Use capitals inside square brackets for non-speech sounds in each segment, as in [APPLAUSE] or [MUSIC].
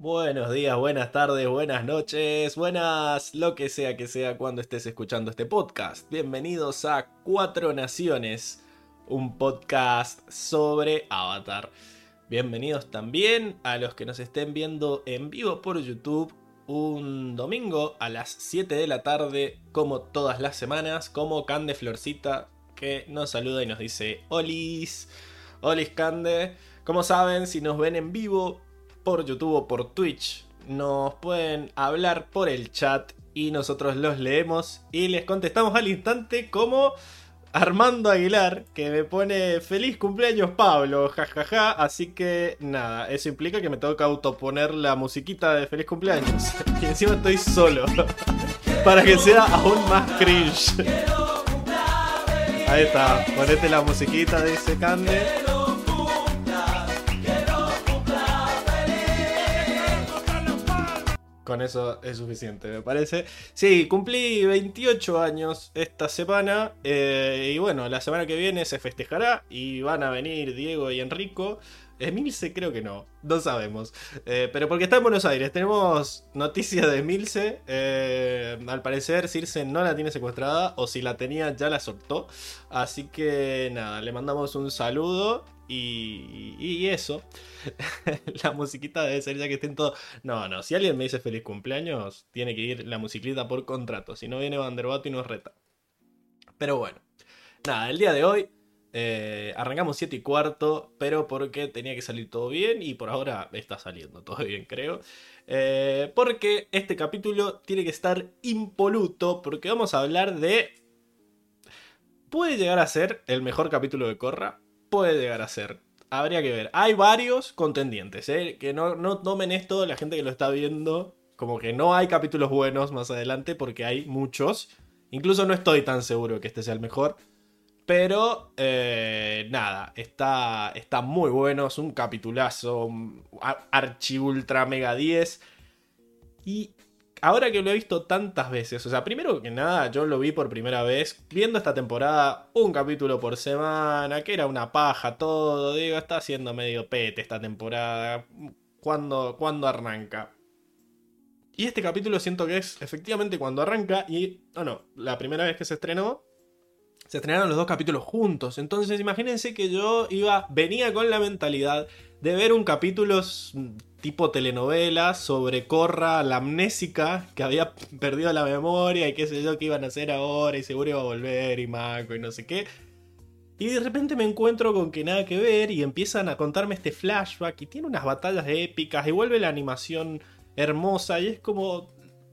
Buenos días, buenas tardes, buenas noches, buenas lo que sea que sea cuando estés escuchando este podcast. Bienvenidos a Cuatro Naciones, un podcast sobre Avatar. Bienvenidos también a los que nos estén viendo en vivo por YouTube un domingo a las 7 de la tarde, como todas las semanas, como Cande Florcita, que nos saluda y nos dice Olis. Olis Cande. Como saben, si nos ven en vivo por YouTube o por Twitch, nos pueden hablar por el chat y nosotros los leemos y les contestamos al instante como Armando Aguilar, que me pone feliz cumpleaños Pablo, jajaja, así que nada, eso implica que me tengo que autoponer la musiquita de feliz cumpleaños. [LAUGHS] Y encima estoy solo, [LAUGHS] para que sea aún más cringe. Ahí está, ponete la musiquita ese Cande. Con eso es suficiente, me parece. Sí, cumplí 28 años esta semana. eh, y bueno, la semana que viene se festejará. Y van a venir Diego y Enrico. Emilce creo que no, no sabemos. Eh, pero porque está en Buenos Aires, tenemos noticias de Emilce. Eh, al parecer Circe no la tiene secuestrada. O si la tenía ya la soltó. Así que nada, le mandamos un saludo. Y, y eso. [LAUGHS] la musiquita debe ser ya que estén todos. No, no, si alguien me dice feliz cumpleaños, tiene que ir la musiquita por contrato. Si no viene Vanderbato y nos reta. Pero bueno, nada, el día de hoy eh, arrancamos 7 y cuarto, pero porque tenía que salir todo bien y por ahora está saliendo [LAUGHS] todo bien, creo. Eh, porque este capítulo tiene que estar impoluto, porque vamos a hablar de. Puede llegar a ser el mejor capítulo de Corra, puede llegar a ser. Habría que ver. Hay varios contendientes, ¿eh? Que no, no tomen esto la gente que lo está viendo. Como que no hay capítulos buenos más adelante porque hay muchos. Incluso no estoy tan seguro que este sea el mejor. Pero eh, nada, está, está muy bueno. Es un capitulazo. Archi ultra mega 10. Y ahora que lo he visto tantas veces, o sea, primero que nada, yo lo vi por primera vez viendo esta temporada un capítulo por semana, que era una paja todo, digo, está haciendo medio pete esta temporada, ¿cuándo, cuándo arranca? Y este capítulo siento que es efectivamente cuando arranca y, no, no, la primera vez que se estrenó, se estrenaron los dos capítulos juntos, entonces imagínense que yo iba, venía con la mentalidad de ver un capítulo tipo telenovela sobre Corra, la amnésica, que había perdido la memoria y qué sé yo, qué iban a hacer ahora y seguro iba a volver y Mako y no sé qué. Y de repente me encuentro con que nada que ver y empiezan a contarme este flashback y tiene unas batallas épicas y vuelve la animación hermosa y es como...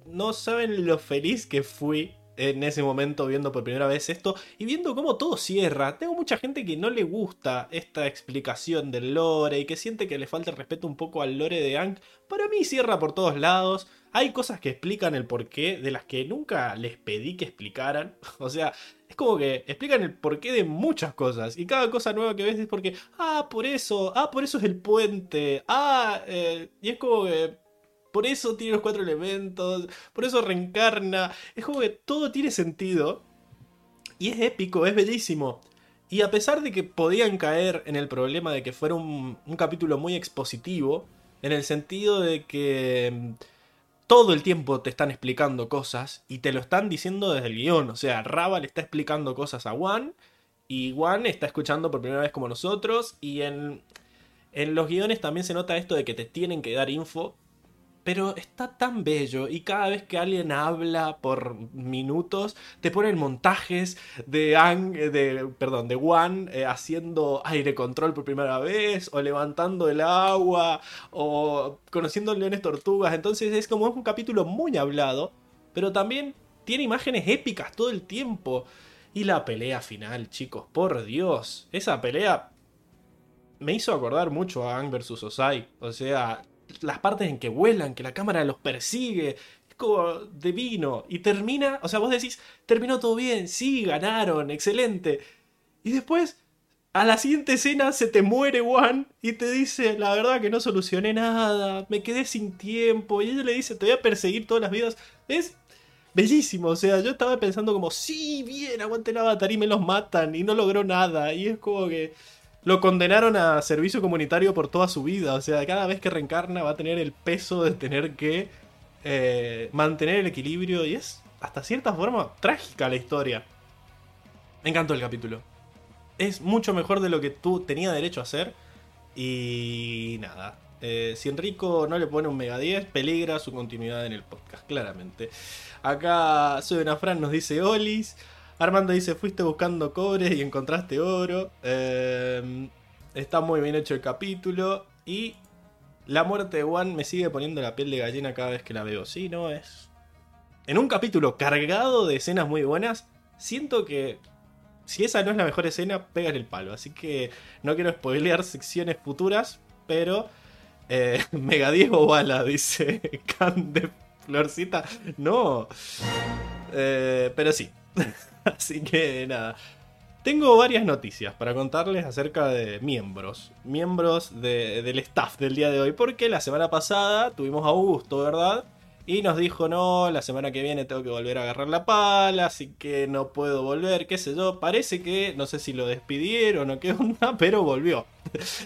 No saben lo feliz que fui en ese momento viendo por primera vez esto y viendo cómo todo cierra. Tengo mucha gente que no le gusta esta explicación del lore y que siente que le falta respeto un poco al lore de Aang. Para mí cierra por todos lados. Hay cosas que explican el porqué de las que nunca les pedí que explicaran. [LAUGHS] O sea, es como que explican el porqué de muchas cosas. Y cada cosa nueva que ves es porque, ah, por eso, ah, por eso es el puente. Ah, eh, y es como que... Por eso tiene los cuatro elementos, por eso reencarna. Es como que todo tiene sentido. Y es épico, es bellísimo. Y a pesar de que podían caer en el problema de que fuera un, capítulo muy expositivo, en el sentido de que mm, todo el tiempo te están explicando cosas y te lo están diciendo desde el guion. O sea, Raba le está explicando cosas a Juan y Juan está escuchando por primera vez como nosotros. Y en, en los guiones también se nota esto de que te tienen que dar info pero está tan bello y cada vez que alguien habla por minutos te ponen montajes de Ang, de perdón, de Juan eh, haciendo aire control por primera vez o levantando el agua o conociendo leones tortugas, entonces es como un capítulo muy hablado, pero también tiene imágenes épicas todo el tiempo. Y la pelea final, chicos, por Dios, esa pelea me hizo acordar mucho a Ang vs Osai, o sea, las partes en que vuelan, que la cámara los persigue. Es como divino. Y termina, o sea, vos decís, terminó todo bien, sí, ganaron, excelente. Y después, a la siguiente escena se te muere Juan y te dice, la verdad que no solucioné nada, me quedé sin tiempo. Y ella le dice, te voy a perseguir todas las vidas. Es bellísimo, o sea, yo estaba pensando como, sí, bien, aguante el avatar y me los matan y no logró nada. Y es como que... lo condenaron a servicio comunitario por toda su vida. O sea, cada vez que reencarna va a tener el peso de tener que eh, mantener el equilibrio. Y es hasta cierta forma trágica la historia. Me encantó el capítulo. Es mucho mejor de lo que tú tenías derecho a hacer. Y nada. Eh, si Enrico no le pone un mega 10, peligra su continuidad en el podcast, claramente. Acá Soy una Fran nos dice Olis. Armando dice, fuiste buscando cobre y encontraste oro. Eh, está muy bien hecho el capítulo. Y la muerte de Juan me sigue poniendo la piel de gallina cada vez que la veo. Sí, no es... En un capítulo cargado de escenas muy buenas, siento que si esa no es la mejor escena, pegan el palo. Así que no quiero spoilear secciones futuras, pero eh, [LAUGHS] Mega Diego Bala, dice [LAUGHS] Can de Florcita. No. Eh, pero sí. [LAUGHS] Así que nada. Tengo varias noticias para contarles acerca de miembros. Miembros del staff del día de hoy. Porque la semana pasada tuvimos a Augusto, ¿verdad? Y nos dijo, no, la semana que viene tengo que volver a agarrar la pala, así que no puedo volver, qué sé yo. Parece que, no sé si lo despidieron o qué [LAUGHS] onda, pero volvió. [LAUGHS]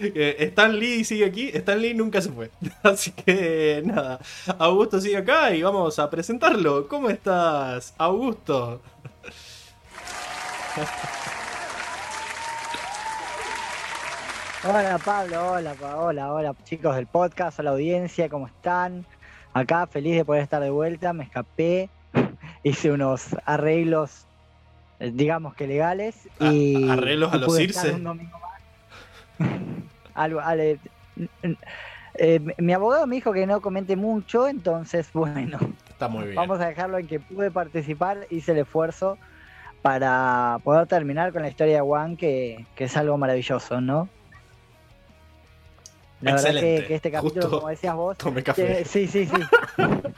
Eh, Stan Lee sigue aquí, Stan Lee nunca se fue. Así que nada, Augusto sigue acá y vamos a presentarlo. ¿Cómo estás, Augusto? [LAUGHS] Hola Pablo, hola, hola, hola chicos del podcast, a la audiencia, ¿cómo están? Acá feliz de poder estar de vuelta, me escapé, [LAUGHS] hice unos arreglos, eh, digamos que legales. Y, arreglos a los irse. [LAUGHS] Algo, eh, mi abogado me dijo que no comente mucho, entonces bueno. Está muy bien. Vamos a dejarlo en que pude participar, hice el esfuerzo para poder terminar con la historia de Juan, que, es algo maravilloso, ¿no? La verdad que, que, este capítulo, como decías vos, sí, sí, sí. [LAUGHS]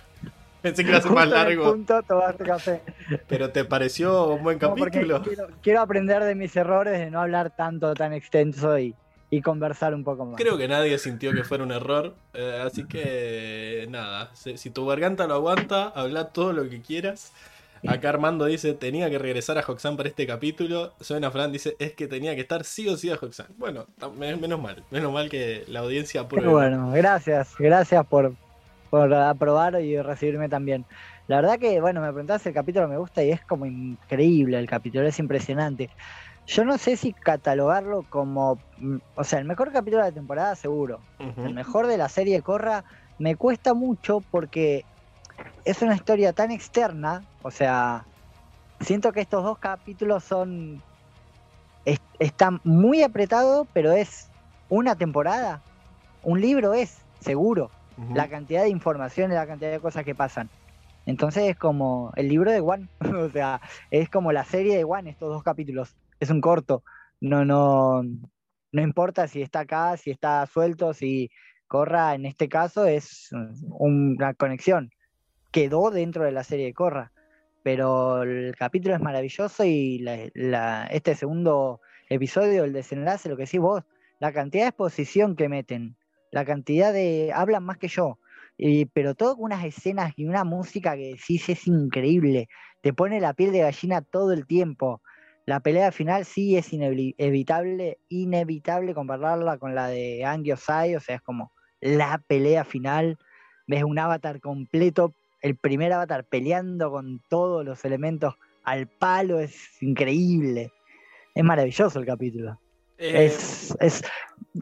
Pensé que iba a ser más largo. Pero te pareció un buen capítulo. quiero, aprender de mis errores de no hablar tanto, tan extenso y, conversar un poco más. Creo que nadie sintió que fuera un error. Eh, así que nada, si, tu garganta lo aguanta, habla todo lo que quieras. Acá Armando dice, tenía que regresar a Hoxan para este capítulo. Suena Fran dice, es que tenía que estar sí o sí a Hoxan. Bueno, menos mal, menos mal que la audiencia apruebe. Bueno, gracias, gracias por, por aprobar y recibirme también. La verdad que, bueno, me preguntaste el capítulo me gusta y es como increíble el capítulo, es impresionante. Yo no sé si catalogarlo como, mm, o sea, el mejor capítulo de la temporada seguro. El mejor de la serie Corra me cuesta mucho porque es una historia tan externa, o sea, siento que estos dos capítulos son están muy apretados, pero es una temporada. Un libro es, seguro la cantidad de información y la cantidad de cosas que pasan. Entonces es como el libro de Juan, [LAUGHS] o sea, es como la serie de Juan, estos dos capítulos. Es un corto, no, no, no importa si está acá, si está suelto, si Corra en este caso es una conexión. Quedó dentro de la serie de Corra, pero el capítulo es maravilloso y este segundo episodio, el desenlace, lo que decís vos, la cantidad de exposición que meten, la cantidad de... hablan más que yo, pero todo con unas escenas y una música que decís es increíble, te pone la piel de gallina todo el tiempo. La pelea final sí es inevitable, inevitable compararla con la de Angio Sai, o sea, es como la pelea final, ves un avatar completo, el primer avatar peleando con todos los elementos al palo, es increíble. Es maravilloso el capítulo. Eh, es, es,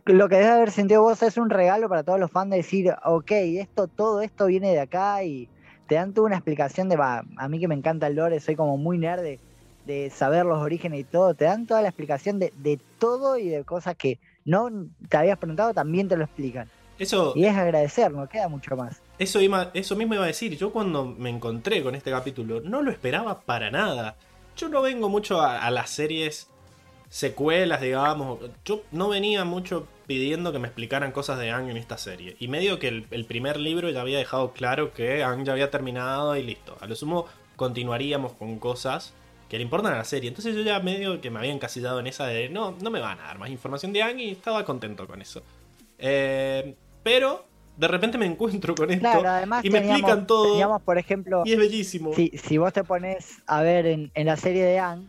lo que debe haber sentido vos es un regalo para todos los fans de decir, ok, esto, todo esto viene de acá y te dan toda una explicación de, va, a mí que me encanta el lore, soy como muy nerd de, saber los orígenes y todo, te dan toda la explicación de, todo y de cosas que no te habías preguntado, también te lo explican. Eso, y es agradecer, no queda mucho más. Eso, eso mismo iba a decir, yo cuando me encontré con este capítulo no lo esperaba para nada. Yo no vengo mucho a las series secuelas, digamos. Yo no venía mucho pidiendo que me explicaran cosas de Ang en esta serie. Y medio que el, primer libro ya había dejado claro que Ang ya había terminado y listo. A lo sumo continuaríamos con cosas que le importan a la serie. Entonces yo ya medio que me había encasillado en esa de no, no me van a dar más información de Ang y estaba contento con eso. Eh, pero de repente me encuentro con esto y me explican todo. por ejemplo, y es bellísimo. Si, si vos te pones a ver en, en la serie de Ang,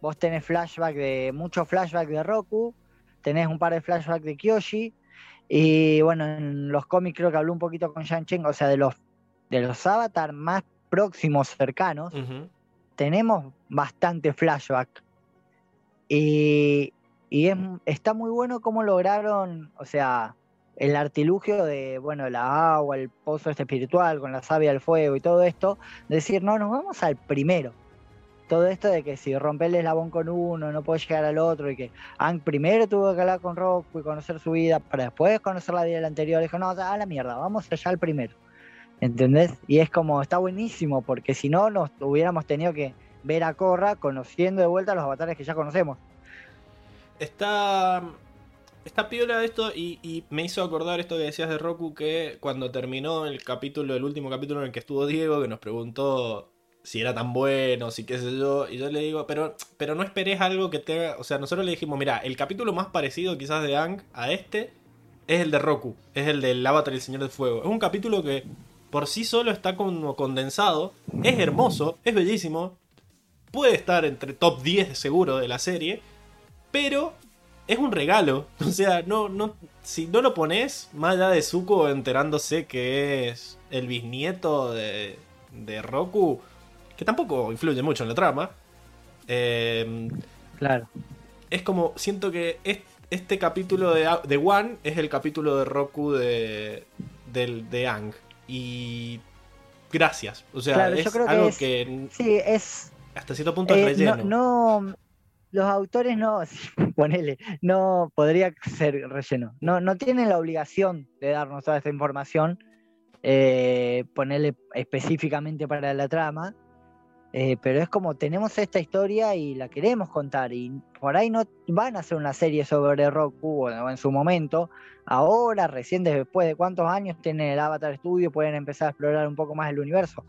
vos tenés flashback de mucho flashback de Roku, tenés un par de flashbacks de Kyoshi. Y bueno, en los cómics creo que habló un poquito con Shang Chen, o sea, de los, de los avatar más próximos, cercanos, tenemos bastante flashback. Y, y es, está muy bueno cómo lograron, o sea, el artilugio de, bueno, la agua, el pozo este espiritual, con la savia del fuego y todo esto, decir, no, nos vamos al primero. Todo esto de que si rompe el eslabón con uno, no puede llegar al otro, y que Ang primero tuvo que hablar con Roku y conocer su vida, para después conocer la vida del anterior, dijo, no, a la mierda, vamos allá al primero. ¿Entendés? Y es como, está buenísimo, porque si no, nos hubiéramos tenido que ver a Korra conociendo de vuelta los avatares que ya conocemos. Está está piola esto y, me hizo acordar esto que decías de Roku que cuando terminó el capítulo, el último capítulo en el que estuvo Diego, que nos preguntó si era tan bueno, si qué sé yo, y yo le digo, pero, pero no esperes algo que tenga, o sea, nosotros le dijimos, mira, el capítulo más parecido quizás de Ang a este es el de Roku, es el del Avatar y el Señor del Fuego. Es un capítulo que por sí solo está como condensado, es hermoso, es bellísimo, puede estar entre top 10 seguro de la serie, pero es un regalo. [LAUGHS] O sea, no, no, si no lo pones, más allá de Zuko enterándose que es el bisnieto de, de Roku, que tampoco influye mucho en la trama. Em, claro. Es como, siento que este capítulo de, de One es el capítulo de Roku de, del, de Ang. Y gracias. O sea, es algo que, Sí, es. Hasta cierto punto es eh, relleno. no los autores no, [LAUGHS] ponele, no podría ser relleno. No, no tienen la obligación de darnos toda esta información, eh, ponerle específicamente para la trama, eh, pero es como tenemos esta historia y la queremos contar y por ahí no van a hacer una serie sobre Roku o en su momento, ahora, recién después de cuántos años tienen el Avatar Studio, pueden empezar a explorar un poco más el universo.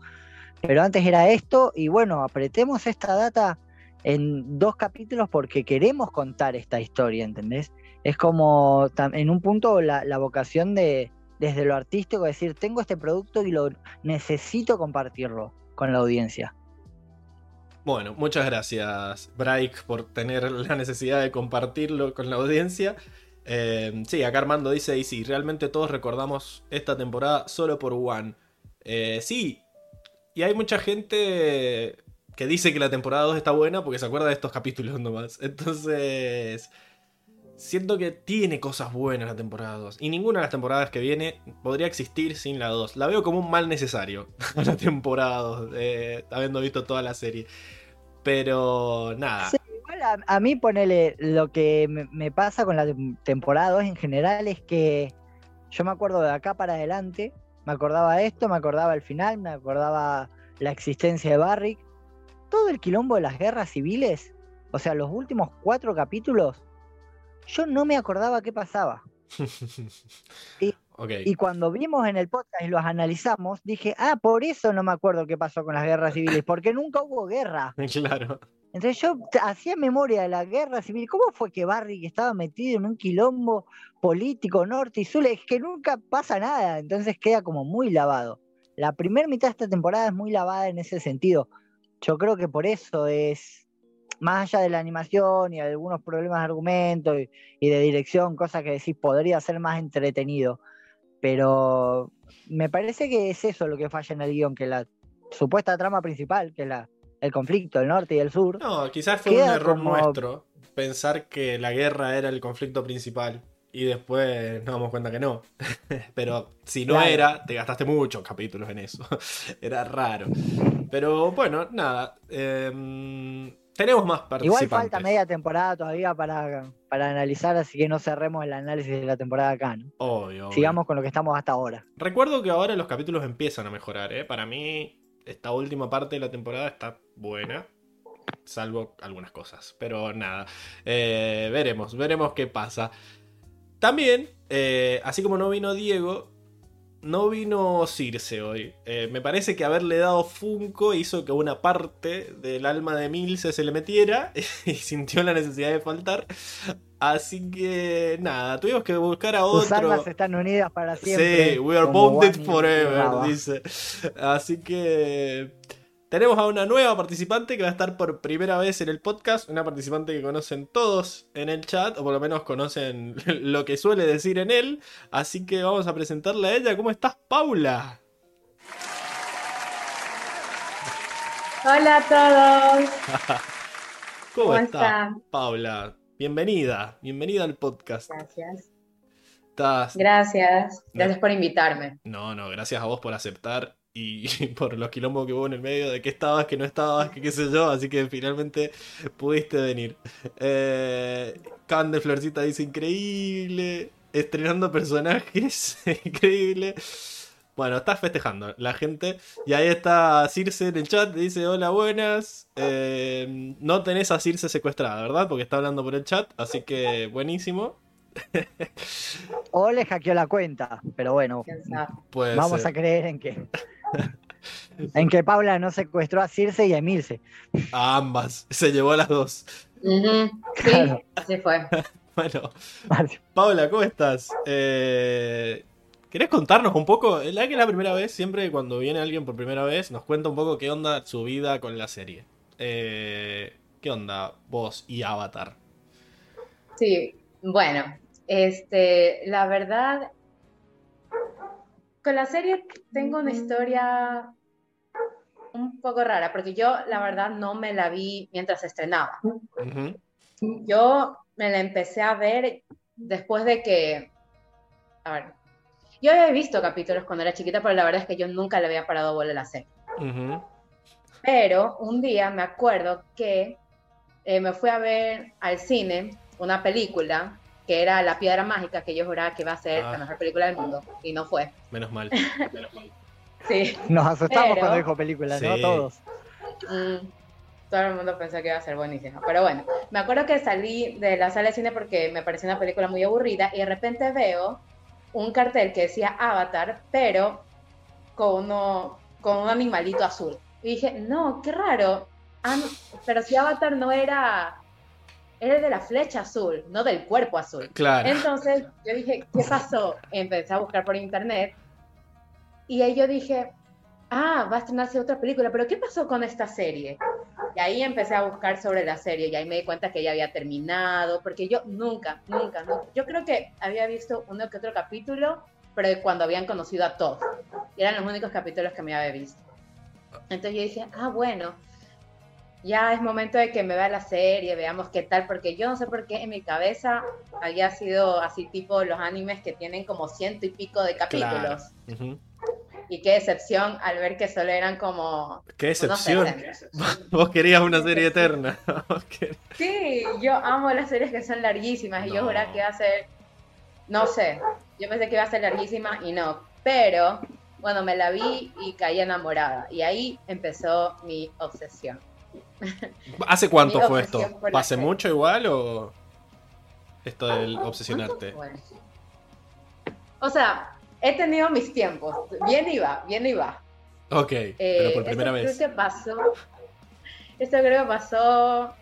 Pero antes era esto y bueno, apretemos esta data en dos capítulos porque queremos contar esta historia, ¿entendés? Es como en un punto la, vocación de desde lo artístico, decir, tengo este producto y lo necesito compartirlo con la audiencia. Bueno, muchas gracias, Braik, por tener la necesidad de compartirlo con la audiencia. Eh, sí, acá Armando dice, y sí, realmente todos recordamos esta temporada solo por One. Eh, sí, y hay mucha gente que dice que la temporada 2 está buena porque se acuerda de estos capítulos nomás. Entonces, siento que tiene cosas buenas la temporada 2. Y ninguna de las temporadas que viene podría existir sin la 2. La veo como un mal necesario [LAUGHS] la temporada 2, eh, habiendo visto toda la serie. Pero nada. igual a, mí ponele lo que me, me pasa con la temporada 2 en general es que yo me acuerdo de acá para adelante, me acordaba esto, me acordaba el final, me acordaba la existencia de Barrick, todo el quilombo de las guerras civiles, o sea, los últimos cuatro capítulos, yo no me acordaba qué pasaba. [LAUGHS] y, cuando vimos en el podcast y los analizamos, dije, ah, por eso no me acuerdo qué pasó con las guerras civiles, porque nunca hubo guerra. [LAUGHS] Claro. Entonces yo hacía memoria de la guerra civil. ¿Cómo fue que Barry estaba metido en un quilombo político norte y sur? Es que nunca pasa nada, entonces queda como muy lavado. La primera mitad de esta temporada es muy lavada en ese sentido. Yo creo que por eso es, más allá de la animación y algunos problemas de argumento y, de dirección, cosas que decís podría ser más entretenido. Pero me parece que es eso lo que falla en el guion, que la supuesta trama principal, que la, el conflicto del norte y el sur. No, quizás fue un error nuestro pensar que la guerra era el conflicto principal y después nos damos cuenta que no. [LAUGHS] Pero si no era, te gastaste muchos capítulos en eso. [LAUGHS] era raro. Pero bueno, nada. Em, tenemos más participantes. Igual falta media temporada todavía para, para analizar, así que no cerremos el análisis de la temporada acá. ¿no? Obvio, Sigamos con lo que estamos hasta ahora. Recuerdo que ahora los capítulos empiezan a mejorar. ¿eh? Para mí, esta última parte de la temporada está buena salvo algunas cosas. Pero nada, eh, veremos, veremos qué pasa. También, eh, así como no vino Diego, no vino Circe hoy. Eh, me parece que haberle dado Funko hizo que una parte del alma de Milce se le metiera [LAUGHS] y sintió la necesidad de faltar. Así que nada, tuvimos que buscar a otro. Tus almas están unidas para siempre. Sí, we are bonded forever, dice. Así que tenemos a una nueva participante que va a estar por primera vez en el podcast, una participante que conocen todos en el chat, o por lo menos conocen [LAUGHS] lo que suele decir en él, así que vamos a presentarle a ella. ¿Cómo estás, Paula? Hola a todos. [LAUGHS] ¿Cómo, estás, Paula? Bienvenida, bienvenida al podcast. Gracias. Estás... Gracias, gracias por invitarme. No, no, gracias a vos por aceptar y [LAUGHS] por los quilombos que hubo en el medio de que estabas, que no estabas, que qué sé yo, así que finalmente pudiste venir. Eh, Can de Florcita dice increíble, estrenando personajes, [LAUGHS] increíble. Bueno, estás festejando la gente. Y ahí está Circe en el chat, dice hola buenas. Eh, no tenés a Circe secuestrada, ¿verdad? Porque está hablando por el chat, así que buenísimo. [LAUGHS] o le hackeó la cuenta, pero bueno, vamos a creer en que [LAUGHS] en que Paula no secuestró a Circe y a Emilce. A ambas, se llevó a las dos. Sí, así fue. [LAUGHS] bueno, Paula, ¿cómo estás? Eh, ¿Querés contarnos un poco? La que es la primera vez, siempre cuando viene alguien por primera vez, nos cuenta un poco qué onda su vida con la serie. Eh, ¿Qué onda vos y Avatar? Sí, bueno, este, la verdad, con la serie tengo una historia un poco rara, porque yo la verdad no me la vi mientras estrenaba. Yo me la empecé a ver después de que, a ver, yo había visto capítulos cuando era chiquita, pero la verdad es que yo nunca le había parado bola a la serie. Pero un día me acuerdo que eh, me fui a ver al cine una película que era La Piedra Mágica, que yo juraba que iba a ser la ah. mejor película del mundo, y no fue. Menos mal. [LAUGHS] sí. Nos asustamos cuando dijo películas, ¿no? Todos. Mm, todo el mundo pensó que iba a ser buenísima. Pero bueno, me acuerdo que salí de la sala de cine porque me pareció una película muy aburrida y de repente veo un cartel que decía Avatar, pero con, uno, con un animalito azul. Y dije, no, qué raro. Ah, pero si Avatar no era era de la flecha azul, no del cuerpo azul. Claro. Entonces yo dije, ¿qué pasó? Empecé a buscar por internet y ahí yo dije, ah, va a estrenarse otra película, pero ¿qué pasó con esta serie? Y ahí empecé a buscar sobre la serie y ahí me di cuenta que ya había terminado, porque yo nunca, nunca, nunca, yo creo que había visto uno que otro capítulo, pero cuando habían conocido a todos. Y eran los únicos capítulos que me había visto. Entonces yo dije, ah, bueno, ya es momento de que me vea la serie, veamos qué tal, porque yo no sé por qué en mi cabeza había sido así tipo los animes que tienen como ciento y pico de capítulos. Y qué excepción al ver que solo eran como... ¿Qué excepción? [LAUGHS] Vos querías una serie eterna. [LAUGHS] sí, yo amo las series que son larguísimas y yo juraba que iba a ser... No sé, yo pensé que iba a ser larguísima y no, pero bueno, me la vi y caí enamorada y ahí empezó mi obsesión. ¿Hace cuánto fue esto? ¿Hace mucho igual o esto del obsesionarte? O sea, he tenido mis tiempos. Bien iba, bien iba. Ok, pero por eh, primera vez. Creo que pasó, esto creo que pasó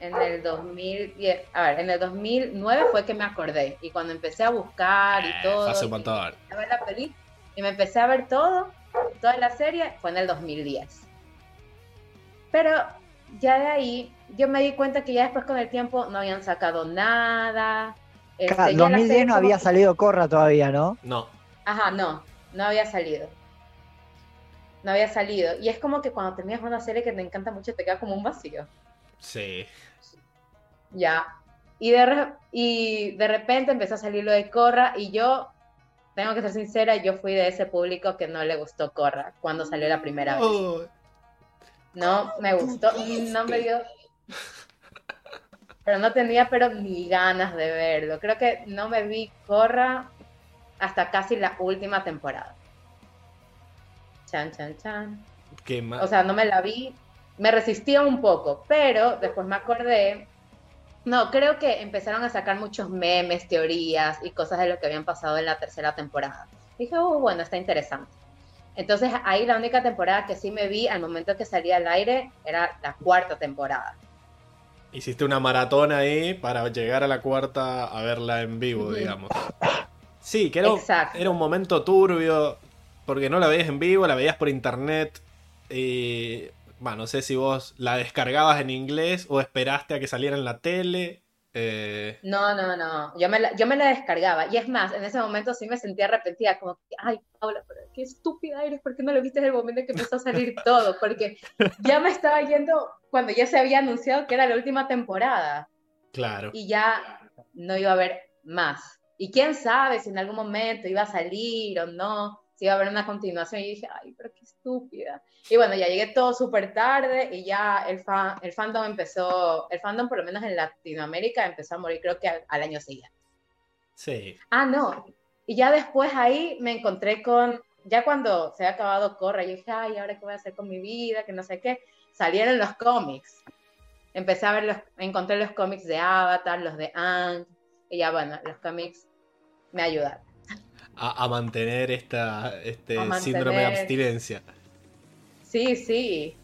en el 2010. A ver, en el 2009 fue que me acordé. Y cuando empecé a buscar y eh, todo. Hace un montón. A ver la peli, y me empecé a ver todo, toda la serie, fue en el 2010. Pero ya de ahí yo me di cuenta que ya después con el tiempo no habían sacado nada. Este, 2010 no había salido Corra todavía, ¿no? No. Ajá, no, no había salido. No había salido. Y es como que cuando terminas una serie que te encanta mucho te queda como un vacío. Sí. Ya. Y de, y de repente empezó a salir lo de Corra y yo, tengo que ser sincera, yo fui de ese público que no le gustó Corra cuando salió la primera vez. No, me gustó, no me dio... Pero no tenía pero ni ganas de verlo. Creo que no me vi Corra hasta casi la última temporada. Chan, chan, chan. Qué O sea, no me la vi. Me resistía un poco, pero después me acordé. No, creo que empezaron a sacar muchos memes, teorías y cosas de lo que habían pasado en la tercera temporada. Dije, oh, bueno, está interesante. Entonces ahí la única temporada que sí me vi al momento que salía al aire era la cuarta temporada. Hiciste una maratón ahí para llegar a la cuarta a verla en vivo, digamos. Sí, que era, era, un momento turbio, porque no la veías en vivo, la veías por internet. Y bueno, no sé si vos la descargabas en inglés o esperaste a que saliera en la tele. Eh, No, no, no. Yo me, la, yo me la descargaba. Y es más, en ese momento sí me sentía arrepentida, como ay, Paula, pero qué estúpida eres, ¿por qué no lo viste en el momento en que empezó a salir [LAUGHS] todo? Porque ya me estaba yendo cuando ya se había anunciado que era la última temporada claro. y ya no iba a haber más. Y quién sabe si en algún momento iba a salir o no, si iba a haber una continuación. Y dije, ay, pero qué estúpida. Y bueno, ya llegué todo súper tarde y ya el, fan, el fandom empezó, el fandom por lo menos en Latinoamérica empezó a morir creo que al, al año siguiente. Sí. Ah, no. Y ya después ahí me encontré con, ya cuando se había acabado Corra, yo dije, ay, ¿ahora qué voy a hacer con mi vida? Que no sé qué. Salieron los cómics. Empecé a ver los, encontré los cómics de Avatar, los de Ang, y ya bueno, los cómics me ayudaron. A, a mantener esta, este mantener- síndrome de abstinencia. Sí, sí.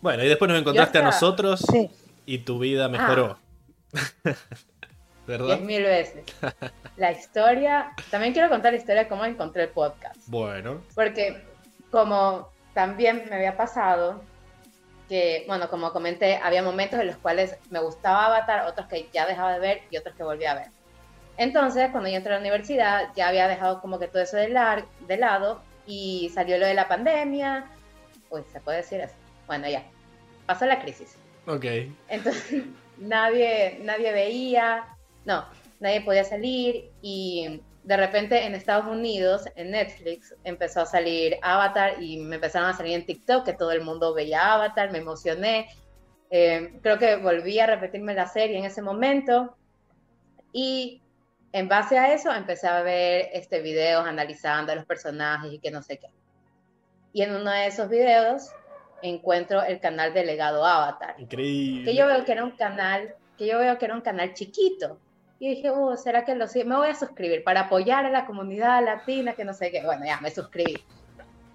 Bueno, y después nos encontraste a nosotros Sí. y tu vida mejoró. [LAUGHS] Diez ¿Verdad? mil veces. La historia, también quiero contar la historia de cómo encontré el podcast. Bueno, Porque como también me había pasado que, bueno, como comenté, había momentos en los cuales me gustaba Avatar, otros que ya dejaba de ver y otros que volví a ver. Entonces, cuando yo entré a la universidad, ya había dejado como que todo eso de, de lado y salió lo de la pandemia. Uy, ¿se puede decir eso? Bueno, ya. Pasó la crisis. ok. Entonces [LAUGHS] nadie, nadie veía, no, nadie podía salir y de repente en Estados Unidos, en Netflix, empezó a salir Avatar y me empezaron a salir en TikTok que todo el mundo veía Avatar, me emocioné. Eh, creo que volví a repetirme la serie en ese momento y en base a eso empecé a ver este videos analizando a los personajes y que no sé qué. Y en uno de esos videos encuentro el canal de Legado Avatar Increíble. que yo veo que era un canal, que yo veo que era un canal chiquito. Y dije, oh, ¿será que lo? Me voy a suscribir para apoyar a la comunidad latina, que no sé qué. Bueno, ya me suscribí.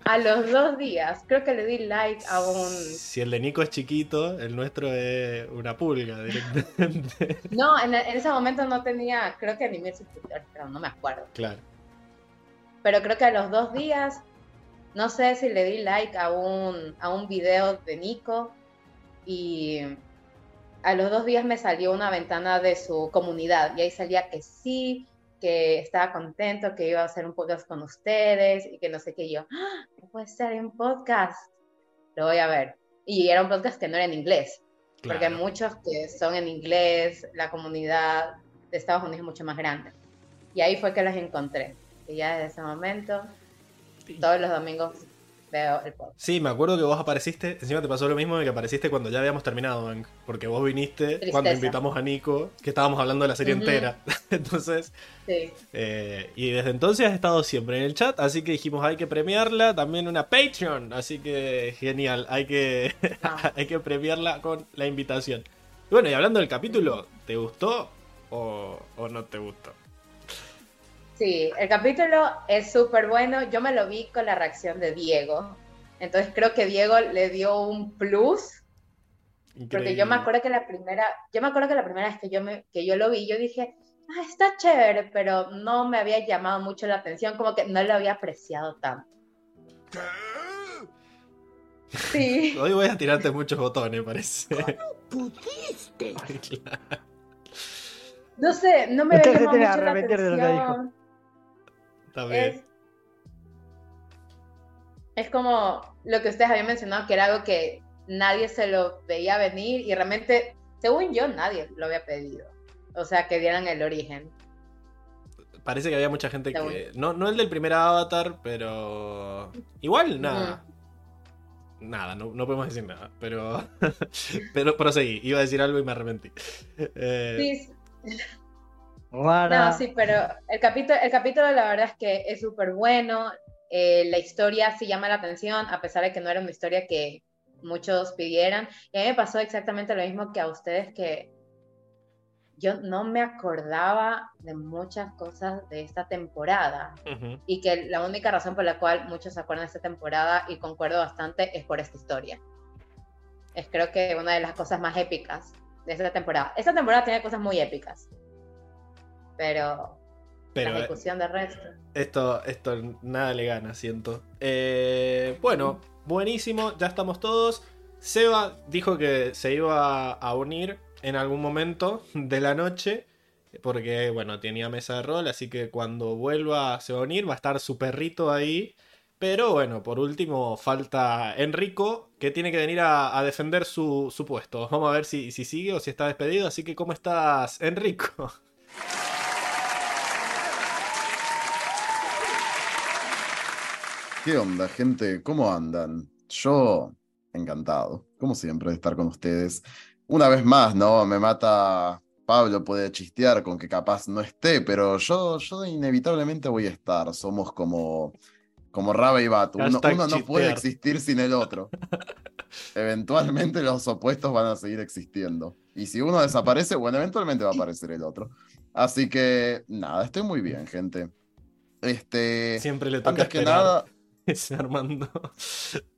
A los dos días, creo que le di like a un... Si el de Nico es chiquito, el nuestro es una pulga directamente. [LAUGHS] No, en, en ese momento no tenía, creo que ni mil suscriptores, pero no me acuerdo. claro. Pero creo que a los dos días, no sé si le di like a un, a un video de Nico y a los dos días me salió una ventana de su comunidad y ahí salía que sí, que estaba contento, que iba a hacer un podcast con ustedes y que no sé qué yo. ¡Ah! No puede ser un podcast. Lo voy a ver. Y era un podcast que no era en inglés, porque hay claro. muchos que son en inglés, la comunidad de Estados Unidos es mucho más grande. Y ahí fue que los encontré. Y ya desde ese momento, todos los domingos veo el podcast. Sí, me acuerdo que vos apareciste, encima te pasó lo mismo de que apareciste cuando ya habíamos terminado, Bank, porque vos viniste Tristeza. cuando invitamos a Nico, que estábamos hablando de la serie entera. [LAUGHS] Entonces, Sí. eh, y desde entonces has estado siempre en el chat, así que dijimos hay que premiarla, también una Patreon, así que genial, hay que, [LAUGHS] Ah. hay que premiarla con la invitación. Y bueno, y hablando del capítulo, ¿te gustó o, o no te gustó? Sí, el capítulo es súper bueno. Yo me lo vi con la reacción de Diego. Entonces creo que Diego le dio un plus. Porque yo me acuerdo que la primera, yo me acuerdo que la primera vez que yo me, que yo lo vi, yo dije, ah, está chévere, pero no me había llamado mucho la atención, como que no lo había apreciado tanto. Sí. [LAUGHS] Hoy voy a tirarte muchos botones, parece. pudiste? [LAUGHS] Claro. No sé, no me había llamado mucho la arrepentir de lo que dijo. Está bien. Es, es como lo que ustedes habían mencionado, que era algo que nadie se lo veía venir y realmente, según yo, nadie lo había pedido. O sea, que dieran el origen. Parece que había mucha gente que. No, no el del primer avatar, pero. Igual, nada. Nada, no, no podemos decir nada. Pero. [LAUGHS] pero proseguí. Iba a decir algo y me arrepentí. Eh, Sí, Guarda. No, sí, pero el capítulo, el capítulo la verdad es que es súper bueno. eh, la historia sí llama la atención, a pesar de que no era una historia que muchos pidieran. Y a mí me pasó exactamente lo mismo que a ustedes, que yo no me acordaba de muchas cosas de esta temporada. ujú. Y que la única razón por la cual muchos se acuerdan de esta temporada, y concuerdo bastante, es por esta historia. Es creo que una de las cosas más épicas de esta temporada. Esta temporada tiene cosas muy épicas. Pero, Pero la eh, ejecución de resto. esto, esto nada le gana, siento. Eh, bueno, buenísimo. Ya estamos todos. Seba dijo que se iba a unir en algún momento de la noche. Porque, bueno, tenía mesa de rol. Así que cuando vuelva se va a unir. Va a estar su perrito ahí. Pero bueno, por último falta Enrico, que tiene que venir a, a defender su, su, puesto. Vamos a ver si, si sigue o si está despedido. Así que, ¿cómo estás, Enrico? [LAUGHS] ¿Qué onda, gente? ¿Cómo andan? Yo, encantado, como siempre, de estar con ustedes. Una vez más, ¿no? Me mata. Pablo puede chistear con que capaz no esté, pero yo, yo inevitablemente voy a estar. Somos como, como Raba y Batu. Uno, uno no puede existir sin el otro. [LAUGHS] eventualmente los opuestos van a seguir existiendo. Y si uno desaparece, bueno, eventualmente va a aparecer el otro. Así que, nada, estoy muy bien, gente. Este, Siempre le toca antes que esperar. nada, [LAUGHS] Armando.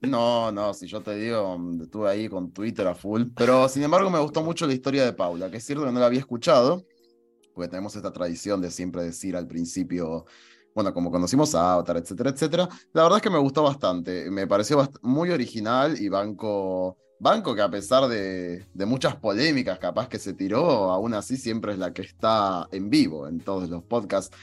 No, no, si yo te digo, estuve ahí con Twitter a full. Pero sin embargo, me gustó mucho la historia de Paula, que es cierto que no la había escuchado, porque tenemos esta tradición de siempre decir al principio, bueno, como conocimos a Avatar, etcétera, etcétera. La verdad es que me gustó bastante. Me pareció muy original y banco. Banco que a pesar de, de muchas polémicas capaz que se tiró, aún así siempre es la que está en vivo en todos los podcasts.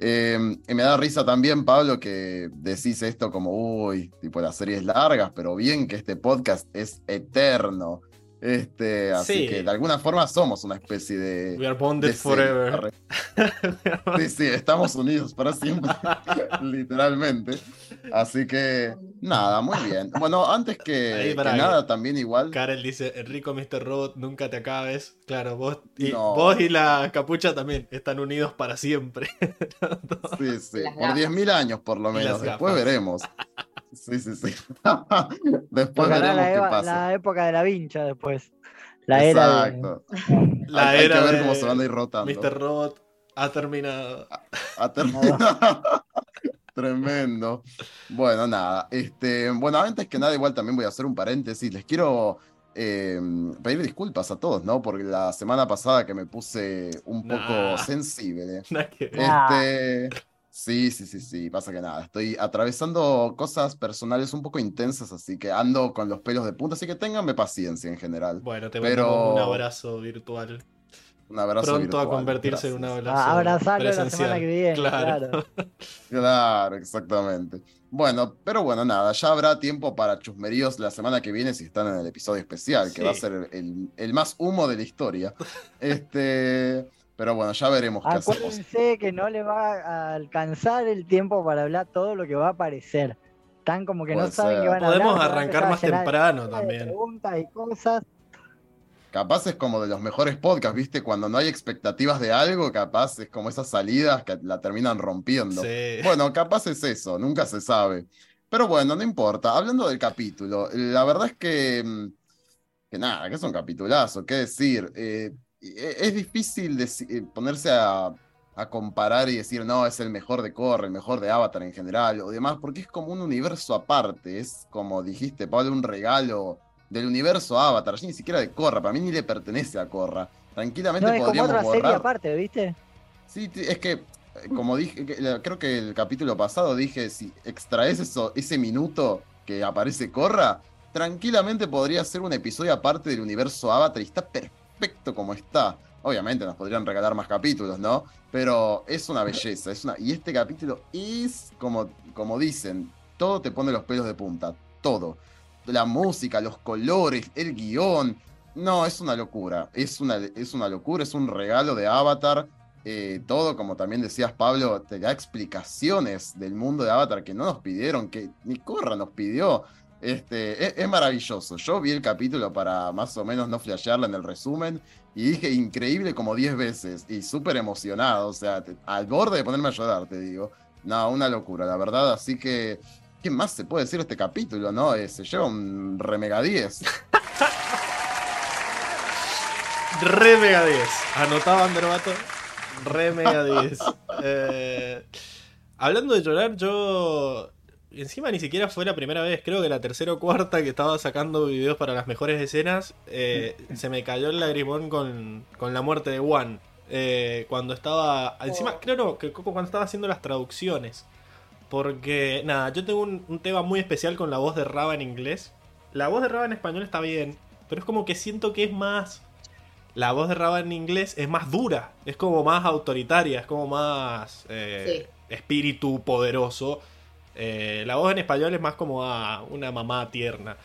Eh, y me da risa también, Pablo, que decís esto como, uy, tipo las series largas, pero bien que este podcast es eterno. Este, así Sí. que de alguna forma somos una especie de. We are bonded de forever. [LAUGHS] Sí, sí, estamos unidos para siempre, [LAUGHS] literalmente. Así que, nada, muy bien. Bueno, antes que, Ahí, que pará, nada, también igual. Karel dice, Enrico Mr. Robot, nunca te acabes. Claro, vos y, No. vos y la capucha también están unidos para siempre. [LAUGHS] Sí, sí, por gafas. 10.000 años por lo menos. Después veremos. Sí, sí, sí. [LAUGHS] Después Tocará veremos la, qué pasa. la época de la vincha después. La era de- Exacto. La hay, hay era que ver de cómo se van a ir rotando. Mr. Robot ha terminado. Ha terminado. [LAUGHS] Tremendo. Bueno, nada. Este, bueno, antes que nada, igual también voy a hacer un paréntesis. Les quiero eh, pedir disculpas a todos, ¿no? Porque la semana pasada que me puse un poco Nah. sensible. [LAUGHS] Nada que ver. Ah. Este, sí, sí, sí, sí, pasa que nada, estoy atravesando cosas personales un poco intensas, así que ando con los pelos de punta, así que ténganme paciencia en general. Bueno, te pero- mandamos un abrazo virtual. Un abrazo Pronto a convertirse en un gracias. abrazo a abrazarlo la semana que viene. Claro. Claro. Claro, exactamente. Bueno, pero bueno, nada, ya habrá tiempo para chusmeríos la semana que viene si están en el episodio especial, que va a ser el, el más humo de la historia. Este, pero bueno, ya veremos qué hacemos. Acuérdense que no le va a alcanzar el tiempo para hablar todo lo que va a aparecer. Están como que no saben ser. qué van a Podemos hablar. arrancar más temprano también. Preguntas y cosas. Capaz es como de los mejores podcasts, ¿viste? Cuando no hay expectativas de algo, capaz es como esas salidas que la terminan rompiendo. Sí. Bueno, capaz es eso, nunca se sabe. Pero bueno, no importa. Hablando del capítulo, la verdad es que, mm, que nada, que es un capitulazo, qué decir. Eh, e- es difícil eh, ponerse a, a comparar y decir, no, es el mejor de Korra, el mejor de Avatar en general o demás, porque es como un universo aparte. Es como dijiste, Pablo, un regalo del universo Avatar, ya ni siquiera de Korra, para mí ni le pertenece a Korra. Tranquilamente No, es como podríamos otra serie borrar. aparte, ¿viste? Sí, es que, como dije, creo que el capítulo pasado dije, si extraes eso, ese minuto que aparece Korra, tranquilamente podría ser un episodio aparte del universo Avatar y está perfecto como está. Obviamente nos podrían regalar más capítulos, ¿no? Pero es una belleza, es una... Y este capítulo es, como, como dicen, todo te pone los pelos de punta, todo. La música, los colores, el guion. No, es una locura, es una, es una locura, es un regalo de Avatar. eh, todo, como también decías, Pablo, te da explicaciones del mundo de Avatar que no nos pidieron, que ni Corra nos pidió. Este, es, maravilloso. Yo vi el capítulo para más o menos no flashearla en el resumen y dije increíble como 10 veces y súper emocionado, o sea, al borde de ponerme a llorar, te digo. No, una locura, la verdad. Así que, ¿qué más se puede decir de este capítulo, no? Eh, se lleva un remega 10. Re Mega 10. Anotaba Anderbato. Re Mega 10. [LAUGHS] Eh, hablando de llorar, yo. Encima ni siquiera fue la primera vez, creo que la tercera o cuarta que estaba sacando videos para las mejores escenas, eh, se me cayó el lagrimón con, con la muerte de Juan. Eh, cuando estaba. Encima, creo no, que cuando estaba haciendo las traducciones. Porque, nada, yo tengo un, un tema muy especial con la voz de Raba en inglés. la voz de Raba en español está bien, pero es como que siento que es más. La voz de Raba en inglés es más dura, es como más autoritaria, es como más eh, espíritu poderoso. Eh, la voz en español es más como a una mamá tierna.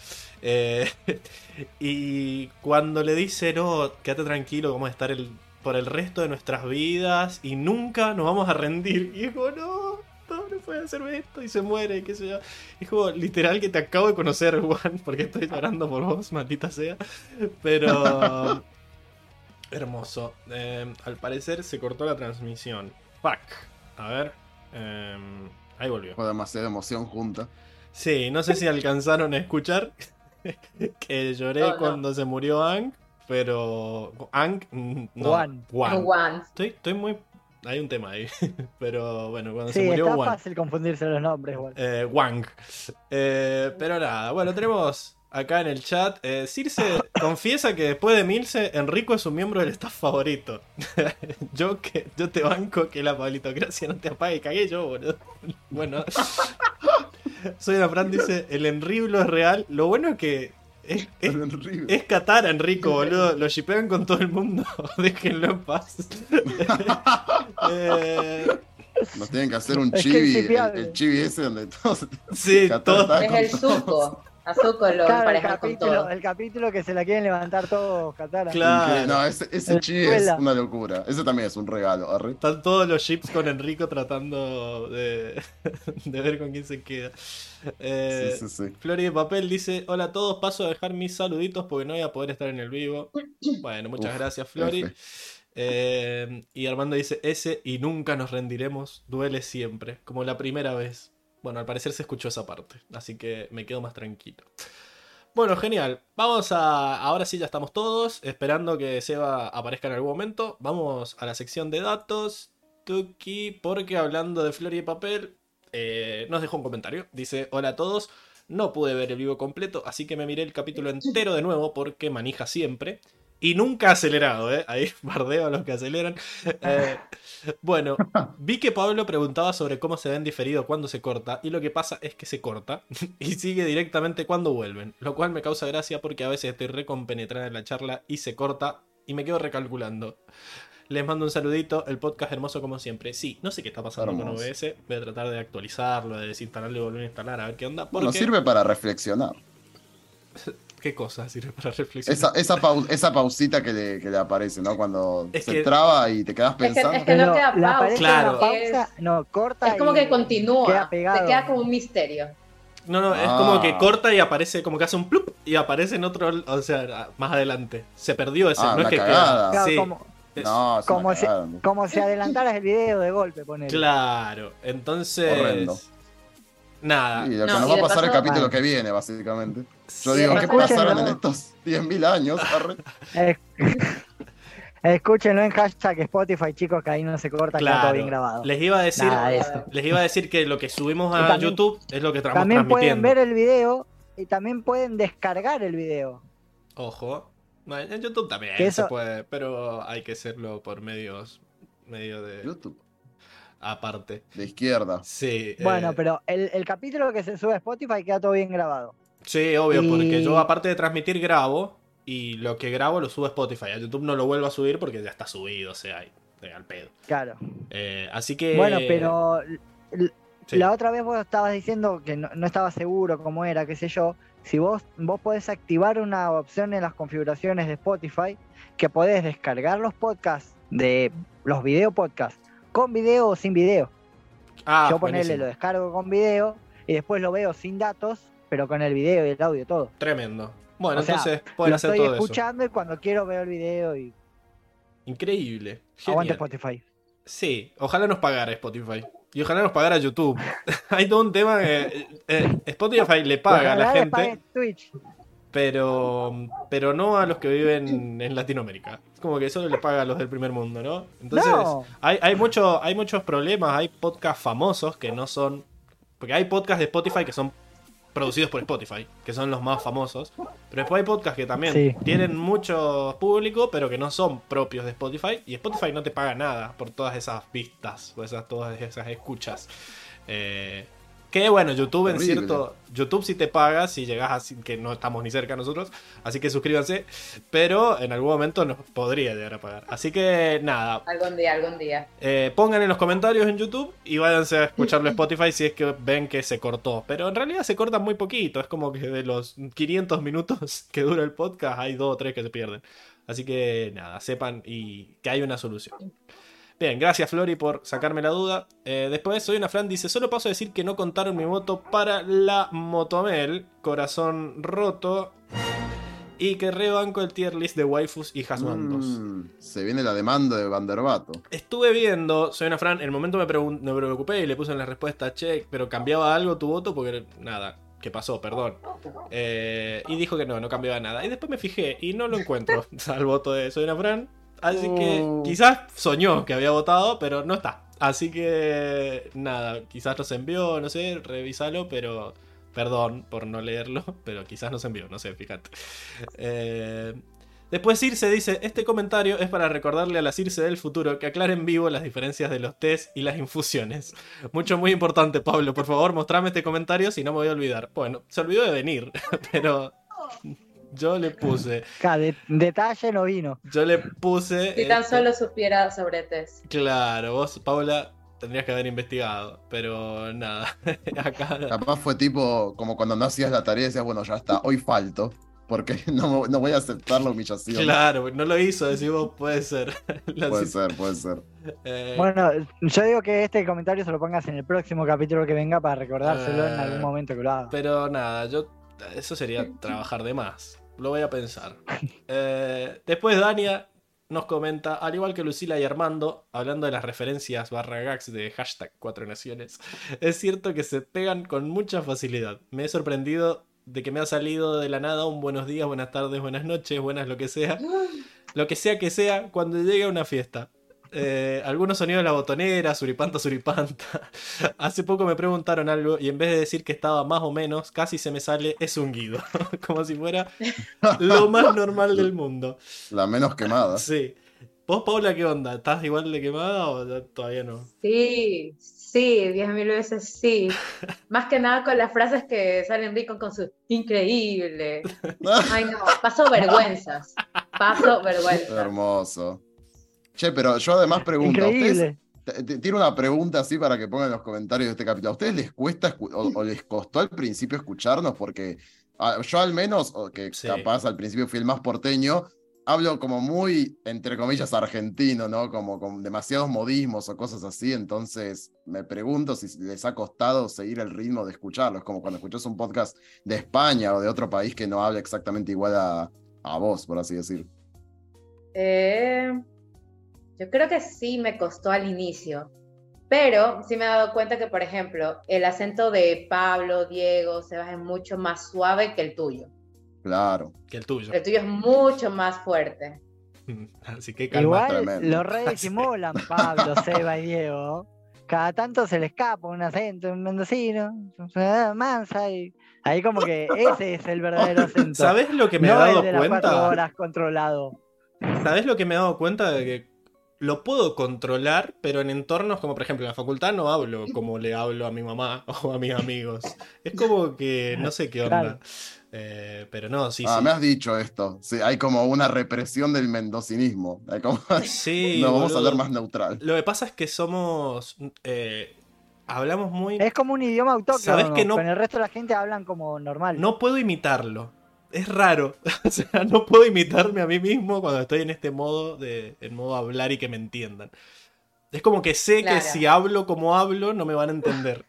Eh, [LAUGHS] y cuando le dice, no, quédate tranquilo, vamos a estar el, por el resto de nuestras vidas y nunca nos vamos a rendir. Y es como, no puede hacerme esto y se muere, qué sé yo. Es como literal que te acabo de conocer, [LAUGHS] Juan, porque estoy llorando por vos, maldita sea. Pero... [LAUGHS] Hermoso. Eh, al parecer se cortó la transmisión. Fuck. A ver. Eh, ahí volvió. Fue demasiada emoción junta. Sí, no sé si alcanzaron a escuchar [LAUGHS] que lloré No, no. cuando se murió Ang, pero. Ang. mm, No, Juan. Juan. Estoy, estoy muy. Hay un tema ahí. [LAUGHS] Pero bueno, cuando Sí, se murió está Juan. fácil confundirse los nombres, igual. Eh, Wang. Eh, pero nada, bueno, tenemos acá en el chat. Eh, Circe [LAUGHS] confiesa que después de Milce, Enrico es un miembro del staff favorito. [LAUGHS] yo que yo te banco que la pablitocracia no te apague, cagué yo, boludo. Bueno. Soy una Fran dice, el enriblo es real. Lo bueno es que es, es, es Qatar, Enrico, [LAUGHS] boludo. Lo shipean con todo el mundo. [LAUGHS] Déjenlo en paz. [LAUGHS] Eh, Nos tienen que hacer un Es que chibi, es el, el chibi ese donde todos. sí, Qatar todo. está Es el todo. A Claro, el capítulo, todo. el capítulo que se la quieren levantar todos, Katara. Claro. No, ese, ese chibi es una locura. Ese también es un regalo. arre. Están todos los ships con Enrico tratando de, [LAUGHS] de ver con quién se queda. Eh, Sí, sí, sí. Flori de Papel dice: Hola a todos, paso a dejar mis saluditos porque no voy a poder estar en el vivo. Bueno, muchas Uf, gracias, Flori. Eh, y Armando dice: Ese y nunca nos rendiremos, duele siempre, como la primera vez. Bueno, al parecer se escuchó esa parte, así que me quedo más tranquilo. Bueno, genial. Vamos a. Ahora sí, ya estamos todos. Esperando que Seba aparezca en algún momento. Vamos a la sección de datos. Tuki, porque hablando de Flor y papel, eh, nos dejó un comentario. Dice: Hola a todos. No pude ver el vivo completo, así que me miré el capítulo entero de nuevo porque manija siempre. Y nunca acelerado, ¿eh? Ahí [LAUGHS] bardeo a los que aceleran. Eh, bueno, [LAUGHS] vi que Pablo preguntaba sobre cómo se ven diferido cuando se corta, y lo que pasa es que se corta [LAUGHS] y sigue directamente cuando vuelven, lo cual me causa gracia porque a veces estoy recompenetrada en la charla y se corta y me quedo recalculando. Les mando un saludito, el podcast hermoso como siempre. Sí, no sé qué está pasando Hermoso. con OBS, voy a tratar de actualizarlo, de desinstalarlo y volver a instalar a ver qué onda. Porque- sirve para reflexionar. ¿Qué cosa sirve para reflexionar? Esa, esa, pau- esa pausita que le, que le aparece, ¿no? Cuando Es se que- traba y te quedas que- pensando. es que no queda pausa. aparece Claro. pausa, no, corta Es como y que continúa. Queda pegado. Se queda como un misterio. No, no, es Ah. como que corta y aparece, como que hace un plup y aparece en otro, o sea, más adelante. Se perdió ese, Ah, no es que cagada. queda. Claro, Sí, como, No, es como ¿no? como si adelantaras el video de golpe, poner. Claro, entonces. Horrendo. Nada. Y lo que No, nos va a pasar el capítulo que viene, básicamente. Yo Sí, digo, ¿qué pasaron en estos 10.000 años? [LAUGHS] Escúchenlo en hashtag Spotify, chicos, que ahí no se corta, queda todo Claro. bien grabado. Les iba a decir. Nada eso. Les iba a decir que lo que subimos a también- YouTube es lo que estamos También pueden ver el video y también pueden descargar el video. Ojo. En YouTube también Que se eso- puede, pero hay que hacerlo por medios. medio de. YouTube, aparte. de izquierda. Sí. Bueno, eh, pero el, el capítulo que se sube a Spotify queda todo bien grabado. Sí, obvio, Y- porque yo aparte de transmitir grabo y lo que grabo lo subo a Spotify. A YouTube no lo vuelvo a subir porque ya está subido, o sea, al pedo. Claro. Eh, así que... Bueno, pero sí. la otra vez vos estabas diciendo que no, no estabas seguro cómo era, qué sé yo. Si vos, vos podés activar una opción en las configuraciones de Spotify que podés descargar los podcasts de los video podcasts con video o sin video. Ah, yo ponerle buenísimo. lo descargo con video y después lo veo sin datos, pero con el video y el audio todo. Tremendo. Bueno, O sea, entonces pueden hacer estoy todo eso. escuchando y cuando quiero veo el video y Increíble. aguante Genial. Spotify. Sí, ojalá nos pagara Spotify. Y ojalá nos pagara YouTube. [LAUGHS] Hay todo un tema que eh, Spotify le paga a la gente, Twitch. Pero, pero no a los que viven en Latinoamérica. Es como que solo le paga a los del primer mundo, ¿no? Entonces, No. hay, hay, mucho, hay muchos problemas. Hay podcasts famosos que no son. Porque hay podcasts de Spotify que son producidos por Spotify, que son los más famosos. Pero después hay podcasts que también Sí. tienen mucho público, pero que no son propios de Spotify. Y Spotify no te paga nada por todas esas vistas, o esas, todas esas escuchas. Eh, Que bueno, YouTube en Horrible. cierto. YouTube sí te paga si llegas así, que no estamos ni cerca nosotros. Así que suscríbanse. Pero en algún momento nos podría llegar a pagar. Así que nada, Algún día, algún día. eh, pongan en los comentarios en YouTube y váyanse a escucharlo en Spotify si es que ven que se cortó. Pero en realidad se corta muy poquito. Es como que de los 500 minutos [LAUGHS] que dura el podcast hay dos o tres que se pierden. Así que nada, sepan y que hay una solución. Bien, gracias Flori por sacarme la duda. Eh, después soy una Fran dice, solo paso a decir que no contaron mi voto para la Motomel, corazón roto. Y que rebanco el tier list de waifus y husbandos. Mm, se viene la demanda de Vanderbato. Estuve viendo, soy una Fran, en el momento me, me preocupé y le puse en la respuesta check, pero cambiaba algo tu voto porque nada, ¿qué pasó? Perdón. Eh, y dijo que no, no cambiaba nada. Y después me fijé y no lo encuentro al voto de soy una Fran. Así que Oh. quizás soñó que había votado, pero no está. Así que nada, quizás nos envió, no sé, revísalo, pero perdón por no leerlo, [LAUGHS] pero quizás nos envió, no sé, fíjate. Eh, Después Circe dice, este comentario es para recordarle a la Circe del futuro que aclare en vivo las diferencias de los test y las infusiones. Mucho, muy importante, Pablo. Por favor, mostrame este comentario si no me voy a olvidar. Bueno, se olvidó de venir, [LAUGHS] pero yo le puse, [LAUGHS] de- detalle no vino. yo le puse... Si tan este, solo supiera sobre test. Claro, vos, Paula, tendrías que haber investigado, pero nada, [LAUGHS] acá... Capaz fue tipo como cuando no hacías la tarea y decías, bueno, ya está, hoy falto. Porque [LAUGHS] no, no voy a aceptar la humillación. Claro, no lo hizo, decimos, puede ser. La Puede ser, puede ser. eh, Bueno, yo digo que este comentario se lo pongas en el próximo capítulo que venga para recordárselo en Eh, algún momento que lo haga. Pero nada, yo. Eso sería trabajar de más. Lo voy a pensar. [LAUGHS] Eh, después Dania nos comenta, al igual que Lucila y Armando, hablando de las referencias barra gags de hashtag Cuatro Naciones, es cierto que se pegan con mucha facilidad. Me he sorprendido de que me ha salido de la nada un buenos días, buenas tardes, buenas noches, buenas lo que sea. [GASPS] Lo que sea que sea cuando llegue a una fiesta. Eh, algunos sonidos de la botonera, suripanta, suripanta. [LAUGHS] Hace poco me preguntaron algo y en vez de decir que estaba más o menos, casi se me sale es un guido. [LAUGHS] Como si fuera lo más normal del mundo. La menos quemada. Sí. ¿Vos, Paula, qué onda? ¿Estás igual de quemada o todavía no? Sí, sí, diez mil veces sí. Más que nada con las frases que salen Rico con su increíble. [LAUGHS] Ay, no, paso vergüenzas. Paso vergüenzas. Hermoso. Che, pero yo además pregunto, ¿a ustedes Increíble. Te- te- Tiro una pregunta así para que pongan en los comentarios de este capítulo. ¿A ustedes les cuesta o, o les costó al principio escucharnos? Porque ah, yo al menos, que Sí. capaz al principio fui el más porteño, hablo como muy, entre comillas, argentino, ¿no? Como con demasiados modismos o cosas así. Entonces me pregunto si les ha costado seguir el ritmo de escucharlo. Es como cuando escuchas un podcast de España o de otro país que no habla exactamente igual a, a vos, por así decir. Eh, yo creo que sí me costó al inicio, pero sí me he dado cuenta que, por ejemplo, el acento de Pablo, Diego, Sebas es mucho más suave que el tuyo. Claro. Que el tuyo. El tuyo es mucho más fuerte. [LAUGHS] Así que calma. Igual tremendo. los Pablo, [LAUGHS] Seba y Diego. Cada tanto se le escapa un acento, un mendocino, una mansa, y ahí como que ese es el verdadero [LAUGHS] acento. ¿Sabés lo que me no he el dado de las cuatro cuenta? horas controlado. ¿Sabés lo que me he dado cuenta de que lo puedo controlar, pero en entornos como por ejemplo en la facultad no hablo como le hablo a mi mamá [LAUGHS] o a mis amigos. Es como que no sé qué onda. Claro. Eh, pero no, sí, ah, sí. me has dicho esto. Sí, hay como una represión del mendocinismo. Hay como- [LAUGHS] Sí, no, vamos a hablar más neutral. Lo que pasa es que somos. eh, hablamos muy. Es como un idioma autóctono. ¿Sabés que no- Con el resto de la gente hablan como normal. No puedo imitarlo. Es raro. [LAUGHS] O sea, no puedo imitarme a mí mismo cuando estoy en este modo de. en modo hablar y que me entiendan. Es como que sé Claro. que si hablo como hablo, no me van a entender.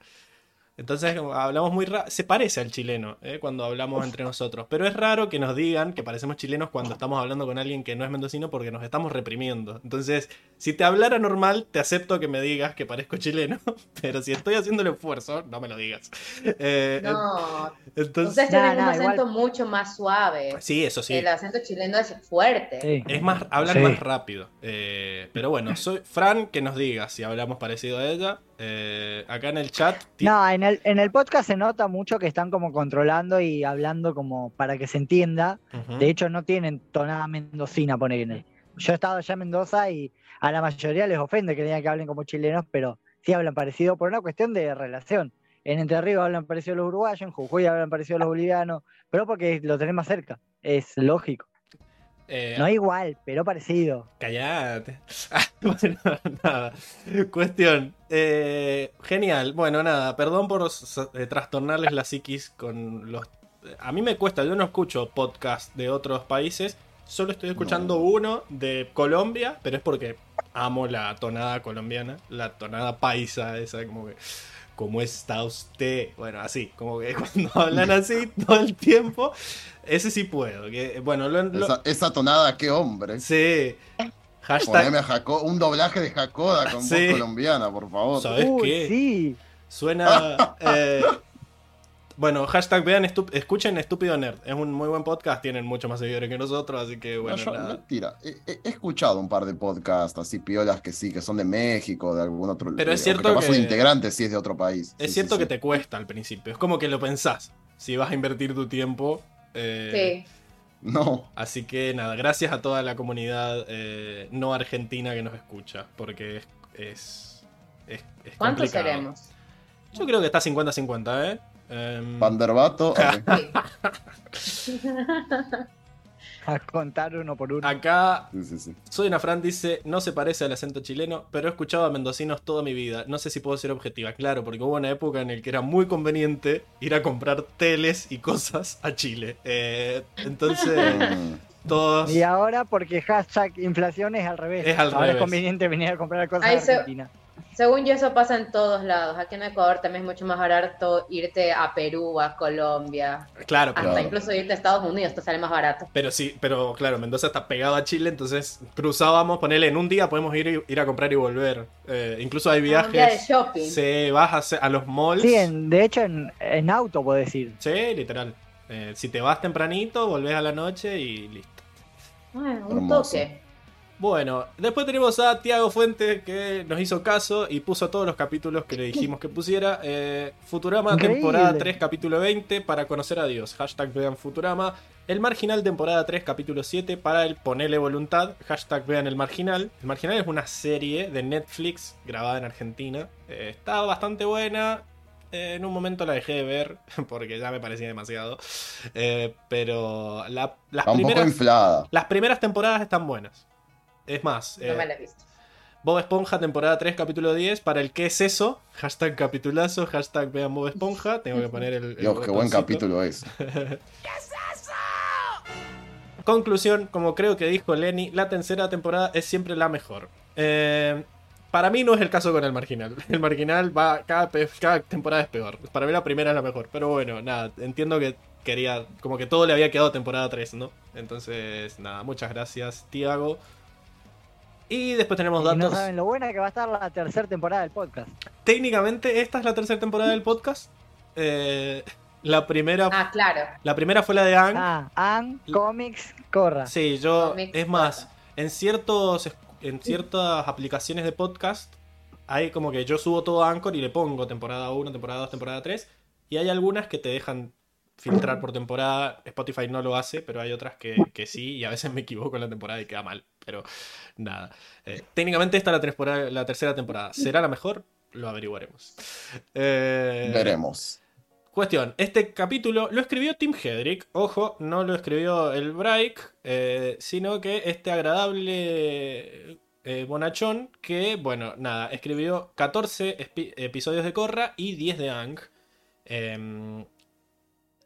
Entonces hablamos muy raro. Se parece al chileno ¿eh? cuando hablamos entre nosotros. Pero es raro que nos digan que parecemos chilenos cuando estamos hablando con alguien que no es mendocino porque nos estamos reprimiendo. Entonces, si te hablara normal, te acepto que me digas que parezco chileno. [LAUGHS] Pero si estoy haciendo el esfuerzo, no me lo digas. Eh, No, entonces, ustedes tienen Nah, un nah, acento igual- mucho más suave. sí, eso sí. El acento chileno es fuerte. Sí. Es más, hablan Sí. más rápido. Eh, pero bueno, soy Fran, que nos diga si hablamos parecido a ella. Eh, acá en el chat. No, en el, en el podcast se nota mucho que están como controlando y hablando como para que se entienda. De hecho, no tienen tonada mendocina, poner. Yo he estado allá en Mendoza y a la mayoría les ofende que digan que hablen como chilenos, pero sí hablan parecido por una cuestión de relación. En Entre Ríos hablan parecido los uruguayos, en Jujuy hablan parecido los bolivianos, pero porque lo tenés más cerca. Es lógico. Eh, No igual, pero parecido. Callate. [LAUGHS] Ah, [LAUGHS] bueno, nada. Cuestión. eh, genial. Bueno, nada. Perdón por eh, trastornarles la psiquis con los. A mí me cuesta, yo no escucho podcast de otros países. Solo estoy escuchando No. uno de Colombia, pero es porque amo la tonada colombiana, la tonada paisa, esa como que. ¿Cómo está usted? Bueno, así, como que [LAUGHS] cuando [LAUGHS] hablan así todo el tiempo, ese sí puedo. Que, bueno, lo, lo- Esa, esa tonada, qué hombre. sí. Hashtag Poneme a Jaco- un doblaje de Jacoda con Sí. voz colombiana, por favor. ¿Sabes Uy, qué? sí. Suena. [LAUGHS] eh, bueno, hashtag vean escuchen Estúpido Nerd. Es un muy buen podcast, tienen mucho más seguidores que nosotros, así que No, bueno, yo- nada. mentira. He, escuchado un par de podcasts así piolas que sí, que son de México, de algún otro Pero es o cierto que- un integrante sí es de otro país. Es Sí, cierto sí, que sí. te cuesta al principio, es como que lo pensás si vas a invertir tu tiempo. eh, Sí. No, Así que nada, gracias a toda la comunidad eh, no argentina que nos escucha, porque es. es, es- es ¿Cuántos complicado. seremos? Yo creo que está 50-50, ¿eh? Em, Vanderbato. [LAUGHS] [LAUGHS] A contar uno por uno. acá Sí, sí, sí. Soy una Fran dice, no se parece al acento chileno, pero he escuchado a mendocinos toda mi vida. No sé si puedo ser objetiva. Claro, porque hubo una época en la que era muy conveniente ir a comprar teles y cosas a Chile. Eh, entonces, [LAUGHS] todos... Y ahora porque hashtag inflación es al revés. Es al ahora revés. es conveniente venir a comprar cosas se- Argentina. Según yo, eso pasa en todos lados. Aquí en Ecuador también es mucho más barato irte a Perú, a Colombia, Claro, hasta pero, Claro. incluso irte a Estados Unidos, te sale más barato. pero sí, pero claro, Mendoza está pegado a Chile, entonces cruzábamos, ponele, en un día podemos ir, ir a comprar y volver. Eh, incluso hay Un día de viajes... shopping. Se vas a, los malls. Sí, en- de hecho en, en auto puedes ir. Sí, literal. Eh, si te vas tempranito, volvés a la noche y listo. Bueno, un Hermoso. toque. Bueno, después tenemos a Tiago Fuente que nos hizo caso y puso todos los capítulos que le dijimos que pusiera. Eh, Futurama, Increíble. temporada 3, capítulo 20, para conocer a Dios. Hashtag vean Futurama. El Marginal, temporada 3, capítulo 7, para el Ponele Voluntad. Hashtag vean el Marginal. El Marginal es una serie de Netflix grabada en Argentina. Eh, está bastante buena. Eh, en un momento la dejé de ver [LAUGHS] porque ya me parecía demasiado. Eh, pero la- primeras, las primeras temporadas están buenas. Es más, No eh, me la he visto. Bob Esponja, temporada 3, capítulo 10. Para el ¿qué es eso? Hashtag capitulazo, hashtag vean Bob Esponja. Tengo que poner el. el Dios, qué buen capítulo es. [LAUGHS] Conclusión, como creo que dijo Lenny, la tercera temporada es siempre la mejor. Eh, para mí no es el caso con el marginal. [LAUGHS] El marginal va. Cada, cada temporada es peor. Para mí la primera es la mejor. Pero bueno, nada. Entiendo que quería. Como que todo le había quedado temporada 3, ¿no? Entonces, nada. Muchas gracias, Tiago. Y después tenemos Y no datos. saben lo buena que va a estar la tercera temporada del podcast. Técnicamente, esta es la tercera temporada del podcast. Eh, la primera. Ah, claro. La primera fue la de Ang. Ah, An, Comics, Corra. Sí, yo. Comics, Es más, en ciertos. En ciertas aplicaciones de podcast. Hay como que yo subo todo a Anchor y le pongo temporada 1, temporada 2, temporada 3. Y hay algunas que te dejan filtrar por temporada. Spotify no lo hace, pero hay otras que, que sí. Y a veces me equivoco en la temporada y queda mal. Pero nada. Eh, técnicamente esta es la, la tercera temporada. ¿Será la mejor? Lo averiguaremos. Eh, Veremos. Cuestión, este capítulo lo escribió Tim Hedrick, ojo, no lo escribió el Break, eh, sino que este agradable eh, bonachón que, bueno, nada, escribió 14 espi- episodios de Korra y 10 de Ang. Em,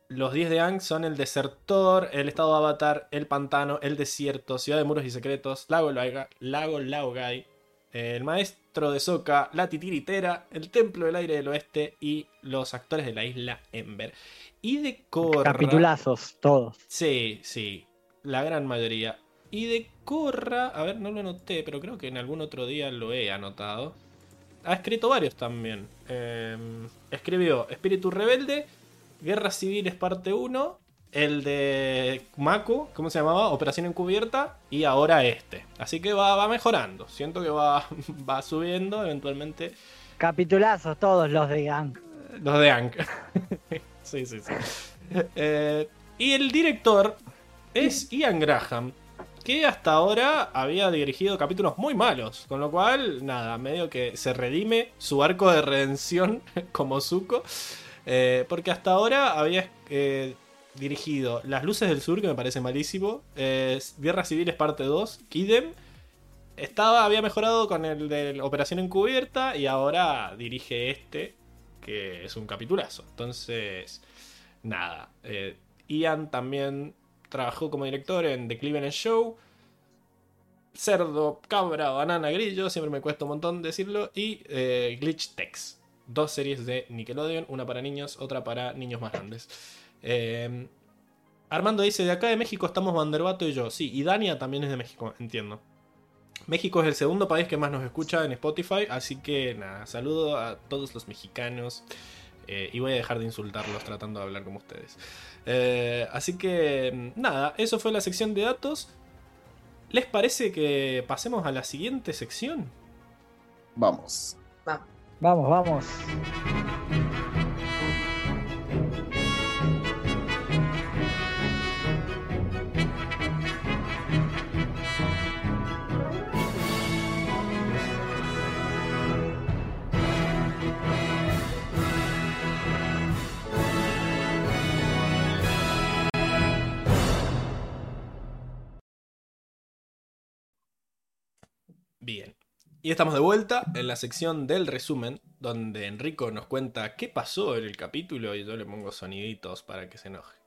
los 10 de Ang son el desertor, el estado de avatar, el pantano, el desierto, ciudad de muros y secretos, lago, Laoga- lago Laogai, el maestro de Soka, la titiritera, el templo del aire del oeste y los actores de la isla Ember. Y de Korra. Capitulazos, todos. Sí, sí, la gran mayoría. Y de Korra, a ver, no lo anoté, pero creo que en algún otro día lo he anotado. Ha escrito varios también. Eh, escribió Espíritu Rebelde, Guerras Civiles Parte 1, el de Maku, ¿cómo se llamaba? Operación Encubierta, y ahora este. Así que va, va mejorando. Siento que va, [LAUGHS] va subiendo eventualmente Capitulazos, todos los de Gang. los de Ank. [LAUGHS] sí, sí, sí. Eh, y el director es Ian Graham. que hasta ahora había dirigido capítulos muy malos, con lo cual, nada, medio que se redime su arco de redención [LAUGHS] como Zuko, eh, porque hasta ahora había eh, dirigido Las Luces del Sur, que me parece malísimo, eh, Guerras Civiles Parte 2, Kidem, estaba, había mejorado con el de Operación Encubierta y ahora dirige este, que es un capitulazo. Entonces, nada. Eh, Ian también trabajó como director en The Cleveland Show. Cerdo, cabra, banana, grillo, siempre me cuesta un montón decirlo. Y Glitch Tex. Dos series de Nickelodeon, una para niños, otra para niños más grandes. Eh, Armando dice, de acá de México estamos Vanderbato y yo. Sí, y Dania también es de México, entiendo. México es el segundo país que más nos escucha en Spotify, así que nada, saludo a todos los mexicanos eh, y voy a dejar de insultarlos tratando de hablar como ustedes. Eh, así que nada, eso fue la sección de datos. ¿Les parece que pasemos a la siguiente sección? Vamos. Vamos, vamos. Bien. Y estamos de vuelta en la sección del resumen, donde Enrico nos cuenta qué pasó en el capítulo y yo le pongo soniditos para que se enoje.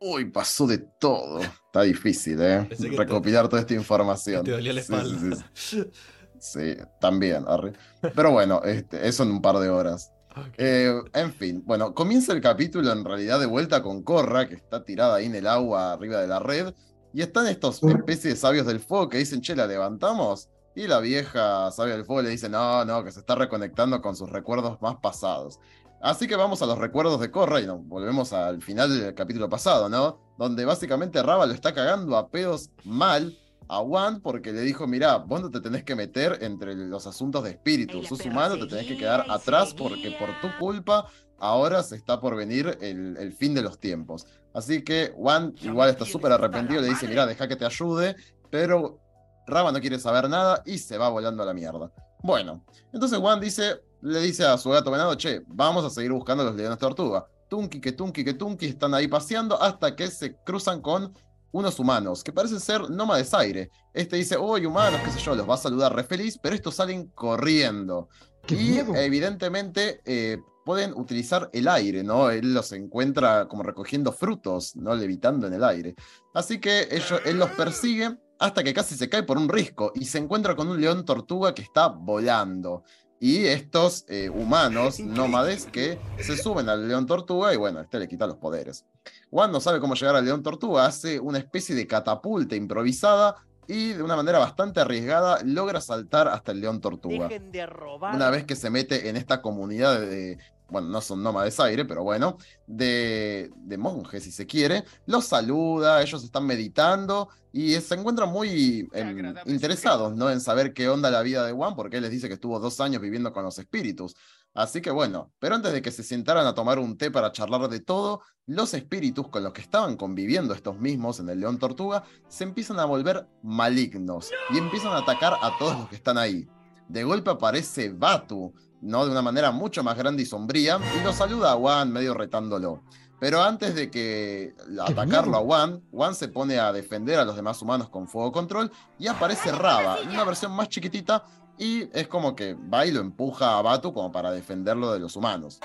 Uy, pasó de todo. Está difícil, ¿eh? Recopilar toda esta información. Te dolía la Sí, espalda. sí, sí. Sí, también. arre. Pero bueno, este, eso en un par de horas. Eh, en fin, bueno, comienza el capítulo en realidad de vuelta con Corra, que está tirada ahí en el agua arriba de la red, y están estos especies de sabios del fuego que dicen, che, ¿la levantamos? Y la vieja sabia del fuego le dice, no, no, que se está reconectando con sus recuerdos más pasados. Así que vamos a los recuerdos de Corra y nos volvemos al final del capítulo pasado, ¿no? Donde básicamente Raba lo está cagando a pedos mal a Wan porque le dijo, mira, vos no te tenés que meter entre los asuntos de espíritu, Ella sos humano, te tenés que quedar atrás porque por tu culpa ahora se está por venir el, el fin de los tiempos. Así que Wan Ya igual está súper arrepentido, le dice, mira, deja que te ayude, pero Raba no quiere saber nada y se va volando a la mierda. Bueno, entonces Wan dice, le dice a su gato venado, che, vamos a seguir buscando a los leones tortuga. Tunki, que Tunki, que Tunki están ahí paseando hasta que se cruzan con unos humanos que parecen ser nómades aire. Este dice, uy, humanos, qué sé yo, los va a saludar re feliz, pero estos salen corriendo. ¡Qué y miedo! evidentemente eh, pueden utilizar el aire, ¿no? Él los encuentra como recogiendo frutos, ¿no? Levitando en el aire. Así que ellos, él los persigue hasta que casi se cae por un risco y se encuentra con un león tortuga que está volando. Y estos eh, humanos nómades que se suben al león tortuga y bueno, este le quita los poderes. Juan no sabe cómo llegar al león tortuga, hace una especie de catapulta improvisada y de una manera bastante arriesgada logra saltar hasta el león tortuga. Dejen de robar. Una vez que se mete en esta comunidad de, bueno, no son nómades aire, pero bueno, de, de monjes, si se quiere, los saluda, ellos están meditando y se encuentran muy em, interesados, ¿no? En saber qué onda la vida de Juan, porque él les dice que estuvo dos años viviendo con los espíritus. Así que bueno, pero antes de que se sentaran a tomar un té para charlar de todo, los espíritus con los que estaban conviviendo estos mismos en el León Tortuga se empiezan a volver malignos y empiezan a atacar a todos los que están ahí. De golpe aparece Batu, ¿no? De una manera mucho más grande y sombría, y lo saluda a Wan medio retándolo. Pero antes de que atacarlo a Wan, Wan se pone a defender a los demás humanos con fuego control y aparece Raba, en una versión más chiquitita, y es como que va y lo empuja a Batu como para defenderlo de los humanos.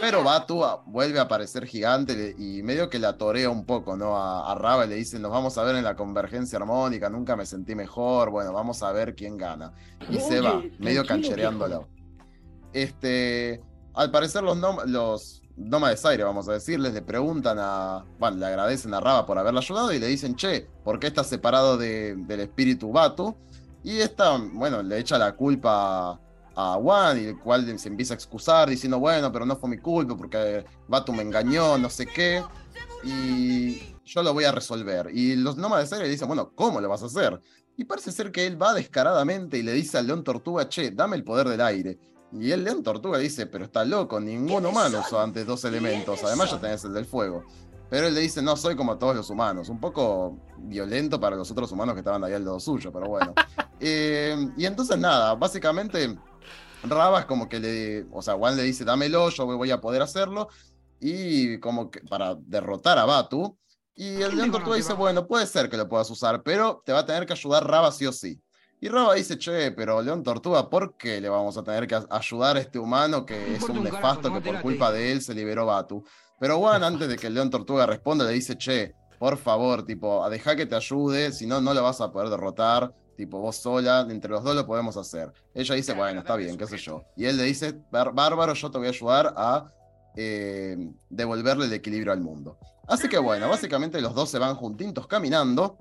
Pero Batu vuelve a aparecer gigante y medio que la torea un poco, ¿no? A, a Raba y le dice, nos vamos a ver en la convergencia armónica, nunca me sentí mejor, bueno, vamos a ver quién gana. Y se va, medio tranquilo, canchereándolo. Este, al parecer los, los nómades aire, vamos a decirles, le preguntan a, bueno, le agradecen a Raba por haberla ayudado y le dicen, che, ¿por qué estás separado de- del espíritu Batu? Y esta, bueno, le echa la culpa a Juan, y el cual se empieza a excusar diciendo, bueno, pero no fue mi culpa porque Batu me engañó, no sé qué, y yo lo voy a resolver. Y los nómades aire le dicen, bueno, ¿cómo lo vas a hacer? Y parece ser que él va descaradamente y le dice al león tortuga, che, dame el poder del aire. Y el león tortuga dice, pero está loco, ningún humano usó antes dos elementos, además ya tenés el del fuego. Pero él le dice, no soy como todos los humanos. Un poco violento para los otros humanos que estaban ahí al lado suyo, pero bueno. [LAUGHS] Eh, y entonces nada, básicamente Raba es como que le, o sea, Juan le dice, dámelo, yo voy a poder hacerlo. Y como que para derrotar a Batu. Y el León Tortuga dice, bueno, puede ser que lo puedas usar, pero te va a tener que ayudar Raba sí o sí. Y Raba dice, che, pero León Tortuga, ¿por qué le vamos a tener que ayudar a este humano que es un nefasto que por culpa de él se liberó Batu? Pero Juan, antes de que el León Tortuga responda, le dice, che, por favor, tipo, deja que te ayude, si no, no lo vas a poder derrotar tipo vos sola, entre los dos lo podemos hacer. Ella dice, bueno, está bien, qué sé yo. Y él le dice, bárbaro, yo te voy a ayudar a eh, devolverle el equilibrio al mundo. Así que bueno, básicamente los dos se van juntitos caminando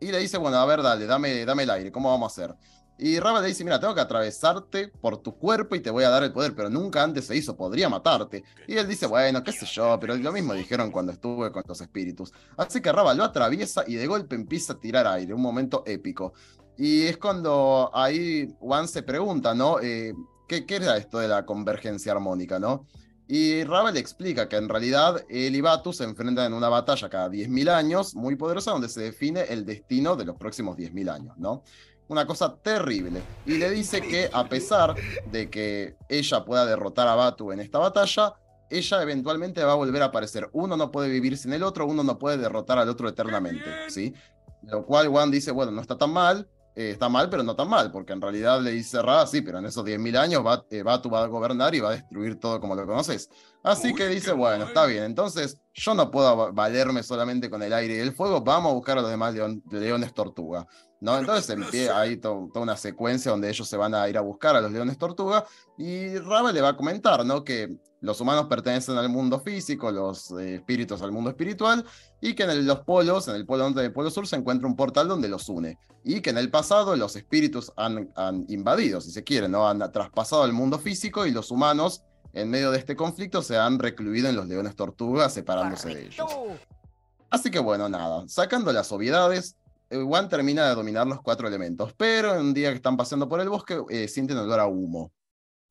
y le dice, bueno, a ver, dale, dame, dame el aire, ¿cómo vamos a hacer? Y Raba le dice, mira, tengo que atravesarte por tu cuerpo y te voy a dar el poder, pero nunca antes se hizo, podría matarte. Y él dice, bueno, qué sé yo, pero lo mismo dijeron cuando estuve con los espíritus. Así que Raba lo atraviesa y de golpe empieza a tirar aire, un momento épico. Y es cuando ahí Juan se pregunta, ¿no? Eh, ¿qué, ¿qué, era esto de la convergencia armónica, no? Y Raba le explica que en realidad él y Batu se enfrentan en una batalla cada 10.000 años, muy poderosa, donde se define el destino de los próximos 10.000 años, ¿no? una cosa terrible. Y le dice que a pesar de que ella pueda derrotar a Batu en esta batalla, ella eventualmente va a volver a aparecer. Uno no puede vivir sin el otro, uno no puede derrotar al otro eternamente, ¿sí? Lo cual Juan dice, bueno, no está tan mal, eh, está mal, pero no tan mal, porque en realidad le dice Ra, sí, pero en esos 10.000 años eh, Batu va a gobernar y va a destruir todo como lo conoces. Así que dice, bueno, está bien, entonces yo no puedo valerme solamente con el aire y el fuego, vamos a buscar a los demás leones tortuga. ¿No? Entonces empieza ahí toda una secuencia donde ellos se van a ir a buscar a los leones tortuga y Raba le va a comentar, ¿no? Que los humanos pertenecen al mundo físico, los eh, espíritus al mundo espiritual y que en los polos, en el polo norte y el polo sur, se encuentra un portal donde los une y que en el pasado los espíritus han, han invadido, si se quiere, ¿no? Han traspasado el mundo físico y los humanos en medio de este conflicto se han recluido en los leones tortuga separándose de ellos. Así que bueno, nada, sacando las obviedades, Juan termina de dominar los cuatro elementos, pero en un día que están paseando por el bosque eh, sienten olor a humo.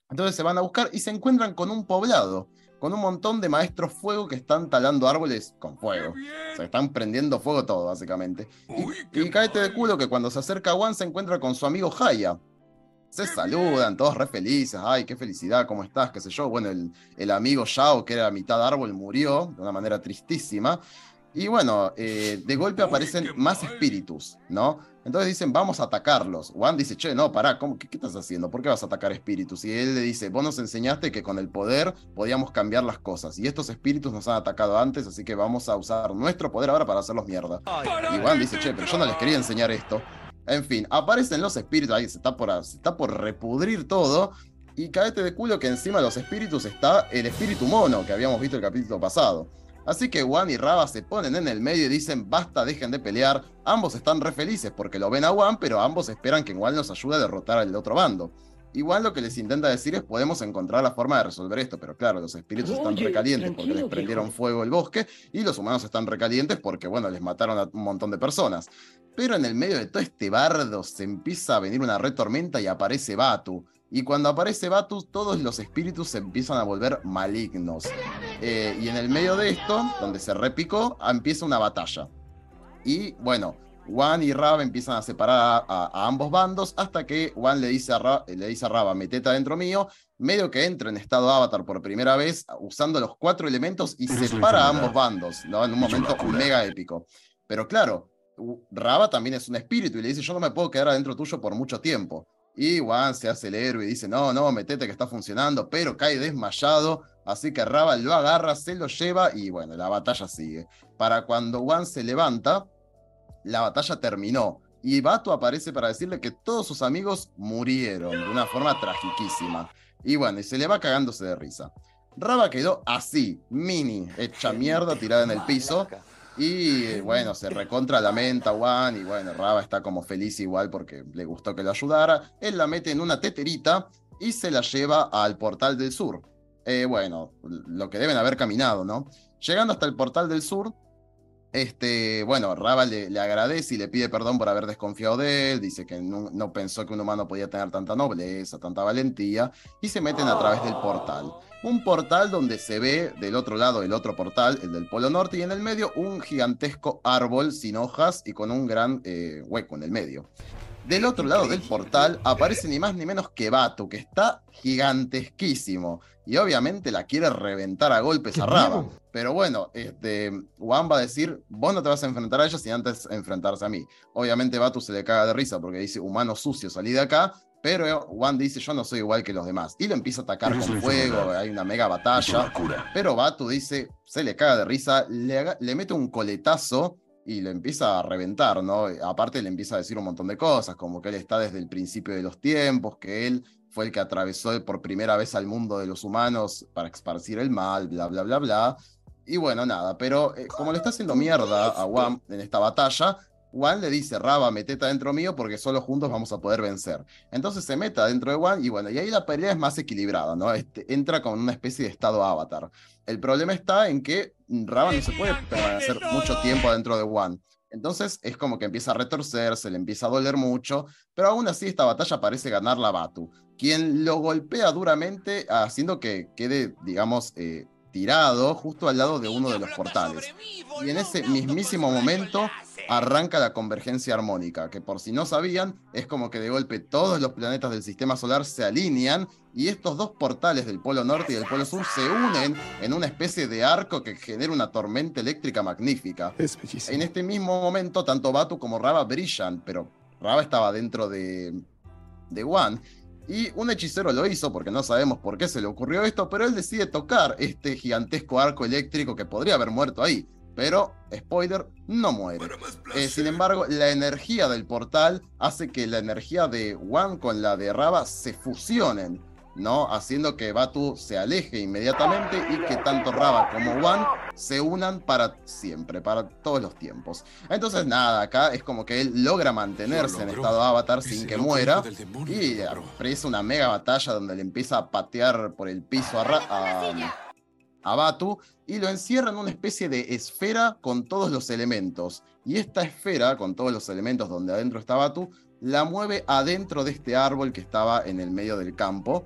Entonces se van a buscar y se encuentran con un poblado, con un montón de maestros fuego que están talando árboles con fuego. Se están prendiendo fuego todo, básicamente. Y, y caete de culo que cuando se acerca a Juan se encuentra con su amigo Haya. Se saludan, todos re felices. Ay, qué felicidad, ¿cómo estás? ¿Qué sé yo? Bueno, el, el amigo Yao, que era mitad árbol, murió de una manera tristísima. Y bueno, eh, de golpe aparecen más espíritus, ¿no? Entonces dicen, vamos a atacarlos. Juan dice, che, no, pará, ¿cómo, qué, estás haciendo? ¿Por qué vas a atacar espíritus? Y él le dice, vos nos enseñaste que con el poder podíamos cambiar las cosas. Y estos espíritus nos han atacado antes, así que vamos a usar nuestro poder ahora para hacerlos mierda. Y Juan dice, che, pero yo no les quería enseñar esto. En fin, aparecen los espíritus, ahí se está por, se está por repudrir todo. Y caete de culo que encima de los espíritus está el espíritu mono que habíamos visto el capítulo pasado. Así que Juan y Raba se ponen en el medio y dicen, basta, dejen de pelear. Ambos están re felices porque lo ven a Juan, pero ambos esperan que Juan nos ayude a derrotar al otro bando. Igual lo que les intenta decir es podemos encontrar la forma de resolver esto, pero claro, los espíritus están recalientes porque les prendieron fuego el bosque y los humanos están recalientes porque, bueno, les mataron a un montón de personas. Pero en el medio de todo este bardo se empieza a venir una retormenta y aparece Batu. Y cuando aparece Batu, todos los espíritus se empiezan a volver malignos. Eh, y en el medio de esto, donde se repicó, empieza una batalla. Y bueno, Juan y Rab empiezan a separar a, ambos bandos hasta que Juan le dice a Rab, le dice a Raba, metete adentro mío, medio que entra en estado avatar por primera vez usando los cuatro elementos y separa a ambos bandos, ¿no? En un momento mega épico. Pero claro, Raba también es un espíritu y le dice, yo no me puedo quedar adentro tuyo por mucho tiempo. Y Juan se hace el héroe y dice, no, no, metete que está funcionando, pero cae desmayado, así que Raba lo agarra, se lo lleva y bueno, la batalla sigue. Para cuando Juan se levanta, la batalla terminó. Y Bato aparece para decirle que todos sus amigos murieron de una forma tragiquísima. Y bueno, y se le va cagándose de risa. Raba quedó así, mini, hecha mierda, tirada en el piso. Y bueno, se recontra lamenta Juan y bueno, Raba está como feliz igual porque le gustó que lo ayudara. Él la mete en una teterita y se la lleva al portal del sur. Eh, bueno, lo que deben haber caminado, ¿no? Llegando hasta el portal del sur, Este, bueno, Raba le, le agradece y le pide perdón por haber desconfiado de él, dice que no, no pensó que un humano podía tener tanta nobleza, tanta valentía, y se meten a través del portal. Un portal donde se ve del otro lado el otro portal, el del Polo Norte, y en el medio un gigantesco árbol sin hojas y con un gran eh, hueco en el medio. Del otro lado del portal aparece ni más ni menos que Batu, que está gigantesquísimo. Y obviamente la quiere reventar a golpes a Raba. Pero bueno, este, Juan va a decir, vos no te vas a enfrentar a ella sin antes enfrentarse a mí. Obviamente Batu se le caga de risa porque dice, humano sucio, salí de acá. Pero Juan dice, yo no soy igual que los demás. Y lo empieza a atacar con fuego, hay una mega batalla. Pero Batu dice, se le caga de risa, le, le mete un coletazo y le empieza a reventar, ¿no? Aparte le empieza a decir un montón de cosas, como que él está desde el principio de los tiempos, que él fue el que atravesó por primera vez al mundo de los humanos para esparcir el mal, bla, bla, bla, bla. Y bueno, nada, pero eh, como le está haciendo mierda a Wam en esta batalla, Juan le dice, Raba, metete adentro mío porque solo juntos vamos a poder vencer. Entonces se mete adentro de Juan y bueno, y ahí la pelea es más equilibrada, ¿no? Este, entra con una especie de estado avatar. El problema está en que Raba no se puede permanecer mucho tiempo adentro de Juan. Entonces es como que empieza a retorcerse, le empieza a doler mucho, pero aún así esta batalla parece ganar la Batu, quien lo golpea duramente haciendo que quede, digamos, eh, tirado justo al lado de uno de los portales. Y en ese mismísimo momento arranca la convergencia armónica, que por si no sabían, es como que de golpe todos los planetas del sistema solar se alinean y estos dos portales del Polo Norte y del Polo Sur se unen en una especie de arco que genera una tormenta eléctrica magnífica. en este mismo momento, tanto Batu como Raba brillan, pero Raba estaba dentro de, de One y un hechicero lo hizo porque no sabemos por qué se le ocurrió esto, pero él decide tocar este gigantesco arco eléctrico que podría haber muerto ahí. Pero, spoiler, no muere. Eh, sin embargo, la energía del portal hace que la energía de Wan con la de Raba se fusionen. ¿no? Haciendo que Batu se aleje inmediatamente y que tanto Raba como Wan se unan para siempre, para todos los tiempos. Entonces, nada, acá es como que él logra mantenerse en estado avatar sin que muera y apresa una mega batalla donde le empieza a patear por el piso a, a Batu y lo encierra en una especie de esfera con todos los elementos. Y esta esfera, con todos los elementos donde adentro está Batu, la mueve adentro de este árbol que estaba en el medio del campo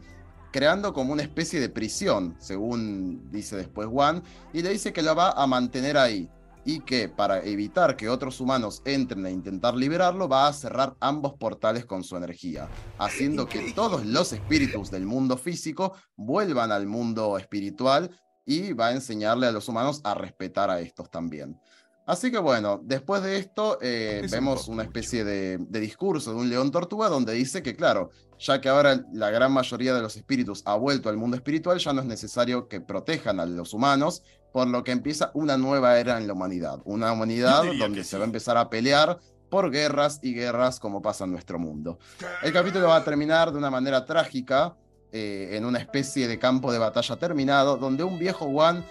creando como una especie de prisión, según dice después Juan, y le dice que la va a mantener ahí y que para evitar que otros humanos entren a intentar liberarlo, va a cerrar ambos portales con su energía, haciendo que todos los espíritus del mundo físico vuelvan al mundo espiritual y va a enseñarle a los humanos a respetar a estos también. Así que bueno, después de esto eh, vemos una especie de, discurso de un león tortuga donde dice que claro, ya que ahora la gran mayoría de los espíritus ha vuelto al mundo espiritual, ya no es necesario que protejan a los humanos, por lo que empieza una nueva era en la humanidad, una humanidad donde se va a empezar a pelear por guerras y guerras como pasa en nuestro mundo. El capítulo va a terminar de una manera trágica, eh, en una especie de campo de batalla terminado, donde un viejo Juan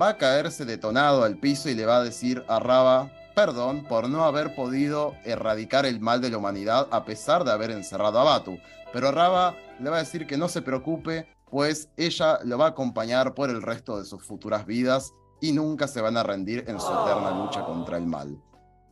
va a caerse detonado al piso y le va a decir a Raba perdón por no haber podido erradicar el mal de la humanidad a pesar de haber encerrado a Batu. Pero Raba le va a decir que no se preocupe, pues ella lo va a acompañar por el resto de sus futuras vidas y nunca se van a rendir en su eterna lucha contra el mal.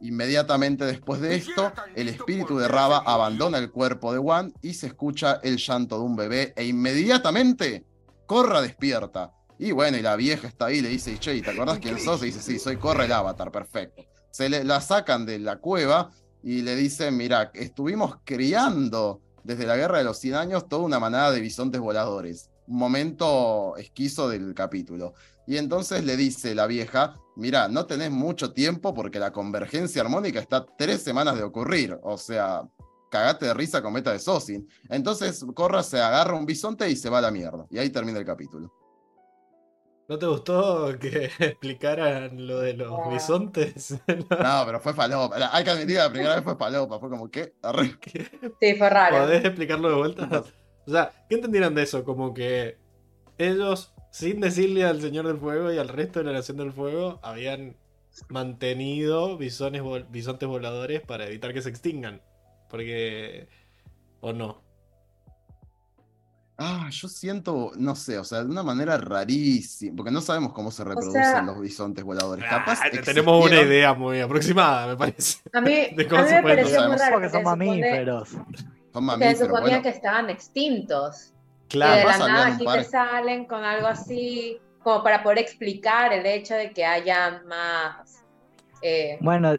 Inmediatamente después de esto, el espíritu de Raba abandona el cuerpo de Wan y se escucha el llanto de un bebé e inmediatamente Corra despierta y bueno, y la vieja está ahí, le dice, che, ¿te acordás quién sos? Y dice, sí, soy Corre el Avatar, perfecto. Se le, la sacan de la cueva y le dicen, mira, estuvimos criando desde la Guerra de los 100 años toda una manada de bisontes voladores. Un momento esquizo del capítulo. Y entonces le dice la vieja, mira, no tenés mucho tiempo porque la convergencia armónica está tres semanas de ocurrir. O sea, cagate de risa con meta de Sosin. Entonces Corra se agarra un bisonte y se va a la mierda. Y ahí termina el capítulo. ¿No te gustó que [LAUGHS] explicaran lo de los ah. bisontes? [LAUGHS] no, pero fue falopa. Hay que admitir, la primera vez fue falopa. Fue como que. [LAUGHS] Sí, fue raro. ¿Podés explicarlo de vuelta? O sea, ¿qué entendieron de eso? Como que ellos, sin decirle al Señor del Fuego y al resto de la Nación del Fuego, habían mantenido bisones, bisontes voladores para evitar que se extingan. Porque. ¿O no? Ah, yo siento, no sé, o sea, de una manera rarísima, porque no sabemos cómo se reproducen sea- los bisontes voladores. Ah, Capaz tenemos una idea muy aproximada, me parece. A mí, [LAUGHS] De a cómo mí se me puede pareció muy producir. raro Porque son mamíferos. Son mamíferos, se suponía bueno. que estaban extintos. De Claro, la nada aquí te salen con algo así, como para poder explicar el hecho de que haya más, eh, Bueno,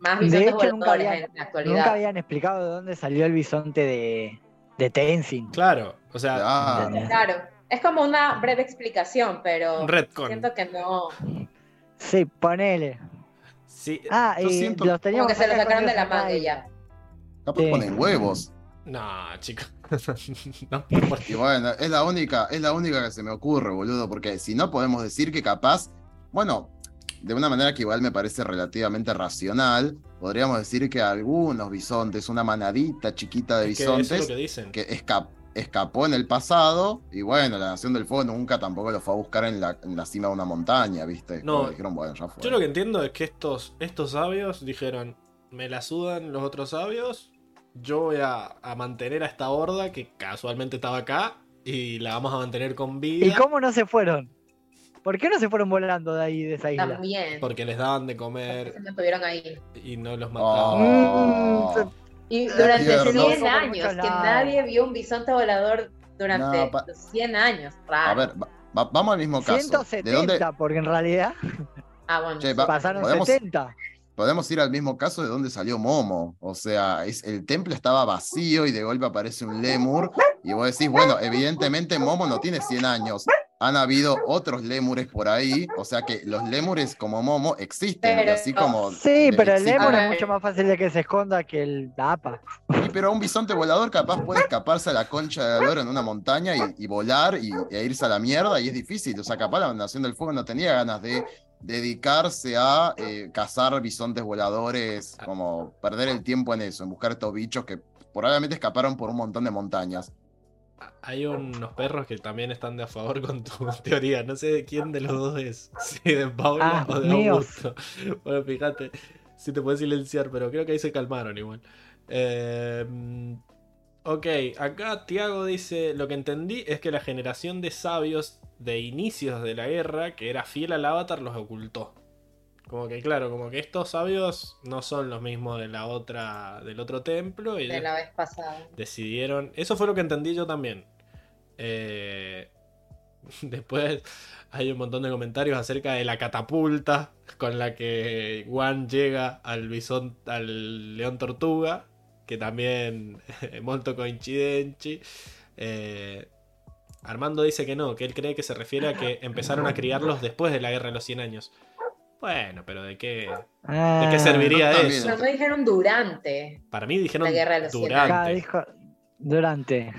más de bisontes hecho, nunca habían- en la actualidad. nunca habían explicado de dónde salió el bisonte de, de Tenzin. claro. O sea, Ah, Claro, es como una breve explicación, pero un retcon. siento que no, Sí, ponele. Sí, Ah, y siento- los como teníamos que se lo sacaron de la manga ya. capaz Sí. ponen huevos. no, chicos. [LAUGHS] no, Y bueno, es la única, es la única que se me ocurre, boludo, porque si no podemos decir que capaz, bueno, de una manera que igual me parece relativamente racional, podríamos decir que algunos bisontes, una manadita chiquita de es que eso es bisontes, lo que dicen. que esca- escapó en el pasado, y bueno, la Nación del Fuego nunca tampoco lo fue a buscar en la, en la cima de una montaña, ¿viste? No. Como dijeron, bueno, ya fue. Yo lo que entiendo es que estos, estos sabios dijeron, me la sudan los otros sabios, yo voy a, a mantener a esta horda que casualmente estaba acá y la vamos a mantener con vida. ¿Y cómo no se fueron? ¿Por qué no se fueron volando de ahí, de esa isla? También. Porque les daban de Se comer mantuvieron ahí. y no los Oh. mataban. Mm, Y durante tierno. 100 Por años, que nadie vio un bisonte volador durante No, pa- los 100 años. Raro. A ver, va- va- vamos al mismo caso. 170, ¿De dónde porque en realidad Ah, bueno. Che, sí. va- pasaron podemos- 70. Podemos ir al mismo caso de donde salió Momo. O sea, es, el templo estaba vacío y de golpe aparece un lemur. Y vos decís, bueno, evidentemente Momo no tiene 100 años. Han habido otros lémures por ahí. O sea que los lémures como Momo existen. y Pero- así como. Sí, pero el lemur es mucho más fácil de que se esconda que el APA. Sí, pero un bisonte volador capaz puede escaparse a la concha de oro en una montaña y, y volar y, e irse a la mierda. Y es difícil. O sea, capaz la Nación del Fuego no tenía ganas de dedicarse a eh, cazar bisontes voladores, como perder el tiempo en eso, en buscar estos bichos que probablemente escaparon por un montón de montañas. Hay unos perros que también están de a favor con tu [LAUGHS] teoría. No sé de quién de los dos es. [LAUGHS] Si de Paula Ah, o de. Augusto. [LAUGHS] Bueno, fíjate si te puedes silenciar, pero creo que ahí se calmaron igual. Eh, ok, acá Tiago dice: Lo que entendí es que la generación de sabios de inicios de la guerra, que era fiel al avatar, los ocultó. Como que, claro, como que estos sabios no son los mismos de la otra, del otro templo. Y De la vez pasada. decidieron. Eso fue lo que entendí yo también. Eh, [LAUGHS] después hay un montón de comentarios acerca de la catapulta con la que Juan llega al bisón, al león tortuga, que también [LAUGHS] molto coincidenci. Eh, Armando dice que no, que él cree que se refiere a que empezaron a criarlos después de la guerra de los 100 años. Bueno, pero ¿de qué? ¿De qué serviría no, también. eso? Pero no dijeron durante. Para mí dijeron La guerra de los 100 durante. Acá dijo durante.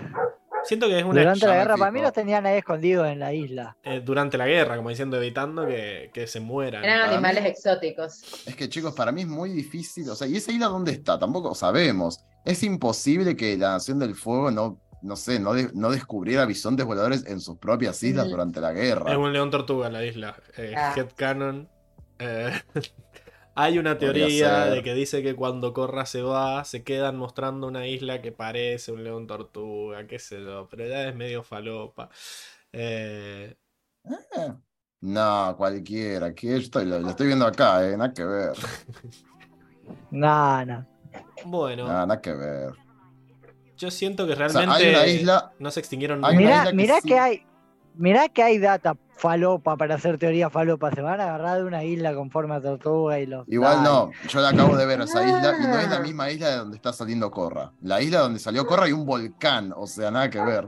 Siento que es una Durante la guerra, para mí los tenían ahí escondidos en la isla. eh, durante la guerra, como diciendo, evitando que, que se mueran. Eran Para animales mí- exóticos. Es que chicos, para mí es muy difícil, o sea, ¿y esa isla dónde está? Tampoco sabemos. Es imposible que la Nación del Fuego no, no sé, no, de- no descubriera bisontes voladores en sus propias islas Ujú. durante la guerra. Es un león tortuga la isla. Eh, Ah. Headcanon. Eh, [LAUGHS] hay una teoría de que dice que cuando Corra se va, se quedan mostrando una isla que parece un león tortuga, qué sé yo, pero ya es medio falopa. Eh, Eh, No, cualquiera, yo estoy, lo, lo estoy viendo acá, eh, nada que ver. [LAUGHS] No, no. bueno, Nada, nada que ver. yo siento que sea, realmente hay una isla- no se extinguieron nunca. Mirá, isla que mirá sí- que hay. Mirá que hay data falopa para hacer teoría falopa. Se van a agarrar de una isla con forma de tortuga y los. Igual no, yo la acabo de ver esa isla y no es la Ah. misma isla de donde está saliendo Corra. La isla donde salió Corra hay un volcán, o sea, nada que ver.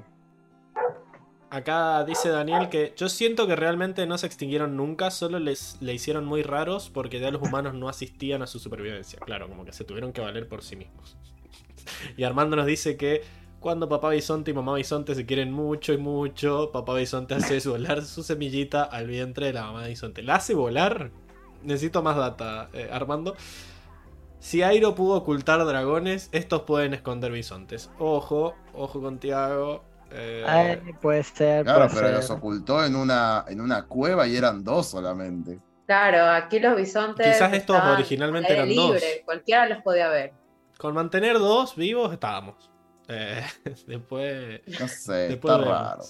Acá dice Daniel que yo siento que realmente no se extinguieron nunca, solo les le hicieron muy raros porque ya los humanos no asistían a su supervivencia. Claro, como que se tuvieron que valer por sí mismos. [LAUGHS] Y Armando nos dice que cuando papá bisonte y mamá bisonte se quieren mucho y mucho, papá bisonte hace [COUGHS] volar su semillita al vientre de la mamá bisonte. ¿La hace volar? Necesito más data, eh, Armando. Si Airo pudo ocultar dragones, estos pueden esconder bisontes. Ojo, ojo con Tiago. eh, Ay, puede ser, Claro, puede pero los ocultó en una, en una cueva y eran dos solamente. Claro, aquí los bisontes. Quizás estos originalmente eran dos. Cualquiera los podía ver. Con mantener dos vivos estábamos. Eh, [LAUGHS] después. No sé, después está vemos. raro.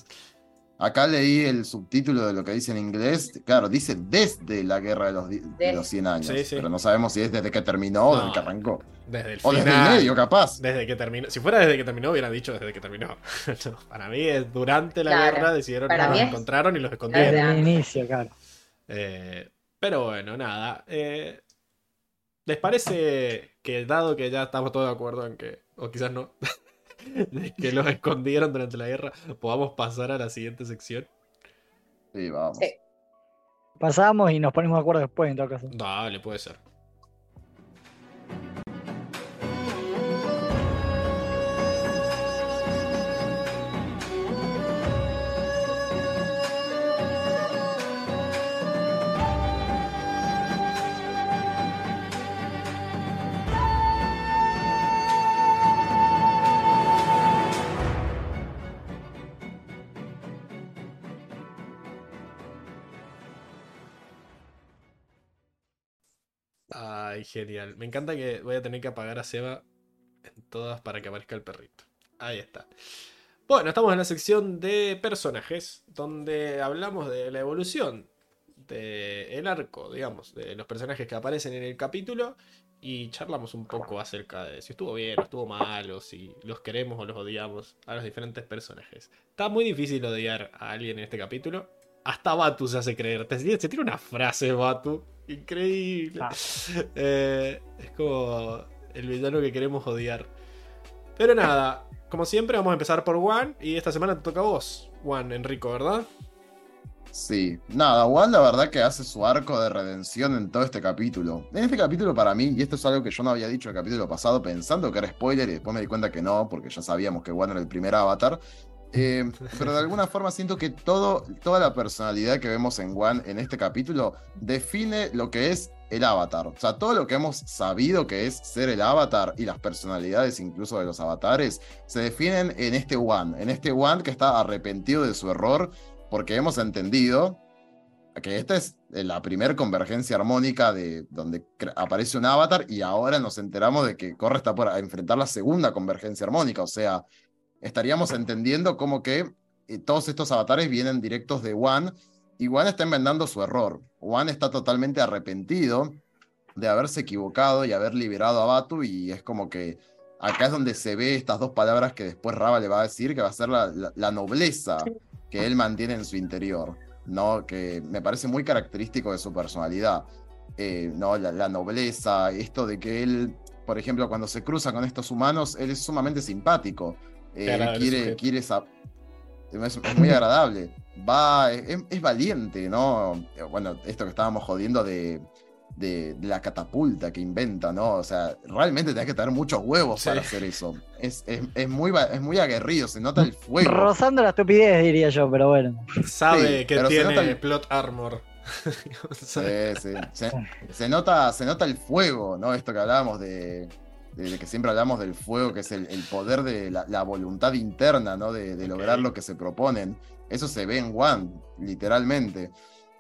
Acá leí el subtítulo de lo que dice en inglés. Claro, dice desde la guerra de los, de Des- los 100 años. Sí, sí. Pero no sabemos si es desde que terminó o desde que arrancó. Desde el O final. desde el medio, capaz. Desde que terminó. Si fuera desde que terminó, hubieran dicho desde que terminó. [LAUGHS] No, para mí es durante la Claro. guerra decidieron que los encontraron y los escondieron. Desde el inicio, claro. Eh, pero bueno, nada. eh, ¿Les parece que dado que ya estamos todos de acuerdo en que, o quizás no, [LAUGHS] [LAUGHS] de que los escondieron durante la guerra, podamos pasar a la siguiente sección? Sí, vamos. Sí. Pasamos y nos ponemos de acuerdo después, en todo caso. Dale, puede ser. Genial. Me encanta que voy a tener que apagar a Seba en todas para que aparezca el perrito. Ahí está. Bueno, estamos en la sección de personajes, donde hablamos de la evolución del arco, digamos, de los personajes que aparecen en el capítulo y charlamos un poco acerca de si estuvo bien o estuvo mal, o si los queremos o los odiamos a los diferentes personajes. Está muy difícil odiar a alguien en este capítulo. Hasta Batu se hace creer. Se tira una frase, Batu. Increíble. Ah. Eh, es como el villano que queremos odiar. Pero nada, como siempre, vamos a empezar por Juan. Y esta semana te toca a vos, Juan Enrico, ¿verdad? Sí, nada, Juan la verdad que hace su arco de redención en todo este capítulo. En este capítulo para mí, y esto es algo que yo no había dicho el capítulo pasado pensando que era spoiler y después me di cuenta que no, porque ya sabíamos que Juan era el primer avatar. Eh, pero de alguna forma siento que todo, toda la personalidad que vemos en Juan en este capítulo define lo que es el avatar. O sea, todo lo que hemos sabido que es ser el avatar y las personalidades incluso de los avatares se definen en este Juan, en este Juan que está arrepentido de su error porque hemos entendido que esta es la primer convergencia armónica de donde aparece un avatar y ahora nos enteramos de que Korra está por enfrentar la segunda convergencia armónica, o sea, estaríamos entendiendo como que eh, todos estos avatares vienen directos de One y One está enmendando su error. One está totalmente arrepentido de haberse equivocado y haber liberado a Batu y es como que acá es donde se ve estas dos palabras que después Raba le va a decir, que va a ser la, la- la nobleza que él mantiene en su interior, ¿no? Que me parece muy característico de su personalidad, eh, ¿no? La, la nobleza, esto de que él, por ejemplo, cuando se cruza con estos humanos, él es sumamente simpático, eh, quiere, quiere esa- es, es muy [LAUGHS] agradable, va, es, es valiente, ¿no? Bueno, esto que estábamos jodiendo de... De, de la catapulta que inventa, ¿no? O sea, realmente tenés que tener muchos huevos Sí. para hacer eso. Es, es, es muy, es muy aguerrido, se nota el fuego. Rozando la estupidez, diría yo, pero bueno. Sabe Sí, que tiene nota el- plot armor. [LAUGHS] Sí, sí. Se, se nota, se nota el fuego, ¿no? Esto que hablábamos de, de, que siempre hablamos del fuego, que es el, el poder de la, la voluntad interna, ¿no? De, de lograr lo que se proponen. Eso se ve en One, literalmente.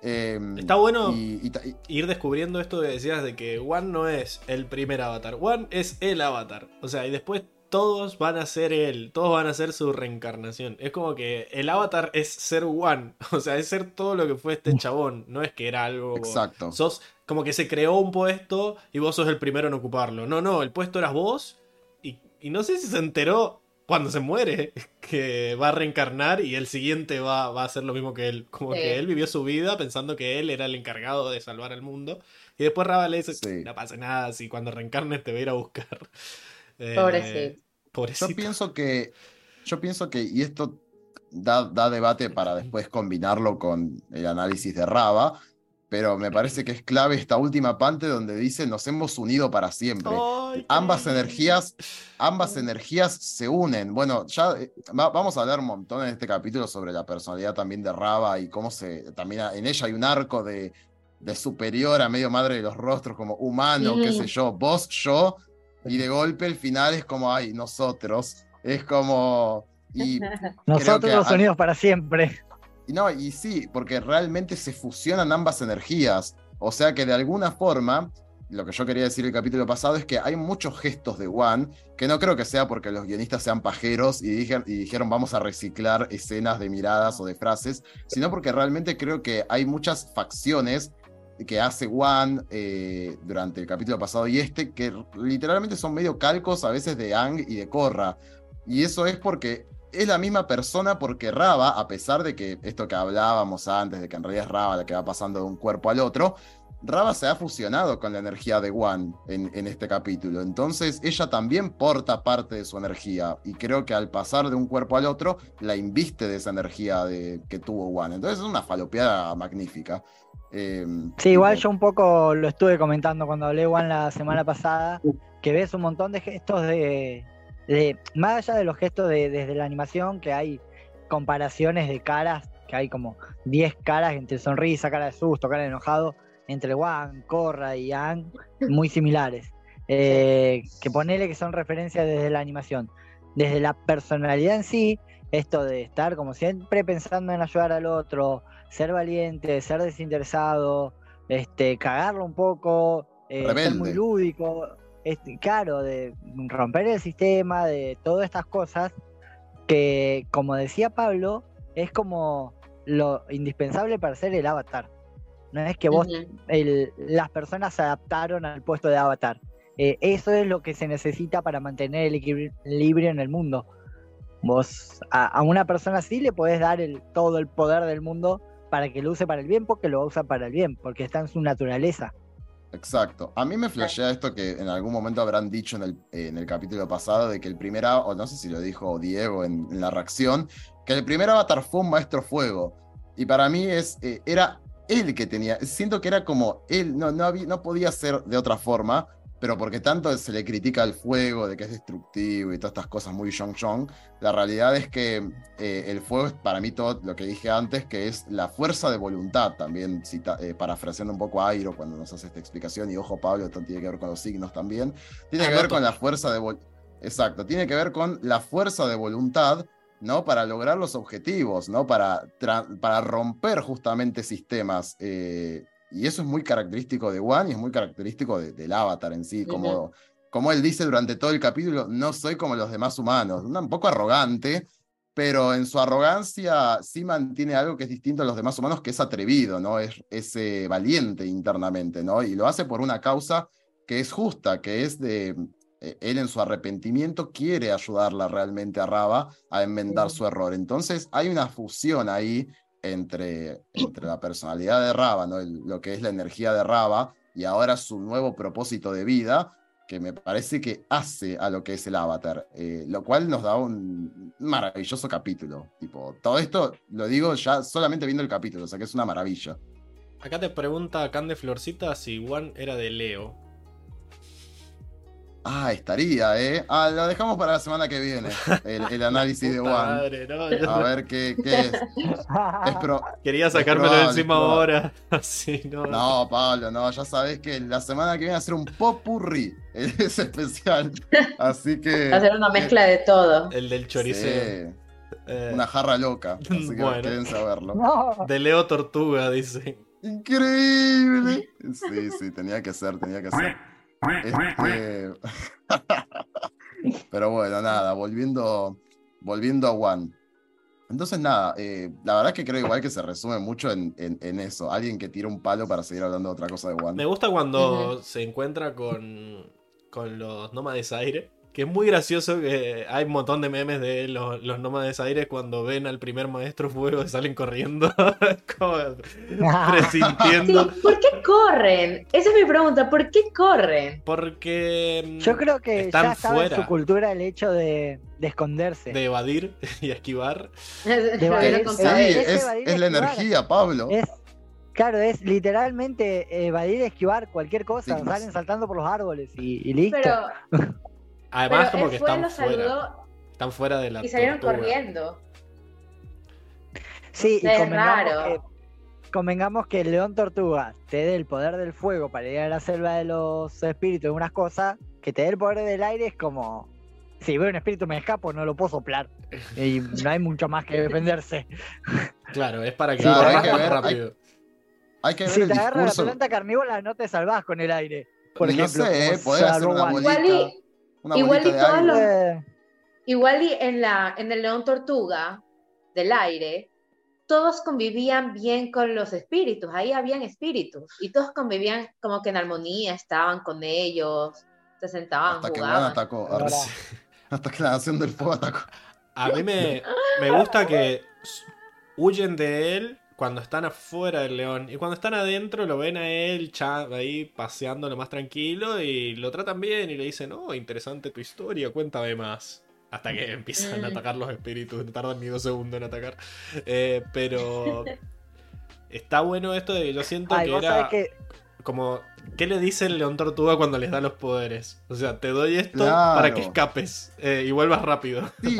Eh, Está bueno y- y- ir descubriendo esto que decías de que One no es el primer avatar. One es el avatar. O sea, y después todos van a ser él. Todos van a ser su reencarnación. Es como que el avatar es ser One. [LAUGHS] O sea, es ser todo lo que fue este chabón. No es que era algo. exacto. Sos como que se creó un puesto y vos sos el primero en ocuparlo. No, no, el puesto eras vos. Y, y no sé si se enteró cuando se muere [LAUGHS] que va a reencarnar y el siguiente va, va a hacer lo mismo que él. Como Sí. que él vivió su vida pensando que él era el encargado de salvar al mundo. Y después Raba le dice, Sí. no pasa nada, si cuando reencarnes te voy a ir a buscar. [LAUGHS] Eh, Pobrecito. pobrecito. Yo pienso que, yo pienso que, y esto da, da debate para después combinarlo con el análisis de Raba, pero me parece que es clave esta última parte donde dice nos hemos unido para siempre. Ay, qué ambas energías, ambas energías se unen. Bueno, ya eh, va- vamos a hablar un montón en este capítulo sobre la personalidad también de Raba y cómo se también en ella hay un arco de, de superior a medio madre de los rostros, como humano, qué Mm. sé yo, vos, yo, y de golpe el final es como, ay, nosotros. Es como. Y, [LAUGHS] Nosotros que los a- unidos para siempre. Y no, y sí, porque realmente se fusionan ambas energías. O sea que de alguna forma, lo que yo quería decir el capítulo pasado es que hay muchos gestos de One, que no creo que sea porque los guionistas sean pajeros y, dijeron, vamos a reciclar escenas de miradas o de frases, sino porque realmente creo que hay muchas facciones que hace One eh, durante el capítulo pasado y este, que literalmente son medio calcos a veces de Ang y de Korra. Y eso es porque es la misma persona porque Raba, a pesar de que esto que hablábamos antes, de que en realidad es Raba la que va pasando de un cuerpo al otro, Raba se ha fusionado con la energía de One en, en, este capítulo. Entonces ella también porta parte de su energía. Y creo que al pasar de un cuerpo al otro, la inviste de esa energía de, que tuvo One. Entonces es una falopeada magnífica. Eh, sí, igual yo un poco lo estuve comentando cuando hablé One la semana pasada, que ves un montón de gestos de, de más allá de los gestos de, desde la animación, que hay comparaciones de caras, que hay como 10 caras entre sonrisa, cara de susto, cara de enojado, entre Wan, Korra y Ang, muy similares. Eh, que ponele que son referencias desde la animación. Desde la personalidad en sí, esto de estar como siempre pensando en ayudar al otro, ser valiente, ser desinteresado, este, cagarlo un poco, eh, ser muy lúdico, claro, de romper el sistema, de todas estas cosas, que como decía Pablo, es como lo indispensable para ser el avatar. No es que vos, el, las personas se adaptaron al puesto de avatar. Eh, eso es lo que se necesita para mantener el equilibrio en el mundo. Vos a, a, una persona así le podés dar el, todo el poder del mundo para que lo use para el bien, porque lo usa para el bien, porque está en su naturaleza. Exacto. A mí me flashea esto que en algún momento habrán dicho en el, en el capítulo pasado, de que el primer, o no sé si lo dijo Diego en, en, la reacción, que el primer avatar fue un maestro fuego. Y para mí es, eh, era él que tenía, siento que era como él, no, no, había, no podía ser de otra forma, pero porque tanto se le critica el fuego, de que es destructivo y todas estas cosas muy Shong Shong, la realidad es que eh, el fuego es para mí todo lo que dije antes, que es la fuerza de voluntad, también cita, eh, parafraseando un poco a Airo cuando nos hace esta explicación, y ojo Pablo, esto tiene que ver con los signos también, tiene que ver con la fuerza de voluntad, exacto, tiene que ver con la fuerza de voluntad, ¿no? Para lograr los objetivos, ¿no? Para, para romper justamente sistemas. Eh, y eso es muy característico de One y es muy característico de, del avatar en sí, como, uh -huh. como él dice durante todo el capítulo, no soy como los demás humanos, un poco arrogante, pero en su arrogancia sí mantiene algo que es distinto a los demás humanos, que es atrevido, ¿no? Es, es eh, valiente internamente, ¿no? Y lo hace por una causa que es justa, que es de... Eh, él en su arrepentimiento quiere ayudarla realmente a Raba a enmendar sí. su error. Entonces hay una fusión ahí entre, entre la personalidad de Raba, ¿no? Lo que es la energía de Raba, y ahora su nuevo propósito de vida, que me parece que hace a lo que es el avatar, eh, lo cual nos da un maravilloso capítulo. Tipo, todo esto lo digo ya solamente viendo el capítulo, o sea que es una maravilla. Acá te pregunta Cande Florcita si Juan era de Leo. Ah, estaría, ¿eh? Ah, lo dejamos para la semana que viene, el, el [LAUGHS] análisis de Juan. No, yo... A ver qué, qué es. es pro... Quería sacármelo de encima ahora. [LAUGHS] Así, no. No, Pablo, no, ya sabes que la semana que viene va a ser un popurrí. [LAUGHS] Es especial. Así que. Va a ser una mezcla de todo. El del choriceo. Sí. Eh... Una jarra loca. Así que bueno. quieren saberlo. No. De Leo Tortuga, dice. Increíble. Sí, sí, tenía que ser, tenía que ser. Este... [LAUGHS] Pero bueno, nada, volviendo, volviendo a One. Entonces, nada, eh, la verdad es que creo igual que se resume mucho en, en, en, eso. Alguien que tira un palo para seguir hablando de otra cosa de One. Me gusta cuando uh -huh. se encuentra con, con los nómades aire. Que es muy gracioso que hay un montón de memes de los, los nómades aires cuando ven al primer maestro fuego y salen corriendo. [LAUGHS] como presintiendo. Sí, ¿Por qué corren? Esa es mi pregunta. ¿Por qué corren? Porque. Yo creo que están ya estaba fuera. en su cultura el hecho de, de, esconderse. De evadir y esquivar. [LAUGHS] De evadir, sí, es, es, evadir, es la energía, Pablo. Es, Claro, es literalmente evadir, esquivar cualquier cosa. Sí, Salen saltando por los árboles y, y listo. Pero, [LAUGHS] Además, como que están fuera. Están fuera de la. Y salieron corriendo. Sí, y convengamos que, convengamos que el león tortuga te dé el poder del fuego para ir a la selva de los espíritus y unas cosas, que te dé el poder del aire es como. Si veo un espíritu me escapo, no lo puedo soplar. [LAUGHS] Y no hay mucho más que defenderse. [LAUGHS] Claro, es para que claro, hay que ver, rápido. Hay, hay, que ver si el te agarra discurso... la planta carnívora, no te salvás con el aire. por no ejemplo. sé, eh, podés hacer una. Igual y, Una igual bolita y de los- igual y en, la, en el león tortuga del aire, todos convivían bien con los espíritus, ahí habían espíritus, y todos convivían como que en armonía, estaban con ellos, se sentaban, Hasta que Juan jugaban. atacó. Ahora. [LAUGHS] Hasta que la nación del fuego atacó. A mí me, me gusta que huyen de él cuando están afuera del león. Y cuando están adentro lo ven a él cha- ahí paseando lo más tranquilo y lo tratan bien y le dicen, oh, interesante tu historia, cuéntame más. Hasta que empiezan a Mm. atacar los espíritus, no tardan ni dos segundos en atacar. Eh, pero [LAUGHS] está bueno esto de que yo siento ay, que era que como, ¿qué le dice el león tortuga cuando les da los poderes? O sea, te doy esto Claro. para que escapes eh, y vuelvas rápido. Sí,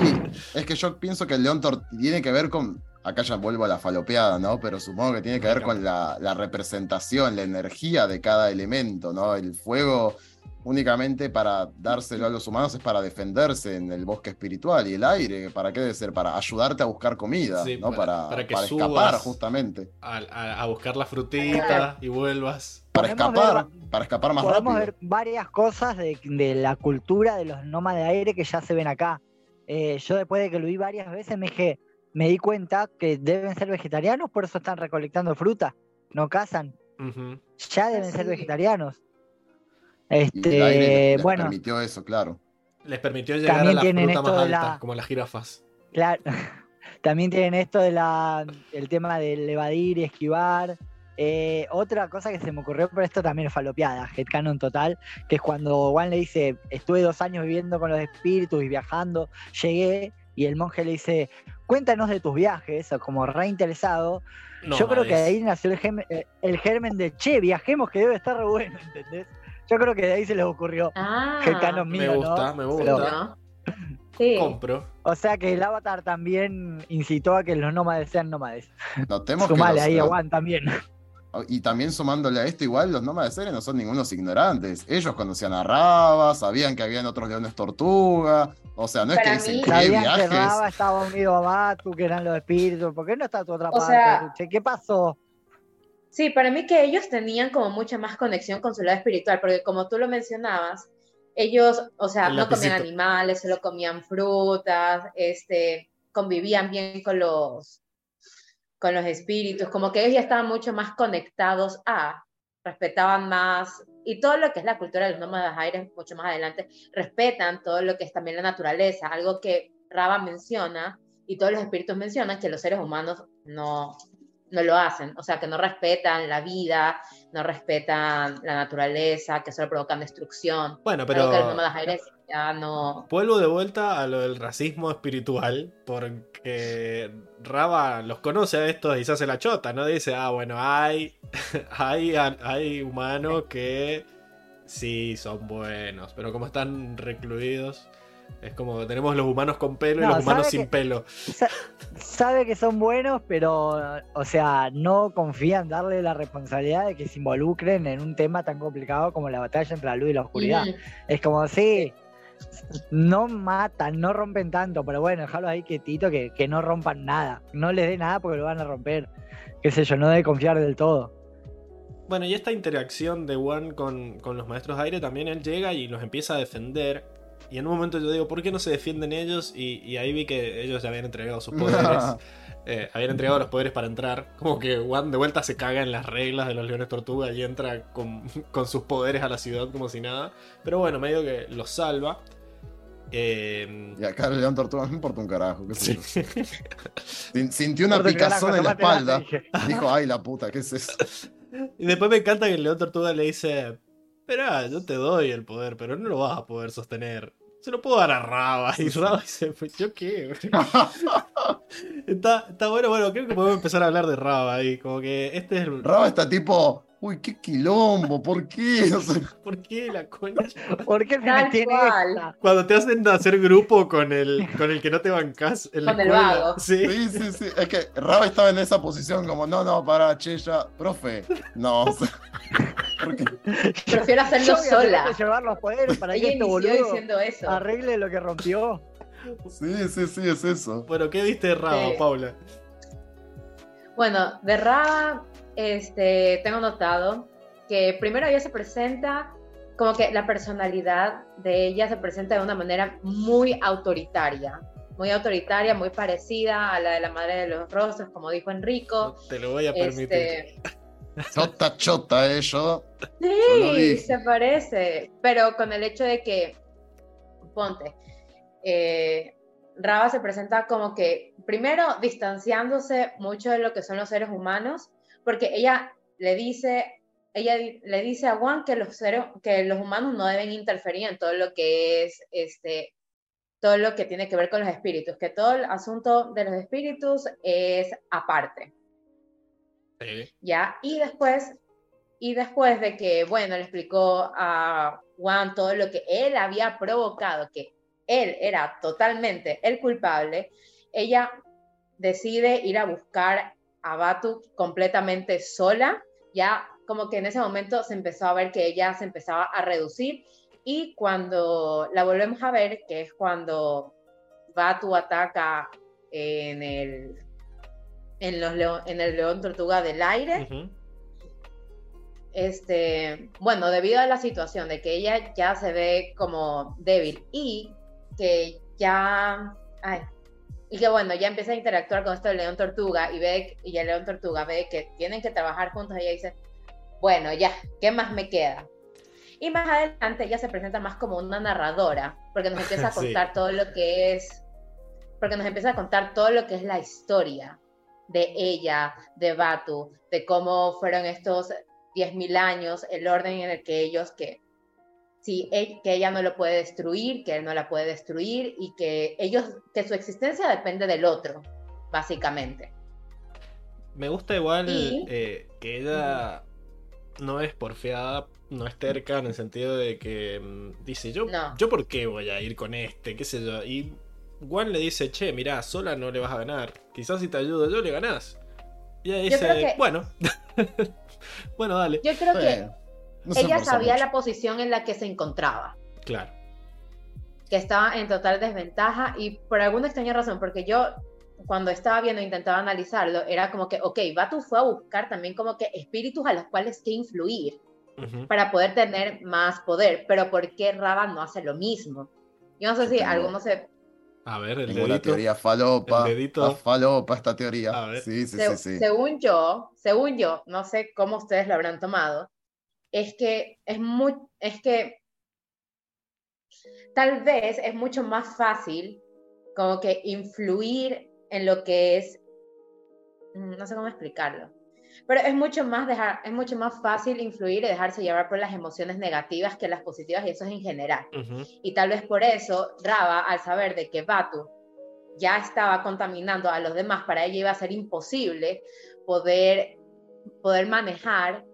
es que yo pienso que el león tor- tiene que ver con. Acá ya vuelvo a la falopeada, ¿no? Pero supongo que tiene que ver con la, la representación, la energía de cada elemento, ¿no? El fuego únicamente para dárselo a los humanos es para defenderse en el bosque espiritual. Y el aire, ¿para qué debe ser? Para ayudarte a buscar comida, Sí, ¿no? para- Para, para que para subas. escapar, justamente. a, a- a buscar la frutita y vuelvas. Para Podemos escapar, ver- para escapar más podemos rápido. ver varias cosas de, de la cultura de los nómadas de aire que ya se ven acá. Eh, yo después de que lo vi varias veces me dije, me di cuenta que deben ser vegetarianos, por eso están recolectando fruta, no cazan, ya deben ser sí. vegetarianos. Y el aire Este, les bueno, permitió eso, claro. Les permitió llegar También a la tienen fruta esto más de la- alta, como las jirafas. claro, [LAUGHS] también tienen esto de la, el tema del evadir y esquivar. Eh, otra cosa que se me ocurrió, pero esto también es falopeada, headcanon total, que es cuando Juan le dice, estuve dos años viviendo con los espíritus y viajando, llegué, y el monje le dice, cuéntanos de tus viajes, o como reinteresado. Yo creo que Nómades. ahí nació el, germen- eh, el germen de, che, viajemos que debe estar re bueno, ¿entendés? Yo creo que de ahí se les ocurrió. Ah, mío, Me gusta, ¿no? me gusta. ¿no? Sí. Compro. O sea que el avatar también incitó a que los nómades sean nómades. Notemos que Sumale los- ahí a los- Juan también. Y también sumándole a esto, igual los nómadas de serie no son ningunos ignorantes. Ellos conocían a Raba, sabían que habían otros leones tortuga. O sea, no es Para que dicen mí- que viajes. Raba estaba unido a Batu, que eran los espíritus. ¿Por qué no está tu otra O parte? sea- ¿Qué pasó? Sí, para mí que ellos tenían como mucha más conexión con su lado espiritual, porque como tú lo mencionabas, ellos, o sea, El no comían animales, solo comían frutas, este, convivían bien con los, con los espíritus, como que ellos ya estaban mucho más conectados a, respetaban más, y todo lo que es la cultura de los nómadas aires, mucho más adelante, respetan todo lo que es también la naturaleza, algo que Raba menciona y todos los espíritus mencionan que los seres humanos no, no lo hacen, o sea, que no respetan la vida, no respetan la naturaleza, que solo provocan destrucción. Bueno, Pero que los nómadas aires ya no... vuelvo de vuelta a lo del racismo espiritual, porque Raba los conoce a estos y se hace la chota, ¿no? Dice, ah, bueno, hay, [LAUGHS] hay, hay humanos que sí son buenos, pero como están recluidos, es como tenemos los humanos con pelo y los humanos ¿sabe sin que- pelo. Sa- sabe que son buenos, pero, o sea, no confían darle la responsabilidad de que se involucren en un tema tan complicado como la batalla entre la luz y la oscuridad. Ujú. Es como, sí, no matan, no rompen tanto, pero bueno, dejarlos ahí quietito que, que no rompan nada. No les dé nada porque lo van a romper. Qué sé yo, no debe confiar del todo. Bueno, y esta interacción de Juan con, con los maestros de aire, también él llega y los empieza a defender. Y en un momento yo digo, ¿por qué no se defienden ellos? Y, y ahí vi que ellos ya habían entregado sus poderes. [LAUGHS] eh, habían entregado los poderes para entrar. Como que Juan de vuelta se caga en las reglas de los leones tortuga y entra con, [LAUGHS] con sus poderes a la ciudad como si nada. Pero bueno, medio que los salva. Eh, Y acá el león tortuga no importa un carajo. qué sé yo. sí. Sin- Sintió una picazón en la espalda. Dijo, ay la puta, ¿qué es eso? [LAUGHS] Y después me encanta que el león tortuga le dice: Espera, yo te doy el poder, pero no lo vas a poder sostener. Se lo puedo dar a Raba. Y Raba dice: "Pues, ¿Yo qué? [LAUGHS] está, está bueno, bueno, creo que podemos empezar a hablar de Raba ahí. Como que este es el. Raba está tipo, uy, qué quilombo, ¿por qué? [LAUGHS] O sea, ¿Por qué la concha? ¿Por qué se me tiene cual. esta? Cuando te hacen hacer grupo con el, con el que no te bancas en la Con el vago. Sí. sí, sí, sí. Es que Raba estaba en esa posición como, no, no, para, che, ya, profe. No, o sea. [LAUGHS] [LAUGHS] Prefiero hacerlo Yo sola. llevar los poderes para que Ella este boludo diciendo eso. arregle lo que rompió. Sí, sí, sí, es eso. Bueno, ¿qué viste de Raba, Sí. Paula? Bueno, de Raba, este, tengo notado que primero ella se presenta como que la personalidad de ella se presenta de una manera muy autoritaria, muy autoritaria, muy parecida a la de la madre de los rostros, como dijo Enrico. Te lo voy a permitir. Este, Chota, chota, eh. Yo lo sí, se parece, pero con el hecho de que, ponte, eh, Raba se presenta como que, primero, distanciándose mucho de lo que son los seres humanos, porque ella le dice, ella le dice a Juan que los, seres, que los humanos no deben interferir en todo lo que es, este, todo lo que tiene que ver con los espíritus, que todo el asunto de los espíritus es aparte. Sí. ¿ya? Y después, y después de que, bueno, le explicó a Juan todo lo que él había provocado, que él era totalmente el culpable, ella decide ir a buscar a Batu completamente sola, ya como que en ese momento se empezó a ver que ella se empezaba a reducir y cuando la volvemos a ver, que es cuando Batu ataca en el, en, los en el león tortuga del aire, este, bueno, debido a la situación de que ella ya se ve como débil y que ya, ay, y que bueno, ya empieza a interactuar con esto del león tortuga y ve, y el león tortuga ve que tienen que trabajar juntos, ella dice, bueno, ya, ¿qué más me queda? Y más adelante ella se presenta más como una narradora, porque nos [LAUGHS] empieza a Sí. contar todo lo que es, porque nos empieza a contar todo lo que es la historia de ella, de Batu, de cómo fueron estos 10.000 años, el orden en el que ellos, que, sí, e- que ella no lo puede destruir, que él no la puede destruir y que ellos, que su existencia depende del otro, básicamente. Me gusta igual Y- eh, que ella no es porfiada, no es terca en el sentido de que mm, dice, yo, No. yo por qué voy a ir con este, qué sé yo. Y Juan le dice, che, mirá, sola no le vas a ganar. Quizás si te ayudo yo le ganás. Y ella dice, que- bueno. [LAUGHS] bueno, dale. Yo creo que no ella sabía mucho. la posición en la que se encontraba. Claro. que estaba en total desventaja y por alguna extraña razón, porque yo cuando estaba viendo, intentaba analizarlo, era como que, ok, Batu fue a buscar también como que espíritus a los cuales que influir para poder tener más poder, pero ¿por qué Raba no hace lo mismo? Yo no sé si algunos se... A ver, el Tengo la dedito. teoría falopa. El dedito. Falopa esta teoría. A ver. Sí, sí, se- sí, sí. Según yo, según yo, no sé cómo ustedes lo habrán tomado, es que es muy, es que tal vez es mucho más fácil como que influir en lo que es, no sé cómo explicarlo, pero es mucho más dejar, es mucho más fácil influir y dejarse llevar por las emociones negativas que las positivas y eso es en general. Y tal vez por eso Raba, al saber de que Batu ya estaba contaminando a los demás, para ella iba a ser imposible poder, poder manejar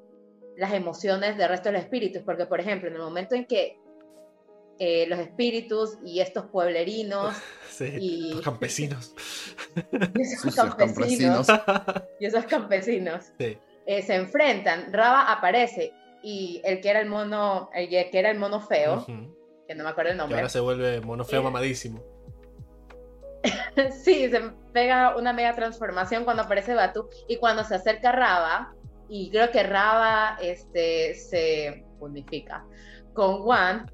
las emociones del resto de los espíritus, porque por ejemplo, en el momento en que eh, los espíritus y estos pueblerinos [LAUGHS] Sí, Y- los campesinos. [LAUGHS] y esos Sucios campesinos, campesinos. y esos campesinos Sí. eh, se enfrentan, Raba aparece y el que era el mono, el que era el mono feo, que no me acuerdo el Que nombre, ahora se vuelve mono feo Eh, mamadísimo. [LAUGHS] Sí, se pega una mega transformación cuando aparece Batu y cuando se acerca a Raba, y creo que Raba este, se unifica con Juan,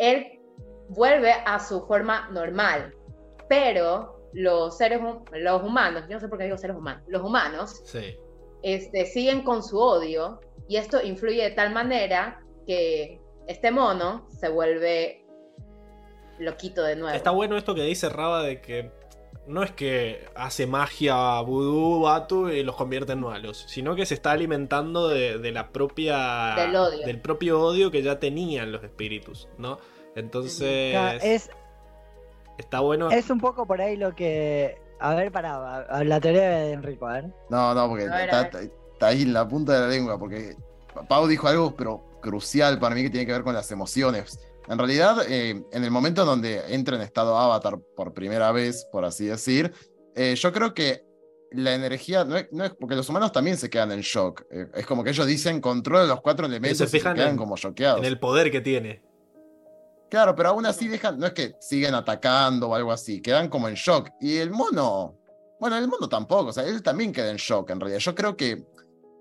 él vuelve a su forma normal, pero los seres, los humanos, yo no sé por qué digo seres humanos, los humanos Sí. este, siguen con su odio y esto influye de tal manera que este mono se vuelve loquito de nuevo. Está bueno esto que dice Raba de que no es que hace magia vudú, Batu y los convierte en malos, sino que se está alimentando de, de la propia. Del odio. del propio odio que ya tenían los espíritus, ¿no? Entonces. Es, está bueno. es un poco por ahí lo que. A ver, pará, la teoría de Enrico, a ver. No, no, porque ver, está, está ahí en la punta de la lengua, porque Pau dijo algo, pero crucial para mí que tiene que ver con las emociones. En realidad, eh, en el momento donde entra en estado avatar por primera vez, por así decir, eh, yo creo que la energía, no es, no es- porque los humanos también se quedan en shock. Eh, es como que ellos dicen controla los cuatro elementos y se fijan quedan en- como choqueados. En el poder que tiene. Claro, pero aún así dejan, no es que siguen atacando o algo así, quedan como en shock. Y el mono, bueno, el mono tampoco, o sea, él también queda en shock en realidad. Yo creo que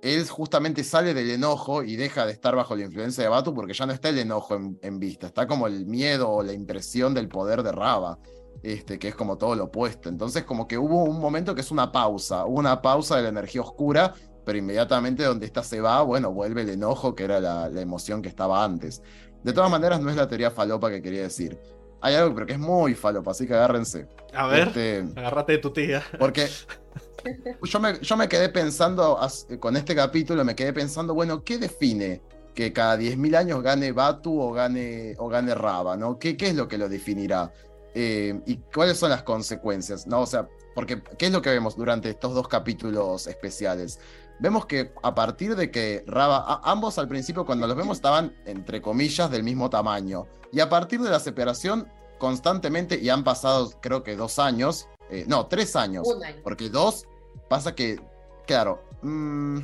él justamente sale del enojo y deja de estar bajo la influencia de Batu porque ya no está el enojo en, en vista, está como el miedo o la impresión del poder de Raba, este, que es como todo lo opuesto. Entonces como que hubo un momento que es una pausa, hubo una pausa de la energía oscura, pero inmediatamente donde esta se va, bueno, vuelve el enojo, que era la, la emoción que estaba antes. De todas maneras, no es la teoría falopa que quería decir. Hay algo pero que es muy falopa, así que agárrense. A ver, Este, agárrate de tu tía. porque [LAUGHS] yo me, yo me quedé pensando, con este capítulo, me quedé pensando, bueno, ¿qué define que cada 10.000 años gane Batu o gane, o gane Raba? ¿no? ¿Qué, ¿Qué es lo que lo definirá? Eh, ¿Y cuáles son las consecuencias? ¿no? O sea, porque, ¿qué es lo que vemos durante estos dos capítulos especiales? Vemos que a partir de que Raba, a- ambos al principio cuando los vemos estaban, entre comillas, del mismo tamaño. Y a partir de la separación, constantemente, y han pasado creo que dos años, eh, no, tres años, año. porque dos, pasa que, claro, mm,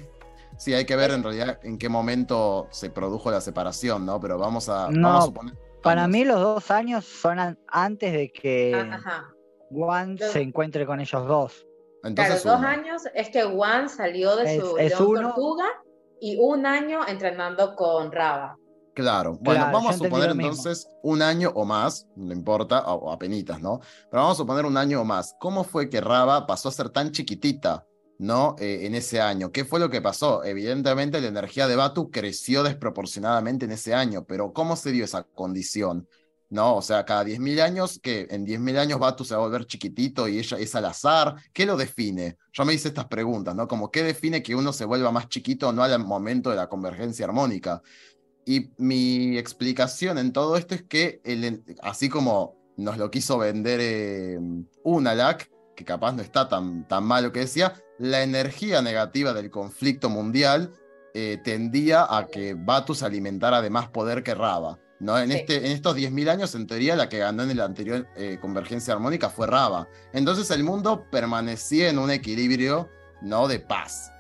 sí, hay que ver en realidad en qué momento se produjo la separación, ¿no? Pero vamos a, No, vamos a suponer. Para mí los dos años son an- antes de que Ajá. Juan Yo- se encuentre con ellos dos. Entonces, claro, dos uno. años es que Juan salió de Es- su es uno. Tortuga y un año entrenando con Raba. Claro, bueno, Claro, vamos a suponer entonces un año o más, no importa, o, o apenitas, ¿no? Pero vamos a suponer un año o más. ¿Cómo fue que Raba pasó a ser tan chiquitita, ¿no? Eh, en ese año. ¿Qué fue lo que pasó? Evidentemente la energía de Batu creció desproporcionadamente en ese año, pero ¿cómo se dio esa condición? ¿No? O sea, cada 10.000 años, que en 10.000 años Batu se va a volver chiquitito y ella es al azar. ¿Qué lo define? Yo me hice estas preguntas, ¿no? Como, ¿qué define que uno se vuelva más chiquito o no al momento de la convergencia armónica? Y mi explicación en todo esto es que, el- así como nos lo quiso vender eh, Unalak, que capaz no está tan, tan malo que decía, la energía negativa del conflicto mundial eh, tendía a que Batu se alimentara de más poder que Raba. ¿no? En, Sí. este, en estos 10.000 años, en teoría, la que ganó en la anterior eh, convergencia armónica fue Raba. Entonces el mundo permanecía en un equilibrio ¿no? de paz.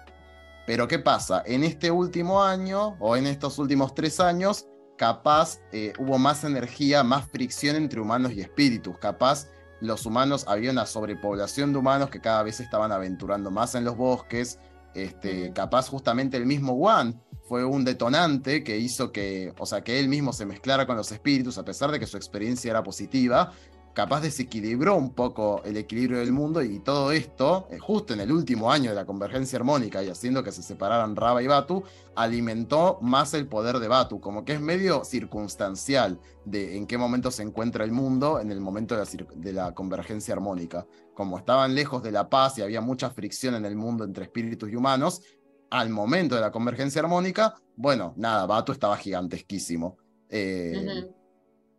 Pero ¿qué pasa? En este último año o en estos últimos tres años, capaz eh, hubo más energía, más fricción entre humanos y espíritus. Capaz los humanos, había una sobrepoblación de humanos que cada vez se estaban aventurando más en los bosques. Este. Capaz justamente el mismo Juan fue un detonante que hizo que, o sea, que él mismo se mezclara con los espíritus, a pesar de que su experiencia era positiva, capaz desequilibró un poco el equilibrio del mundo y todo esto, eh, justo en el último año de la convergencia armónica y haciendo que se separaran Raba y Batu, alimentó más el poder de Batu, como que es medio circunstancial de en qué momento se encuentra el mundo en el momento de la, de la convergencia armónica. Como estaban lejos de la paz y había mucha fricción en el mundo entre espíritus y humanos, al momento de la convergencia armónica, bueno, nada, Batu estaba gigantesquísimo. Eh, Ujú.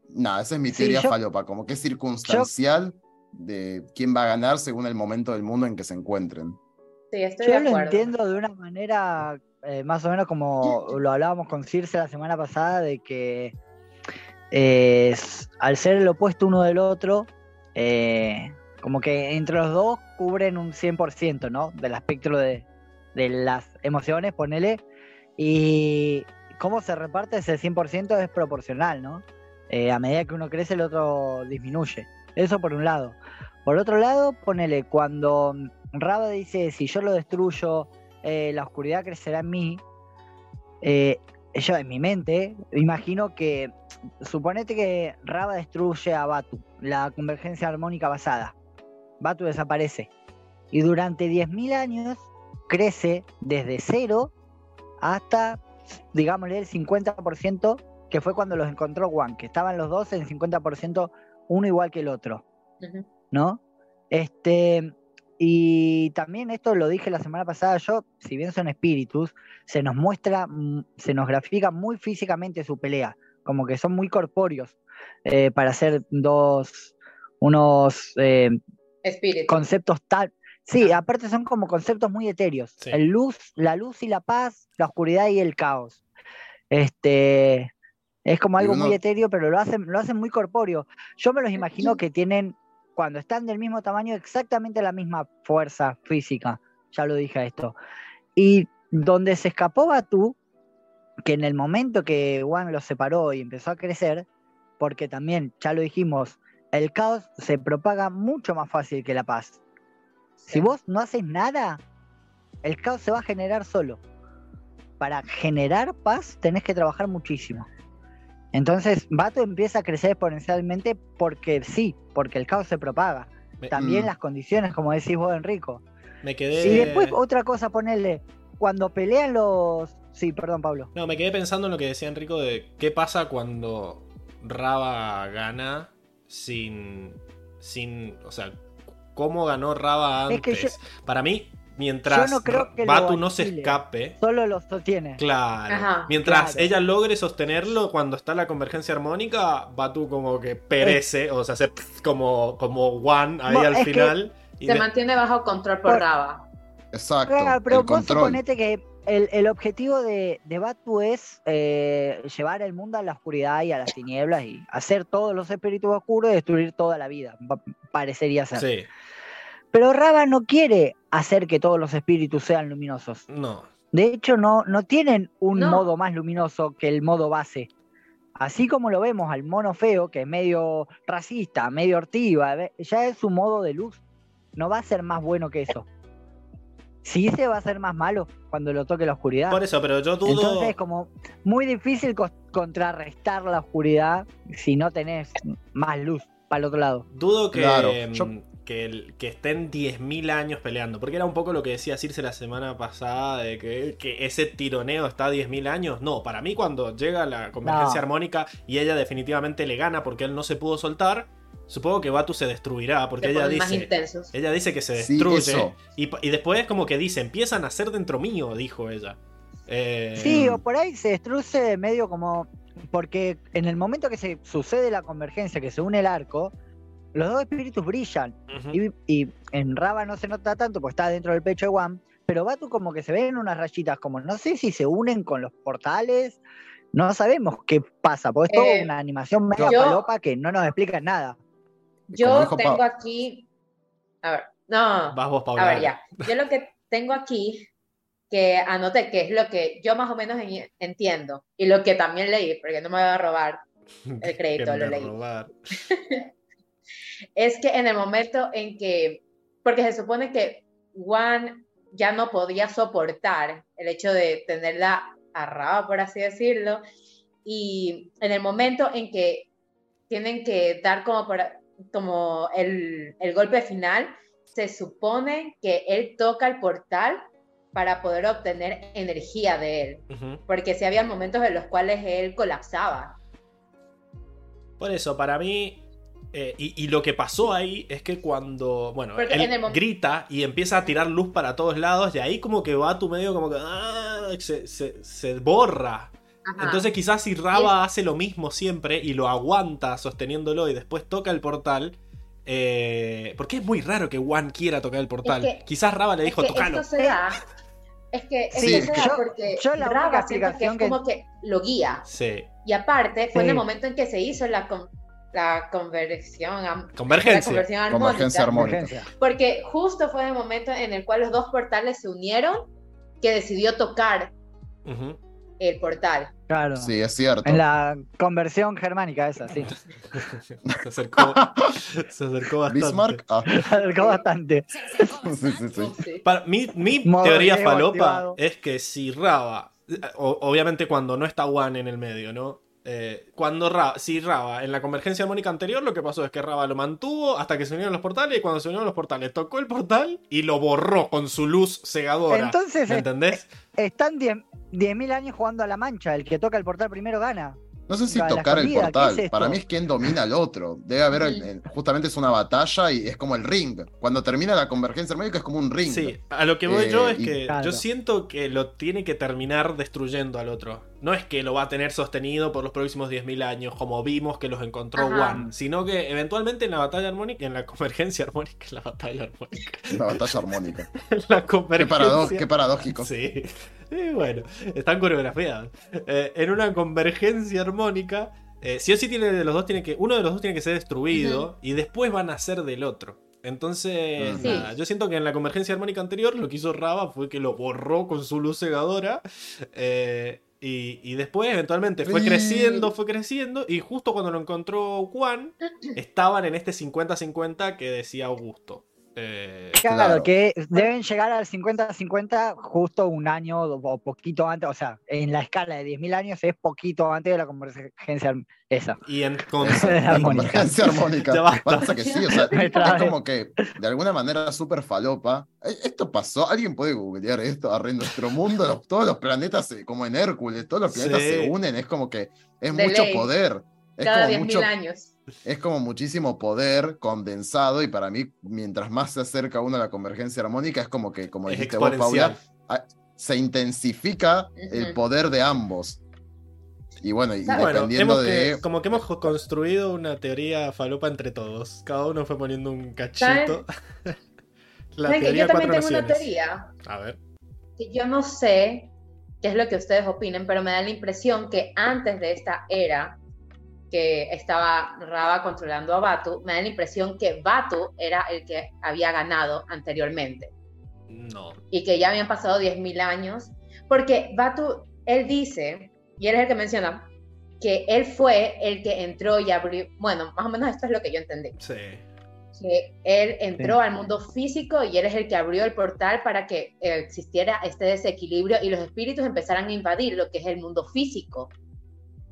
Nada, esa es mi Sí, teoría yo- falopa, como que es circunstancial de quién va a ganar según el momento del mundo en que se encuentren. Sí, estoy Yo de lo entiendo de una manera eh, más o menos como lo hablábamos con Circe la semana pasada, de que eh, s- al ser el opuesto uno del otro, eh, como que entre los dos cubren un 100%, ¿no? Del espectro de, de las emociones, ponele. Y cómo se reparte ese 100% es proporcional, ¿no? Eh, a medida que uno crece, el otro disminuye. Eso por un lado. Por otro lado, ponele, cuando Raba dice, si yo lo destruyo, eh, la oscuridad crecerá en mí, eh, yo en mi mente imagino que, suponete que Raba destruye a Batu, la convergencia armónica basada. Batu desaparece. Y durante 10.000 años crece desde cero hasta, digámosle, el 50%, que fue cuando los encontró Juan, que estaban los dos en 50%, uno igual que el otro. ¿no? Este, y también esto lo dije la semana pasada, yo, si bien son espíritus, se nos muestra, mm, se nos grafica muy físicamente su pelea, como que son muy corpóreos eh, para hacer dos, unos eh, conceptos tal. Sí, aparte son como conceptos muy etéreos. Sí. El luz, la luz y la paz, la oscuridad y el caos. Este es como algo uno- muy etéreo, pero lo hacen, lo hacen muy corpóreo. Yo me los imagino que tienen, cuando están del mismo tamaño, exactamente la misma fuerza física. Ya lo dije a esto. Y donde se escapó Batu, que en el momento que Juan los separó y empezó a crecer, porque también, ya lo dijimos, el caos se propaga mucho más fácil que la paz. Si vos no haces nada, el caos se va a generar solo. para generar paz tenés que trabajar muchísimo. Entonces, Bato empieza a crecer exponencialmente porque sí, porque el caos se propaga. Me- También Mm. las condiciones, como decís vos, Enrico. Me quedé. Y después, otra cosa, ponerle, cuando pelean los. Sí, perdón, Pablo. No, me quedé pensando en lo que decía Enrico de qué pasa cuando Raba gana sin. sin. O sea, ¿cómo ganó Raba Es que antes? Para mí, mientras no creo que lo Batu no se escape. Solo los sostiene. Claro. Ajá, Mientras claro. ella logre sostenerlo cuando está la convergencia armónica, Batu como que perece, o sea, se como, como One ahí Bueno, al final. y Se de- mantiene bajo control por Por- Raba. Exacto. Claro, pero el vos control. suponete que el, el objetivo de, de Batu es eh, llevar el mundo a la oscuridad y a las tinieblas y hacer todos los espíritus oscuros y destruir toda la vida. pa- Parecería ser. Sí, Pero Raba no quiere hacer que todos los espíritus sean luminosos. no. De hecho, no, no tienen un No. modo más luminoso que el modo base. Así como lo vemos al mono feo, que es medio racista, medio ortiva, ya es su modo de luz. No va a ser más bueno que eso. Sí se va a ser más malo cuando lo toque la oscuridad. Por eso, pero yo dudo. Entonces es como muy difícil contrarrestar la oscuridad si no tenés más luz para el otro lado. Dudo que, Claro, mm, yo- que, el- que estén 10.000 años peleando. Porque era un poco lo que decía Circe la semana pasada de que, que ese tironeo está a 10.000 años. No, para mí cuando llega la convergencia No. armónica y ella definitivamente le gana porque él no se pudo soltar, supongo que Batu se destruirá. Porque Se ella dice... Ella dice que se destruye. y, y después como que dice, empiezan a ser dentro mío, dijo ella. Eh, Sí, o por ahí se destruye medio como. Porque en el momento que se sucede la convergencia, que se une el arco, los dos espíritus brillan. Y, y en Raba no se nota tanto, pues está dentro del pecho de Wam. Pero Batu como que se ven unas rayitas, como no sé si se unen con los portales. No sabemos qué pasa, porque es toda Eh, una animación media yo- palopa que no nos explica nada. Yo tengo Pa- aquí. A ver, no. Vas vos, Paula. A ver, ya. Yo lo que tengo aquí, que anoté, que es lo que yo más o menos en- entiendo, y lo que también leí, porque no me voy a robar, [LAUGHS] el crédito, lo me leí. robar. [LAUGHS] es que en el momento en que, porque se supone que Juan ya no podía soportar el hecho de tenerla arraba, por así decirlo, y en el momento en que tienen que dar como, por- como el, el golpe final, se supone que él toca el portal para poder obtener energía de él, porque si había momentos en los cuales él colapsaba. Por eso, para mí. Eh, y, y lo que pasó ahí es que cuando. Bueno, Porque él grita y empieza a tirar luz para todos lados. Y ahí como que va tu medio como que. ah, se, se- se borra. Ajá. Entonces quizás si Raba hace lo mismo siempre y lo aguanta sosteniéndolo y después toca el portal. eh, porque es muy raro que Juan quiera tocar el portal. que- quizás Raba le Es dijo, que tocalo. esto se da. Es que Sí, se da yo- porque yo la Raba que es que- como que lo guía. Sí. Y aparte, fue en el momento en que se hizo la, la conversión, am- la Convergencia. conversión armónica. Convergencia armónica. Porque justo fue el momento en el cual los dos portales se unieron que decidió tocar Ujú. el portal. Claro. Sí, es cierto. En la conversión germánica esa, sí. [LAUGHS] se acercó. se acercó bastante. Bismarck. Ah, Acercó bastante. sí, sí, sí. Para- mi mi Modo teoría falopa activado. es que si Raba, o- obviamente cuando no está Juan en el medio, ¿no? Eh, cuando Raba, si Raba en la convergencia armónica anterior, lo que pasó es que Raba lo mantuvo hasta que se unieron los portales y cuando se unieron los portales tocó el portal y lo borró con su luz cegadora. Entonces, ¿Me eh, entendés? Están 10 10.000 años jugando a la mancha. El que toca el portal primero gana. No sé si La- la tocar el portal. Para mí es quien domina al otro. Debe haber, eh, justamente es una batalla y es como el ring. Cuando termina la convergencia armónica es como un ring. Sí, a lo que voy Eh, yo es y- que Claro. yo siento que lo tiene que terminar destruyendo al otro. No es que lo va a tener sostenido por los próximos 10.000 años, como vimos que los encontró Ajá. Juan, sino que eventualmente en la batalla armónica, en la convergencia armónica, en la batalla armónica, [LAUGHS] La batalla armónica. en [LAUGHS] la Qué, convergencia. parado- qué paradójico. Sí. Y bueno, están coreografiadas. Eh, en una convergencia armónica, eh, sí o sí tiene de los dos tiene que. Uno de los dos tiene que ser destruido y después van a ser del otro. Entonces, Sí. nada, yo siento que en la convergencia armónica anterior lo que hizo Raba fue que lo borró con su luz cegadora. eh, y, y después, eventualmente, fue creciendo, fue creciendo. Y justo cuando lo encontró Juan, [CLEARS THROAT] estaban en este 50-50 que decía Augusto. Eh, Claro, Claro. que deben llegar al 50-50 justo un año o poquito antes, o sea, en la escala de 10.000 años es poquito antes de la convergencia esa. y en [LAUGHS] convergencia armónica. [LAUGHS] Ya. Pasa que sí, o sea, [LAUGHS] es como que de alguna manera súper falopa. Eh, Esto pasó, alguien puede googlear esto, arre, en nuestro mundo, los- todos los planetas, como en Hércules, todos los planetas Sí. se unen, es como que es De mucho ley. poder. Es Cada como 10.000 mucho, años. Es como muchísimo poder condensado y para mí, mientras más se acerca uno a la convergencia armónica, es como que, como Es dijiste vos. Paula, se intensifica el poder de ambos. Y bueno, y Bueno, Bueno, dependiendo que- de... como que hemos co- construido una teoría falopa entre todos. Cada uno fue poniendo un cachito. [LAUGHS] La ¿Saben que teoría yo también tengo una naciones. teoría A ver. que yo no sé qué es lo que ustedes opinen, pero me da la impresión que antes de esta era que estaba Raba controlando a Batu, me da la impresión que Batu era el que había ganado anteriormente No. y que ya habían pasado 10.000 años, porque Batu, él dice, y él es el que menciona, que él fue el que entró y abrió, bueno, más o menos esto es lo que yo entendí, Sí. que él entró Sí. al mundo físico y él es el que abrió el portal para que eh, existiera este desequilibrio y los espíritus empezaran a invadir lo que es el mundo físico.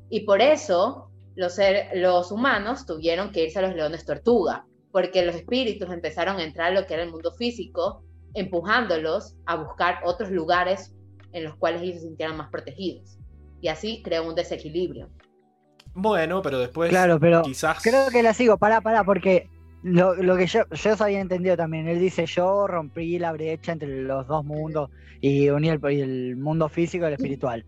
Y por eso los, ser- los humanos tuvieron que irse a los leones tortuga, porque los espíritus empezaron a entrar a lo que era el mundo físico, empujándolos a buscar otros lugares en los cuales ellos se sintieran más protegidos. Y así creó un desequilibrio. Bueno, pero después Claro, pero quizás. creo que la sigo, pará, pará, porque lo, lo que yo, yo había entendido también, él dice, yo rompí la brecha entre los dos mundos y uní el, el mundo físico y el espiritual.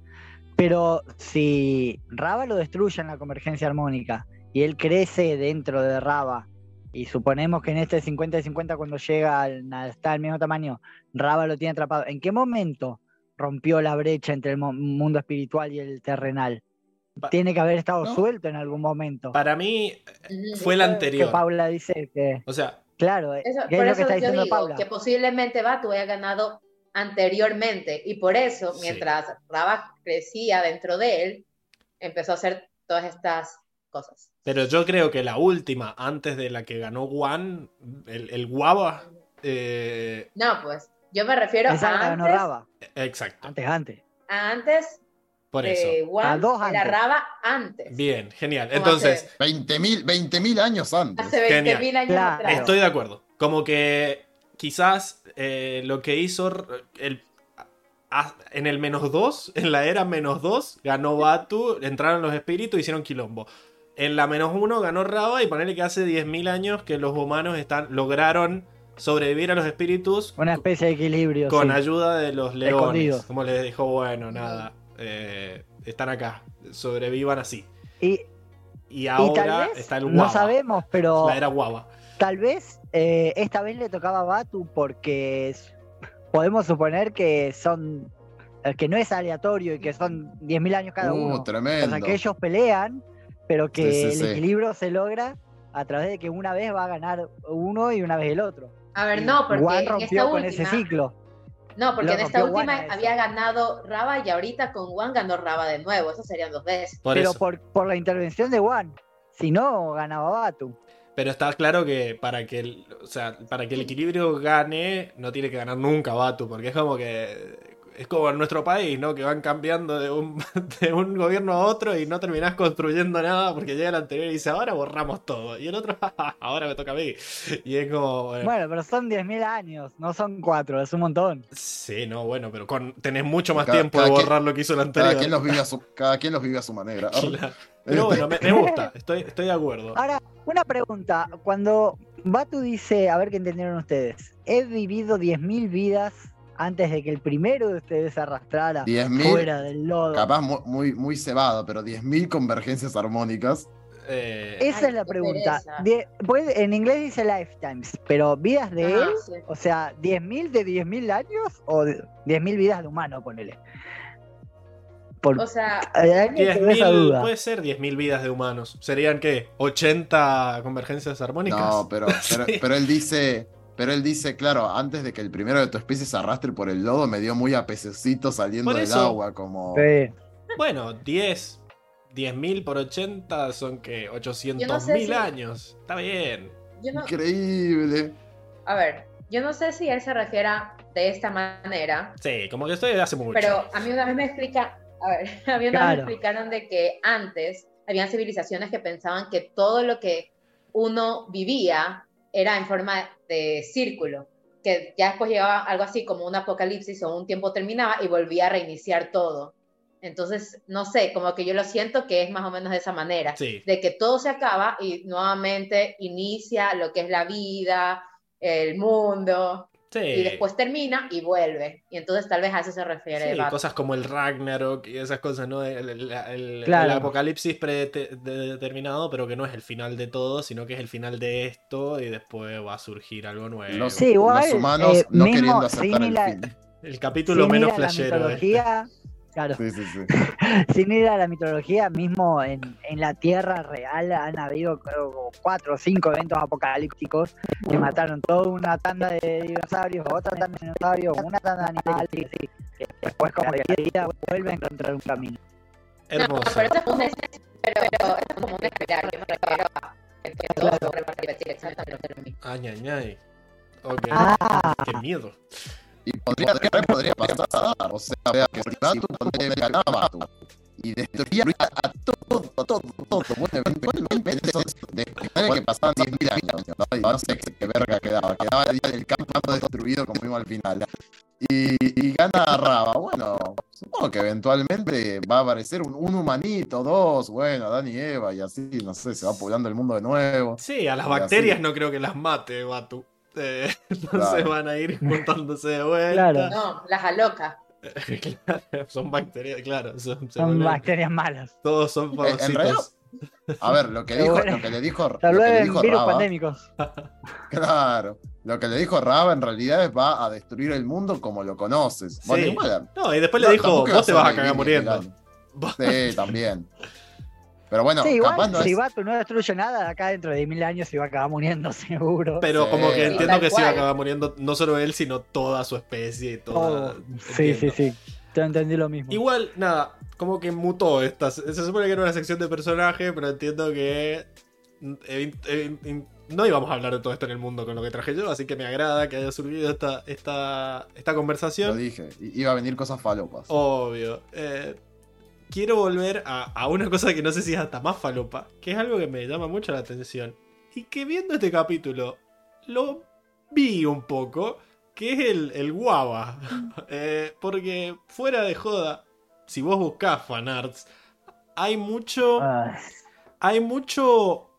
Pero si Raba lo destruye en la convergencia armónica y él crece dentro de Raba, y suponemos que en este 50 y 50 cuando llega al, está al mismo tamaño, Raba lo tiene atrapado, ¿en qué momento rompió la brecha entre el mundo espiritual y el terrenal? Pa- Tiene que haber estado No. suelto en algún momento. Para mí fue el Eso- que anterior. Paula dice que, O sea, claro, eh, Eso- ¿qué por es lo eso que está yo diciendo digo Paula? que posiblemente Batu haya ganado anteriormente y por eso, Sí. mientras Raba crecía dentro de él, empezó a hacer todas estas cosas. pero yo creo que la última, antes de la que ganó Juan, el, el Guava. eh, No, pues yo me refiero Esa la a ganó antes, Raba, exacto, antes, antes. antes por eso. de Juan, A dos era antes. Raba antes. Bien, genial. Como Entonces, 20.000 20.000 años antes. Hace 20.000 Genial. años Claro. atrás. estoy de acuerdo. Como que quizás eh, lo que hizo el, en el menos 2, [LAUGHS] en la era menos 2, ganó Batu, entraron los espíritus y hicieron quilombo. En la menos 1 ganó Raba y ponerle que hace 10.000 años que los humanos están, lograron sobrevivir a los espíritus Una especie de equilibrio. con sí. ayuda de los leones. Como les dijo, bueno, nada, eh, están acá, sobrevivan así. Y, Y y tal ahora vez, está el no guava. sabemos, pero La era guava. Tal vez eh, esta vez le tocaba a Batu porque podemos suponer que son eh, que no es aleatorio y que son 10.000 años cada Uh, uno. O tremendo. sea, que ellos pelean, pero que Sí, sí, el sí. equilibrio se logra a través de que una vez va a ganar uno y una vez el otro. A ver, no, porque Juan en rompió esta con ese última, ciclo. no, porque Lo en esta última había ganado Raba y ahorita con Juan ganó Raba de nuevo. Eso serían dos veces. Por pero por, por la intervención de Juan. Si no, ganaba Batu. Pero está claro que para que el, o sea, para que el equilibrio gane, no tiene que ganar nunca Batu, porque es como que es como en nuestro país, ¿no? Que van cambiando de un, [LAUGHS] de un gobierno a otro y no terminás construyendo nada porque llega el anterior y dice, ahora borramos todo. Y el otro, [LAUGHS] ahora me toca a mí. Y es como, bueno, Bueno, pero son 10.000 años, no son 4, es un montón. sí, no, bueno, pero con, tenés mucho más Cada- tiempo de cada quien- borrar lo que hizo el anterior. Cada quien, los vive a su, cada quien los vive a su manera. [LAUGHS] Claro. Pero bueno, me, me gusta, [LAUGHS] estoy, estoy de acuerdo. Ahora, una pregunta. Cuando Batu dice, a ver qué entendieron ustedes, he vivido 10.000 vidas antes de que el primero de ustedes se arrastrara 10.000, fuera del lodo. capaz mu- muy, muy cebado, pero 10.000 convergencias armónicas. Eh, Esa Ay, es la pregunta. Die- puede- en inglés dice lifetimes, pero vidas de Ajá, él, sí. o sea, 10.000 de 10.000 años o de- 10.000 vidas de humano, ponele. Por, O sea, esa 10.000, duda. puede ser 10.000 vidas de humanos. ¿Serían qué? ¿80 convergencias armónicas? No, pero, [LAUGHS] pero, Sí. pero él dice, pero él dice, claro, antes de que el primero de tu especie se arrastre por el lodo, me dio muy a pececito saliendo del agua, como. Sí. Bueno, 10. 10.000 por 80 son que 800.000 Yo no sé si- años. Está bien. no, Increíble. a ver, yo no sé si él se refiere de esta manera, Sí, como que estoy de hace mucho. pero a mí una vez me explica, a ver, [LAUGHS] a mí Claro. me explicaron de que antes habían civilizaciones que pensaban que todo lo que uno vivía era en forma de círculo, que ya después llegaba algo así como un apocalipsis o un tiempo terminaba y volvía a reiniciar todo. Entonces, no sé, como que yo lo siento que es más o menos de esa manera, Sí. de que todo se acaba y nuevamente inicia lo que es la vida, el mundo, Sí. y después termina y vuelve. Y entonces tal vez a eso se refiere. Sí, cosas como el Ragnarok y esas cosas, ¿no? El, el- el- Claro. el apocalipsis predeterminado, pero que no es el final de todo, sino que es el final de esto y después va a surgir algo nuevo. Los, Sí, igual, los humanos eh, no mismo queriendo aceptar sin el fin. El capítulo menos a la flashero. este. Claro, Sí, sí, sí. [LAUGHS] sin ir a la mitología, mismo en, en la Tierra real han habido creo, cuatro o cinco eventos apocalípticos que mataron toda una tanda de dinosaurios, otra tanda de dinosaurios, una tanda de animales, y así. Después como que la vida vuelve a encontrar un camino. Hermoso. No, pero eso es como un, pero, pero es como un espiral, yo me refiero a que todo se vuelve a repetir exactamente lo mismo. Ay, ay, ay. Ok. Ah, Qué miedo. Y podría, podría pasar, o sea, vea que si Batu ponele a Batu y destruía a todo, todo, todo. Bueno, eventualmente eso después de que pasaban 10.000 años, ¿no? Y no sé qué, qué verga quedaba, quedaba el, el campo destruido como vimos al final. Y, y gana Raba, bueno, supongo que eventualmente va a aparecer un, un humanito, dos, bueno, Adán y Eva, y así, no sé, se va poblando el mundo de nuevo. Sí, a las bacterias así. no creo que las mate, Batu. [LAUGHS] Eh, entonces Claro. van a ir juntándose de vuelta. Claro. No, las aloca. [LAUGHS] Claro, son bacterias, claro. Son, son bacterias malas. todos son Eh, parásitos. A ver, lo que dijo, bueno, lo que le dijo, lo que le vuelven dijo virus Raba, pandémicos. [LAUGHS] Claro. Lo que le dijo Raba en realidad es va a destruir el mundo como lo conoces. Bueno, Sí. igual. No, y después no, le dijo, vos te vas a cagar muriendo. Sí, también. Pero bueno, sí, igual, capaz no si es. Batu no destruye nada, acá dentro de mil años se va a acabar muriendo [LAUGHS] seguro. Pero Sí. como que entiendo que se iba a acabar muriendo no solo él, sino toda su especie y toda. Todo. Sí, sí, sí. Te entendí lo mismo. Igual, nada, como que mutó esta. Se supone que era una sección de personaje, pero entiendo que. eh, eh, eh, no íbamos a hablar de todo esto en el mundo con lo que traje yo, así que me agrada que haya surgido esta, esta, esta Lo conversación. dije. i- Iba a venir cosas falopas. Obvio. Eh, quiero volver a, a una cosa que no sé si es hasta más falopa, que es algo que me llama mucho la atención. Y que viendo este capítulo, lo vi un poco, que es el, el guava. [LAUGHS] Eh, porque fuera de joda, si vos buscás fanarts, hay mucho... Ah, Hay mucho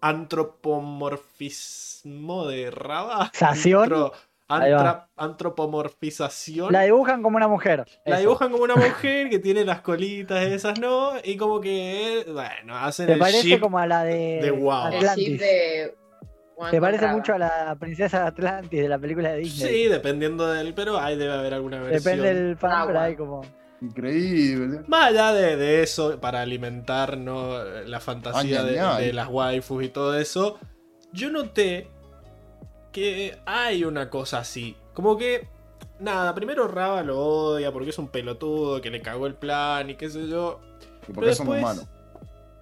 antropomorfismo de Raba. ¿Sación? Antro- antropomorfización. la dibujan como una mujer. La Eso. dibujan como una [LAUGHS] mujer que tiene las colitas esas, ¿no? Y como que, bueno, hacen Te el parece ship. como a la de, de chip Atlantis. de. Te parece mucho a la princesa de Atlantis de la película de Disney. Sí, dependiendo del... Pero ahí debe haber alguna versión. Depende del fan, Ah, pero bueno. hay como. Increíble. Más allá de, de eso, para alimentar ¿no? la fantasía Ay, de, ay, ay. de las waifus y todo eso, yo noté que hay una cosa así. Como que, nada, primero Raba lo odia porque es un pelotudo que le cagó el plan y qué sé yo. Y Pero porque es un después, humano.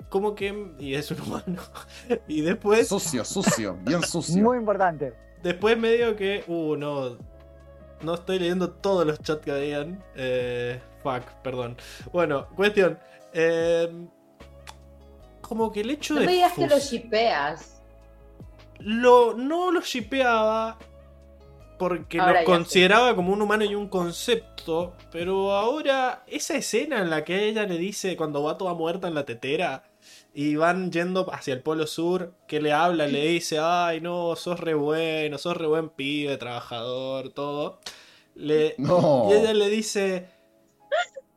Como que. Y es un humano. [LAUGHS] y después. Sucio, sucio, bien sucio. Muy importante. Después medio que. Uh, no. No estoy leyendo todos los chats que habían. Eh, fuck, perdón. Bueno, cuestión. eh, como que el hecho No de. me digas que lo shipeas. Lo, no lo shipeaba. Porque Ahora lo consideraba como un humano y un concepto. Pero ahora, esa escena en la que ella le dice cuando va toda muerta en la tetera. Y van yendo hacia el polo sur. Que le habla, le dice: Ay, no, sos re bueno, sos re buen pibe, trabajador, todo. Le, No. y ella le dice: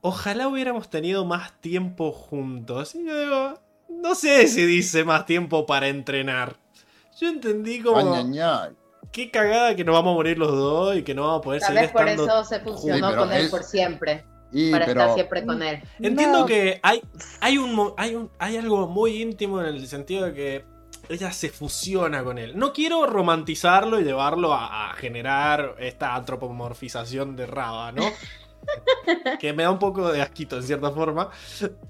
Ojalá hubiéramos tenido más tiempo juntos. Y yo digo: No sé si dice más tiempo para entrenar. Yo entendí como. Ay, ay, ay. Qué cagada que nos vamos a morir los dos y que no vamos a poder Tal seguir vez por estando. eso se funcionó con él por siempre. Y, Para pero, estar siempre con él. Entiendo No. que hay, hay, un, mo- hay, un, hay algo muy íntimo en el sentido de que ella se fusiona con él. No quiero romantizarlo y llevarlo a, a generar esta antropomorfización de Raba, ¿no? [LAUGHS] que me da un poco de asquito en cierta forma.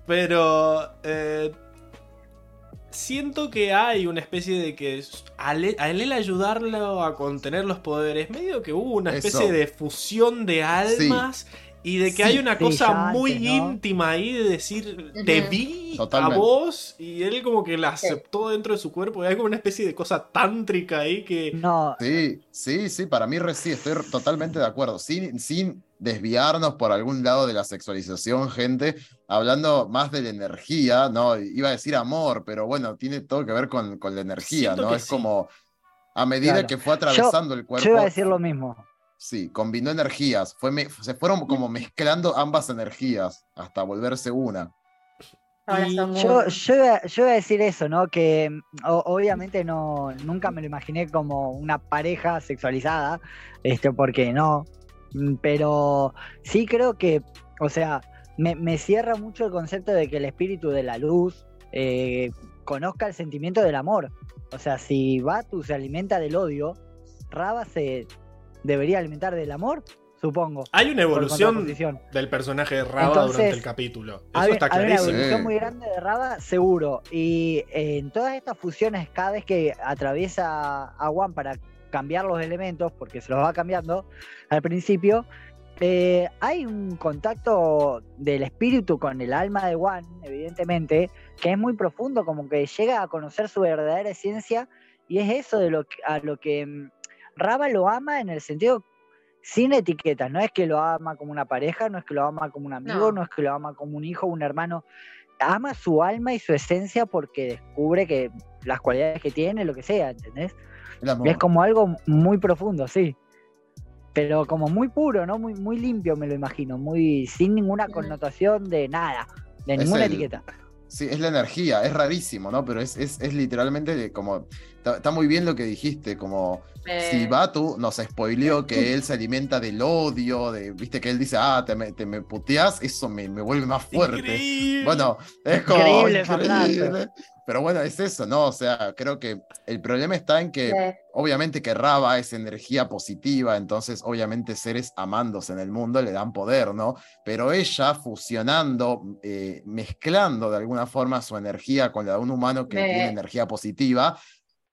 Pero eh, siento que hay una especie de que al, e, al él ayudarlo a contener los poderes, medio que hubo una especie Eso. de fusión de almas y de que Sí. hay una cosa muy antes, ¿no? íntima ahí de decir, te vi Totalmente. a vos y él como que la aceptó dentro de su cuerpo y hay como una especie de cosa tántrica ahí que... No, Sí, sí, sí, para mí sí, estoy totalmente de acuerdo. Sin, sin desviarnos por algún lado de la sexualización, gente, hablando más de la energía, ¿no? Iba a decir amor, pero bueno, tiene todo que ver con, con la energía, Siento ¿no? Es sí. como a medida Claro. que fue atravesando el cuerpo. yo iba a decir lo mismo. Sí, combinó energías, fue me- se fueron como mezclando ambas energías hasta volverse una. Y Yo, yo, iba, yo iba a decir eso, ¿no? Que mm, o- obviamente no, nunca me lo imaginé como una pareja sexualizada, este, porque no. Mm, Pero sí creo que, o sea, me, me cierra mucho el concepto de que el espíritu de la luz eh, conozca el sentimiento del amor. O sea, si Batu se alimenta del odio, Raba se debería alimentar del amor, supongo. Hay una evolución del personaje de Raba Entonces, durante el capítulo. Eso Hay, está hay una clarísimo. evolución Sí. muy grande de Raba, seguro. Y eh, en todas estas fusiones, cada vez que atraviesa a Juan para cambiar los elementos, porque se los va cambiando al principio, eh, hay un contacto del espíritu con el alma de Juan, evidentemente, que es muy profundo, como que llega a conocer su verdadera esencia, y es eso de lo que, a lo que mm, Raba lo ama en el sentido sin etiquetas, no es que lo ama como una pareja, no es que lo ama como un amigo, No. no, es que lo ama como un hijo, un hermano, ama su alma y su esencia porque descubre que las cualidades que tiene, lo que sea, ¿entendés? Es como algo muy profundo, sí. Pero como muy puro, ¿no? Muy, muy limpio, me lo imagino, muy sin ninguna connotación de nada, de Es ninguna el- etiqueta. Sí, es la energía, es rarísimo, ¿no? Pero es, es, es literalmente de como. Está, está muy bien lo que dijiste, como Eh, si Batu nos spoileó que él se alimenta del odio, de, viste que él dice, ah, te me, te me puteás, eso me, me vuelve más fuerte. Increíble. Bueno, es como. Increíble increíble. Pero bueno, es eso, ¿no? O sea, creo que el problema está en que eh, obviamente que Raba es energía positiva, entonces obviamente seres amándose en el mundo le dan poder, ¿no? Pero ella fusionando, eh, mezclando de alguna forma su energía con la de un humano que tiene energía positiva,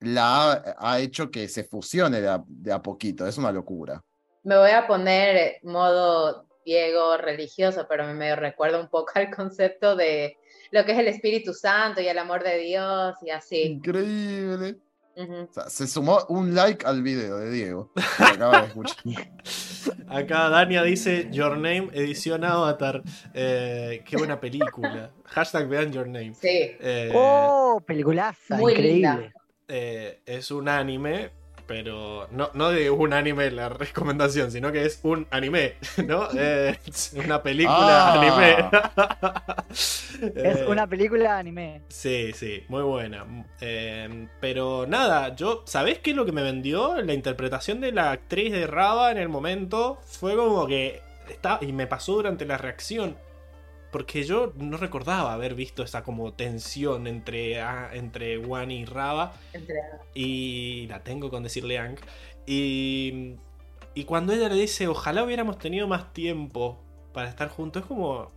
la ha, ha hecho que se fusione de a, de a poquito, es una locura. me voy a poner modo Diego religioso, pero me recuerda un poco [LAUGHS] al concepto de lo que es el Espíritu Santo y el amor de Dios y así. Increíble. Ujú. O sea, se sumó un like al video de Diego. que acaba de escuchar. [LAUGHS] Acá Dania dice Your Name, edición Avatar. Eh, qué buena película. Hashtag vean Your Name. Sí, Eh, ¡Oh! Peliculaza, Muy increíble. linda. Eh, es un anime, pero no, no de un anime la recomendación, sino que es un anime, [LAUGHS] ¿no? Eh, [LAUGHS] es una película Ah. anime. [LAUGHS] Es Eh, una película de anime. Sí, sí, muy buena. Eh, pero nada, yo, ¿sabés qué es lo que me vendió? La interpretación de la actriz de Raba en el momento fue como que está y me pasó durante la reacción. Porque yo no recordaba haber visto esa como tensión entre, ah, entre Wan y Raba. entre- Y la tengo con decirle Ang. Y, y cuando ella le dice, ojalá hubiéramos tenido más tiempo para estar juntos, es como...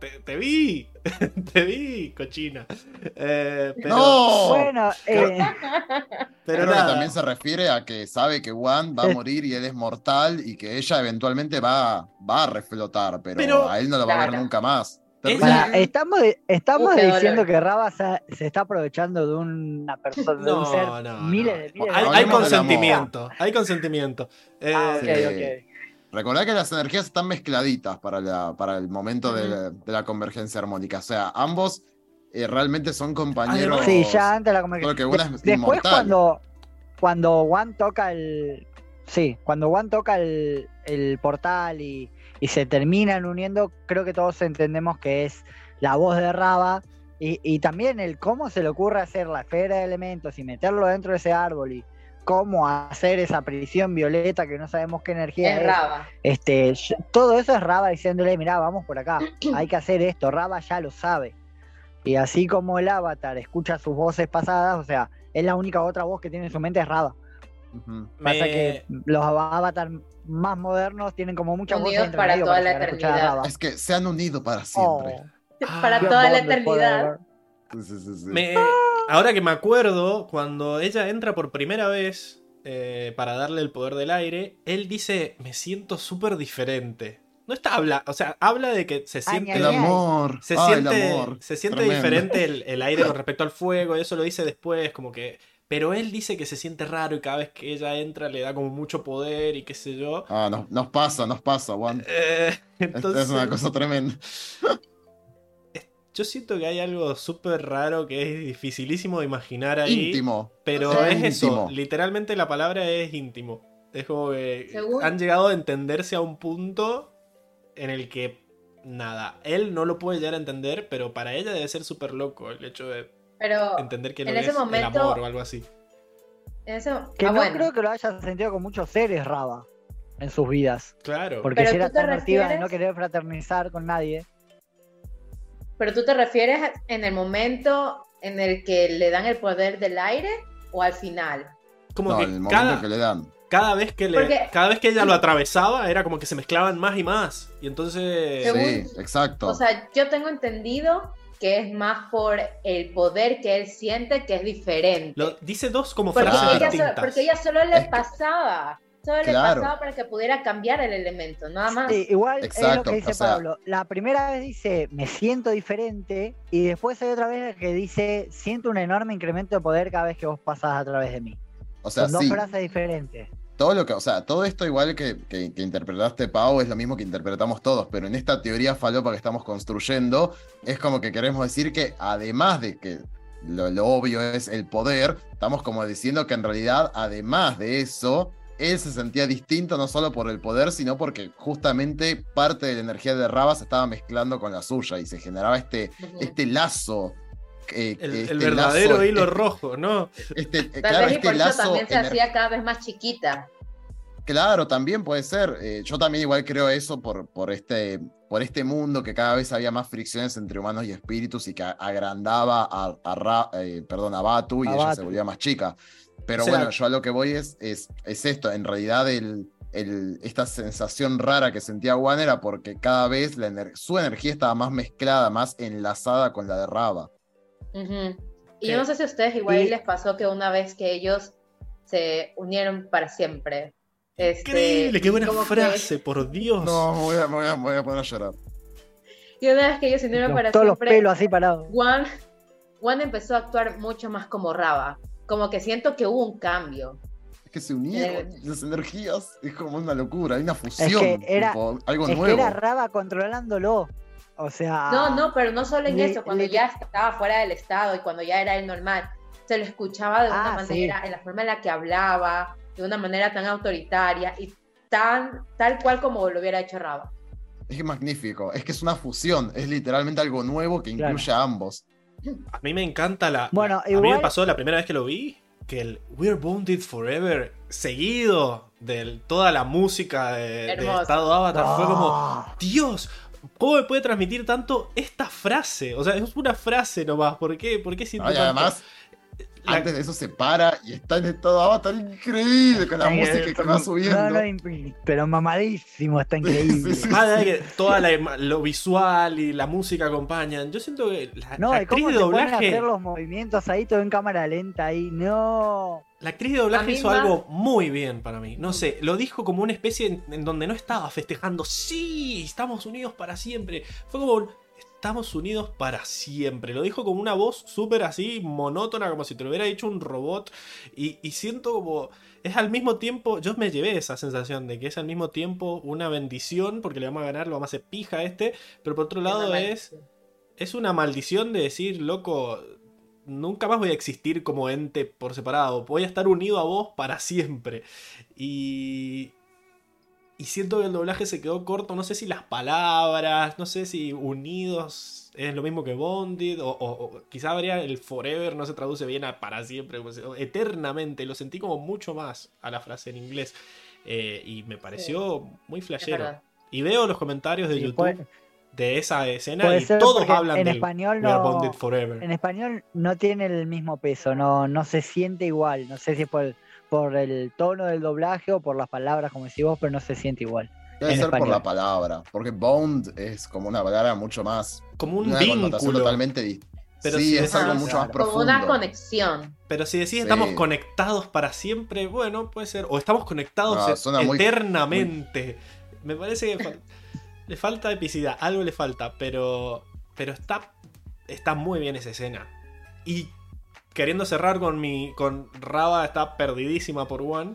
Te, te vi, [LAUGHS] te vi, cochina. Eh, pero, ¡No! Bueno, eh, [LAUGHS] pero Creo que nada. también se refiere a que sabe que Juan va a Eh. morir y él es mortal y que ella eventualmente va, va a reflotar, pero, Pero- a él no lo va a ver nunca más. Pará, estamos, estamos Uf, diciendo que Raba se, se está aprovechando de una persona, de un No, ser no, miles no. de miles de Hay, hay consentimiento, hay consentimiento. Eh, Ah, ok, Sí. ok. Recordá que las energías están mezcladitas para, la, para el momento de, la, de la convergencia armónica. O sea, ambos eh, realmente son compañeros. Sí, ya antes la Solo conversación. que una es Después inmortal. cuando, cuando Juan toca el. Sí, cuando Juan toca el, el portal y, y se terminan uniendo, creo que todos entendemos que es la voz de Raba. Y, y también el cómo se le ocurre hacer la esfera de elementos y meterlo dentro de ese árbol y cómo hacer esa prisión violeta que no sabemos qué energía Es es. Raba. Este, yo- todo eso es Raba diciéndole, mira, vamos por acá, [CLEARS THROAT] hay que hacer esto, Raba ya lo sabe. Y así como el avatar escucha sus voces pasadas, o sea, es la única otra voz que tiene en su mente es Raba. Ujú. Pasa me- que los avatars más modernos tienen como muchas voces Unidos para toda la eternidad. Raba. Es que se han unido para siempre. Oh, Para Ah, toda la eternidad. Sí, sí, sí, sí. Me- ahora que me acuerdo, cuando ella entra por primera vez eh, para darle el poder del aire, él dice, me siento súper diferente. No está habla, o sea, habla de que se siente... El amor. Se Ah, el siente, amor. se siente Tremendo. diferente el, el aire con [LAUGHS] respecto al fuego, y eso lo dice después, como que... Pero él dice que se siente raro y cada vez que ella entra le da como mucho poder y qué sé yo. Ah, nos, nos pasa, nos pasa, Juan. Eh, Es- entonces, Es una cosa tremenda. [LAUGHS] yo siento que hay algo súper raro que es dificilísimo de imaginar ahí. Íntimo. Pero O sea, es eso, literalmente la palabra es íntimo. Es como que Según- han llegado a entenderse a un punto en el que, nada, él no lo puede llegar a entender, pero para ella debe ser súper loco el hecho de Pero entender que lo en que ese es momento- el amor o algo así. en ese... Que ah, no bueno. creo que lo haya sentido con muchos seres, Raba, en sus vidas. Claro. Porque Pero si era tan activa de no refieres- querer fraternizar con nadie. Pero tú te refieres en el momento en el que le dan el poder del aire o al final. como No, que en el momento cada, que le dan. cada vez que le, Porque- cada vez que ella lo atravesaba era como que se mezclaban más y más. Y entonces. Según- Sí, exacto. O sea, yo tengo entendido que es más por el poder que él siente que es diferente. lo- dice dos como porque, frases ella porque ella solo le Es que- pasaba. Solo Claro. le pasaba para que pudiera cambiar el elemento, nada más. Sí, igual es lo que dice o sea- Pablo. La primera vez dice, me siento diferente, y después hay otra vez que dice, siento un enorme incremento de poder cada vez que vos pasás a través de mí. O sea, Son dos sí. frases diferentes. todo lo que, o sea, todo esto igual que, que- que interpretaste, Pau, es lo mismo que interpretamos todos, pero en esta teoría falopa que estamos construyendo, es como que queremos decir que además de que lo, lo obvio es el poder, estamos como diciendo que en realidad, además de eso, él se sentía distinto no solo por el poder, sino porque justamente parte de la energía de Raba se estaba mezclando con la suya y se generaba este, este lazo. eh, El, el este verdadero lazo, hilo este- rojo, ¿no? Este, Tal claro, vez y este por eso lazo también se hacía cada vez más chiquita. Claro, también puede ser. Eh, yo también igual creo eso por, por, este, por este mundo que cada vez había más fricciones entre humanos y espíritus y que agrandaba a, a Ra- eh, perdón, a Batu y A ella Batu. se volvía más chica. Pero O sea- bueno, yo a lo que voy es, es, es esto. En realidad el, el- esta sensación rara que sentía Juan era porque cada vez la ener- su energía estaba más mezclada, más enlazada con la de Raba. Y ¿Qué? yo no sé si a ustedes igual Y- les pasó que una vez que ellos se unieron para siempre. este, Increíble, qué buena que- frase, por Dios. No, me voy a, me voy a- me voy a poner a llorar. y una vez que ellos se unieron Los- para todos los siempre, pelos así parados. Juan, Juan empezó a actuar mucho más como Raba. Como que siento que hubo un cambio. Es que se unieron Eh. las energías, es como una locura, hay una fusión, era- tipo, algo Es nuevo. que era Raba controlándolo. O sea. No, no, pero no solo en le- eso, cuando le- ya estaba fuera del estado y cuando ya era el normal, se lo escuchaba de una Ah, sí. manera, en la forma en la que hablaba, de una manera tan autoritaria y tan tal cual como lo hubiera hecho Raba. Es que es magnífico, es que es una fusión, es literalmente algo nuevo que Claro. incluye a ambos. A mí me encanta la. Bueno, a mí me pasó la primera vez que lo vi que el We're Bonded Forever, seguido de toda la música de. Estado Avatar, fue como. Ah, Dios, ¿cómo me puede transmitir tanto esta frase? O sea, es una frase nomás. ¿Por qué? ¿Por qué siento ¿no? Y tanto? además, antes de eso se para y está en estado avatar increíble con la música que va subiendo. no, pero mamadísimo, está increíble. Sí, sí. Más allá de que toda la- lo visual y la música acompañan. Yo siento que la, No, la actriz de doblaje. hacer los movimientos ahí todo en cámara lenta ahí. No. La actriz de doblaje hizo más- algo muy bien para mí. No sé, lo dijo como una especie en, en donde no estaba festejando. Sí, estamos unidos para siempre. Fue como, estamos unidos para siempre. Lo dijo con una voz súper así, monótona, como si te lo hubiera dicho un robot. Y, y siento como, es al mismo tiempo, yo me llevé esa sensación de que es al mismo tiempo una bendición, porque le vamos a ganar, lo vamos a hacer pija a este. Pero por otro lado es es una maldición de decir, loco, nunca más voy a existir como ente por separado. Voy a estar unido a vos para siempre. Y. Y siento que el doblaje se quedó corto. No sé si las palabras, no sé si unidos es lo mismo que bonded. O, o- o quizá habría el forever, no se traduce bien a para siempre, como se- o eternamente. Lo sentí como mucho más a la frase en inglés. Eh, y me pareció muy flashero. Y veo los comentarios de Sí, YouTube puede- de esa escena Puede y ser todos hablan en del español no- Bonded Forever. En español no tiene el mismo peso, no, no se siente igual. No sé si es por, por el tono del doblaje o por las palabras, como decís vos, pero no se siente igual. Debe ser por la palabra, porque bond es como una palabra mucho más. Como un una vínculo. totalmente di- Pero sí, si es algo mucho más Claro. profundo. Como una conexión. Pero si decís Sí. estamos conectados para siempre, bueno, puede ser. O estamos conectados No, suena muy- eternamente. Me parece que fal- [LAUGHS] le falta epicidad, algo le falta, pero. Pero está. Está muy bien esa escena. Y queriendo cerrar con mi. con Raba está perdidísima por One.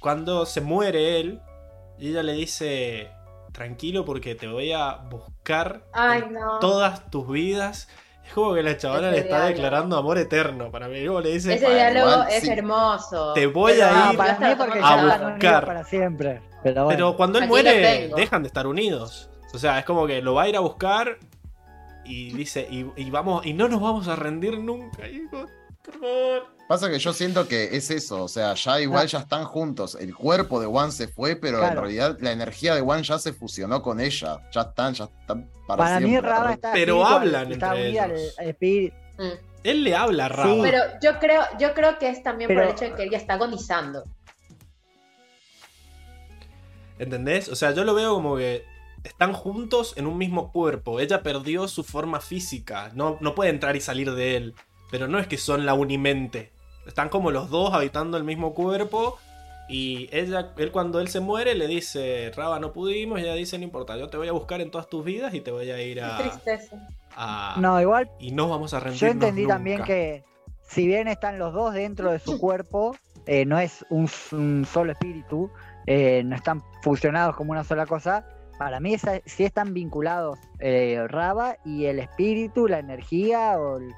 Cuando se muere él. Y ella le dice. Tranquilo porque te voy a buscar Ay, en no. todas tus vidas. Es como que la Ese le está diálogo. declarando amor eterno para mí. Luego le dice, Ese diálogo es sí. hermoso. Te voy Pero a No, ir para mí porque a buscar. para siempre. Pero bueno. Pero cuando él Aquí muere, dejan de estar unidos. O sea, es como que lo va a ir a buscar y dice, y, y vamos, y no nos vamos a rendir nunca, hijo. Por favor. Pasa que yo siento que es eso, o sea, ya igual ya están juntos. El cuerpo de One se fue, pero en realidad la energía de One ya se fusionó con ella. Ya están, ya están para, para mí siempre. Raba está Pero hablan está entre ellos. espíritu. Mm. Él le habla a Raba. Sí. Pero yo creo, yo creo que es también por el hecho de que ella está agonizando. ¿Entendés? O sea, yo lo veo como que están juntos en un mismo cuerpo. Ella perdió su forma física. No, no puede entrar y salir de él. Pero no es que son la unimente. Están como los dos habitando el mismo cuerpo. Y ella, él cuando él se muere le dice, Raba, no pudimos. Y ella dice, no importa, yo te voy a buscar en todas tus vidas y te voy a ir Qué a... tristeza. a- No, igual y no vamos a rendirnos yo entendí también nunca". que si bien están los dos dentro de su cuerpo, eh, no es un, un solo espíritu, eh, no están fusionados como una sola cosa. Para mí esa- sí están vinculados eh, Raba y el espíritu, la energía o el,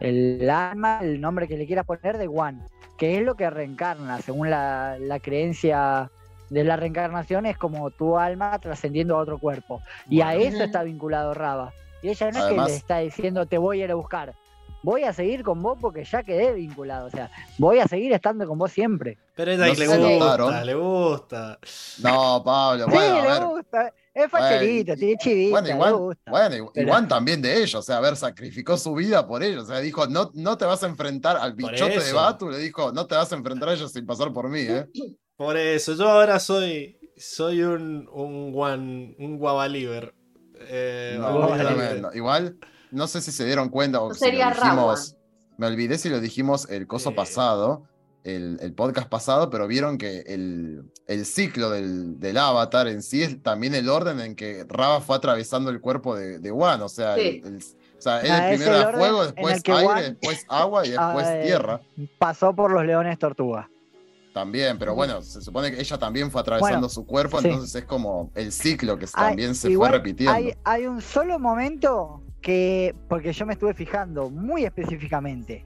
el alma, el nombre que le quieras poner de One, que es lo que reencarna, según la, la creencia de la reencarnación, es como tu alma trascendiendo a otro cuerpo. Y a eso está vinculado Raba. Y ella no es que le está diciendo te voy a ir a buscar. Voy a seguir con vos porque ya quedé vinculado. O sea, voy a seguir estando con vos siempre. Pero a ella No le gusta, le gusta. No, Pablo, sí, bueno, a le gusta. Es facherito, tiene chivita, Bueno, le igual, gusta. bueno, y- Pero- igual también de ellos, o sea, a ver, sacrificó su vida por ellos, o sea, dijo, no, no te vas a enfrentar al bichote de. Batu, le dijo, no te vas a enfrentar a ellos sin pasar por mí, ¿eh? [CLEARS THROAT] Por eso, yo ahora soy soy un, un one, un guavaliver. Eh, No. Igual, no sé si se dieron cuenta o Tú si lo serías dijimos, me olvidé si lo dijimos el coso Eh. pasado, el, el podcast pasado, pero vieron que el, el ciclo del, del avatar en sí es también el orden en que Raba fue atravesando el cuerpo de, de Wan, o sea, Sí. el- el- o sea, él Ah, es primero el era fuego, después aire, Wan- después agua y [LAUGHS] después Ah, tierra. Pasó por los leones tortuga. También, pero bueno, se supone que ella también fue atravesando Bueno, su cuerpo, sí. entonces es como el ciclo que Hay- también se igual fue repitiendo. Hay, hay un solo momento que, porque yo me estuve fijando muy específicamente,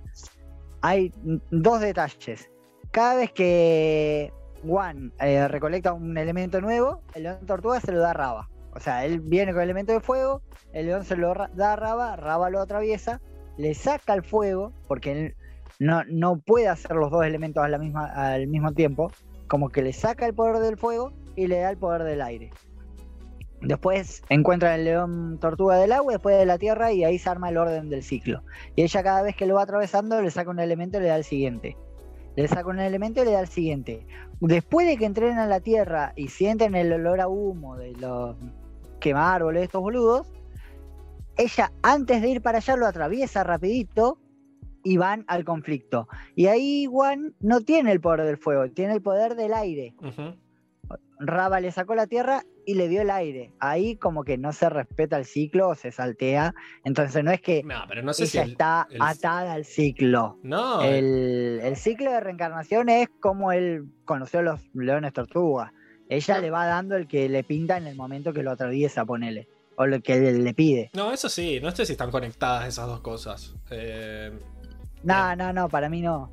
hay dos detalles. Cada vez que Juan eh, recolecta un elemento nuevo, el león tortuga se lo da a Raba. O sea, él viene con el elemento de fuego, el león se lo da a Raba, Raba lo atraviesa, le saca el fuego, porque él no, no puede hacer los dos elementos al mismo tiempo, como que le saca el poder del fuego y le da el poder del aire. Después encuentra el león tortuga del agua, después de la tierra, y ahí se arma el orden del ciclo. Y ella cada vez que lo va atravesando le saca un elemento y le da el siguiente. Le saca un elemento y le da el siguiente. Después de que entren a la tierra y sienten el olor a humo de los quemar árboles de estos boludos, ella antes de ir para allá lo atraviesa rapidito y van al conflicto. Y ahí Juan no tiene el poder del fuego, tiene el poder del aire. Raba le sacó la tierra y le dio el aire. Ahí como que no se respeta el ciclo, se saltea. Entonces no es que No, pero no sé si. ella el- está el- atada al ciclo. No, El, el ciclo de reencarnación es como él conoció a los leones tortuga. Ella le va dando el que le pinta en el momento que lo atraviesa, ponele. O lo que le, le pide. no, eso sí, no sé si están conectadas esas dos cosas. Eh, No, no, no, para mí no.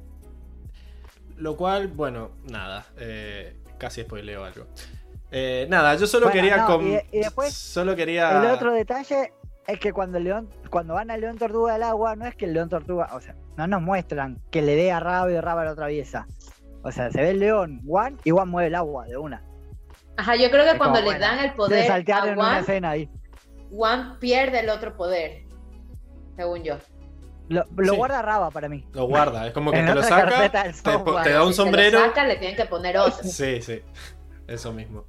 lo cual, bueno, nada. eh, casi spoileo algo. Eh, nada, yo solo Bueno, quería. no, com- y- y después, Solo quería. El otro detalle es que cuando el león, cuando van al león tortuga del agua, no es que el león tortuga, o sea, no nos muestran que le dé a Raba y Raba lo atraviesa. O sea, se ve el león, Juan, y Juan mueve el agua de una. Ajá, yo creo que Es cuando como, le bueno, dan el Se poder saltearon a en una Juan, escena ahí. Juan pierde el otro poder, según yo. Lo, lo Sí. guarda Raba para mí. Lo guarda, es como que En te lo saca, carpeta te, da un Si se lo sombrero. saca, le tienen que poner otro. Sí, sí, eso mismo.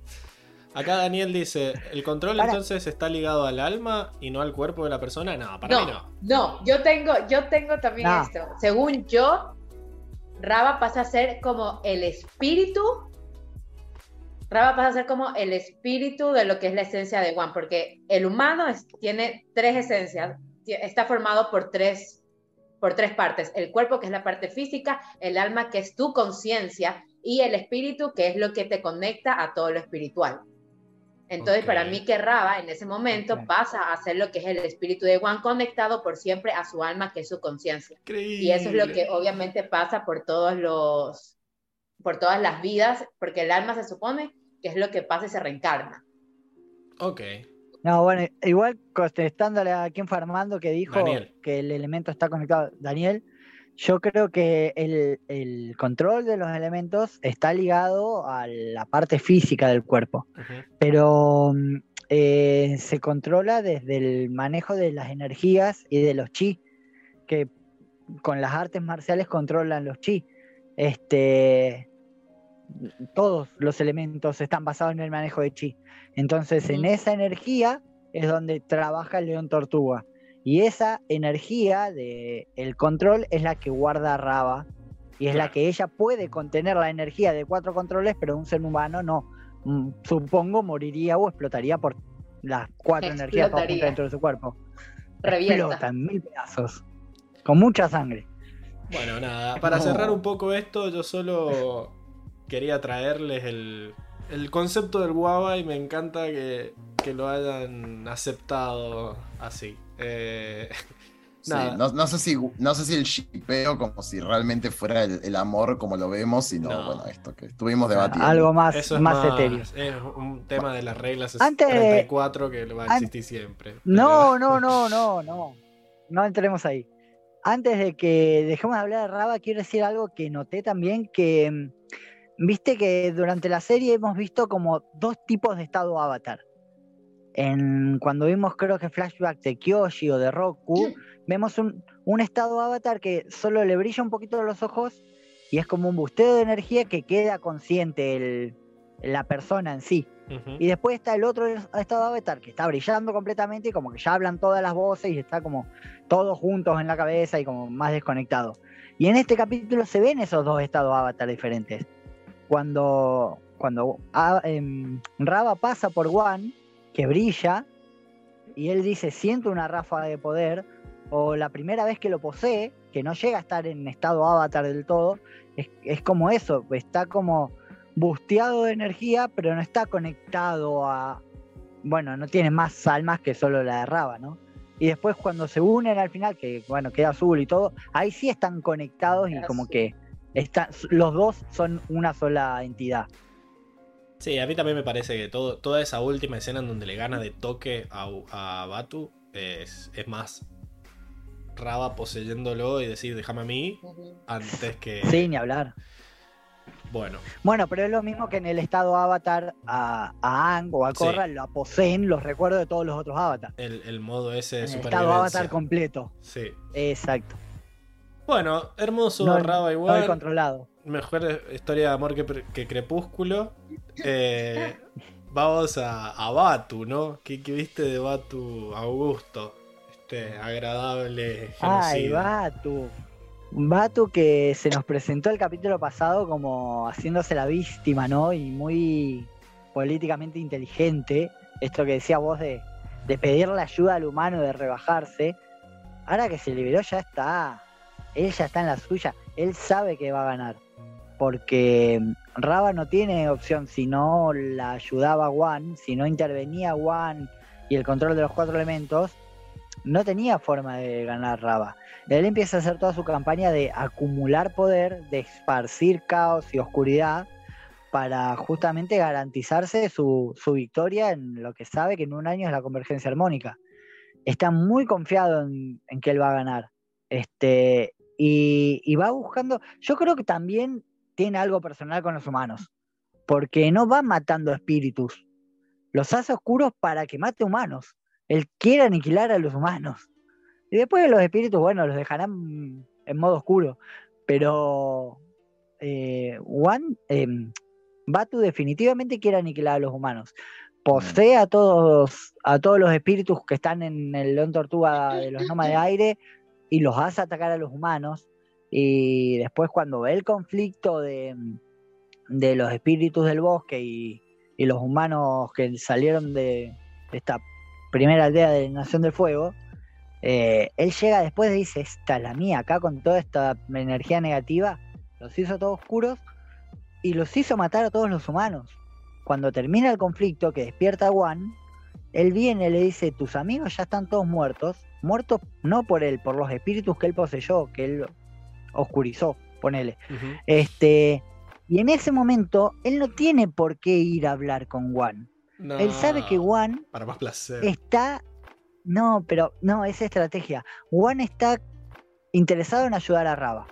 Acá Daniel dice, ¿el control Para. entonces está ligado al alma y no al cuerpo de la persona? No, para mí No, no. no, yo tengo, yo tengo también No. esto. Según yo, Raba pasa a ser como el espíritu. Raba pasa a ser como el espíritu de lo que es la esencia de One, porque el humano es- tiene tres esencias, está formado por tres, por tres partes: el cuerpo, que es la parte física, el alma, que es tu conciencia, y el espíritu, que es lo que te conecta a todo lo espiritual. Entonces, para mí que Raba en ese momento pasa a ser lo que es el espíritu de One conectado por siempre a su alma, que es su conciencia. Y eso es lo que obviamente pasa por todos los, por todas las vidas, porque el alma se supone que es lo que pasa y se reencarna. Ok. No, bueno, igual contestándole a quien fue Armando que dijo Daniel. que el elemento está conectado, Daniel, yo creo que el, el control de los elementos está ligado a la parte física del cuerpo, pero mm, eh, se controla desde el manejo de las energías y de los chi, que con las artes marciales controlan los chi. Este, todos los elementos están basados en el manejo de chi. Entonces, en esa energía es donde trabaja el león tortuga. Y esa energía de el control es la que guarda Raba. Y es la que ella puede contener la energía de cuatro controles, pero un ser humano no. Mm, Supongo moriría o explotaría por las cuatro energías todas dentro de su cuerpo. Revienta. Explota en mil pedazos. Con mucha sangre. Bueno, nada, para No. cerrar un poco esto, yo solo quería traerles el, el concepto del guava y me encanta que, que lo hayan aceptado así. Eh, [LAUGHS] Sí, Nada. no, no sé si, no sé si el shipeo como si realmente fuera el, el amor como lo vemos, sino No. bueno, esto que estuvimos debatiendo. Algo más, eso es más, más, etéreo. es un tema de las reglas Antes- 34 que va a an- existir siempre. No, no, no, no, no. No entremos ahí. Antes de que dejemos de hablar de Raba, quiero decir algo que noté también, que mm, viste que durante la serie hemos visto como dos tipos de estado avatar. En, cuando vimos creo que flashback de Kyoshi o de Roku, vemos un, un estado avatar que solo le brilla un poquito los ojos y es como un busteo de energía que queda consciente el- la persona en sí. Y después está el otro estado avatar que está brillando completamente y como que ya hablan todas las voces y está como todos juntos en la cabeza y como más desconectado. Y en este capítulo se ven esos dos estados avatar diferentes. Cuando, cuando ah, em, Raba pasa por One, que brilla, y él dice, siento una ráfaga de poder, o la primera vez que lo posee, que no llega a estar en estado avatar del todo, es, es como eso, está como busteado de energía, pero no está conectado a. Bueno, no tiene más almas que solo la de Raba, ¿no? Y después cuando se unen al final, que bueno, queda azul y todo, ahí sí están conectados y como que están, los dos son una sola entidad. Sí, a mí también me parece que todo, toda esa última escena en donde le gana de toque a, a Batu es, es más Raba poseyéndolo y decir déjame a mí antes que... Sí, ni hablar. Bueno, Bueno, pero es lo mismo que en el estado avatar a, a Aang o a Sí. Korra lo poseen los recuerdos de todos los otros avatars. el, el modo ese de En el estado avatar completo. Sí. Exacto. Bueno, hermoso No, Raba no igual. el controlado. Mejor historia de amor que, que Crepúsculo. Eh, vamos a, a Batu, ¿no? ¿Qué, qué viste de Batu Augusto? Este agradable Ay, genocida. Batu. Batu que se nos presentó el capítulo pasado como haciéndose la víctima, ¿no? Y muy políticamente inteligente. Esto que decía vos de, de pedirle ayuda al humano, de rebajarse. Ahora que se liberó ya está. Él ya está en la suya. Él sabe que va a ganar. Porque Raba no tiene opción si no la ayudaba Juan, si no intervenía Juan y el control de los cuatro elementos, no tenía forma de ganar Raba. Él empieza a hacer toda su campaña de acumular poder, de esparcir caos y oscuridad para justamente garantizarse su, su victoria en lo que sabe que en un año es la convergencia armónica. Está muy confiado en, en que él va a ganar. Este, y, va buscando, yo creo que también tiene algo personal con los humanos, porque no va matando espíritus, los hace oscuros para que mate humanos. Él quiere aniquilar a los humanos. Y después los espíritus, bueno, los dejarán en modo oscuro. Pero eh, One, em, Batu definitivamente quiere aniquilar a los humanos. posee a todos, a todos los espíritus que están en el león tortuga de los nómadas de aire y los hace atacar a los humanos. Y después cuando ve el conflicto de, de los espíritus del bosque y, y los humanos que salieron de esta primera aldea de Nación del Fuego, eh, él llega después y dice, esta es la mía, acá con toda esta energía negativa, los hizo todos oscuros y los hizo matar a todos los humanos. Cuando termina el conflicto, que despierta a Juan, él viene y le dice, tus amigos ya están todos muertos, muertos no por él, por los espíritus que él poseyó, que él oscurizó, ponele. Este, y en ese momento, él no tiene por qué ir a hablar con Juan. No, Él sabe que Juan Para más placer. está. No, pero no, es estrategia. Juan está interesado en ayudar a Raba.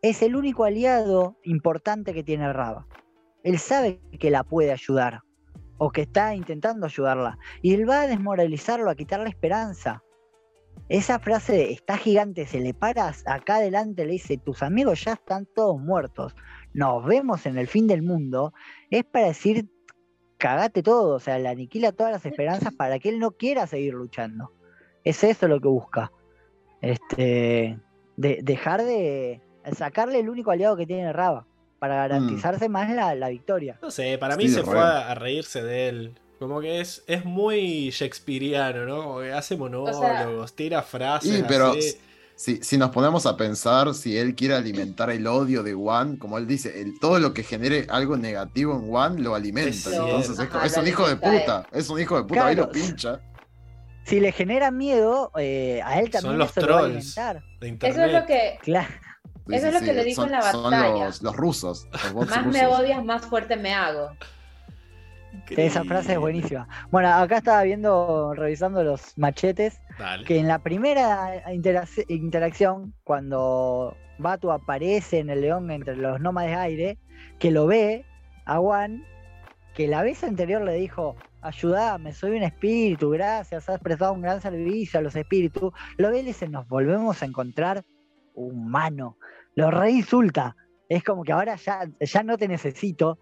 Es el único aliado importante que tiene Raba. Él sabe que la puede ayudar. O que está intentando ayudarla. Y él va a desmoralizarlo, a quitarle esperanza. Esa frase de está gigante, se le paras acá adelante, le dice, tus amigos ya están todos muertos. Nos vemos en el fin del mundo. Es para decir, cagate todo, o sea, le aniquila todas las esperanzas [LAUGHS] para que él no quiera seguir luchando. Es eso lo que busca. Este, de, dejar de sacarle el único aliado que tiene Raba para garantizarse más la, la victoria. No sé, para mí Sí, se fue a, a reírse de él. Como que es, es muy shakespeariano, ¿no? Como que hace monólogos, tira frases. Y, pero así. si, si nos ponemos a pensar si él quiere alimentar el odio de Juan, como él dice, el- todo lo que genere algo negativo en Juan lo alimenta. Es Entonces es, un hijo de puta, es un hijo de puta, ahí lo pincha. Si le genera miedo, eh, a él Son también los eso lo va a trolls. alimentar. de internet. Eso es lo que Claro. Eso es lo que le dijo son, en la son batalla. los, los rusos, los más rusos. me odias, más fuerte me hago. Esa frase es buenísima. Bueno, acá estaba viendo, revisando los machetes, Dale. que en la primera interac- interacción, cuando Batu aparece en el león entre los nómades de aire, que lo ve a Juan, que la vez anterior le dijo, ayúdame, soy un espíritu, gracias, has prestado un gran servicio a los espíritus, lo ve y le dice, nos volvemos a encontrar humano. Lo reinsulta. Es como que ahora ya, ya no te necesito.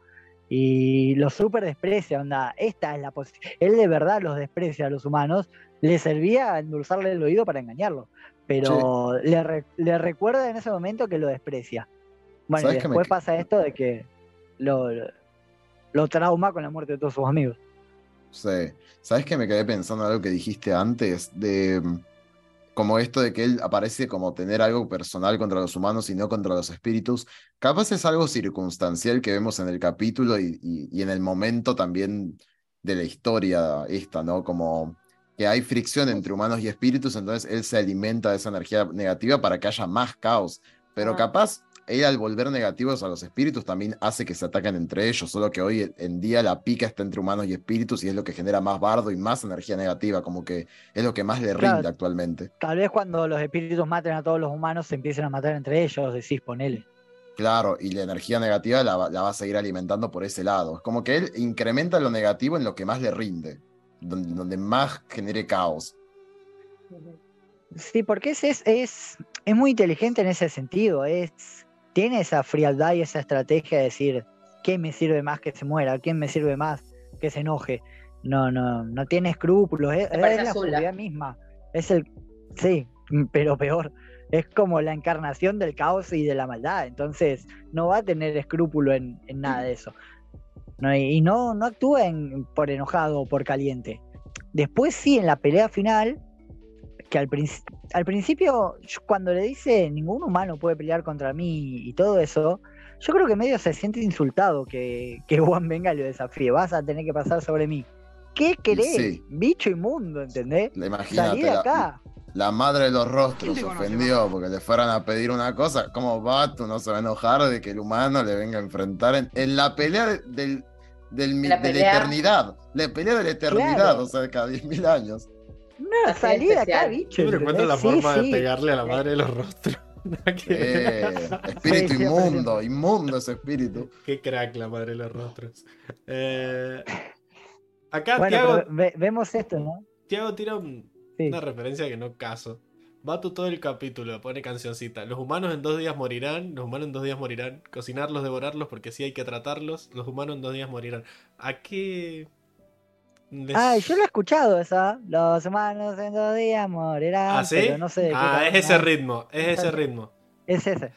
Y lo súper desprecia, onda, esta es la posición. Él de verdad los desprecia a los humanos, le servía a endulzarle el oído para engañarlo, pero le, re- le recuerda en ese momento que lo desprecia. Bueno, y ¿Sabes qué me después pasa esto de que lo, lo trauma con la muerte de todos sus amigos. Sí. ¿Sabes que me quedé pensando en algo que dijiste antes? De como esto de que él aparece como tener algo personal contra los humanos y no contra los espíritus. Capaz es algo circunstancial que vemos en el capítulo y, y- y en el momento también de la historia esta, ¿no? Como que hay fricción entre humanos y espíritus, entonces él se alimenta de esa energía negativa para que haya más caos. Pero capaz él al volver negativos a los espíritus también hace que se ataquen entre ellos, solo que hoy en día la pica está entre humanos y espíritus y es lo que genera más bardo y más energía negativa, como que es lo que más le Claro. rinde actualmente. Tal vez cuando los espíritus maten a todos los humanos se empiecen a matar entre ellos, decís, ponele. Claro, y la energía negativa la, va- la va a seguir alimentando por ese lado. Es como que él incrementa lo negativo en lo que más le rinde, donde, donde más genere caos. Sí, porque es, es, es, es muy inteligente en ese sentido. Es, tiene esa frialdad y esa estrategia de decir, ¿qué me sirve más que se muera? ¿Quién me sirve más que se enoje? No, no, no tiene escrúpulos. Es, la oscuridad misma. Es el. Sí, pero peor. Es como la encarnación del caos y de la maldad. Entonces, no va a tener escrúpulo en, en nada de eso. No, y y no, no actúa en- por enojado o por caliente. Después sí, en la pelea final, que al, princi- al principio, cuando le dice ningún humano puede pelear contra mí y todo eso, yo creo que medio se siente insultado que, que Juan venga y lo desafíe. Vas a tener que pasar sobre mí. ¿Qué querés? sí. Bicho inmundo, ¿entendés? La- Salí de la, acá. la madre de los rostros ¿Quién te se ofendió porque le fueran a pedir una cosa. ¿Cómo va? Tú no se va a enojar de que el humano le venga a enfrentar en, en la pelea de- del, del La de la eternidad. La pelea de la eternidad, Claro. o sea, cada 10.000 años. Salí de acá, bicho. Siempre encuentran la forma de sí. pegarle a la madre de los rostros. [LAUGHS] Eh, [LAUGHS] espíritu inmundo, inmundo ese espíritu. Qué crack la madre de los rostros. Eh, acá Bueno, Tiago, ve- vemos esto, ¿no? Tiago tira un- Sí. una referencia que no caso. Batu todo el capítulo, pone cancioncita. Los humanos en dos días morirán, los humanos en dos días morirán. Cocinarlos, devorarlos, porque sí hay que tratarlos. Los humanos en dos días morirán. ¿A qué? De... Ay, yo lo he escuchado esa. Los humanos en dos días morirán. ¿Ah, sí? Ah, es ese ritmo, es ese ritmo. Es ese.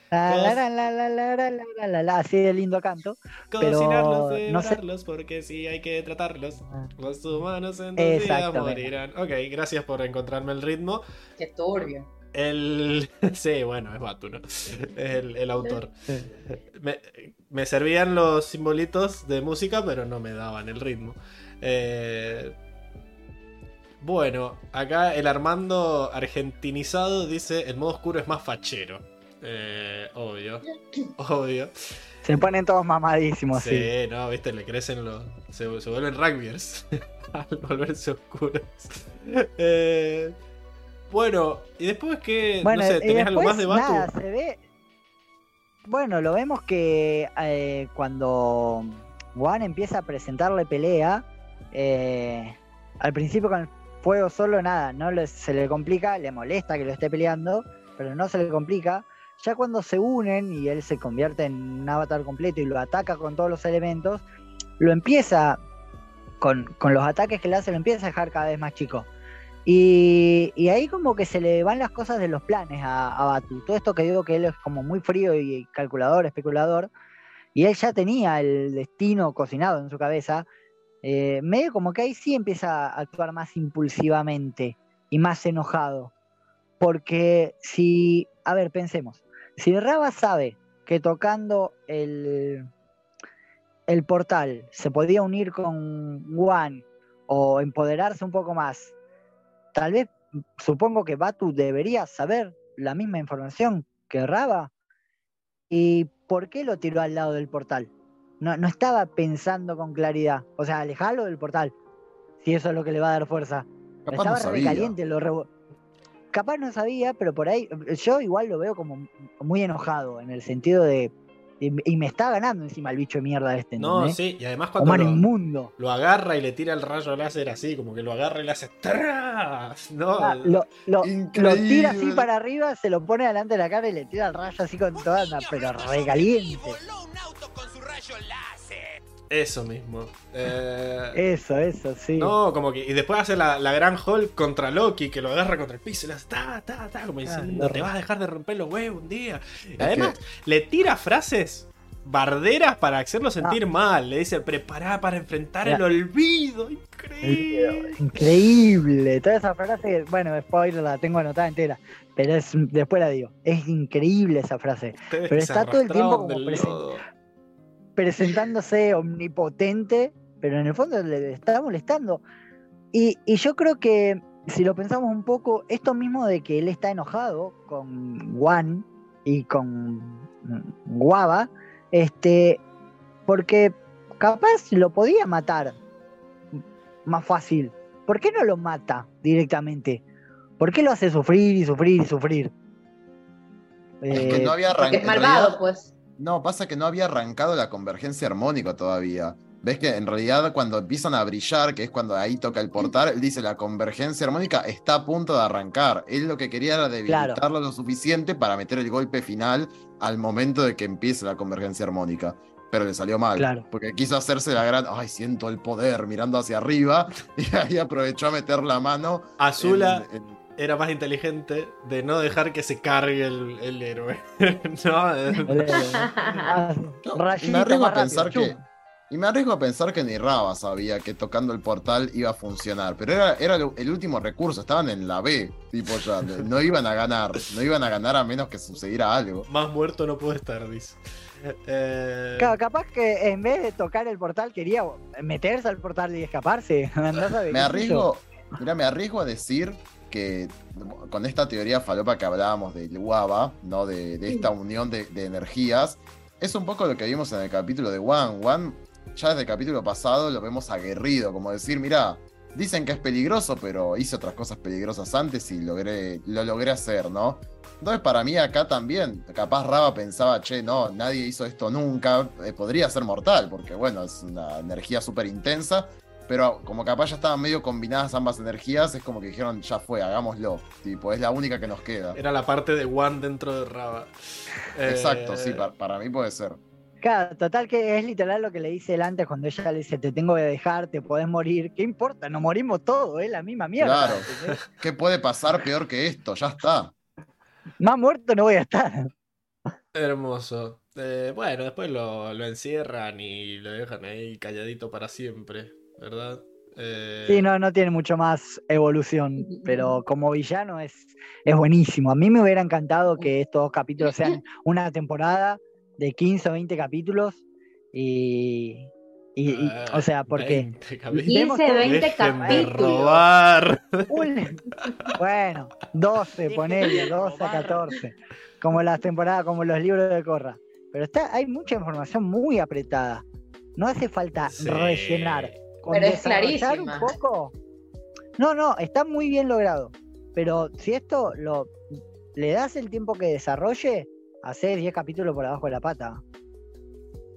Así de lindo canto. Cocinarlos, pero no sé. porque sí hay que tratarlos. Ah. Los humanos en dos días morirán. Ok, gracias por encontrarme el ritmo. Qué turbio. El. [LAUGHS] Sí, bueno, es Batu, ¿no? El, el autor. [LAUGHS] Me, me, servían los simbolitos de música, pero no me daban el ritmo. Eh, Bueno, acá el Armando argentinizado dice: el modo oscuro es más fachero. Eh, obvio, [COUGHS] obvio. Se ponen todos mamadísimos, Sí, sí. no, viste, le crecen los. Se, se vuelven rugbyers [LAUGHS] al volverse oscuros. Eh, bueno, y después que. Bueno, no sé, ¿tenés algo más de Batu? nada, se ve. Bueno, lo vemos que eh, cuando Juan empieza a presentarle pelea, eh, al principio con el fuego solo nada, no le- se le complica, le molesta que lo esté peleando, pero no se le complica. Ya cuando se unen y él se convierte en un avatar completo y lo ataca con todos los elementos, lo empieza, con, con los ataques que le hace, lo empieza a dejar cada vez más chico. Y, y ahí como que se le van las cosas de los planes a, a Batu. Todo esto que digo que él es como muy frío y calculador, especulador, y él ya tenía el destino cocinado en su cabeza, eh, medio como que ahí sí empieza a actuar más impulsivamente y más enojado. Porque si, a ver, pensemos, si Raba sabe que tocando el, el portal se podía unir con Juan o empoderarse un poco más, tal vez supongo que Batu debería saber la misma información que Raba. ¿Y por qué lo tiró al lado del portal? No, no estaba pensando con claridad. O sea, alejarlo del portal. Si eso es lo que le va a dar fuerza. Capaz estaba no recaliente, lo revo- Capaz no sabía, pero por ahí yo igual lo veo como muy enojado en el sentido de. Y, me está ganando encima el bicho de mierda este. No, sí, y además cuando Humano lo, inmundo. lo agarra y le tira el rayo láser así, como que lo agarra y le hace ¡tras! No, Ah, lo, lo- lo tira así para arriba, se lo pone delante de la cara y le tira el rayo así con toda, anda, pero recaliente. Eso mismo. Eh, Eso, eso, sí. No, como que. Y después hace la, la gran Hulk contra Loki, que lo agarra contra el piso y le hace ta, ta, ta, como diciendo, Ah, te lo- vas a dejar de romper los huevos un día. Y además, le tira frases barderas para hacerlo sentir Ah. mal. Le dice, prepará para enfrentar Ya. el olvido. Increíble. Increíble. Toda esa frase, bueno, spoiler, la tengo anotada entera. Pero es, después la digo. Es increíble esa frase. Ustedes Pero está todo el tiempo como presente. Presentándose omnipotente, pero en el fondo le está molestando. Y, y yo creo que, si lo pensamos un poco, esto mismo de que él está enojado con Juan y con mm, Guava, este, porque capaz lo podía matar más fácil. ¿Por qué no lo mata directamente? ¿Por qué lo hace sufrir y sufrir y sufrir? Es que Eh, no había arrancado. es malvado, pues. No, pasa que no había arrancado la convergencia armónica todavía. Ves que en realidad cuando empiezan a brillar, que es cuando ahí toca el portal, él dice la convergencia armónica está a punto de arrancar. Él lo que quería era debilitarlo lo suficiente para meter el golpe final al momento de que empiece la convergencia armónica. Pero le salió mal. Claro. Porque quiso hacerse la gran. Ay, siento el poder mirando hacia arriba. [LAUGHS] Y ahí aprovechó a meter la mano. Azula en- en- era más inteligente de no dejar que se cargue el, el héroe. [LAUGHS] no, eh, el- [LAUGHS] ah, No, y rayito me arriesgo a pensar rápido, que. chum. Y me arriesgo a pensar que ni Raba sabía que tocando el portal iba a funcionar. Pero era, era el, último recurso, estaban en la B, tipo ya. No iban a ganar. No iban a ganar a menos que sucediera algo. más muerto no puede estar, dice. Eh, Claro, capaz que en vez de tocar el portal quería meterse al portal y escaparse. [LAUGHS] Me arriesgo. Mira, me arriesgo a decir que con esta teoría falopa que hablábamos del Guava, ¿no? De, de esta unión de, de energías, es un poco lo que vimos en el capítulo de One. One, ya desde el capítulo pasado lo vemos aguerrido, como decir, mira, dicen que es peligroso, pero hice otras cosas peligrosas antes y logré, lo logré hacer, ¿no? Entonces, para mí acá también, capaz Raba pensaba, che, no, nadie hizo esto nunca, eh, podría ser mortal, porque bueno, es una energía súper intensa, pero como capaz ya estaban medio combinadas ambas energías, es como que dijeron, ya fue, hagámoslo. Tipo, es la única que nos queda. Era la parte de One dentro de Raba. Eh, Exacto, sí, pa- para, mí puede ser. Claro, total que es literal lo que le dice él antes cuando ella le dice, te tengo que dejar, te podés morir. ¿Qué importa? Nos morimos todos, es la misma mierda. Claro. [LAUGHS] ¿Qué puede pasar peor que esto? Ya está. Más muerto no voy a estar. Hermoso. Eh, bueno, después lo, lo encierran y lo dejan ahí calladito para siempre, ¿verdad? Eh, Sí, no, no tiene mucho más evolución, pero como villano es, es buenísimo. A mí me hubiera encantado que estos dos capítulos sean una temporada de 15 o 20 capítulos y, y- y- ah, o sea, porque 20 capítulos. Vemos 15, todo. 20 Dejen de capítulos. robar. un- bueno, 12, Dejen ponele, de 12 a robar. 14, como las temporadas, como los libros de Corra. Pero está, hay mucha información muy apretada. No hace falta Sí. rellenar. Con Pero es desarrollar un clarísima. poco. No, no, está muy bien logrado. Pero si esto lo le das el tiempo que desarrolle, hace 10 capítulos por abajo de la pata.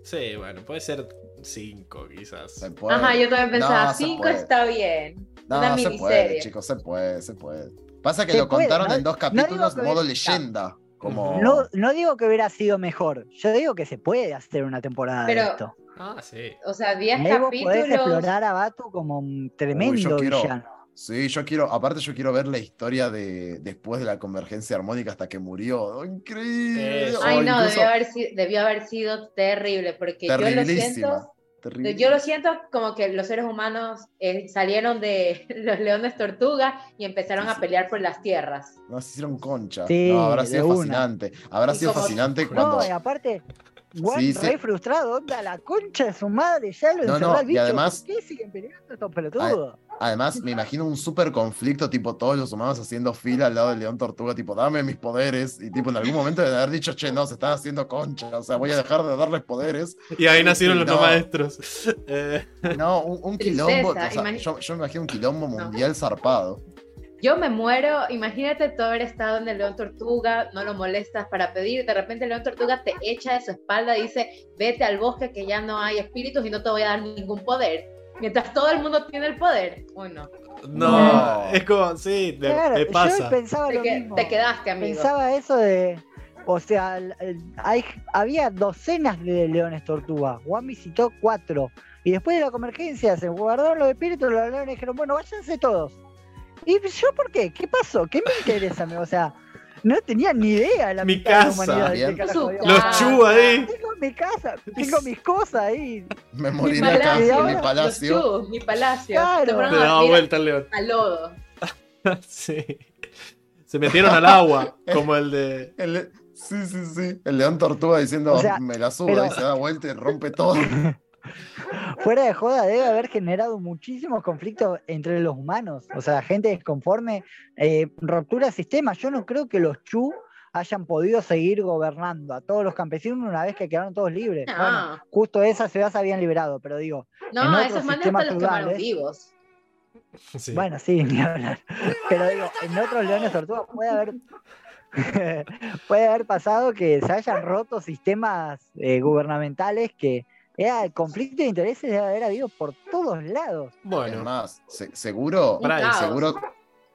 Sí, bueno, puede ser 5 quizás. Se puede. Ajá, yo también pensaba, No, se 5 puede. está bien. No, una se miniserie. puede, chicos, se puede, se puede. Pasa que Se lo puede, contaron no- en dos capítulos modo hubiera- leyenda. Como... No, no digo que hubiera sido mejor. Yo digo que se puede hacer una temporada Pero- de esto. Ah, sí. O sea, 10 Luego podés capítulos. explorar a Batu como un tremendo quiero- villano. Sí, yo quiero, aparte yo quiero ver la historia de después de la convergencia armónica hasta que murió. ¡Oh, increíble. Ay, no, incluso debió haber, si- debió haber sido terrible, porque yo lo siento. terrible. Yo lo siento como que los seres humanos eh, salieron de [LAUGHS] los leones tortuga y empezaron Sí, a pelear por las tierras. No, se hicieron concha. Sí, no, habrá sido una. fascinante. Habrá Y sido como- fascinante cuando. No, y aparte, Juan Sí, re sí. frustrado, onda la concha de su madre, ya lo No, no, al y bicho. además- ¿Por qué siguen peleando estos pelotudos? Además, me imagino un súper conflicto, tipo todos los humanos haciendo fila al lado del león tortuga, tipo, dame mis poderes. Y tipo, en algún momento de haber dicho, che, no, se están haciendo concha. O sea, voy a dejar de darles poderes. Y ahí nacieron los no. maestros. [LAUGHS] Eh, No, un, un quilombo. o sea, imagi- yo, yo me imagino un quilombo mundial zarpado. Yo me muero, imagínate tú haber estado en el León Tortuga, no lo molestas para pedir, de repente el León Tortuga te echa de su espalda y dice, vete al bosque que ya no hay espíritus y no te voy a dar ningún poder. Mientras todo el mundo tiene el poder. Uy, no. es como, sí, me, Claro, me yo pasa. pensaba Te, lo que- mismo. te quedaste, amigo. Pensaba eso de. O sea, hay, había docenas de leones tortuga. Juan visitó cuatro. Y después de la convergencia se guardaron los espíritus, los leones dijeron, bueno, váyanse todos. ¿Y yo por qué? ¿Qué pasó? ¿Qué me interesa? O sea, no tenía ni idea de la Mi mitad de la casa. humanidad. carajo Los chu ahí. Tengo mi casa, tengo mis cosas ahí. Me mi moriré acá palacio, en mi los palacio. chus, mi palacio. Claro. Le daba vuelta al león. al lodo. [LAUGHS] sí. Se metieron al agua, como el de. El- sí, sí, sí. El león tortuga diciendo, O sea, me la subo pero- y se da vuelta y rompe todo. [LAUGHS] Fuera de joda, debe haber generado muchísimos conflictos entre los humanos. O sea, gente desconforme, eh, ruptura de sistema. Yo no creo que los Chu hayan podido seguir gobernando a todos los campesinos una vez que quedaron todos libres. Bueno, justo esa ciudad se habían liberado, pero digo, en no, otros esos manes sistemas los vivos. Sí. bueno, sí, ni hablar. Pero digo, en otros leones tortugas puede haber. [LAUGHS] puede haber pasado que se hayan roto sistemas eh, gubernamentales que era el conflicto de intereses debe haber habido por todos lados. Bueno, más, se- seguro, seguro,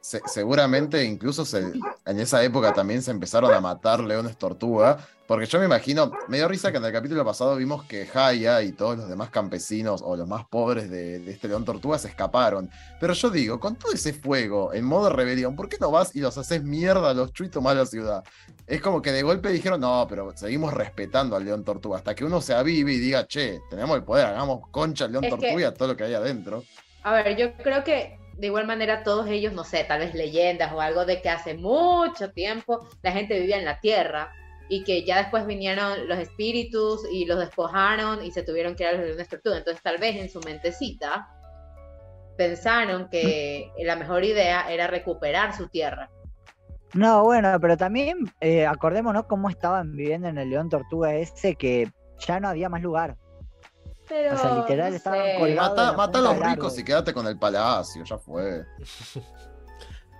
se- seguramente incluso se- en esa época también se empezaron a matar leones tortuga, porque yo me imagino, me dio risa que en el capítulo pasado vimos que Jaya y todos los demás campesinos o los más pobres de, de este león tortuga se escaparon. Pero yo digo, con todo ese fuego, en modo rebelión, ¿por qué no vas y los haces mierda a los chu y tomás la ciudad? Es como que de golpe dijeron, no, pero seguimos respetando al león tortuga, hasta que uno se avive y diga, che, tenemos el poder, hagamos concha al león Es tortuga y a todo lo que hay adentro. A ver, yo creo que de igual manera todos ellos, no sé, tal vez leyendas o algo de que hace mucho tiempo la gente vivía en la tierra y que ya después vinieron los espíritus y los despojaron y se tuvieron que ir a los leones tortuga. Entonces tal vez en su mentecita pensaron que la mejor idea era recuperar su tierra. No, bueno, pero también eh, acordémonos cómo estaban viviendo en el León Tortuga ese que ya no había más lugar. Pero, O sea, literal, no estaban sé. colgados. Mata, mata a los ricos y quédate con el palacio, ya fue. Fue [LAUGHS] como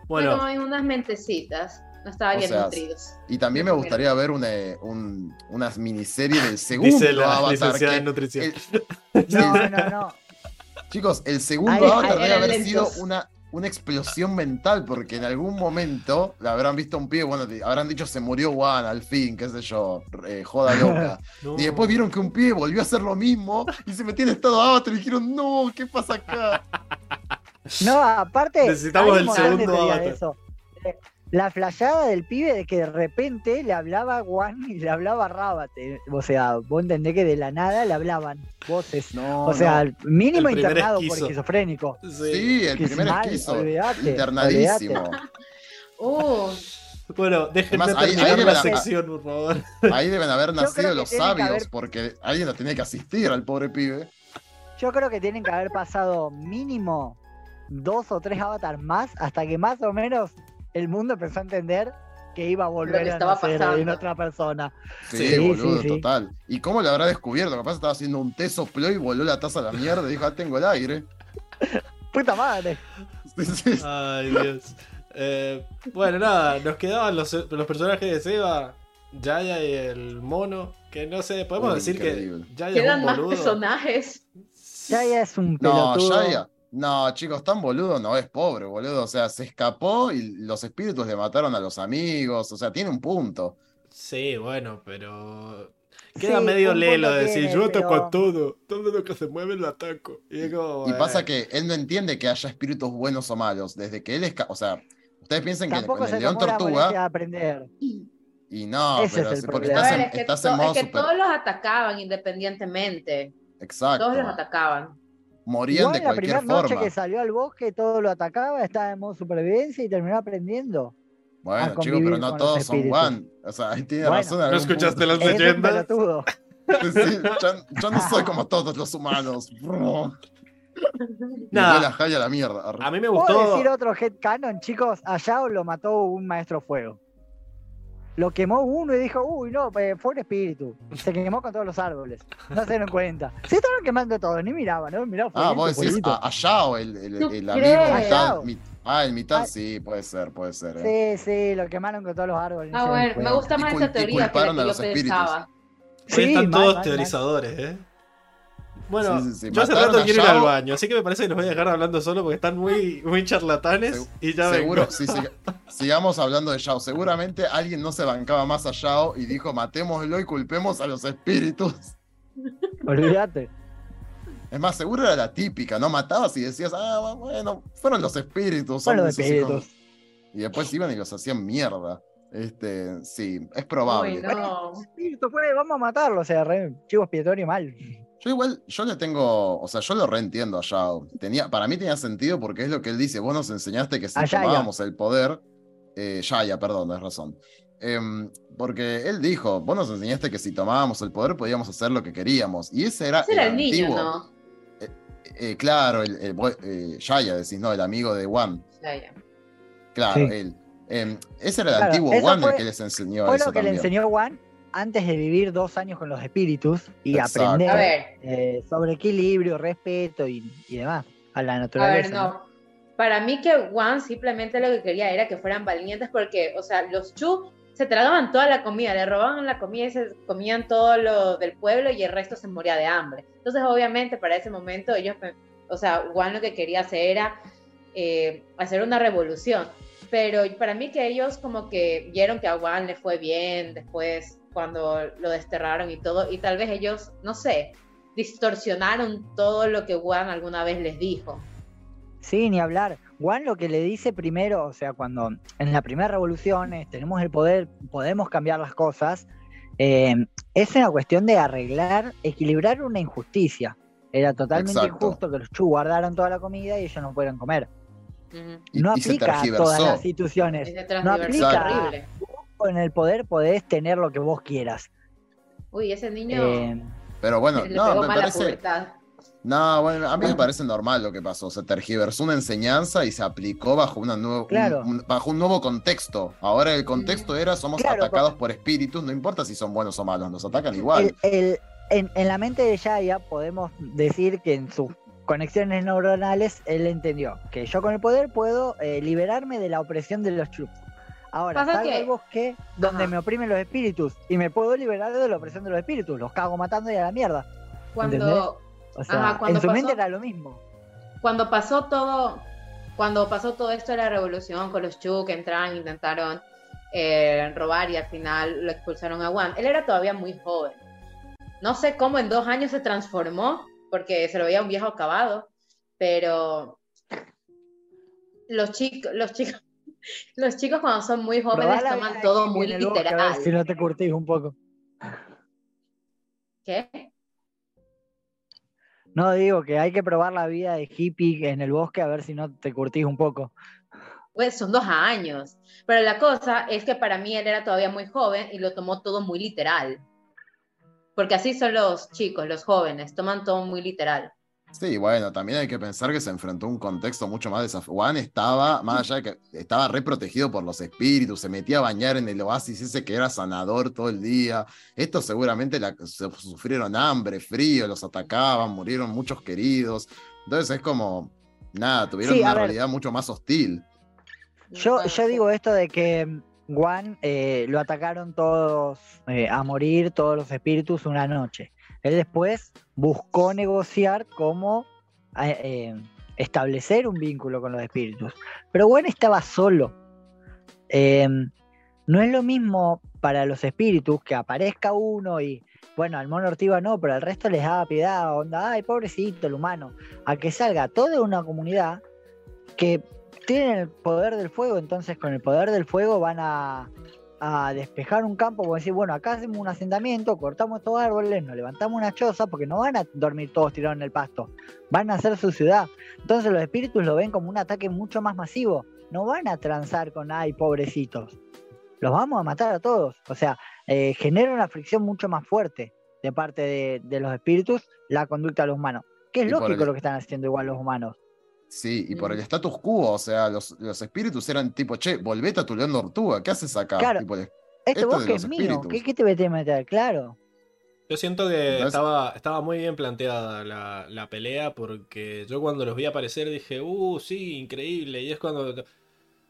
bueno, en unas mentecitas, no estaban O bien sea, nutridos. Y también me gustaría ver una, un- una miniserie del [LAUGHS] segundo dice la Avatar. que- en nutrición. [LAUGHS] el- No, no, no. chicos, el segundo Ahí- Avatar debe haber sido una una explosión mental, porque en algún momento le habrán visto a un pibe, bueno, te- habrán dicho se murió Juan al fin, qué sé yo, eh, joda [LAUGHS] loca. No. Y después vieron que un pibe volvió a hacer lo mismo y se metió en estado avatar y dijeron, no, ¿qué pasa acá? No, aparte. Necesitamos el segundo avatar. eso. La flayada del pibe de que de repente le hablaba Juan y le hablaba eh, O sea, vos entendés que de la nada le hablaban voces. No, o sea, no. mínimo internado por esquizo. esquizofrénico. Sí, el Que primer mal, esquizo. olvidate, Internadísimo. Uh, Bueno, déjenme Además, ahí- terminar ahí la deben- sección, por favor. Ahí deben haber nacido los sabios, haber- porque alguien lo tenía que asistir al pobre pibe. Yo creo que tienen que haber pasado mínimo dos o tres avatars más hasta que más o menos el mundo empezó a entender que iba a volver a estaba nacer en otra persona. Sí, Sí, boludo, sí, sí. total. ¿Y cómo lo habrá descubierto? Capaz estaba haciendo un té, sopló y voló la taza a la mierda y dijo, ah, tengo el aire. [LAUGHS] ¡Puta madre! [LAUGHS] Sí, sí. Ay, Dios. Eh, bueno, nada, nos quedaban los, los personajes de Seba, Yaya y el mono. Que no sé, podemos Uy, decir increíble. que Yaya es quedan un más personajes. Ya ya es un No, pelotudo. Yaya. No, chicos, tan boludo no es pobre, boludo. O sea, se escapó y los espíritus le mataron a los amigos. O sea, tiene un punto. Sí, bueno, pero. Queda Sí, medio lelo de decir, yo ataco pero- a todo. Todo lo que se mueve lo ataco. Y, pasa eh, que él no entiende que haya espíritus buenos o malos. Desde que él es. O sea, ustedes piensan que Tampoco con se el león tortuga. aprender. Y no, Ese pero es el porque problema. Estás ver, en, es que, estás en modo es que super. todos los atacaban independientemente. Exacto. Todos los atacaban. Morían Igual de la cualquier primera noche forma. que salió al bosque todo lo atacaba, estaba en modo supervivencia y terminó aprendiendo. Bueno, chicos, pero no todos son. Juan. O sea, ahí tiene Bueno. razón. ¿No escuchaste punto. las leyendas? [LAUGHS] Sí, yo, yo no soy como todos los humanos. Nah. la Jaya a la mierda. A mí me ¿Puedo gustó. decir otro headcanon, chicos? A Yao lo mató un maestro fuego. Lo quemó uno y dijo, uy, no, fue un espíritu. Se quemó con todos los árboles. No se dieron cuenta. Se estaban quemando todos, ni miraban, ¿no? Miraban Ah, vos decís fueguito. a, a Yao, el, el, ¿Tú el crees? amigo A mitad. Ah, el mitad Ah. sí, puede ser, puede ser. eh. Sí, sí, lo quemaron con todos los árboles. no Ah, se dieron bueno, me gusta más esa teoría que la culparon que a yo espíritus. pensaba. Sí, están mal, todos mal, teorizadores, ¿eh? Bueno, Sí, sí, sí. yo hace rato a quiero ir al baño, así que me parece que los voy a dejar hablando solo porque están muy, muy charlatanes Segu- y ya Seguro, vengo. sí, siga- sigamos hablando de Yao. Seguramente alguien no se bancaba más a Yao y dijo, matémoslo y culpemos a los espíritus. [LAUGHS] Olvídate. Es más, seguro era la típica, ¿no? Matabas y decías, ah, bueno, fueron los espíritus. Son son los esos hijos". espíritus. Y después iban y los hacían mierda. Este, sí, es Uy, probable. no. Espíritu fue, vamos a matarlo, o sea, re, chivo expiatorio mal. Yo igual, yo le tengo, o sea, yo lo reentiendo a Yao. Tenía, para mí tenía sentido porque es lo que él dice, vos nos enseñaste que si A Yaya. tomábamos el poder, eh, Yaya, perdón, es razón. Em, porque él dijo, vos nos enseñaste que si tomábamos el poder podíamos hacer lo que queríamos. Y ese era, Ese era el niño, antiguo- ¿no? eh, claro, el, el bue- eh, Yaya, decís, ¿no? El amigo de Juan. Ya, ya. Claro, Sí. él. Em, ese era el Claro, antiguo eso Juan el fue- que les enseñó Fue eso lo que le enseñó Juan antes de vivir dos años con los espíritus y Exacto. aprender A eh, sobre equilibrio, respeto y, y demás a la a naturaleza. ver, no. Para mí que Juan simplemente lo que quería era que fueran valientes porque, o sea, los Chu se tragaban toda la comida, le robaban la comida y se comían todo lo del pueblo y el resto se moría de hambre. Entonces, obviamente, para ese momento ellos, o sea, Juan lo que quería hacer era eh, hacer una revolución. Pero para mí que ellos como que vieron que a Juan le fue bien después cuando lo desterraron y todo, y tal vez ellos, no sé, distorsionaron todo lo que Juan alguna vez les dijo. Sí, ni hablar. Juan lo que le dice primero, o sea, cuando en la primera revolución eh, tenemos el poder, podemos cambiar las cosas, eh, es una cuestión de arreglar, equilibrar una injusticia. Era totalmente Exacto. injusto que los chu guardaran toda la comida y ellos no pudieran comer. No y aplica a todas las instituciones. No aplica. horrible. Con el poder podés tener lo que vos quieras. Uy, ese niño Eh, Pero bueno, le no, pegó me mal parece. No, bueno, a mí me parece normal lo que pasó. Se tergiversó una enseñanza y se aplicó bajo, una nuevo, un- Claro. un, bajo un nuevo contexto. Ahora el contexto era somos Claro, atacados por espíritus, no importa si son buenos o malos, nos atacan igual. el- el- en, en la mente de Yaya podemos decir que en sus conexiones neuronales él entendió que yo con el poder puedo eh, liberarme de la opresión de los chups. Ahora salgo que- al bosque donde Ajá. me oprimen los espíritus y me puedo liberar de la opresión de los espíritus. Los cago matando y a la mierda. Cuando, O sea, Ajá, cuando en su mente pasó- era lo mismo. cuando pasó todo, cuando pasó todo esto de la revolución con los Chu que entraron, intentaron eh, robar y al final lo expulsaron a Wan, él era todavía muy joven. No sé cómo en dos años se transformó, porque se lo veía un viejo acabado, pero los chicos, los chicos, [LAUGHS] los chicos cuando son muy jóvenes Probá toman todo muy literal. Si no te curtís un poco. ¿Qué? No digo que hay que probar la vida de hippie en el bosque a ver si no te curtís un poco. Pues son dos años. Pero la cosa es que para mí él era todavía muy joven y lo tomó todo muy literal. Porque así son los chicos, los jóvenes, toman todo muy literal. Sí, bueno, también hay que pensar que se enfrentó a un contexto mucho más desafiante. Juan estaba, más allá de que estaba re protegido por los espíritus, se metía a bañar en el oasis ese que era sanador todo el día. Estos seguramente la- se- sufrieron hambre, frío, los atacaban, murieron muchos queridos. Entonces es como, nada, tuvieron Sí, una ver. realidad mucho más hostil. Yo, yo digo esto de que Juan eh, lo atacaron todos eh, a morir, todos los espíritus, una noche. Él después buscó negociar cómo eh, eh, establecer un vínculo con los espíritus. Pero Juan estaba solo. Eh, no es lo mismo para los espíritus que aparezca uno y, bueno, al mono ortiva no, pero al resto les daba piedad, onda, ay, pobrecito el humano, a que salga toda una comunidad que tienen el poder del fuego, entonces con el poder del fuego van a, a despejar un campo, como decir, bueno, acá hacemos un asentamiento, cortamos estos árboles, nos levantamos una choza, porque no van a dormir todos tirados en el pasto, van a hacer su ciudad. Entonces los espíritus lo ven como un ataque mucho más masivo, no van a transar con, ay, pobrecitos, los vamos a matar a todos. O sea, eh, genera una fricción mucho más fuerte de parte de, de los espíritus la conducta de los humanos. Que es Y lógico el- lo que están haciendo igual los humanos. Sí, y por el status quo, o sea, los, los espíritus eran tipo, che, volvete a tu león tortuga, ¿qué haces acá? Claro. Tipo, Este Esto de bosque los es mío, espíritus. ¿qué, qué te metes a meter? Claro. Yo siento que Entonces- estaba, estaba muy bien planteada la, la pelea porque yo cuando los vi aparecer dije, uh, sí, increíble. Y es cuando,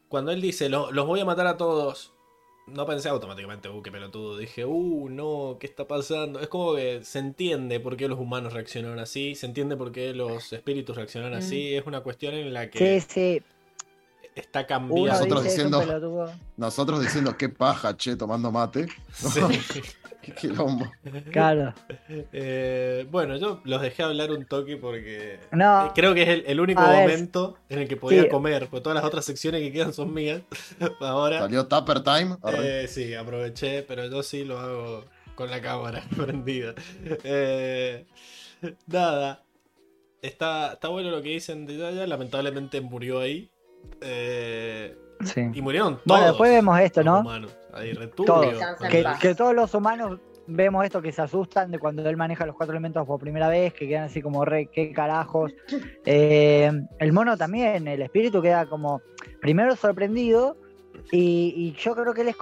cuando él dice, "Lo- los voy a matar a todos. No pensé automáticamente, uh, qué pelotudo. Dije, uh, no, ¿qué está pasando? Es como que se entiende por qué los humanos reaccionaron así, se entiende por qué los espíritus reaccionaron así. Es una cuestión en la que Sí, sí. está Uno cambiando. Nosotros diciendo- pelotudo. Nosotros diciendo qué paja, che, tomando mate. Sí. [LAUGHS] Qué [LAUGHS] quilombo. Claro. Eh, bueno, yo los dejé hablar un toque porque No. eh, creo que es el, el único A ver, momento en el que podía sí. comer, porque todas las otras secciones que quedan son mías. [LAUGHS] Ahora, Salió Tupper Time. eh, sí, aproveché, pero yo sí lo hago con la cámara [LAUGHS] prendida. Eh, nada, está, está bueno lo que dicen de Yaya, lamentablemente murió ahí. Eh, Sí. y murieron todos. Bueno, después vemos esto, los ¿no? humanos. Ahí, en Que, todos los humanos vemos esto que se asustan de cuando él maneja los cuatro elementos por primera vez, que quedan así como re, qué carajos. Eh, el mono también, el espíritu queda como primero sorprendido y, y yo creo que él es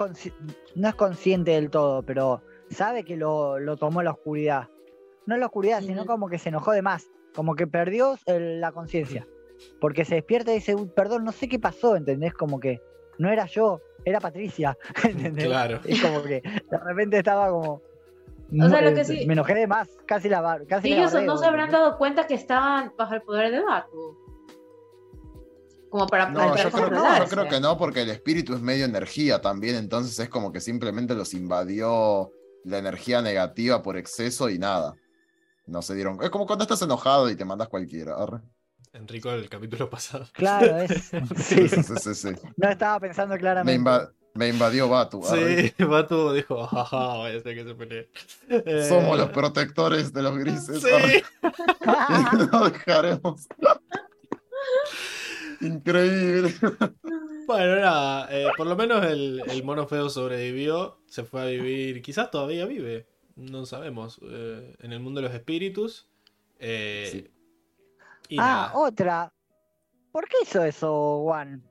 no es consciente del todo, pero sabe que lo, lo tomó la oscuridad. No la oscuridad, sino como que se enojó de más, como que perdió el- la conciencia. Porque se despierta y dice, "Uy, perdón, no sé qué pasó, ¿entendés? Como que no era yo, era Patricia. [LAUGHS] ¿entendés? Claro. Y como que de repente estaba como. O sea, lo eh, que sí- Me enojé de más, casi la casi la Ellos no se habrán dado cuenta que estaban bajo el poder de Batu. Como para No, poder yo creo, que, yo creo que no, porque el espíritu es medio energía también, entonces es como que simplemente los invadió la energía negativa por exceso y nada. No se dieron. Es como cuando estás enojado y te mandas cualquiera. arre. Enrico del capítulo pasado. Claro, es. [LAUGHS] Sí, sí, sí, sí, no estaba pensando Me, claramente. me invadió Batu. Sí, [LAUGHS] Batu dijo, jaja, vaya a ser que se pelee. Eh, Somos los protectores de los grises. Sí. no [LAUGHS] dejaremos. Increíble. Bueno, nada, eh, por lo menos el, el mono feo sobrevivió, se fue a vivir, quizás todavía vive, no sabemos, eh, en el mundo de los espíritus. eh, Sí. Y ah, nada. otra. ¿Por qué hizo eso, Juan?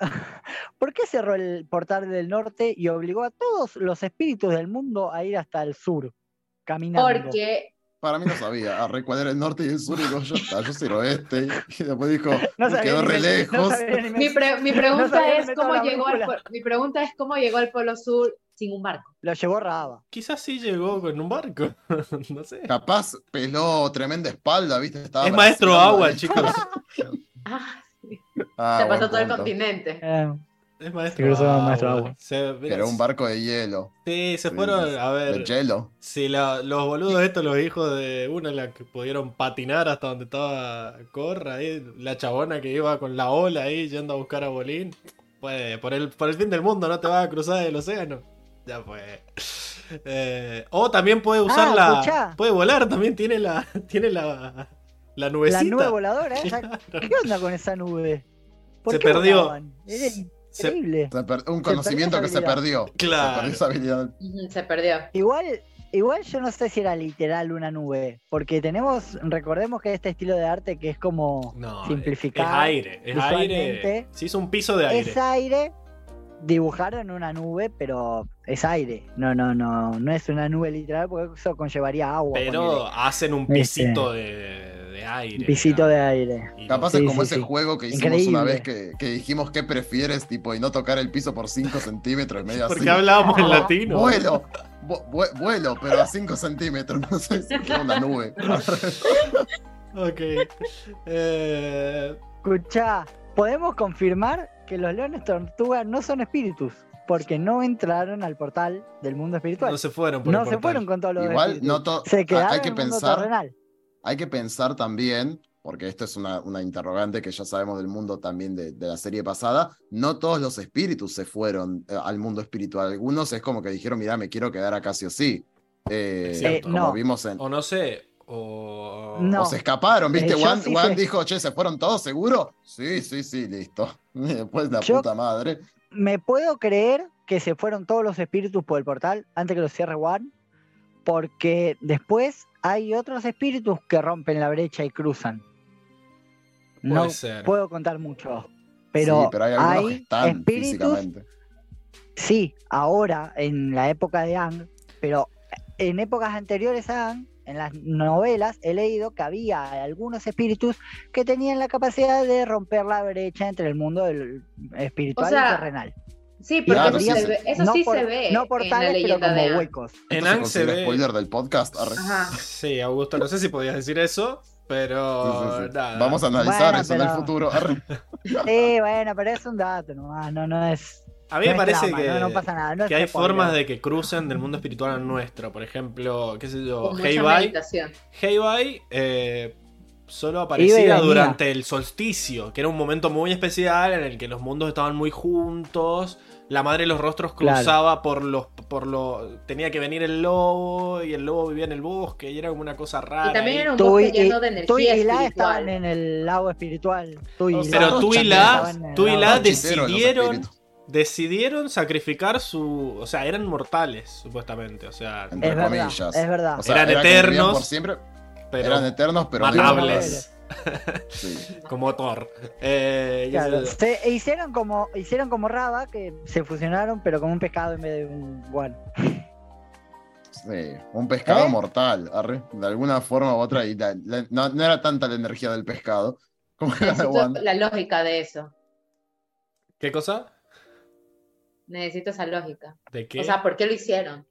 [LAUGHS] ¿Por qué cerró el portal del norte y obligó a todos los espíritus del mundo a ir hasta el sur, caminando? Porque Para mí no sabía. Arre cuál era el norte y el sur y digo, yo, yo soy el oeste. Y después dijo, No "Uy, sabía quedó re no lejos. sabía ni me- mi, pre- mi [LAUGHS] No pregunta es cómo llegó al mi pregunta es cómo llegó al Polo Sur sin un barco. Lo llevó Raba. Quizás sí llegó con un barco, [LAUGHS] no sé. Capaz peló tremenda espalda, ¿viste? Estaba Es maestro agua, ahí. chicos. [LAUGHS] Ah, Ah, Se pasó todo el continente. Eh, Es maestro. Se cruzó agua. maestro agua. Se- mira, Pero un barco de hielo. Sí, se Sí, fueron a De ver. hielo. Si la- los boludos estos, los hijos de una, la que pudieron patinar hasta donde estaba Corra, ahí, la chabona que iba con la ola ahí yendo a buscar a Bolín, pues por el, por el fin del mundo no te vas a cruzar el océano. Ya pues. Eh, o también puede usar Ah, la. escuchá. Puede volar, también tiene la. [LAUGHS] Tiene la. La nubecita. la nube voladora, esa- ¿qué onda con esa nube? ¿Por Se qué perdió. volaban? Era increíble. Se per- un Se conocimiento que se perdió. Claro. Se perdió esa habilidad. Ujú, Se perdió. Igual, igual yo no sé si era literal una nube, porque tenemos, recordemos que este estilo de arte que es como No, simplificar, es aire, es aire. Se hizo un piso de aire. es aire, dibujaron una nube, pero es aire. No, no, no, no es una nube literal, porque eso conllevaría agua. Pero hacen un Este, pisito de, de aire. un pisito de aire. Y Capaz Sí, es como sí, ese sí. juego que hicimos Increíble. una vez que, que dijimos qué prefieres, tipo, y no tocar el piso por 5 centímetros, medio así. Porque hablábamos en latino. Vuelo, vu- vu- vuelo, pero a 5 centímetros, [LAUGHS] no sé si es una nube. [LAUGHS] Ok. Eh, Escuchá, podemos confirmar que los leones tortuga no son espíritus, porque no entraron al portal del mundo espiritual. no se fueron por No el se portal. fueron con todos los Igual, no to- Se quedaron hay que en el mundo pensar, terrenal. hay que pensar también, porque esto es una, una interrogante que ya sabemos del mundo también de, de la serie pasada, no todos los espíritus se fueron eh, al mundo espiritual. Algunos es como que dijeron, mira, me quiero quedar acá sí o sí. Eh, Es cierto. como Eh, no. vimos en... O no sé. O. No. O se escaparon, ¿viste? Eh, Juan, sí dijo, che, ¿se fueron todos seguro? Sí, sí, sí, listo. Después [LAUGHS] la Yo- puta madre. Me puedo creer que se fueron todos los espíritus por el portal antes que lo cierre One, porque después hay otros espíritus que rompen la brecha y cruzan. No ser. puedo contar mucho, pero, sí, pero hay algunos que hay están espíritus físicamente. Sí, ahora, en la época de Ang, pero en épocas anteriores a Ang, en las novelas, he leído que había algunos espíritus que tenían la capacidad de romper la brecha entre el mundo del espiritual O sea, y terrenal. Sí, porque Claro, eso, sí, se, sí. ve, eso no sí por- se ve No en la portales, pero de como Aang. huecos. En ¿Esto se Ang se ve. spoiler del podcast? Ajá. Sí, Augusto, no sé si podías decir eso, pero. Sí, sí, sí. Nada. Vamos a analizar Bueno, eso en el pero- futuro. [LAUGHS] Sí, bueno, pero es un dato nomás, no, no es. A mí no me parece drama, que. no, no pasa nada. que hay spoiler. formas de que crucen del mundo espiritual al nuestro. Por ejemplo, qué sé yo, Heibai. Heibai eh, solo aparecía durante el solsticio, que era un momento muy especial en el que los mundos estaban muy juntos. La madre de los rostros Claro. cruzaba por los. por lo. Tenía que venir el lobo. Y el lobo vivía en el bosque. Y era como una cosa rara. Y también era un bosque y, lleno de tú y energía La estaban en el lago espiritual. Tú y O sea, La Pero tú y la, tú y la los decidieron, decidieron sacrificar su, o sea, eran mortales supuestamente, o sea, Entre Es verdad, comillas. es verdad. O sea, Eran eternos, por siempre. pero Eran eternos, pero matables, [LAUGHS] Sí. como Thor. Eh, Claro, se e hicieron como hicieron como Raba que se fusionaron pero como un pescado en vez de un guano. Sí, un pescado ¿Eh? mortal, arre, de alguna forma u otra, y la- la- no, no era tanta la energía del pescado como [LAUGHS] la la lógica de eso. ¿Qué cosa? Necesito esa lógica. ¿De qué? O sea, ¿por qué lo hicieron?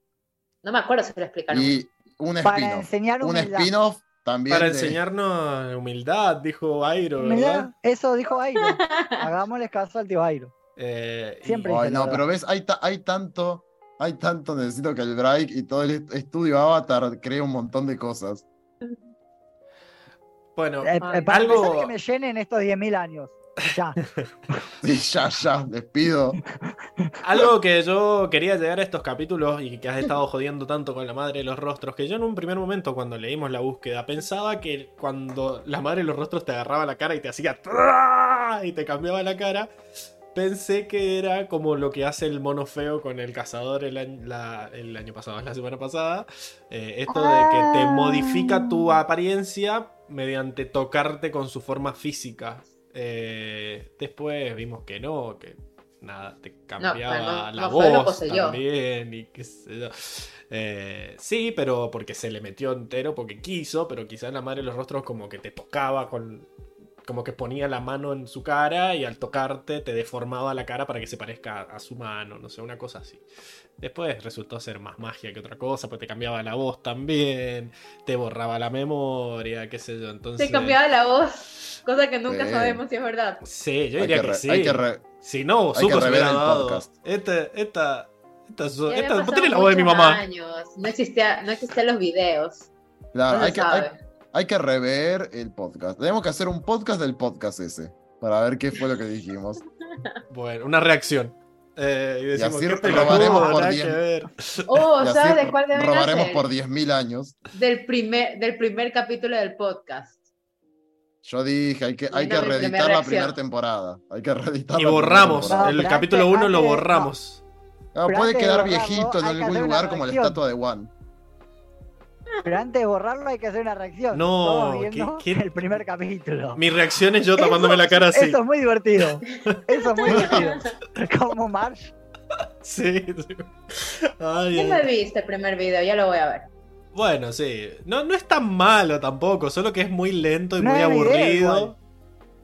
No me acuerdo si lo explicaron. Y un Para spin-off, enseñar un humildad. spin-off también Para de- enseñarnos humildad, dijo Airo, Humildad, ¿verdad? Eso dijo Airo. [LAUGHS] Hagámosle caso al tío Airo. Eh, y- Siempre. Ay, dice la no, pero ves, hay, ta- hay tanto, hay tanto, necesito que el Break y todo el est- estudio Avatar cree un montón de cosas. Bueno, Eh, Ay. para Algo- empezar que me llenen estos 10.000 años. Ya. [LAUGHS] Sí, ya, ya, les pido. Algo que yo quería llegar a estos capítulos y que has estado jodiendo tanto con la madre de los rostros, que yo en un primer momento cuando leímos la búsqueda pensaba que cuando la madre de los rostros te agarraba la cara y te hacía y te cambiaba la cara, pensé que era como lo que hace el mono feo con el cazador el año, la- el año pasado, la semana pasada, eh, esto de que te modifica tu apariencia mediante tocarte con su forma física. Eh, después vimos que no, que nada, te cambiaba no, la no voz también y qué sé yo. Eh, sí, pero porque se le metió entero porque quiso, pero quizás la madre de los rostros como que te tocaba con como que ponía la mano en su cara y al tocarte te deformaba la cara para que se parezca a, su mano, no sé, una cosa así. Después resultó ser más magia que otra cosa, pues te cambiaba la voz también, te borraba la memoria, qué sé yo. Entonces, Se cambiaba la voz, cosa que nunca Sí. sabemos si es verdad. Sí, yo Hay diría que que, sí. hay que re- Si no, hay que se rever hubiera el dado. podcast. Esta, esta, esta, esta, tiene la voz de mi mamá. años, No existía, no existían los videos. Claro, no hay que, hay. Hay que rever el podcast. Tenemos que hacer un podcast del podcast ese. Para ver qué fue lo que dijimos. [LAUGHS] Bueno, una reacción. Eh, y decimos, así ¿qué robaremos por nada diez. que ver. Oh, Y así ¿sabes de cuál robaremos hacer? por 10.000 años. Del primer, del primer capítulo del podcast. Yo dije, hay que, hay que primera reeditar la primera temporada. Hay que reeditar Y borramos. temporada. No, el capítulo antes- 1 lo borramos. Ah, Pero puede quedar viejito en algún lugar como la estatua de Juan. Pero antes de borrarlo hay que hacer una reacción. No, Todos viendo ¿qué- qué- el primer capítulo. Mi reacción es yo tapándome la cara así. Eso es muy divertido. [LAUGHS] Eso es muy divertido. Como Marsh. Sí. Ay, Yo ay. no he visto el primer video, ya lo voy a ver. Bueno, sí. No, no es tan malo tampoco, solo que es muy lento y No muy video aburrido.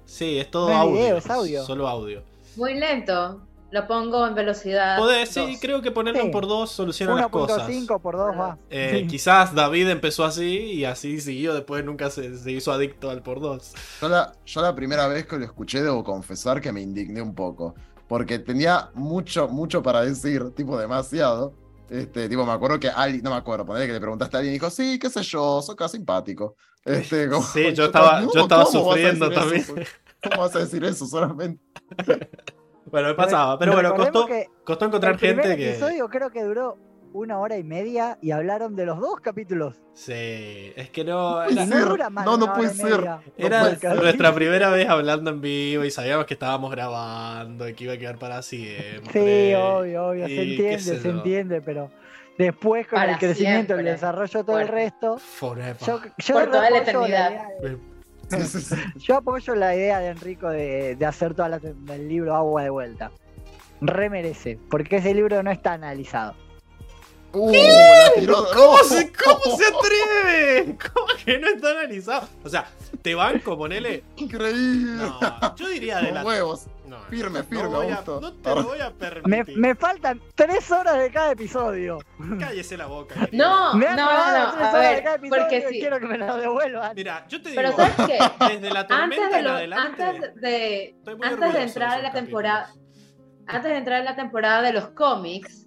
Sí, es todo No es audio. video, es audio. Solo audio. Muy lento. Lo pongo en velocidad. Podés, sí, creo que ponerlo Sí. por dos soluciona las cosas. 1.5 por 2 va. Eh, Sí. Quizás David empezó así y así siguió, después nunca se, se hizo adicto al por dos. Yo la, yo la primera vez que lo escuché, debo confesar que me indigné un poco. Porque tenía mucho, mucho para decir, tipo demasiado. Este, tipo, me acuerdo que alguien, no me acuerdo, ponerle que le preguntaste a alguien y dijo, sí, qué sé yo, soy casi simpático. Este, como- Sí, yo estaba, no, yo estaba ¿cómo vas a sufriendo también. eso? ¿Cómo vas a decir eso solamente? [LAUGHS] Bueno, me pasaba, pero bueno, costó, costó encontrar el gente que. episodio creo que duró una hora y media y hablaron de los dos capítulos. Sí, es que no. Era, no ser. dura más. No, no puede ser. era puede ser. nuestra primera vez hablando en vivo y sabíamos que estábamos grabando y que iba a quedar para siempre. Sí, obvio, obvio, Y se entiende, se entiende, pero después con Para el crecimiento, el siempre. desarrollo, todo el resto, Forever. yo, yo Por toda la eternidad. [LAUGHS] yo apoyo la idea de Enrico de, de hacer todo el libro Agua de Vuelta. Remerece, porque ese libro no está analizado. Uh, tiró- ¿Cómo, se, ¿Cómo se atreve? [LAUGHS] ¿Cómo que no está analizado? O sea, te banco, ponele. Increíble. No, yo diría de Con la. huevos. No, Firme, no firme, voy a- no te lo voy a Me, permitir. me faltan tres horas de cada episodio. Cállese la boca. querido. No, Me no, han no, no. tres A horas de ver, cada episodio porque sí. quiero que me lo devuelvan. Mira, yo te digo. Pero ¿sabes qué? Desde la Antes tormenta de, en lo- adelante. antes de, estoy muy antes de entrar a la temporada, capítulos. antes de entrar en la temporada de los cómics,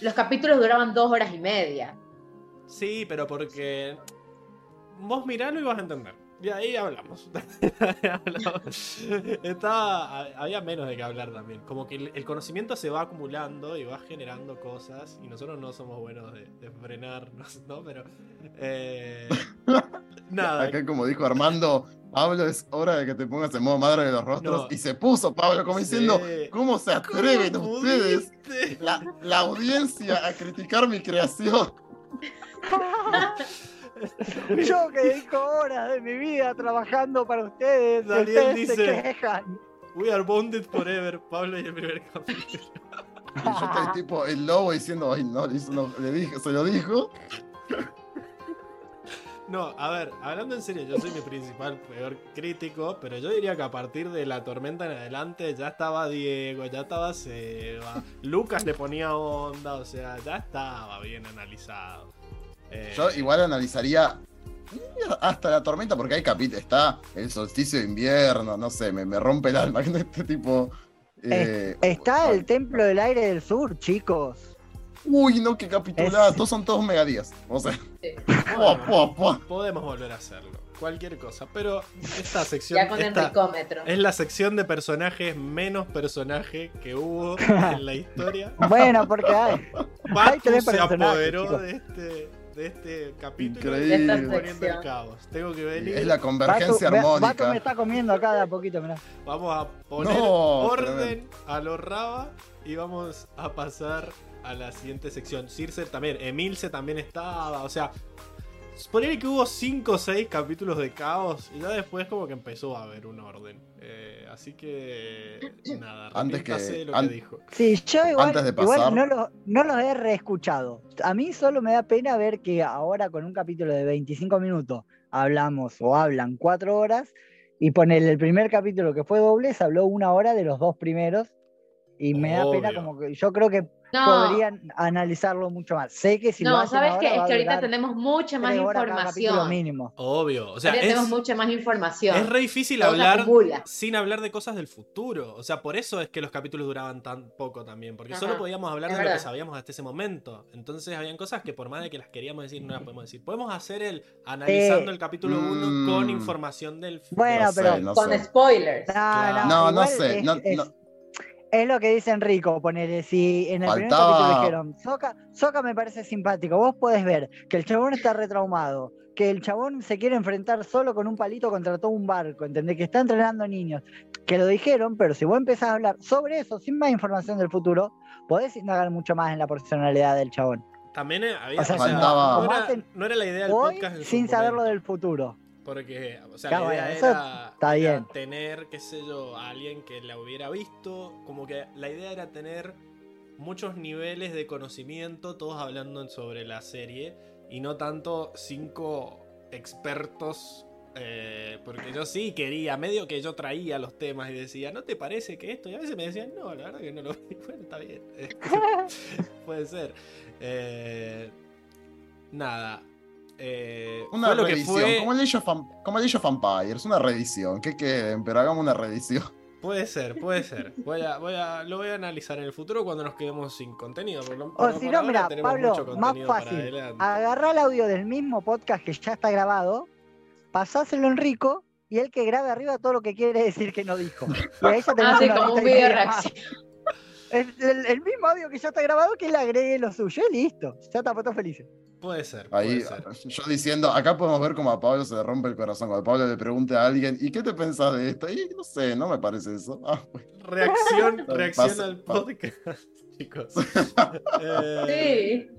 los capítulos duraban dos horas y media. Sí, pero porque. Vos miralo y vas a entender. Y ahí hablamos. [LAUGHS] Hablamos. Estaba, había menos de qué hablar también. Como que el, el conocimiento se va acumulando y va generando cosas. Y nosotros no somos buenos de, de frenarnos, ¿no? Pero. eh, [LAUGHS] nada. Acá, como dijo Armando, Pablo, es hora de que te pongas en modo madre de los rostros. No. Y se puso Pablo, como Sí. diciendo, ¿cómo se atreven ¿Cómo ustedes, la, la audiencia, a criticar mi creación? [LAUGHS] [LAUGHS] Yo que dedico horas de mi vida trabajando para ustedes, Daniel ustedes dice- se quejan. We are bonded forever, Pablo y el primer [LAUGHS] capítulo. Y yo estoy tipo el lobo diciendo, ay, no, eso no, le dije, se lo dijo. No, a ver, hablando en serio, yo soy mi principal peor crítico, pero yo diría que a partir de la tormenta en adelante ya estaba Diego, ya estaba Seba, Lucas le ponía onda, o sea, ya estaba bien analizado. Eh, Yo igual analizaría hasta la tormenta, porque hay capítulos, está el solsticio de invierno, no sé, me, me rompe el alma [LAUGHS] que este tipo. eh, Está el Templo del Aire del Sur, chicos. Uy, no, qué capitulada. Es- Todos son todos megadías. O sea, Sí. [LAUGHS] pua, pua, pua. Podemos volver a hacerlo, cualquier cosa, pero esta sección Ya con esta Enricómetro. es la sección de personajes menos personaje que hubo [LAUGHS] en la historia. Bueno, porque hay. Batu se apoderó chicos. de este, de este capítulo Increíble. De poniendo el caos. Tengo que venir. Es la convergencia ve- Batu armónica. me está comiendo acá de a poquito, mirá. Vamos a poner No, orden tremendo. a los Raba y vamos a pasar a la siguiente sección. Circe también, Emilce también estaba, o sea, poner que hubo 5 o 6 capítulos de caos y ya después como que empezó a haber un orden. Eh, así que nada, Antes que- lo an- que dijo. Sí, yo igual, Antes de igual pasar- no, los, no los he reescuchado. A mí solo me da pena ver que ahora con un capítulo de 25 minutos hablamos o hablan 4 horas Y ponele el primer capítulo que fue doble, se habló una hora de los dos primeros. Y me da pena como que yo creo que No, podrían analizarlo mucho más. Sé que si lo no, hacen ¿sabes ahora qué? Es que ahorita tenemos mucha más información. mínimo. Obvio. O sea, es, tenemos mucha más información. es re difícil Todo hablar sin hablar de cosas del futuro. O sea, por eso es que los capítulos duraban tan poco también. Porque Ajá, solo podíamos hablar es de lo que sabíamos hasta ese momento. Entonces habían cosas que por más de que las queríamos decir, no las podemos decir. Podemos hacer el analizando el capítulo 1 Mm. con información del futuro. Bueno, No sé, pero- no Con sé. spoilers. No, Claro. no, No, no igual sé, Es, no- es- lo que dice Enrico, ponele, si en el primer Faltaba- capítulo dijeron, Soca, Soca me parece simpático, vos podés ver que el chabón está retraumado, que el chabón se quiere enfrentar solo con un palito contra todo un barco, ¿entendés? Que está entrenando niños, que lo dijeron, pero si vos empezás a hablar sobre eso, sin más información del futuro, podés indagar mucho más en la personalidad del chabón. También eh, había. O sea, faltaba- no, era, hacen no era la idea del Hoy, podcast sin saberlo momento. del futuro. Porque, o sea, Claro, la idea bueno, era, está era tener, qué sé yo, a alguien que la hubiera visto. Como que la idea era tener muchos niveles de conocimiento, todos hablando sobre la serie, y no tanto cinco expertos. eh, porque yo sí quería, medio que yo traía los temas y decía, ¿no te parece que esto? Y a veces me decían, no, la verdad que no lo vi. [LAUGHS] Bueno, está bien. [LAUGHS] Puede ser. Eh, nada. Eh, Una fue lo que revisión, fue. como, el Age of como el Age of Empires, una revisión. Que queden, pero hagamos una revisión. Puede ser, puede ser. Voy a, voy a, lo voy a analizar en el futuro cuando nos quedemos sin contenido. Por lo- O si no, mira, Pablo, más fácil. Agarrá el audio del mismo podcast que ya está grabado, pasáselo a Enrico y él que grabe arriba todo lo que quiere decir que no dijo. Y ahí ya [LAUGHS] tenemos Así una Ah, como un video reacción. El, el- el mismo audio que ya está grabado, que él agregue lo suyo y listo. Ya está todos felices. Puede ser, Ahí, puede ser. yo diciendo, acá podemos ver cómo a Pablo se le rompe el corazón. Cuando Pablo le pregunta a alguien, ¿y qué te pensás de esto? Y no sé, no me parece eso. Ah, pues, Reacción, [LAUGHS] reacción al podcast, [LAUGHS] chicos. [LAUGHS] Eh, Sí.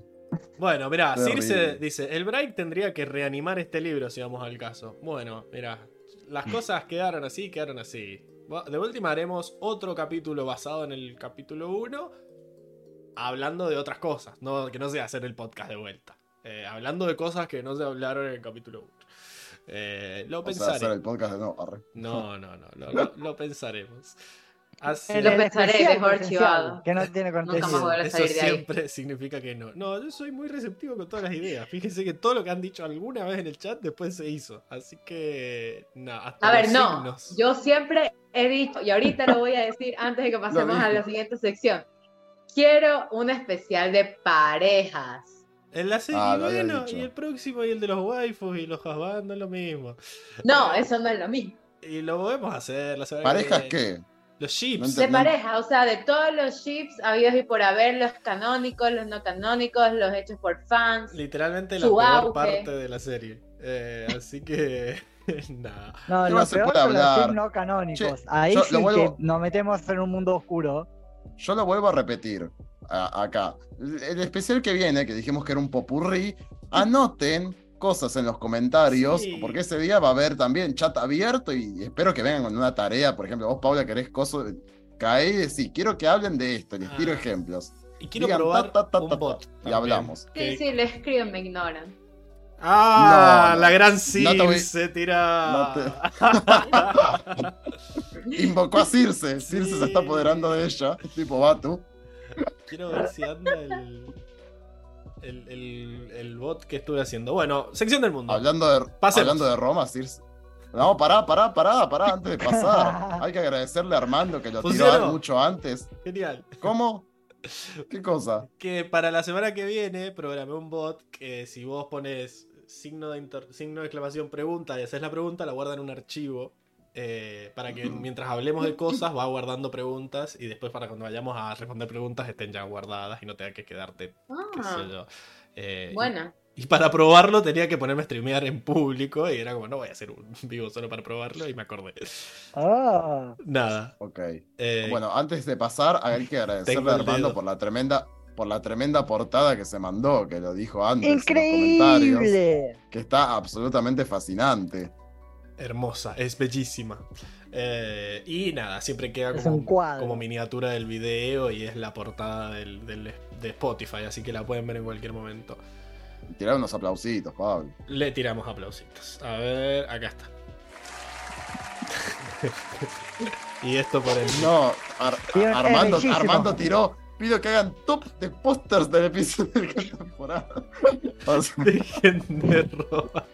Bueno, mirá. Circe dice, el Bright tendría que reanimar este libro si vamos al caso. Bueno, mirá, las cosas quedaron así, quedaron así. De última haremos otro capítulo basado en el capítulo 1, hablando de otras cosas, no, que no sea hacer el podcast de vuelta. Eh, hablando de cosas que no se hablaron en el capítulo 1. Eh, lo o sea, pensaré. hacer el podcast de no. arre. [LAUGHS] No, no, no, lo, lo- lo pensaremos. Así Lo pensaré, presencial, archivado. Que no tiene Nunca a Eso salir de ahí. siempre significa que no. No, yo soy muy receptivo con todas las ideas. Fíjense que todo lo que han dicho alguna vez en el chat después se hizo. Así que, no, hasta A ver, no. signos. Yo siempre he dicho, y ahorita lo voy a decir antes de que pasemos a la siguiente sección. Quiero un especial de parejas. En la serie, Ah, bueno, y el próximo y el de los waifus y los husbands es lo mismo. No, eso no es lo mismo. Y lo podemos hacer. La que ¿Parejas viene. qué? Los No chips. De pareja, o sea, de todos los ships habidos y por haber, los canónicos, los no canónicos, los hechos por fans. Literalmente la peor auge. parte de la serie. Eh, así que, [LAUGHS] nada. No, ¿Qué lo peor son los ships no canónicos. Che, Ahí sí vuelvo- que nos metemos en un mundo oscuro. Yo lo vuelvo a repetir a- acá. El, especial que viene, que dijimos que era un popurrí, anoten cosas en los comentarios, Sí. porque ese día va a haber también chat abierto y espero que vengan con una tarea. Por ejemplo, vos, Paula, querés cosas. Cae y decís, quiero que hablen de esto, les tiro Ah. ejemplos. Y quiero Digan, probar ta, ta, ta, un bot. y también, hablamos. Sí, sí, le escriben, me ignoran. Ah, No, no. la gran No Circe te voy- se tira. [LAUGHS] Invocó a Circe. Circe Sí. se está apoderando de ella. Tipo Batu. Quiero ver si anda el, el, el- el bot que estuve haciendo. Bueno, sección del mundo. Hablando de, Pasemos. hablando de Roma, Circe. No, pará, pará, pará, pará, antes de pasar. Hay que agradecerle a Armando que lo tiró Funcionó. mucho antes. Genial. ¿Cómo? ¿Qué cosa? Que para la semana que viene programé un bot que si vos pones signo de, signo de exclamación pregunta y haces la pregunta, la guarda en un archivo. Eh, para que mientras hablemos de cosas va guardando preguntas y después para cuando vayamos a responder preguntas estén ya guardadas y no tenga que quedarte, qué sé Ah, yo. Eh, buena. Y para probarlo tenía que ponerme a streamear en público y era como, no voy a hacer un [LAUGHS] vivo solo para probarlo y me acordé. Ah, Nada. Ok. Eh, Bueno, antes de pasar, hay que agradecerle a el Armando por la tremenda, por la tremenda portada que se mandó, que lo dijo antes en los comentarios, ¡Increíble! que está absolutamente fascinante. Hermosa, es bellísima. Eh, y nada, siempre queda como, un cuadro. como miniatura del video y es la portada del, del- de Spotify, así que la pueden ver en cualquier momento. Tirar unos aplausitos, Pablo. Le tiramos aplausitos. A ver, acá está. [LAUGHS] y esto por el. No, Ar- Armando. Armando tiró. Pido que hagan top de pósters del episodio de cada temporada. O [LAUGHS] sea, Dejen de robar.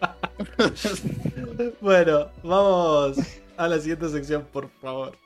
[LAUGHS] Bueno, vamos a la siguiente sección, por favor.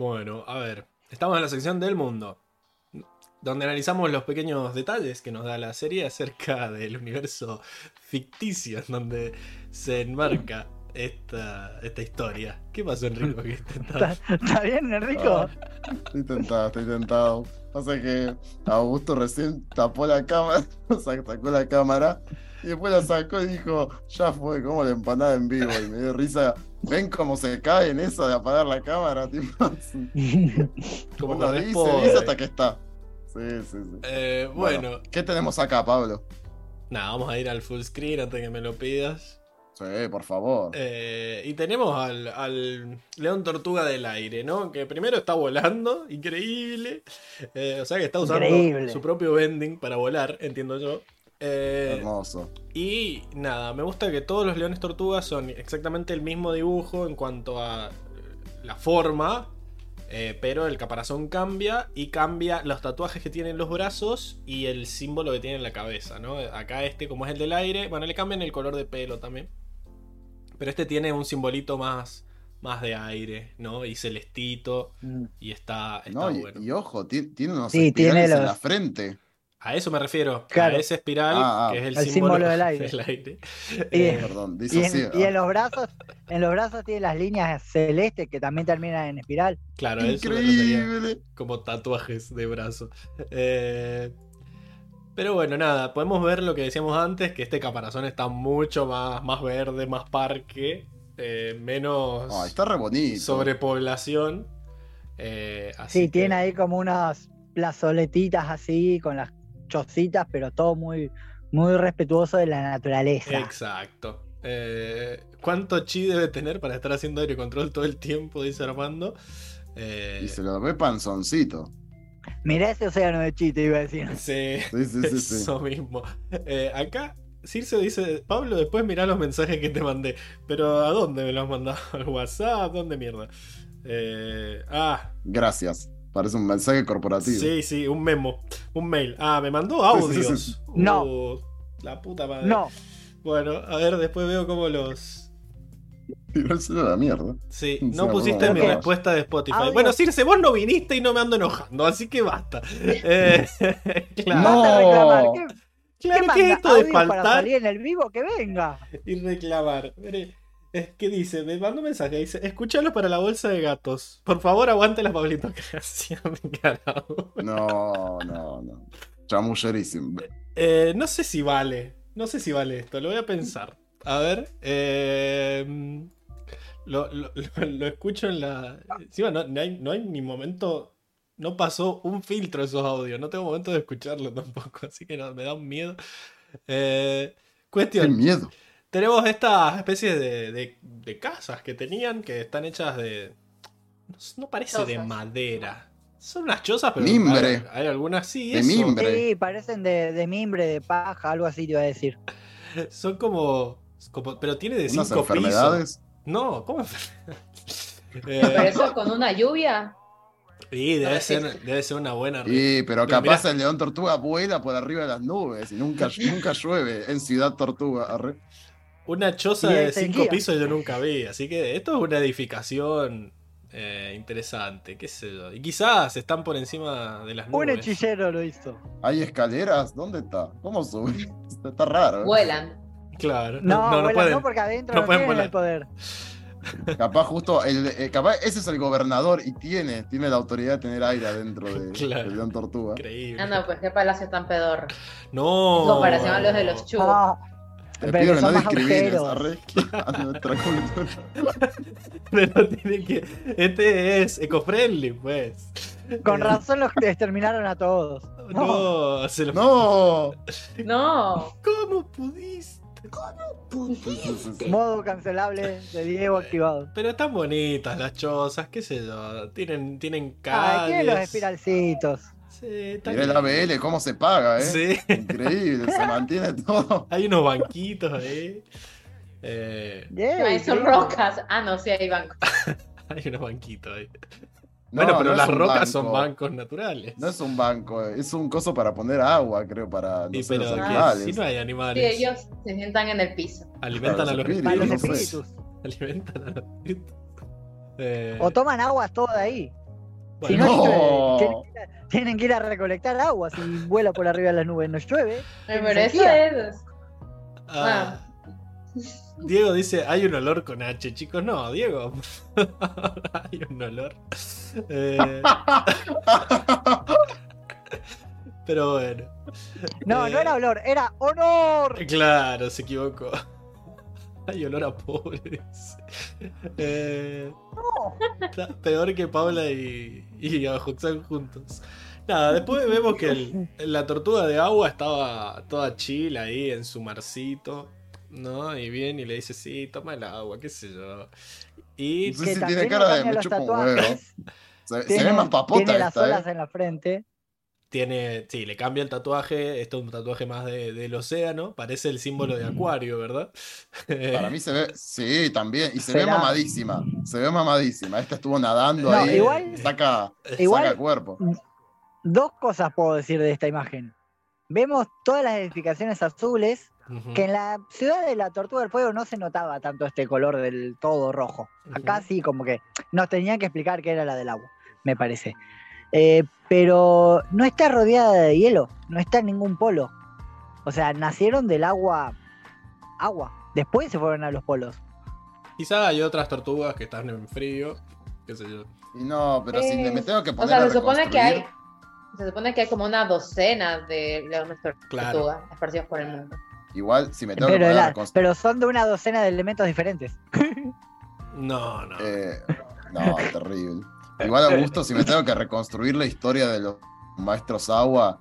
Bueno, a ver. Estamos en la sección del mundo. Donde analizamos los pequeñños detalles que nos da la serie acerca [LAUGHS] del universo ficticio en donde se enmarca esta, esta historia. ¿Qué pasó, Enrico? ¿Qué [LAUGHS] intentás? ¿Está bien, Enrico? Ah, estoy tentado, estoy tentado. Pasa que Augusto recién tapó la cámara, [LAUGHS] sacó la cámara y después la sacó y dijo, ya fue, como la empanada en vivo. Y me dio risa. ¿Ven cómo se cae en eso de apagar la cámara? Tipo, [LAUGHS] Como con dice, spoiler. dice hasta que está. Sí, sí, sí. Eh, bueno, ¿Qué tenemos acá, Pablo? nada, vamos a ir al full screen antes que me lo pidas. Sí, por favor. Eh, y tenemos al, al León Tortuga del Aire, ¿no? Que primero está volando, increíble. Eh, o sea que está usando Increíble. su propio bending para volar, entiendo yo. Eh, Hermoso. y nada, me gusta que todos los leones tortugas son exactamente el mismo dibujo en cuanto a eh, la forma, eh, pero el caparazón cambia y cambia los tatuajes que tienen los brazos y el símbolo que tiene en la cabeza, ¿no? Acá este, como es el del aire, bueno, le cambian el color de pelo también. Pero este tiene un simbolito más, más de aire, ¿no? Y celestito. Y está, está No, y, bueno. y ojo, ti- tiene unos Sí, tiene en la frente. A eso me refiero. Claro. A ese espiral, Ah, ah. que es el, El símbolo, símbolo del [LAUGHS] aire. del aire. Y- Eh, Perdón, Y dice en, y en los brazos, en los brazos tiene las líneas celestes que también terminan en espiral. claro, eso Increíble. como tatuajes de brazo. Eh, pero bueno, nada, podemos ver lo que decíamos antes, que este caparazón está mucho más, más verde, más parque, eh, menos Ay, está re bonito. sobrepoblación. Eh, así Sí, que- tiene ahí como unas plazoletitas así, con las chocitas, pero todo muy, muy respetuoso de la naturaleza. Exacto. Eh, ¿Cuánto chi debe tener para estar haciendo aire control todo el tiempo? Dice Armando. Eh, Y se lo ve panzoncito. Mirá ese océano de chiste, iba a decir. sí, Sí, sí, sí, sí. eso mismo. Eh, acá Circe dice, Pablo, después mirá los mensajes que te mandé. Pero ¿a dónde me los has mandado? [LAUGHS] ¿Al WhatsApp? ¿Dónde mierda? Eh, ah, Gracias. Parece un mensaje corporativo. sí, sí, un memo, un mail. Ah, me mandó Sí, sí, sí, audios. sí. No. Uh, la puta madre. No, Bueno, a ver, después veo cómo los... Tiró el celular a la mierda. Sí, [LAUGHS] no pusiste no, mi no. respuesta de Spotify. Audio. Bueno, Circe, vos no viniste y no me ando enojando, así que basta. [LAUGHS] Eh, [LAUGHS] claro, No. ¿Qué, claro, qué ¿qué es manda? esto de ¿Audio para faltar salir en el vivo? ¡Que venga! y reclamar? Mire, Es que dice, me mandó un mensaje, dice, escuchalo para la bolsa de gatos. Por favor, aguante la Pablito [LAUGHS] Creación, carajo. No, no, no. Chamullerísimo. Eh, no sé si vale, no sé si vale esto, lo voy a pensar. A ver, eh, lo, lo- lo- lo escucho en la... Encima no, no hay, no hay ni momento... No pasó un filtro esos audios, no tengo momento de escucharlo tampoco, [LAUGHS] así que no, me da un miedo. Eh, Qué cuestión, miedo. Tenemos estas especies de, de- de casas que tenían que están hechas de... No, no parece de madera. Son unas chozas, pero Mimbre. hay, hay algunas sí. De eso. mimbre. Sí, parecen de, de mimbre, de paja, algo así te iba a decir. Son como, como- Pero tiene de Unas cinco pisos. enfermedades. No, ¿cómo enfermedades? [LAUGHS] Pero Eh, eso con una lluvia. sí, debe No ser, debe ser una buena. Sí, pero Pero capaz mirá. el león tortuga vuela por arriba de las nubes y nunca, nunca llueve en Ciudad Tortuga. arre. Una choza de cinco pisos yo nunca vi. Así que esto es una edificación eh, interesante. ¿Qué sé yo? Y quizás están por encima de las Un nubes. hechicero lo hizo. ¿Hay escaleras? ¿Dónde está? ¿Cómo sube? [LAUGHS] Está, raro. ¿eh? Vuelan. Claro, No, no, no vuelan, pueden. no, porque adentro no no, pueden tienen volar. el poder. Capaz justo, el, eh, capaz ese es el gobernador y tiene, tiene la autoridad de tener aire adentro de, [LAUGHS] Claro. León Tortuga. Increíble. No, pues qué palacio tan pedorro. No. En comparación a los de los chubos. Ah, Pero pido que no más austeros. [LAUGHS] Pero tiene que. Este es eco-friendly, pues. con Eh, razón los exterminaron a todos. No, se lo. No. No. ¿Cómo pudiste? Sí, sí. Modo cancelable de Diego activado. Pero están bonitas las chozas, qué sé yo. Tienen, tienen Ay, calles. tiene los espiralcitos. Sí, está Mirá el bien. ABL, cómo se paga, ¿eh? Sí. Increíble, se mantiene [LAUGHS] todo. Hay unos banquitos ahí. Eh, Yay, Ahí son sí. rocas. Ah, no, sí hay bancos. [LAUGHS] hay unos banquitos ahí. No, bueno, pero no las rocas banco. son bancos naturales. No es un banco, es un coso para poner agua, creo, para no Sí, sé, pero los animales. si no hay Sí, animales, ellos se sientan en el piso. alimentan a los espíritus. espíritus. [LAUGHS] Alimentan a los espíritus. Eh, O toman aguas todo de ahí. Si No. Tienen que, ir a, recolectar agua. Si vuela por arriba de las nubes, no llueve. Ay, ¿En Pero eso es. ah, Diego dice, hay un olor con H, chicos. No, Diego. [LAUGHS] hay un olor. Eh, [LAUGHS] pero bueno. No, Eh, no era olor, era honor. Claro, se equivocó. [LAUGHS] Hay olor a pobres. [LAUGHS] Eh, No. está peor que Paula y, y Ajoxan juntos. Nada, después vemos que el- la tortuga de agua estaba toda chill ahí en su marcito, ¿no? Y bien, y le dice, sí, toma el agua, qué sé yo. Y No sé Que si también tiene cara de me los chupa un huevo. tatuajes. Se, se Tiene, ve más papota tiene las esta, olas ¿eh? en la frente. Tiene, sí, le cambia el tatuaje, esto es un tatuaje más de- del océano, parece el símbolo de Acuario, ¿verdad? [LAUGHS] Para mí se ve, sí, también, y se ve mamadísima, se ve mamadísima. Esta estuvo nadando No, ahí, igual- saca, Igual- saca cuerpo. Dos cosas puedo decir de esta imagen. Vemos todas las edificaciones azules, que en la ciudad de la Tortuga del Fuego no se notaba tanto este color del todo rojo. Acá sí, como que nos tenían que explicar que era la del agua, me parece. Eh, pero no está rodeada de hielo, no está en ningún polo. O sea, nacieron del agua, agua. Después se fueron a los polos. Quizá hay otras tortugas que están en frío, qué sé yo. Y no, pero si Eh, me tengo que O poner sea, a se supone que hay. Se supone que hay como una docena de leones Claro. tortugas esparcidos por el mundo. igual, si me tengo que Pero, poner a la- pero son de una docena de elementos diferentes. [LAUGHS] No, no. Eh, no, [LAUGHS] terrible. Igual, Augusto, si me tengo que reconstruir la historia de los maestros agua,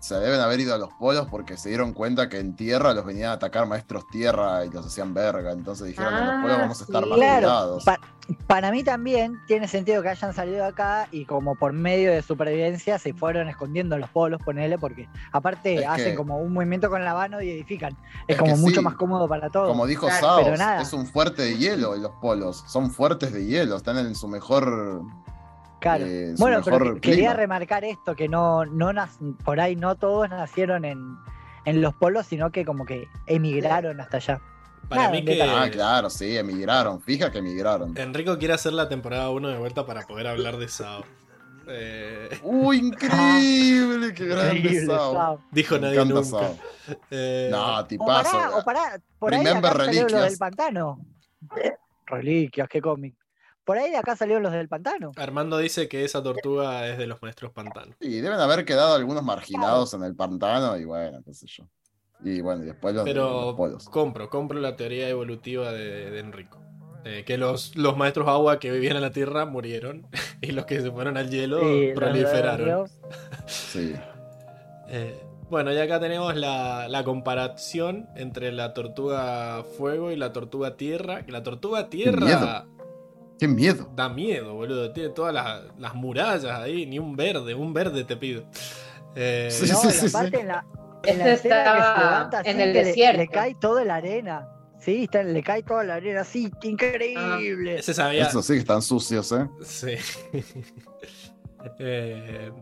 se deben haber ido a los polos porque se dieron cuenta que en tierra los venían a atacar maestros tierra y los hacían verga. Entonces dijeron, en los Ah, polos vamos a estar sí. más Claro, cuidados. pa- para mí también tiene sentido que hayan salido acá y como por medio de supervivencia se fueron escondiendo en los polos, ponele, porque aparte Es que- hacen como un movimiento con la mano y edifican. Es, Es como que mucho sí. más cómodo para todos. Como dijo Claro, Saos, pero nada. es un fuerte de hielo en los polos. Son fuertes de hielo, están en su mejor. Claro. eh, su bueno, pero quería clima. remarcar esto, que no, no por ahí no todos nacieron en, en los polos, sino que como que emigraron hasta allá. Para nada, mí que. Ah, claro, sí, emigraron. Fija que emigraron. Enrico quiere hacer la temporada 1 de vuelta para poder hablar de Sao. Eh, ¡Uy, [LAUGHS] increíble! ¡Qué grande Sao! Sao. dijo Me nadie nunca. Sao. Eh, No, O tipazo. pará, o pará, por ahí Remember acá salieron los Reliquias. del pantano. Reliquias, qué cómic. Por ahí de acá salieron los del pantano. Armando dice que esa tortuga es de los maestros pantanos. Y deben haber quedado algunos marginados en el pantano y bueno, qué sé yo. Y bueno, y después los, de los Pero polos. compro, compro la teoría evolutiva de, de Enrico. Eh, que los, los maestros agua que vivían en la tierra murieron [LAUGHS] y los que se fueron al hielo Sí, los- proliferaron. los- [LAUGHS] Sí. Eh, bueno, y acá tenemos la, la comparación entre la tortuga fuego y la tortuga tierra. Que la tortuga tierra miedo. ¡Qué miedo! da miedo, boludo. Tiene todas las, las murallas ahí, ni un verde, un verde te pido. Eh, Sí, No, sí, sí, aparte sí. en la, en la escena que se estaba levanta así en el que le- desierto. Le, cae toda la arena. Sí, está- le cae toda la arena así, qué increíble. ese sabía. Eso sí que están sucios, ¿eh? Sí. [LAUGHS] Eh,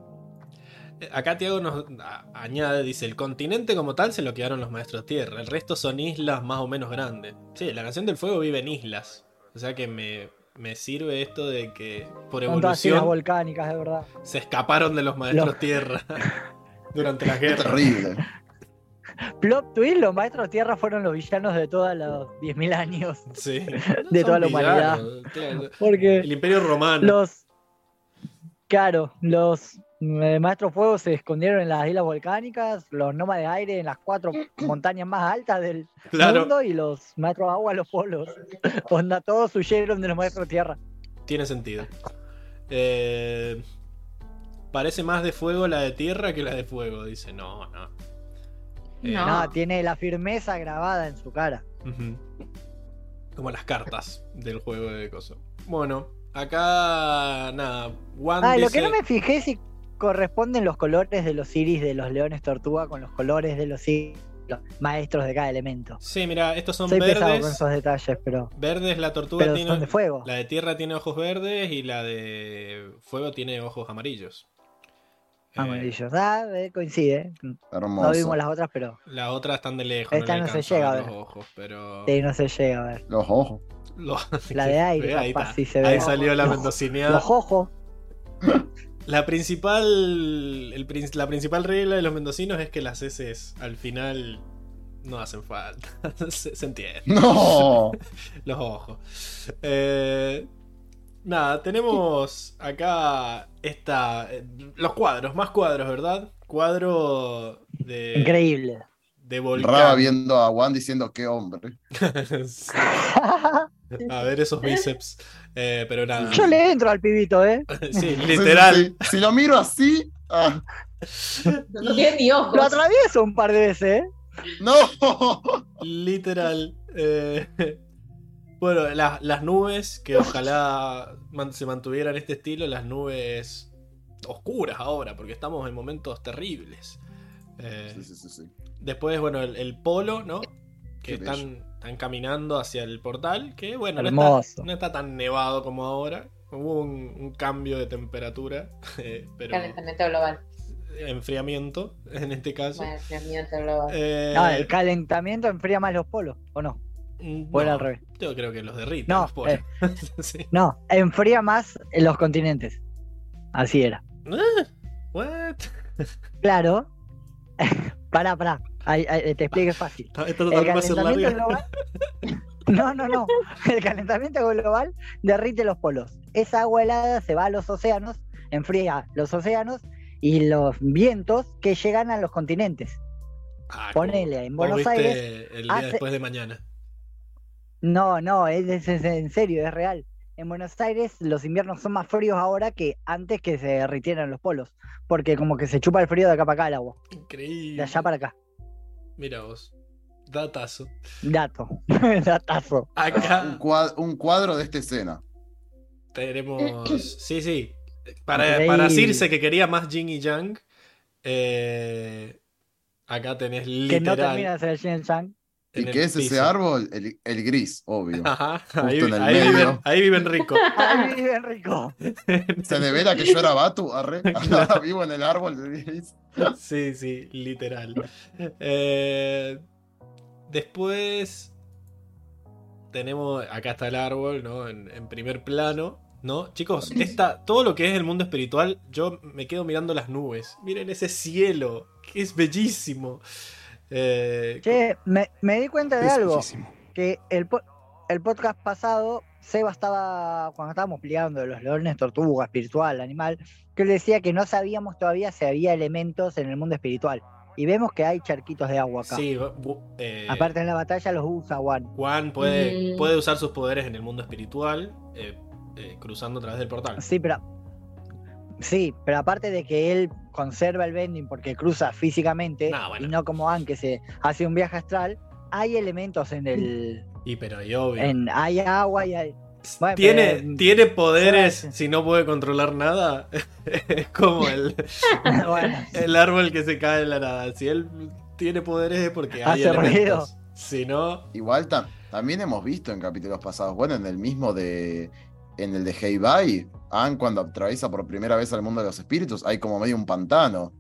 acá Tiago nos añade, dice, el continente como tal se lo quedaron los maestros tierra, el resto son islas más o menos grandes. Sí, la canción del fuego vive en islas. O sea que me, me sirve esto de que por evolución volcánicas, de verdad. se escaparon de los maestros Los- tierra [LAUGHS] durante la guerra. terrible. Plot twist, los maestros tierra fueron los villanos de todos los 10.000 años. Sí. [LAUGHS] De toda la humanidad. villanos, claro. Porque El Imperio Romano. los. Claro, los maestros fuego se escondieron en las islas volcánicas, los nómades de aire en las cuatro [CLEARS THROAT] montañas más altas del Claro, mundo y los maestros agua en los polos. [LAUGHS] Onda, todos huyeron de los maestros tierra. tiene sentido. Eh, parece más de fuego la de tierra que la de fuego. Dice, no, no. Eh, No. No, tiene la firmeza grabada en su cara. Como las cartas del juego de coso. Bueno, acá nada. Juan Ah, lo que no me fijé si corresponden los colores de los iris de los leones tortuga con los colores de los iris los maestros de cada elemento. Sí, mira, estos son Soy pesado con verdes. esos detalles, pero, Verdes, la tortuga pero tiene. son de fuego. La de tierra tiene ojos verdes y la de fuego tiene ojos amarillos. Eh, Amarillos. Ah, eh, coincide. Hermoso. No vimos las otras, pero las otras están de lejos. Esta no se llega a ver. los ojos, pero. sí, no se llega a ver. Los ojos. La [LAUGHS] de aire, Ahí, capaz, está. sí se ve. Ahí salió la mendocineada. Los ojos. [LAUGHS] La principal, el la principal regla de los mendocinos es que las S al final no hacen falta. [LAUGHS] se, se entiende. No. [LAUGHS] Los ojos. Eh, nada, tenemos acá esta, eh, los cuadros, más cuadros, ¿verdad? Cuadro de, Increíble. de volcán. Raba viendo a Juan diciendo qué hombre. [LAUGHS] A ver esos bíceps. Eh, pero nada. Yo le entro al pibito, ¿eh? Sí, [LAUGHS] literal. Sí, sí, sí. Si lo miro así. ah, No tiene ni ojos. Lo atravieso un par de veces, ¿eh? no. Literal. eh, [LAUGHS] bueno, la- las nubes, que ojalá man- se mantuvieran este estilo, las nubes oscuras ahora, porque estamos en momentos terribles. Eh, Sí, sí, sí, sí. Después, bueno, el, el polo, ¿no? Que Qué están, están caminando hacia el portal, que bueno, no está, no está tan nevado como ahora. Hubo un, un cambio de temperatura, [LAUGHS] eh, pero Calentamiento global. enfriamiento [LAUGHS] en este caso. Bueno, calentamiento global. Eh, No, el calentamiento enfría más los polos, ¿o no? O era no, al revés. Yo creo que los derrite. No, los polos. eh. [LAUGHS] Sí. No, enfría más en los continentes. Así era. Ah, What? Claro. Pará, pará. Ahí- ahí, te explique fácil. Esto- Esto El calentamiento global. [LAUGHS] No, no, no. El calentamiento global derrite los polos. Esa agua helada se va a los océanos, enfría los océanos y los vientos que llegan a los continentes. Ah, Ponele, en Buenos Aires El día hace- después de mañana. No, no, es, es- es en serio, es real. En Buenos Aires los inviernos son más fríos ahora que antes que se derritieran los polos. Porque como que se chupa el frío de acá para acá el agua. Increíble. De allá para acá. Mira vos. Datazo. Dato. [LAUGHS] Datazo. Un, Acá cuad- un cuadro de esta escena. tenemos. [CLEARS THROAT] Sí, sí. Para, Increíble. para Circe que quería más Jin y Yang. eh, acá tenés Que literal. no termina de ser el Shin Yang. ¿Y qué es ese árbol? El, el gris, obvio. [LAUGHS] Ajá, ahí, en el ahí medio. viven, ahí viven rico. [LAUGHS] Ay, bien rico. [LAUGHS] Se devela que yo era Batu, arre. Ahora vivo en el árbol de gris. Sí, sí, literal. Eh, después tenemos, acá está el árbol, ¿no? En, en primer plano, ¿no? Chicos, esta, todo lo que es el mundo espiritual, yo me quedo mirando las nubes. Miren ese cielo, que es bellísimo. Eh, Che, me, me di cuenta de algo. Que el, el podcast pasado, Seba estaba, cuando estábamos explicando de los leones, tortuga, espiritual, animal, que él decía que no sabíamos todavía si había elementos en el mundo espiritual. Y vemos que hay charquitos de agua acá. sí, eh, Aparte en la batalla los usa Juan. Juan puede, Mm. puede usar sus poderes en el mundo espiritual, eh, eh, cruzando a través del portal. Sí, pero. Sí, pero aparte de que él conserva el bending porque cruza físicamente bueno. y no como An que se hace un viaje astral, hay elementos en el. Y pero y obvio. En, hay agua y hay. Bueno, ¿Tiene, pero- tiene poderes si no puede controlar nada. [LAUGHS] es como el, [LAUGHS] bueno, el árbol que se cae en la nada. Si él tiene poderes es porque hay Hace elementos. Si no, Igual tam- también hemos visto en capítulos pasados, bueno, en el mismo de. En el de Heibai, An cuando atraviesa por primera vez al mundo de los espíritus, hay como medio un pantano.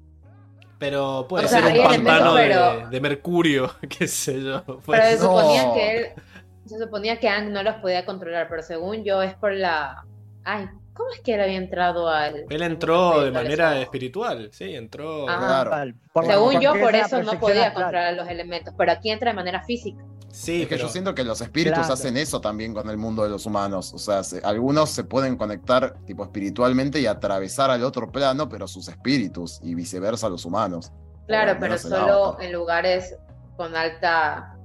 pero puede O ser un pantano de, pero- de mercurio, [LAUGHS] qué sé yo. Pero se suponía No. que él, se suponía que Ang no los podía controlar, pero según yo es por la Ay, ¿cómo es que él había entrado al. Él entró de manera eso? espiritual, sí, entró. Ah. Claro. Por- Según yo, por eso no podía controlar los elementos, pero aquí entra de manera física. Sí, es que yo siento que los espíritus Claro. hacen eso también con el mundo de los humanos. O sea, se- algunos se pueden conectar tipo espiritualmente y atravesar al otro plano, pero sus espíritus y viceversa los humanos. Claro, pero solo en lugares con alta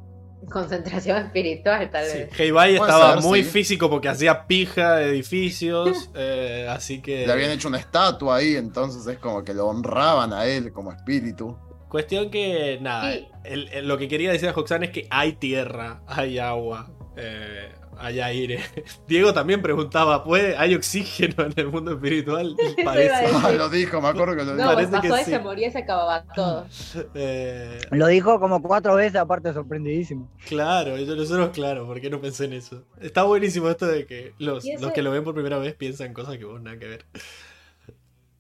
concentración espiritual, tal Sí, vez. Heibai Puede estaba ser, muy sí. físico porque hacía pija de edificios, [LAUGHS] eh, así que... Le habían hecho una estatua ahí, entonces es como que lo honraban a él como espíritu. Cuestión que, nada, Sí. el- el- lo que quería decir a Hoxan es que hay tierra, hay agua, eh, hay aire. [LAUGHS] Diego también preguntaba, ¿puede, ¿hay oxígeno en el mundo espiritual? [LAUGHS] Parece. Ah, lo dijo, me acuerdo que lo dijo. No, Parece pasó que y sí. se moría y se acababa todo. [LAUGHS] Eh, Lo dijo como cuatro veces, aparte sorprendidísimo. claro, yo nosotros, claro, ¿por qué no pensé en eso? Está buenísimo esto de que los, los que lo ven por primera vez piensan cosas que vos nada que ver.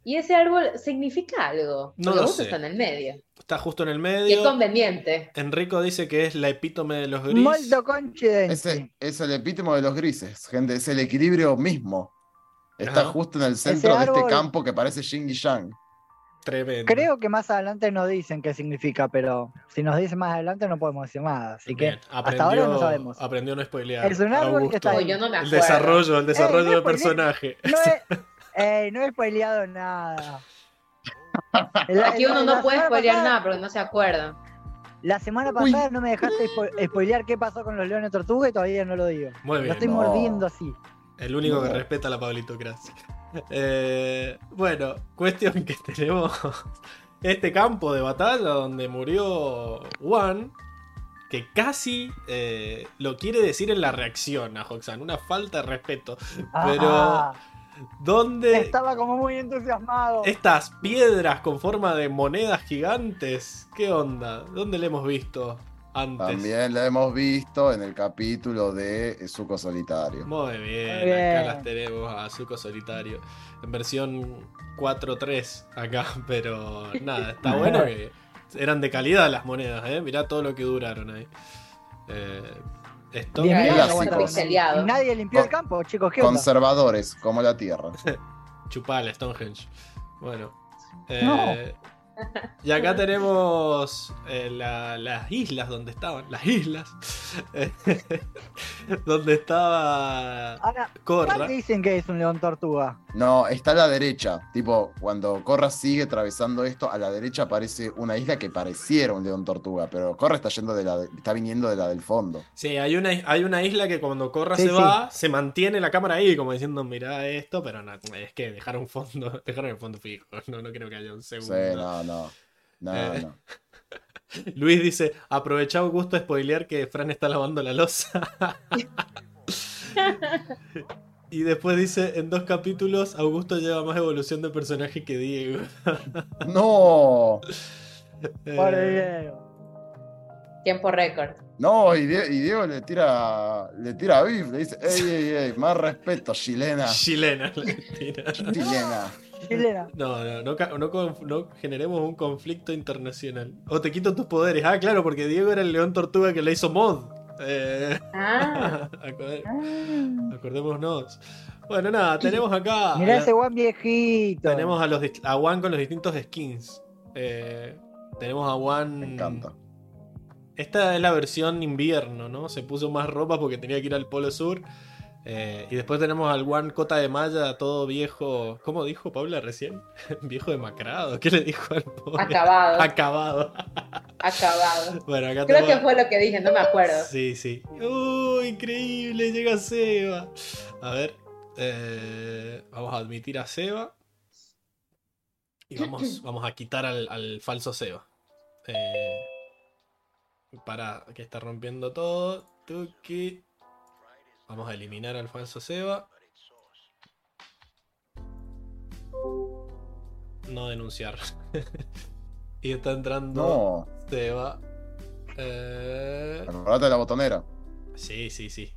Y ese árbol significa algo. No porque lo sé. está en el medio. Está justo en el Qué medio. conveniente. Enrico dice que es la epítome de los gris. Molto coincidente. Ese es el epítimo de los grises, gente, es el equilibrio mismo. Está Ajá. justo en el centro de este campo que parece Yin y Yang. Tremendo. Creo que más adelante nos dicen qué significa, pero si nos dicen más adelante no podemos decir nada. Así que hasta ahora no sabemos. Aprendió a no spoilear. Es un árbol Augusto. que está ahí. yo no me El desarrollo, el desarrollo no del personaje. No [LAUGHS] he, ey, no he spoileado nada. La- Aquí uno no puede semana spoilear pasada- nada porque no se acuerda. La semana Uy. pasada no me dejaste spo- spoilear qué pasó con los leones tortuga y todavía no lo digo. Muy Lo bien. estoy No. mordiendo así. El único que respeta la pablitocracia. [LAUGHS] Eh, bueno, cuestión que [LAUGHS] tenemos este campo de batalla donde murió Juan, que casi eh, lo quiere decir en la reacción a Hoxan, una falta de respeto. Pero, Ah, ¿dónde estaba como muy entusiasmado. estas piedras con forma de monedas gigantes? ¿Qué onda? ¿Dónde le hemos visto antes? También la hemos visto en el capítulo de Zuko Solitario. Muy bien, Muy bien. acá las tenemos a Zuko Solitario. En versión 4.3 acá, [LAUGHS] pero nada, está [LAUGHS] bueno que eran de calidad las monedas, ¿eh? Mirá todo lo que duraron ahí. Eh, esto nadie limpió el campo, chicos. ¿Qué onda? Conservadores, como la Tierra. [LAUGHS] chupala, Stonehenge. Bueno. eh, No. Y acá tenemos eh, la- las islas donde estaban. Las islas. [LAUGHS] donde estaba Ahora, Corra. ¿cuál dicen que es un león tortuga? No, está a la derecha. Tipo, cuando Corra sigue atravesando esto, a la derecha aparece una isla que pareciera un león tortuga, pero Corra está yendo de la, está viniendo de la del fondo. Sí, hay una, hay una isla que cuando Corra Sí, se sí. va, se mantiene la cámara ahí, como diciendo, mirá esto, pero no, es que dejaron fondo, [LAUGHS] dejaron el fondo fijo, no, no creo que haya un Sí, segundo. No, no. No, Eh. no. [LAUGHS] Luis dice, aprovecha Augusto a spoilear que Fran está lavando la losa. [LAUGHS] y después dice, en dos capítulos, Augusto lleva más evolución de personaje que Diego. [LAUGHS] No, Eh, Diego. Tiempo récord. no, y, Die- y Diego le tira, le tira a Biff, le dice, ey, ey, ey, más respeto, chilena. chilena. le tira. Chilena. Chilena. No, no, no, generemos un conflicto internacional. O te quito tus poderes. Ah, claro, porque Diego era el león tortuga que le hizo mod. Eh, Ah, [LAUGHS] Ah. acordémonos. Bueno, nada, tenemos acá. Mirá ese guan viejito. tenemos a los dist- a Juan con los distintos skins. Eh, tenemos a Juan. Me encanta. Esta es la versión invierno, ¿no? Se puso más ropa porque tenía que ir al Polo Sur. Eh, y después tenemos al Juan Cota de Malla, todo viejo. ¿Cómo dijo Paula recién? [LAUGHS] viejo demacrado. ¿Qué le dijo al pobre? acabado. Acabado. acabado. [LAUGHS] Bueno, acá Creo que fue lo que dije, no me acuerdo. Sí, sí. ¡Uh, increíble! Llega Seba. A ver. eh, vamos a admitir a Seba. Y vamos, [CLEARS THROAT] vamos a quitar al, al falso Seba. Eh, para que está rompiendo todo. Tuki. Vamos a eliminar al falso Seba. No denunciar. [LAUGHS] y está entrando No, Seba. Eh, de la botonera. Sí, sí, sí.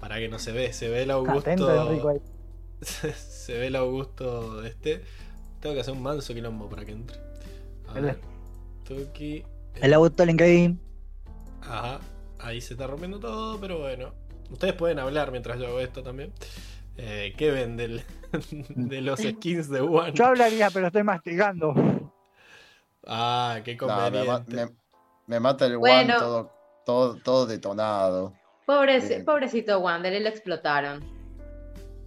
Para que no se ve, se ve el. Augusto. [LAUGHS] se ve el Augusto de este. Tengo que hacer un manso quilombo para que entre. A Dale. ver. Tuki. El auto LinkedIn. Ajá. Ahí se está rompiendo todo, pero bueno. Ustedes pueden hablar mientras yo hago esto también. Eh, ¿Qué ven del- [LAUGHS] de los skins de One? Yo hablaría, pero estoy masticando. Ah, qué No, me, ma- conveniente. me- me mata el Bueno. One todo, todo, todo detonado. Pobreci- Bien. pobrecito Wander, lo explotaron.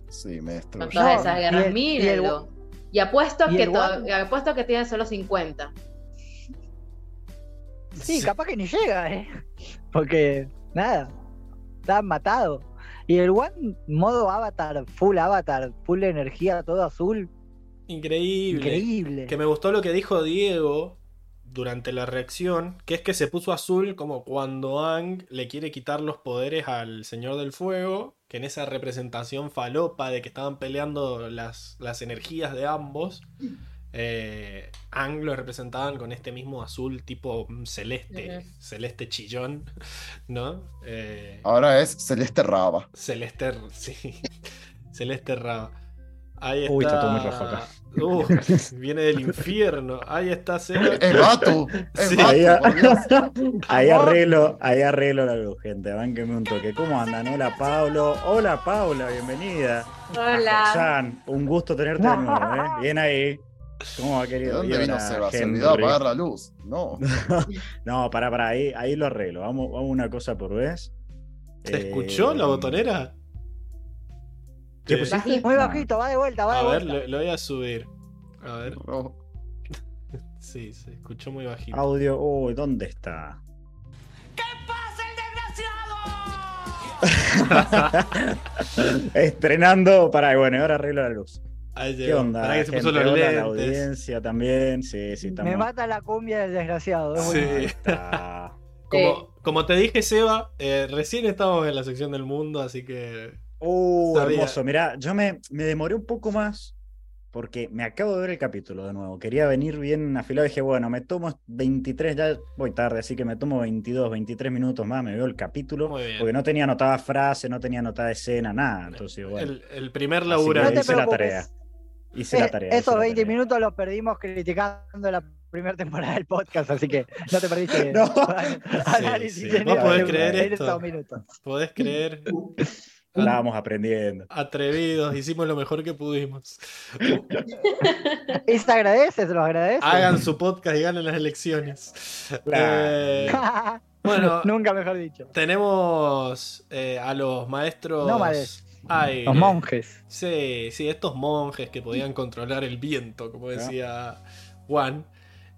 Sí, me Con todas esas y guerras, mírenlo. Y apuesto y que, apuesto que tiene solo 50. Sí, capaz que ni llega, ¿eh? Porque, nada, estaban matados. Y el One, modo avatar, full avatar, full energía, todo azul. Increíble. Increíble. Que me gustó lo que dijo Diego durante la reacción, que es que se puso azul como cuando Ang le quiere quitar los poderes al Señor del Fuego, que en esa representación falopa de que estaban peleando las, las energías de ambos, eh, Ang lo representaban con este mismo azul tipo mm, celeste, celeste chillón, ¿no? Eh, Ahora es Celeste Raba. Celeste, sí. [LAUGHS] Celeste Raba. Ahí está. Uy, está todo muy rojo acá. Uh, viene del infierno. Ahí está Seba. Es Batu. Es Sí. Batu, [LAUGHS] Ahí, arreglo, ahí arreglo la luz, gente. Bánqueme un toque. ¿Cómo andan? Hola, Pablo. Hola, Paula, bienvenida. Hola. San, un gusto tenerte de nuevo, ¿eh? Bien ahí. ¿Cómo va, ¿De querido? dónde vino a Seba? Se olvidó apagar la luz. No. [LAUGHS] No, pará, pará, ahí, ahí lo arreglo. Vamos, vamos una cosa por vez. ¿Se Eh, escuchó la botonera? ¿Qué Eh, pusiste? Bajito. Muy No. bajito, va de vuelta, va A de ver, vuelta. lo, lo voy a subir. A ver. No. [LAUGHS] Sí, se escuchó muy bajito. Audio. Uy, ¿dónde está? [LAUGHS] Estrenando. Pará, bueno, ahora arreglo la luz. Ahí ¿Qué onda? Pará que se puso los la audiencia también. Sí, sí, estamos. Me mata la cumbia del desgraciado. Sí. [LAUGHS] Como, como te dije, Seba, eh, recién estábamos en la sección del mundo, así que. Uh, Sabía. hermoso. Mirá, yo me, me demoré un poco más porque me acabo de ver el capítulo de nuevo. Quería venir bien afilado. Dije, bueno, me tomo 23, ya voy tarde, así que me tomo 22, 23 minutos más. Me veo el capítulo. Porque no tenía anotada frase, no tenía anotada escena, nada. Entonces, bueno. El, el primer laburo. No hice la tarea. Hice la tarea. Esos la 20 tarea. minutos los perdimos criticando la primera temporada del podcast, así que no te perdiste [LAUGHS] No. [LAUGHS] análisis sí. en ¿Vos esa- podés en creer esto? minutos. ¿Podés creer? [LAUGHS] Estábamos aprendiendo. Atrevidos, hicimos lo mejor que pudimos. Y se agradece, se los agradece. Hagan su podcast y ganen las elecciones. Eh, bueno, Nunca mejor dicho. tenemos eh, a los maestros. Nómades. Aire. Los monjes. Sí, sí, estos monjes que podían controlar el viento, como decía Juan.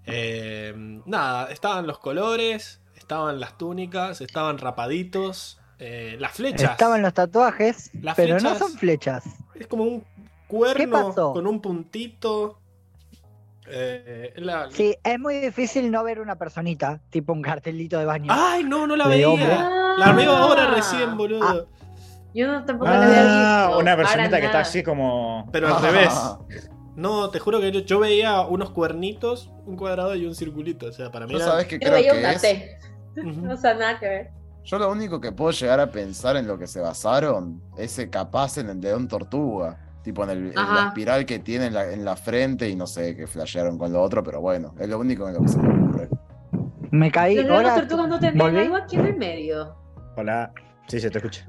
Eh, nada, estaban los colores, estaban las túnicas, estaban rapaditos, eh, las flechas. Estaban los tatuajes, Las pero no son flechas. Es como un ¿Qué cuerno con un puntito. Eh, la- Sí, es muy difícil no ver una personita, tipo un cartelito de baño. Ay, no, no la veía. hombre. La veo ahora recién, boludo. Yo no, tampoco lo había Ah, visto. una personita que está así como. Pero al [LAUGHS] revés. No, te juro que yo, yo veía unos cuernitos, un cuadrado y un circulito. O sea, para mí Yo era- sabes que creo veía un que es. [LAUGHS] Nada que ver. Yo lo único que puedo llegar a pensar en lo que se basaron es eh, capaz en el león tortuga. Tipo en, el, en la espiral que tiene en la, en la frente y no sé qué flashearon con lo otro, pero bueno, es lo único en lo que se me ocurre. Me caí. Los leones Hola, tortugas no tendrían algo aquí en el medio. Hola. Sí, se te escucha.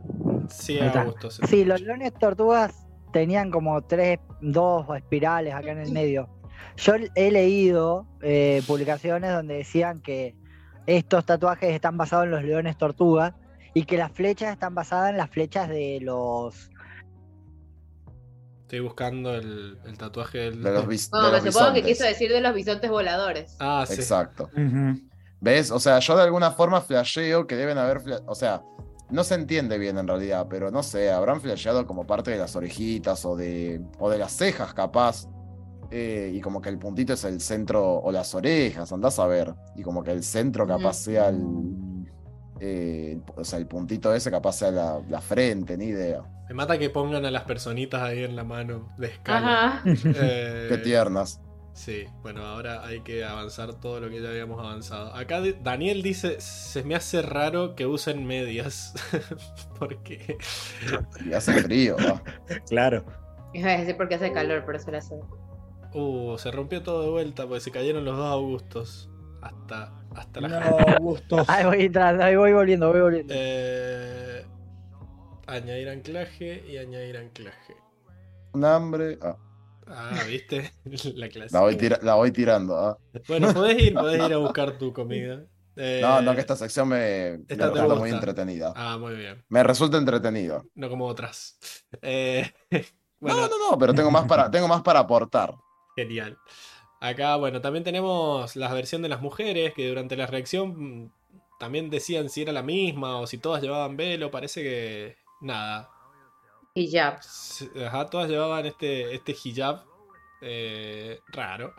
Sí, Ahí está. Augusto. sí. Los leones tortugas tenían como tres, dos espirales acá en el medio. Yo he leído eh, publicaciones donde decían que estos tatuajes están basados en los leones tortugas y que las flechas están basadas en las flechas de los... Estoy buscando el, el tatuaje del. De los, bis- de Bueno, los me supongo que bisontes. quiso decir de los bisontes voladores. Ah, sí. Exacto. ¿Ves? O sea, yo de alguna forma flasheo que deben haber. O sea, no se entiende bien en realidad, pero no sé, habrán flasheado como parte de las orejitas o de, o de las cejas, capaz. Eh, y como que el puntito es el centro, o las orejas, andás a ver. Y como que el centro capaz sea el. eh, o sea, el puntito ese capaz sea la, la frente, ni idea. Me mata que pongan a las personitas ahí en la mano de escala. Ajá. Eh, Qué tiernas. Sí, bueno, ahora hay que avanzar todo lo que ya habíamos avanzado. Acá Daniel dice, se me hace raro que usen medias. [LAUGHS] Porque... Y hace frío. Claro. Iba a decir porque hace calor, por eso la hace. Uh, se rompió todo de vuelta porque se cayeron los dos Augustos. Hasta, hasta la... No, Augusto. Ahí voy entrando, ahí voy volviendo, voy volviendo. Eh, Añadir anclaje y añadir anclaje. Un hambre. Ah, Ah, ¿viste? [LAUGHS] La clase. la, voy tira- la voy tirando. ah. Bueno, podés ir, podés ir a [LAUGHS] buscar tu comida. Eh, No, no, que esta sección me, me esta resulta gusta. muy entretenida. Ah, muy bien. Me resulta entretenido. No como otras. Eh, [LAUGHS] No, bueno, no, no, pero tengo más para, tengo más para aportar. genial. Acá, bueno, también tenemos la versión de las mujeres que durante la reacción mm, también decían si era la misma o si todas llevaban velo. Parece que nada. S- Ajá, todas llevaban este, este hijab eh, raro.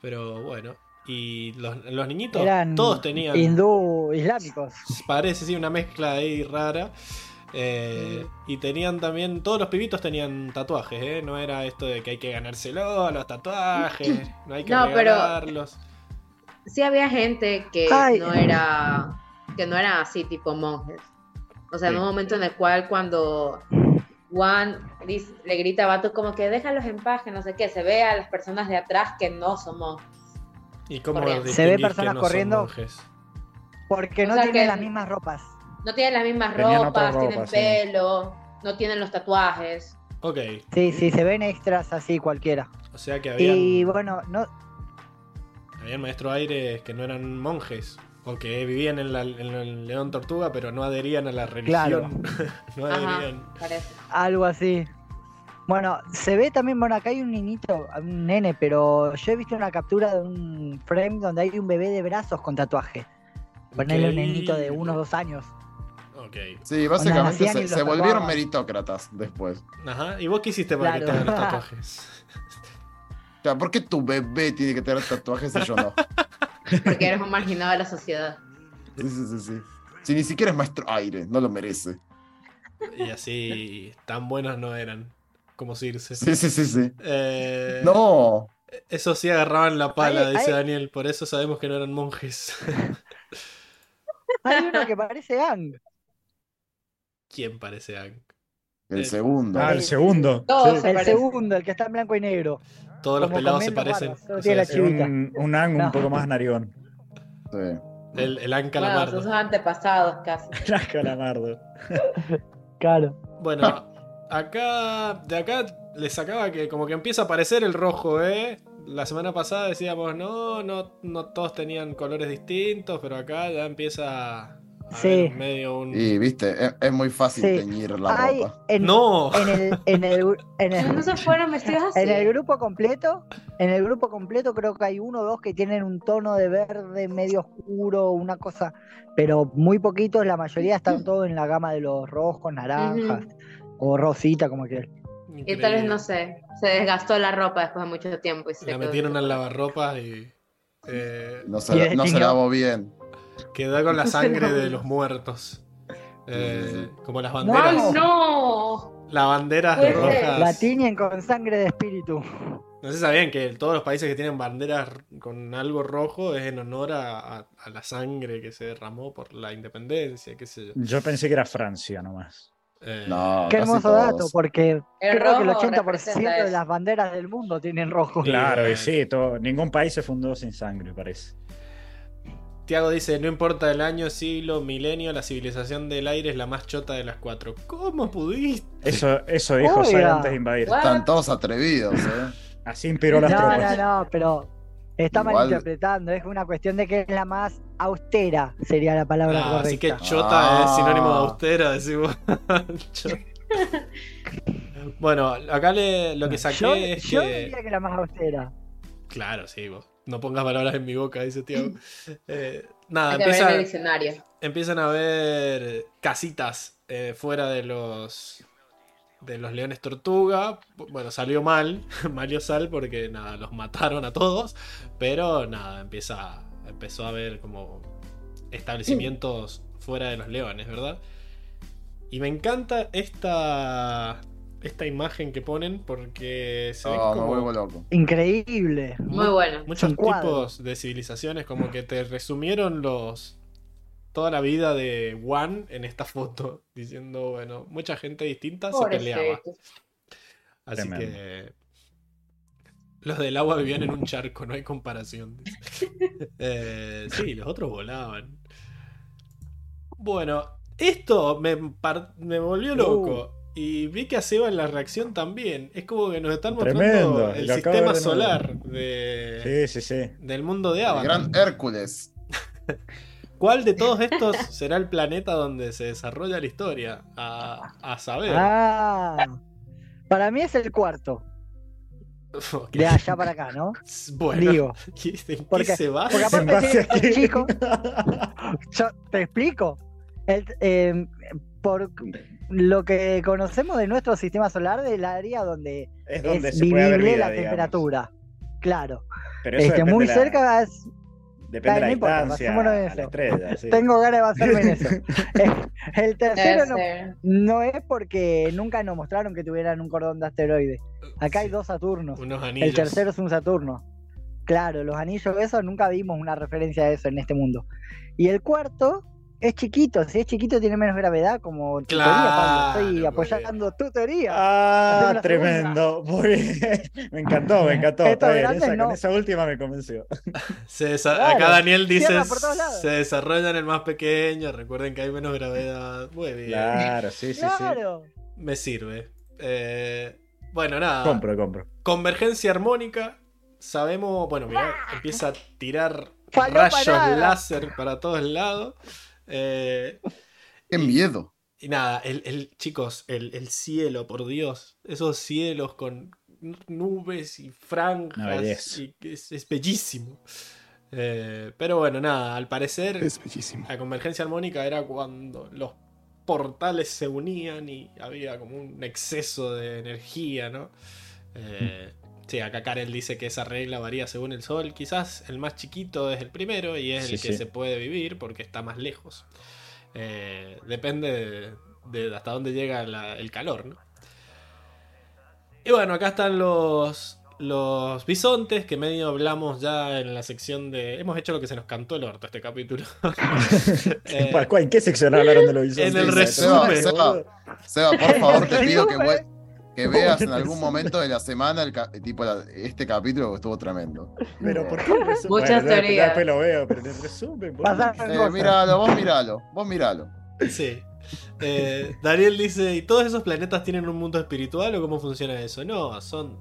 Pero bueno. Y los, los niñitos, Eran todos tenían. hindú islámicos. Parece, sí, una mezcla ahí rara. Eh, y tenían también, todos los pibitos tenían tatuajes, ¿eh? No era esto de que hay que ganárselo a los tatuajes, no hay que No, pero-. Sí había gente que Ay. no era que no era así tipo monjes. O sea, en un momento en el cual cuando Juan dice- le grita a Bato como que déjalos en paz, que no sé qué, se ve a las personas de atrás que no son monjes. ¿Y cómo corriendo. Se ve personas no corriendo. monjes? Porque O no sea tienen que- las mismas ropas. No tienen las mismas Tenían ropas, tienen sí. pelo, no tienen los tatuajes. Ok, Sí, sí, se ven extras así cualquiera. o sea que habían, Y bueno, no, habían maestro aires que no eran monjes. O que vivían en, la, en el León Tortuga, pero no adherían a la religión. [LAUGHS] no Ajá, adherían. algo así. Bueno, se ve también, bueno, acá hay un niñito, un nene, pero yo he visto una captura de un frame donde hay un bebé de brazos con tatuaje. Ponerle un nenito de unos dos años. Ok. Sí, básicamente se, volvieron tatuaban. meritocratas después. Ajá. ¿Y vos qué hiciste para que Claro. te hagan los [LAUGHS] tatuajes? O sea, ¿por qué tu bebé tiene que tener tatuajes y yo no? [LAUGHS] Porque eres un marginado de la sociedad. Sí, sí, sí, sí. Si ni siquiera es maestro aire, no lo merece. Y así tan buenos no eran como Circe. Sí, sí, sí, sí. Eh, No. Eso sí agarraban la pala, dice Daniel. Por eso sabemos que no eran monjes. Hay uno que parece Ang. ¿Quién parece Ang? El Eh, segundo. Ah, el segundo. Sí. se El segundo, el que está en blanco y negro. Todos los pelados se parecen. O sea, Es un, un ang un No. poco más narigón. Sí. el, el Ang Bueno, Calamardo. son sus antepasados casi. [LAUGHS] Era calamardo. [LAUGHS] Claro. Bueno, acá, de acá le sacaba que como que empieza a aparecer el rojo, ¿eh? La semana pasada decíamos, no, no, no todos tenían colores distintos, pero acá ya empieza a Sí. haber medio un... Y viste, es, es muy fácil Sí. teñir la ropa. en, ¡No! en el, en el, [LAUGHS] en el- No se fueron vestidos así. En el grupo completo, en el grupo completo creo que hay uno o dos que tienen un tono de verde medio oscuro, una cosa, pero muy poquitos, la mayoría están todos en la gama de los rojos, naranjas o rosita, como que. Y tal vez, no sé, se desgastó la ropa después de mucho tiempo. Y se La metieron al lavarropas y... eh, No se, Y no se lavó bien. Quedó con la sangre de los muertos. Eh, como las ¡Ay, banderas. no! Las banderas rojas. La tiñen con sangre de espíritu. No sé si sabían que todos los países que tienen banderas con algo rojo es en honor a, a- a la sangre que se derramó por la independencia, qué sé yo. Yo pensé que era Francia nomás. Eh, No, Qué hermoso todos. dato, porque El creo que el rojo 80% representa de las banderas del mundo tienen rojo. Claro, y sí, todo, ningún país se fundó sin sangre, parece. Tiago dice, no importa el año, siglo, milenio, la civilización del aire es la más chota de las cuatro. ¿Cómo pudiste? Eso, eso dijo Sara Oiga. antes de invadir. What? Están todos atrevidos, ¿eh? Así inspiró las No, tropas. no, no, pero está Igual- malinterpretando. Es una cuestión de que es la más austera, sería la palabra Ah, así que correcta. chota Ah. es sinónimo de austera, decimos. [LAUGHS] [LAUGHS] Bueno, acá le- lo que saqué yo, es yo que... diría que la más austera. Claro, sí, vos. No pongas palabras en mi boca, dice Tiago. [LAUGHS] Eh, nada, ver empieza, el empiezan a ver casitas eh, fuera de los de los leones tortuga. Bueno, salió mal, [LAUGHS] Mario Sal, porque nada, los mataron a todos. Pero nada, empieza, empezó a haber como establecimientos fuera de los leones, ¿verdad? Y me encanta esta esta imagen que ponen porque se ven como loco. Increíble. Muy bueno. muchos tipos de civilizaciones como que te resumieron los toda la vida de Juan en esta foto [LAUGHS] diciendo bueno mucha gente distinta se peleaba así Tremendo. que los del agua vivían en un charco no hay comparación. [LAUGHS] Eh, sí los otros volaban bueno Esto me, me volvió loco. Uh. Y vi que a Seba en la reacción también. Es como que nos están Tremendo, mostrando el sistema de solar de, Sí, sí, sí. del mundo de El Avatar. gran Hércules. [LAUGHS] ¿Cuál de todos estos será el planeta donde se desarrolla la historia? A, a saber. Ah, para mí es el cuarto, [LAUGHS] de allá para acá, ¿no? Bueno, Digo. [LAUGHS] ¿y ¿en qué Porque- se va? porque ¿En aparte base tiene a que ser qué? chico. Yo te explico. El- eh, por lo que conocemos de nuestro sistema solar, del área donde Es es, donde se puede haber vivible vida, la digamos. temperatura. Claro. Pero eso Este, muy la- cerca es- Depende de la importa, distancia basémonos en a la eso. estrella. sí. [LAUGHS] tengo ganas de basarme en eso. [LAUGHS] Eh, El tercero no, es porque nunca nos mostraron que tuvieran un cordón de asteroides. Acá hay dos Saturnos. Unos anillos. El tercero es un Saturno. Claro, los anillos, eso nunca vimos una referencia a eso en este mundo. Y el cuarto es chiquito. Si es chiquito, tiene menos gravedad, como Claro, teoría, Pablo. Estoy apoyando tu teoría. Ah, tremendo. Muy bien. [LAUGHS] Me encantó, me encantó. Está bien, esa- no. Con esa última me convenció. [LAUGHS] Se Claro, Acá Daniel dice se desarrolla en el más pequeño. Recuerden que hay menos gravedad. Muy bien. Claro, sí, sí, sí. Me sirve. Eh, bueno, nada. Compro, compro. Convergencia armónica. Sabemos. Bueno, mira, empieza a tirar rayos láser para todos lados. Eh, ¡Qué miedo! y nada, el, el- chicos, el, el cielo, por Dios. Esos cielos con nubes y franjas. y es, es bellísimo. Eh, pero bueno, nada, al parecer. bellísimo. La convergencia armónica era cuando los portales se unían y había como un exceso de energía, ¿no? Eh, sí, acá Karel dice que esa regla varía según el sol. Quizás el más chiquito es el primero y es Sí, el que sí. se puede vivir porque está más lejos. Eh, depende de, de hasta dónde llega la- el calor, ¿no? Y bueno, acá están los, los bisontes que medio hablamos ya en la sección de... Hemos hecho lo que se nos cantó el orto este capítulo. [LAUGHS] Eh, ¿Cuál- cuál- ¿En qué sección hablaron de los bisontes? en el resumen. Seba, Seba, por favor, te pido que, que veas en algún momento de la semana el ca- tipo la- este capítulo que estuvo tremendo. Pero ¿por qué el resumen? Muchas Bueno, teorías. Después lo veo, pero en el resumen. boludo. Pasaron Eh, míralo, vos míralo, vos míralo. Sí. Eh, Daniel dice, ¿y todos esos planetas tienen un mundo espiritual o cómo funciona eso? No, son...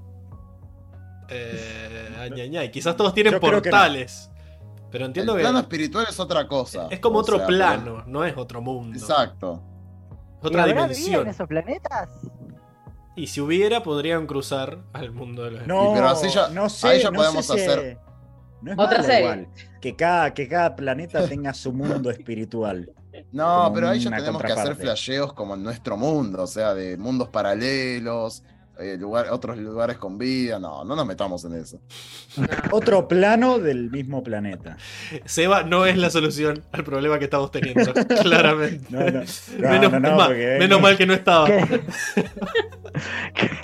Eh, ay, ay, ay. Quizás todos tienen Yo no. portales. Pero El entiendo que plano espiritual es otra cosa. es como O otro sea, plano, no es otro mundo. Exacto. Es ¿Y otra habrá vida en dimensión. esos planetas? Y si hubiera, podrían cruzar al mundo de los No, pero así ya- no sé, ahí ya no podemos sé si hacer- No es Otra serie. igual. Que cada, que cada planeta tenga su mundo espiritual. No, pero ahí ya tenemos que hacer flasheos como en nuestro mundo, o sea, de mundos paralelos, eh, lugar- otros lugares con vida. No, no nos metamos en eso. [LAUGHS] Otro plano del mismo planeta. Seba no es la solución al problema que estamos teniendo, [LAUGHS] claramente. No, no. No, menos, porque- menos mal que no estaba. Que- [LAUGHS]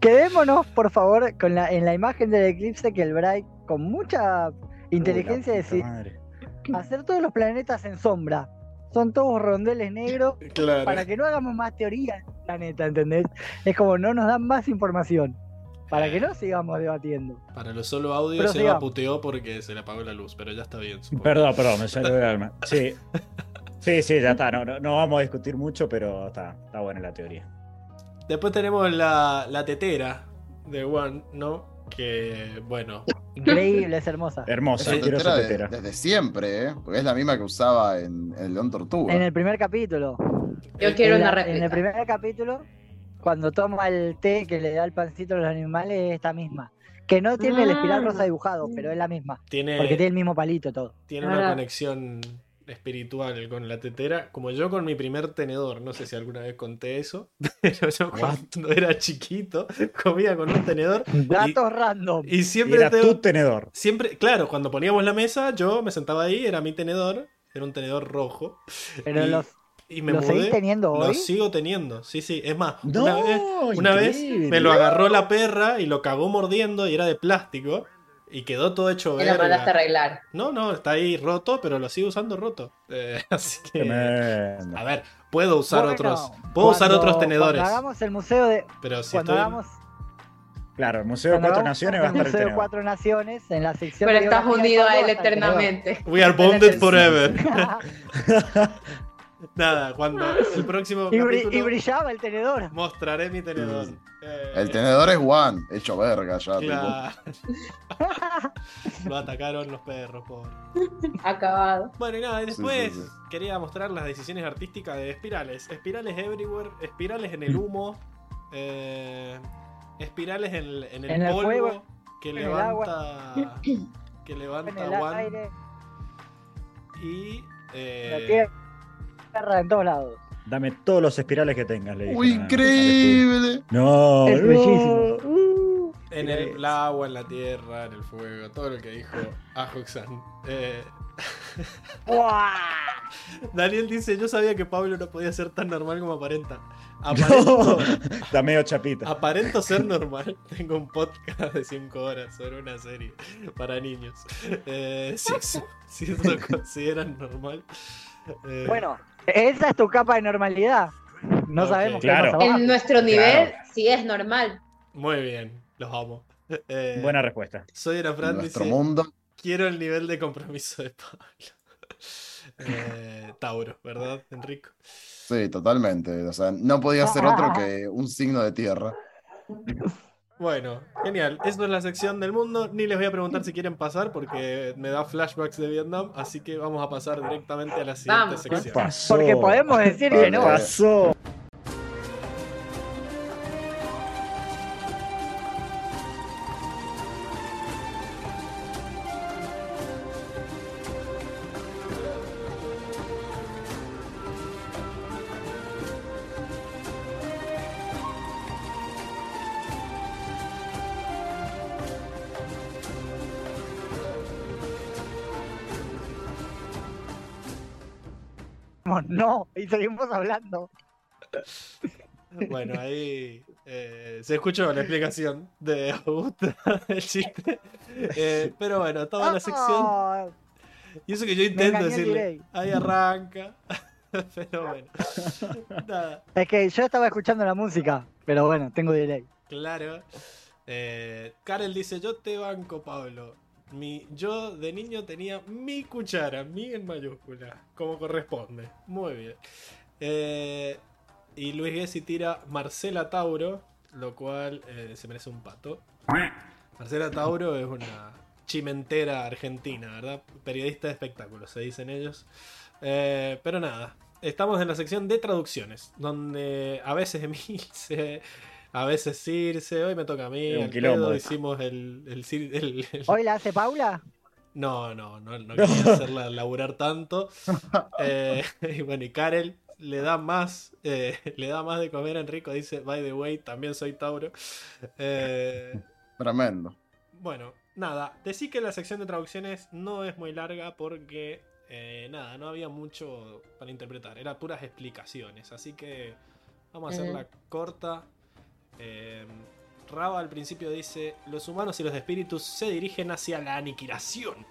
Quedémonos, por favor, con la, en la imagen del eclipse que el Bright, con mucha inteligencia, madre. hacer todos los planetas en sombra. Son todos rondeles negros [LAUGHS] Claro. para que no hagamos más teoría del planeta, ¿entendés? Es como no nos dan más información. Para que no sigamos debatiendo. Para los solo audio Pero Seba sigamos. puteó porque se le apagó la luz, pero ya está bien. supongo. Perdón, perdón, me salió del [LAUGHS] alma. Sí. Sí, sí, ya está. No, no, no vamos a discutir mucho, pero está, está buena la teoría. Después tenemos la, la tetera de One, ¿no? Que, bueno, Increíble, es hermosa. Hermosa, tetera de- tetera. desde siempre, ¿eh? Porque es la misma que usaba en, en León Tortuga. En el primer capítulo. Yo quiero en, una en el primer capítulo, cuando toma el té que le da el pancito a los animales, es esta misma. Que no tiene el espiral rosa dibujado, pero es la misma. tiene, Porque tiene el mismo palito todo. tiene una Ah. conexión espiritual con la tetera, como yo con mi primer tenedor. No sé si alguna vez conté eso, [LAUGHS] pero yo cuando era chiquito comía con un tenedor Datos random. y Y siempre era tengo- tu tenedor. Siempre, claro, cuando poníamos la mesa, yo me sentaba ahí, era mi tenedor, era un tenedor rojo. Pero y- los, Y me ¿Lo mudé. seguís teniendo Lo hoy? sigo teniendo, sí, sí. Es más, No, una vez, una vez me lo agarró la perra y lo cagó mordiendo y era de plástico. Y quedó todo hecho verga. mandaste a arreglar. No, no, está ahí roto, pero lo sigo usando roto. Eh, [LAUGHS] así que. Tremendo. A ver, puedo usar Bueno, otros. Puedo usar otros tenedores. Cuando hagamos el museo de. Pero si cuando estoy. hagamos, Claro, el Museo de Cuatro Naciones va a el estar el museo de cuatro naciones, en la sección. Pero estás unido a él eternamente. We are [LAUGHS] bonded forever. [LAUGHS] Nada, cuando el próximo Y, capítulo y brillaba el tenedor. mostraré mi tenedor. Eh, El tenedor es Juan, hecho verga ya. tipo. claro. Lo atacaron los perros, pobre. Acabado. Bueno, y nada, y después sí, sí. quería mostrar las decisiones artísticas de espirales. Espirales everywhere, espirales en el humo, eh, espirales en, el- en el En el polvo fuego, que en el levanta. que levanta el Juan aire, y. eh, la tierra, en todos lados. Dame todos los espirales que tengas, le dije. Uy, increíble. No, Es no. bellísimo. Uh. en el agua, en la tierra, en el fuego, todo lo que dijo Ajoxan. Eh. [LAUGHS] Daniel dice: Yo sabía que Pablo no podía ser tan normal como aparenta. Aparento, Está [LAUGHS] medio chapita. aparento ser normal. [LAUGHS] Tengo un podcast de 5 horas sobre una serie para niños. Eh, si, eso, si eso lo consideran normal. Eh, Bueno, esa es tu capa de normalidad. No sabemos qué Claro. En nuestro nivel, Claro. sí es normal. Muy bien, los amo. Eh, Buena respuesta. Soy Ana En Fran, nuestro dice, mundo. quiero el nivel de compromiso de Pablo. [LAUGHS] Eh, Tauro, ¿verdad, Enrico? Sí, totalmente. O sea, no podía ser otro que un signo de tierra. [LAUGHS] Bueno, genial. Esto es la sección del mundo. Ni les voy a preguntar si quieren pasar porque me da flashbacks de Vietnam. Así que vamos a pasar directamente a la siguiente Vamos. ¿Qué sección. pasó? Porque podemos decir que no. ¿Qué pasó? No, y seguimos hablando. Bueno, ahí eh, se escuchó la explicación de Augusta [LAUGHS] del chiste. Eh, pero bueno, estaba en la sección. Ah, Y eso que yo intento decirle. Ahí arranca. [LAUGHS] Pero bueno. Nada, Es que yo estaba escuchando la música, pero bueno, tengo delay. claro. Eh, Karel dice: Yo te banco, Pablo. Mi, yo de niño tenía mi cuchara, mi en mayúscula, como corresponde. Muy bien. Eh, y Luis Gessi tira Marcela Tauro, lo cual eh, se merece un pato. Marcela Tauro es una chimentera argentina, ¿verdad? Periodista de espectáculos, se dicen ellos. Eh, pero nada, estamos en la sección de traducciones, donde a veces Emilce, [LAUGHS] a veces Circe, hoy me toca a mí, un quilombo hicimos el, el, el- el- ¿Hoy la hace Paula? No, no, no, no [LAUGHS] quería hacerla laburar tanto. Eh, [LAUGHS] y bueno, y Karel le da más, eh, le da más de comer a Enrico, dice, by the way, también soy Tauro. Eh, Tremendo. bueno, nada, decí que la sección de traducciones no es muy larga porque, eh, nada, no había mucho para interpretar, eran puras explicaciones, así que vamos a hacerla corta. Eh, Raba al principio dice, los humanos y los espíritus se dirigen hacia la aniquilación.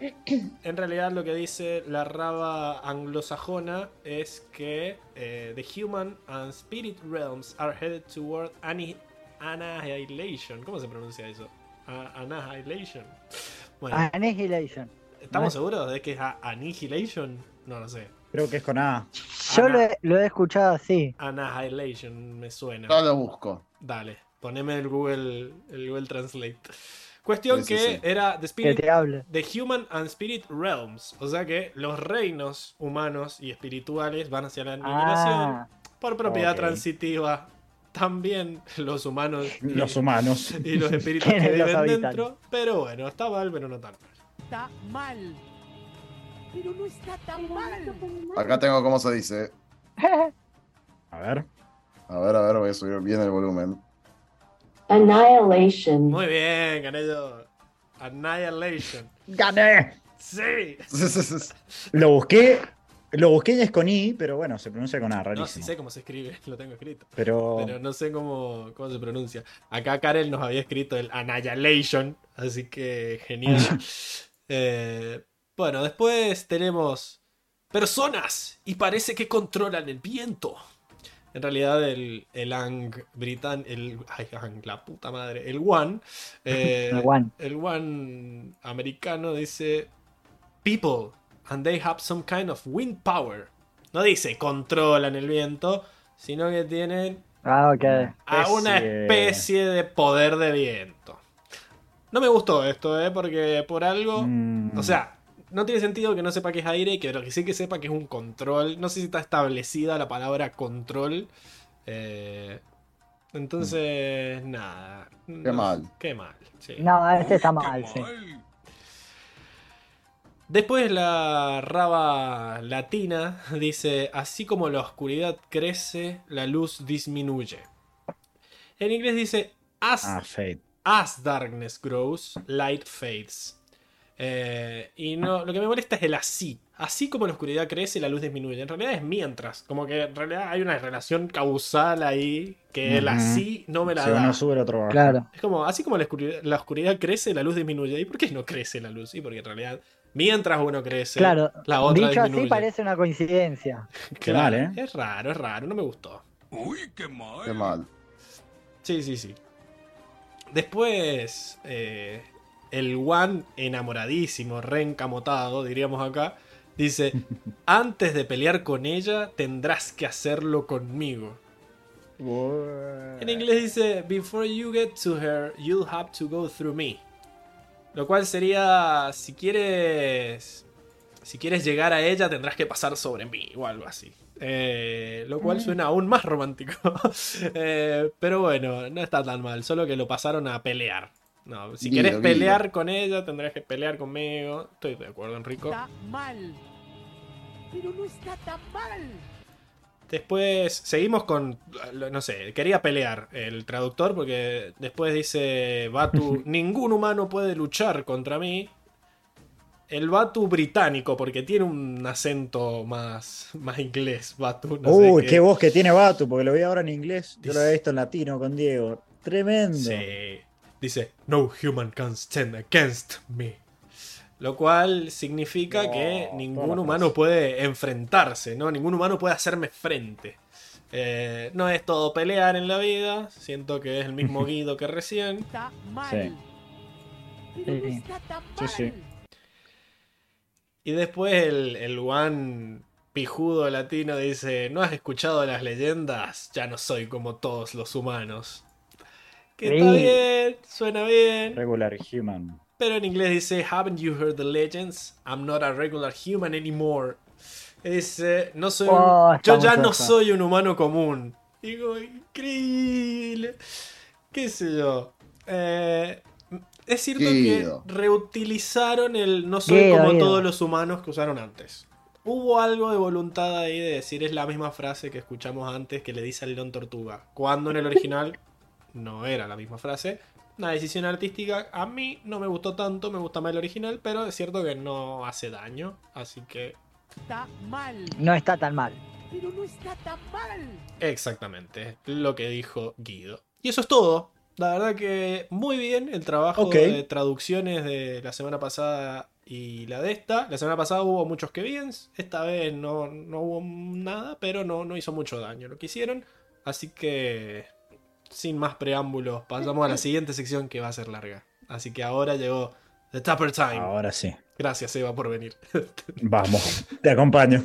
[CLEARS THROAT] En realidad lo que dice la raba anglosajona es que eh, the human and spirit realms are headed toward ani- annihilation. ¿Cómo se pronuncia eso? A- annihilation. Bueno, Annihilation. ¿estamos seguros de que es annihilation? No lo sé. Creo que es con A. Yo lo he, lo he escuchado así. Annihilation me suena. Ya lo busco. Dale, poneme el Google, el Google Translate. Cuestión Sí, sí, que sí. era The Que Spirit te hable. The Human and Spirit Realms. O sea que los reinos humanos y espirituales van hacia la aniquilación Ah, por propiedad ok. transitiva. También los humanos y, Los humanos. y los [LAUGHS] espíritus que viven dentro. Pero bueno, está mal, pero no tan mal. Está mal. Pero no está tan mal. Acá tengo cómo se dice. A ver. A ver, a ver, voy a subir bien el volumen. Annihilation. Muy bien, gané yo. Annihilation. ¡Gané! Sí. [LAUGHS] Lo busqué. Lo busqué y es con I, pero bueno, se pronuncia con A, No, rarísimo. sí sé cómo se escribe, [LAUGHS] lo tengo escrito. Pero, Pero no sé cómo, cómo se pronuncia. Acá Karel nos había escrito el Annihilation, así que genial. [LAUGHS] Eh, bueno, después tenemos personas y parece que controlan el viento. En realidad el, el Ang britan, el ay, Ang, la puta madre, el One, [LAUGHS] eh, El One. el americano dice people and they have some kind of wind power. no dice controlan el viento, sino que tienen Ah, ok. a una Especie- especie de poder de viento. No me gustó esto, ¿eh? Porque por algo... Mm. O sea, no tiene sentido que no sepa que es aire, que lo que sí que sepa que es un control. No sé si está establecida la palabra control. Eh, entonces, nada. Qué mal. Qué mal, sí. No, este está mal, sí. Después la raba latina dice, así como la oscuridad crece, la luz disminuye. En inglés dice, as, Ah, as darkness grows, light fades. Eh, y no, lo que me molesta es el así. Así como la oscuridad crece, la luz disminuye. En realidad es mientras. Como que en realidad hay una relación causal ahí que el así no me la Si da. uno sube, el otro baja. Claro. Es como, así como la oscuridad, la oscuridad crece, la luz disminuye. ¿Y por qué no crece la luz? Y porque en realidad, mientras uno crece, Claro. la otra Dicho así parece una coincidencia. [LAUGHS] Qué mal, ¿eh? Es raro, es raro, no me gustó. Qué mal. Sí, sí, sí. Después, eh, el One enamoradísimo, reencamotado, diríamos acá, dice, [LAUGHS] antes de pelear con ella, tendrás que hacerlo conmigo. En inglés dice, before you get to her, you'll have to go through me. Lo cual sería, si quieres, si quieres llegar a ella, tendrás que pasar sobre mí o algo así. Eh, lo cual suena aún más romántico. [LAUGHS] Eh, pero bueno, no está tan mal, solo que lo pasaron a pelear. No, si quieres Guido. pelear con ella, tendrás que pelear conmigo. Estoy de acuerdo, Enrico. Está mal. Pero no está tan mal. Después seguimos con, no sé, quería pelear el traductor porque después dice Batu, [LAUGHS] ningún humano puede luchar contra mí. El Batu británico porque tiene un acento más, más inglés, Batu. No sé Uy, qué voz que tiene Batu, porque lo vi ahora en inglés. Yo lo había visto en latino con Diego. Tremendo. Sí. Dice, no human can stand against me. Lo cual significa No, que ningún humano puede enfrentarse, ¿no? Ningún humano puede hacerme frente. Eh, no es todo pelear en la vida. Siento que es el mismo [LAUGHS] Guido que recién. Está mal. Sí. Pero no Sí. está tan Sí, mal. sí. Y después el, el one pijudo latino dice, ¿no has escuchado las leyendas? Ya no soy como todos los humanos. Que está bien, suena bien. Regular Human. Pero en inglés dice, Haven't you heard the legends? I'm not a regular human anymore. Dice, no soy Oh, yo ya no soy un humano común. Digo, increíble. ¿Qué sé yo? Eh, es cierto Guido. que reutilizaron el no soy Guido, como Guido. todos los humanos que usaron antes. Hubo algo de voluntad ahí de decir es la misma frase que escuchamos antes que le dice al león tortuga. Cuando en el original no era la misma frase. Una decisión artística a mí no me gustó tanto, me gusta más el original, pero es cierto que no hace daño. Así que Está mal. No está tan mal. Pero no está tan mal. exactamente lo que dijo Guido. Y eso es todo. La verdad que muy bien el trabajo de traducciones de la semana pasada y la de esta. La semana pasada hubo muchos que bien, esta vez no, no hubo nada, pero no, no hizo mucho daño lo que hicieron. Así que, sin más preámbulos, pasamos a la siguiente sección que va a ser larga. Así que ahora llegó The Tupper Time. Ahora sí. Gracias, Eva, por venir. [LAUGHS] Vamos, te acompaño.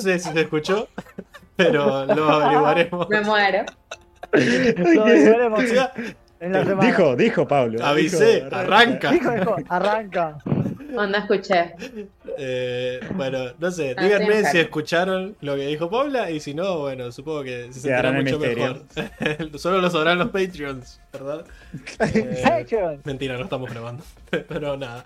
Sé si se escuchó, pero lo averiguaremos. Me muero. Lo veremos en la semana. Dijo, dijo Pablo. Avisé, Dijo, arranca. Dijo, dijo, arranca. No escuché. Eh, bueno, no sé, Ah, díganme si escucharon lo que dijo Paula y si no, bueno, supongo que se sentirá harán el mucho misterio. mejor. [LAUGHS] Solo lo sabrán los Patreons, ¿verdad? [LAUGHS] Eh, mentira, no estamos grabando. [LAUGHS] Pero nada.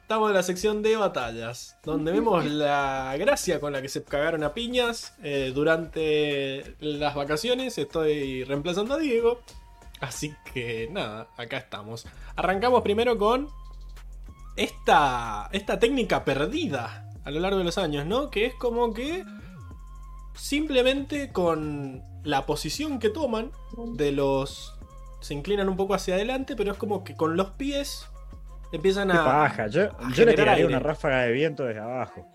Estamos en la sección de batallas, donde vemos la gracia con la que se cagaron a piñas eh, durante las vacaciones. Estoy reemplazando a Diego. Así que nada, acá estamos. Arrancamos primero con esta, esta técnica perdida a lo largo de los años, ¿no? Que es como que simplemente con la posición que toman de los... Se inclinan un poco hacia adelante, pero es como que con los pies empiezan Qué a... paja. Yo, a yo le tiraría aire. una ráfaga de viento desde abajo.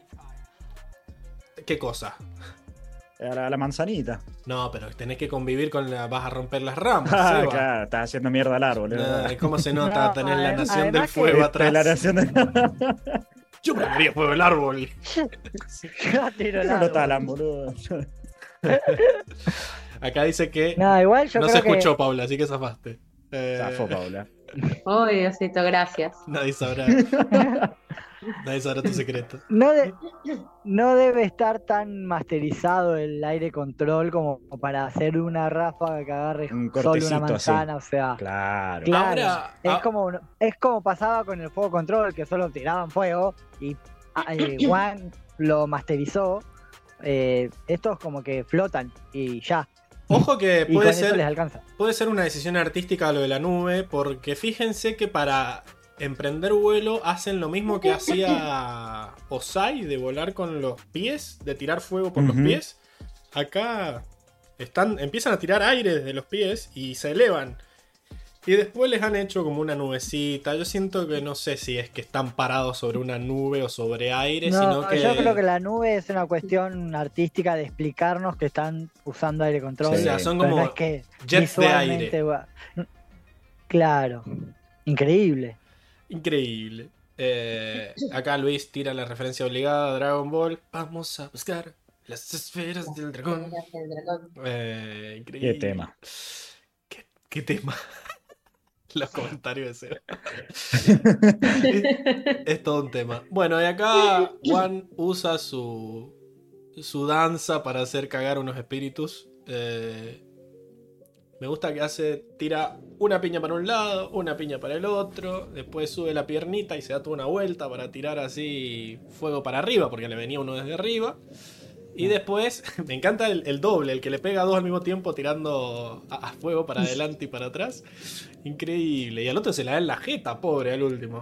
¿Qué cosa? A la, a la manzanita. No, pero tenés que convivir con la... Vas a romper las ramas. [LAUGHS] Ah, Seba. claro, estás haciendo mierda al árbol. es Nah. ¿Cómo se nota No, tener la adem- nación del [LAUGHS] fuego Este, atrás? la nación de... Yo prefería fuego del árbol. Ya tiro el no lo árbol. talan, boludo. [LAUGHS] Acá dice que No, igual yo no creo se escuchó, que Paula, así que zafaste. Eh, Zafo, Paula. Oh, Diosito, gracias. nadie sabrá. [LAUGHS] nadie sabrá tu secreto. no, de- no debe estar tan masterizado el aire control como para hacer una ráfaga que agarre Un solo una así. manzana, o sea. Claro. Claro, Ahora, es, ah- como, es como pasaba con el fuego control, que solo tiraban fuego y ah, eh, [COUGHS] Juan lo masterizó. eh, estos como que flotan y ya. Ojo que Y puede eso les ser, alcanza. puede ser una decisión artística lo de la nube, porque fíjense que para emprender vuelo hacen lo mismo que hacía [LAUGHS] Osai de volar con los pies, de tirar fuego por los pies. Acá están, empiezan a tirar aire desde los pies y se elevan. Y después les han hecho como una nubecita. Yo siento que no sé si es que están parados sobre una nube o sobre aire, No, sino que. Yo creo que la nube es una cuestión artística de explicarnos que están usando aire control. O sea, son como no es que jets de aire. va- Claro, increíble. Increíble. Eh, acá Luis tira la referencia obligada a Dragon Ball. Vamos a buscar las esferas del dragón. Eh, increíble. Qué tema. ¿Qué, qué tema? [LAUGHS] Los comentarios de Seba. [LAUGHS] es todo un tema. Bueno, y acá Juan usa su, su danza para hacer cagar unos espíritus. Eh, me gusta que hace, tira una piña para un lado, una piña para el otro, después sube la piernita y se da toda una vuelta para tirar así fuego para arriba, porque le venía uno desde arriba. Y después, [LAUGHS] me encanta el, el doble, el que le pega a dos al mismo tiempo tirando a, a fuego para [LAUGHS] adelante y para atrás. Increíble. Y al otro se la da en la jeta, pobre, al último.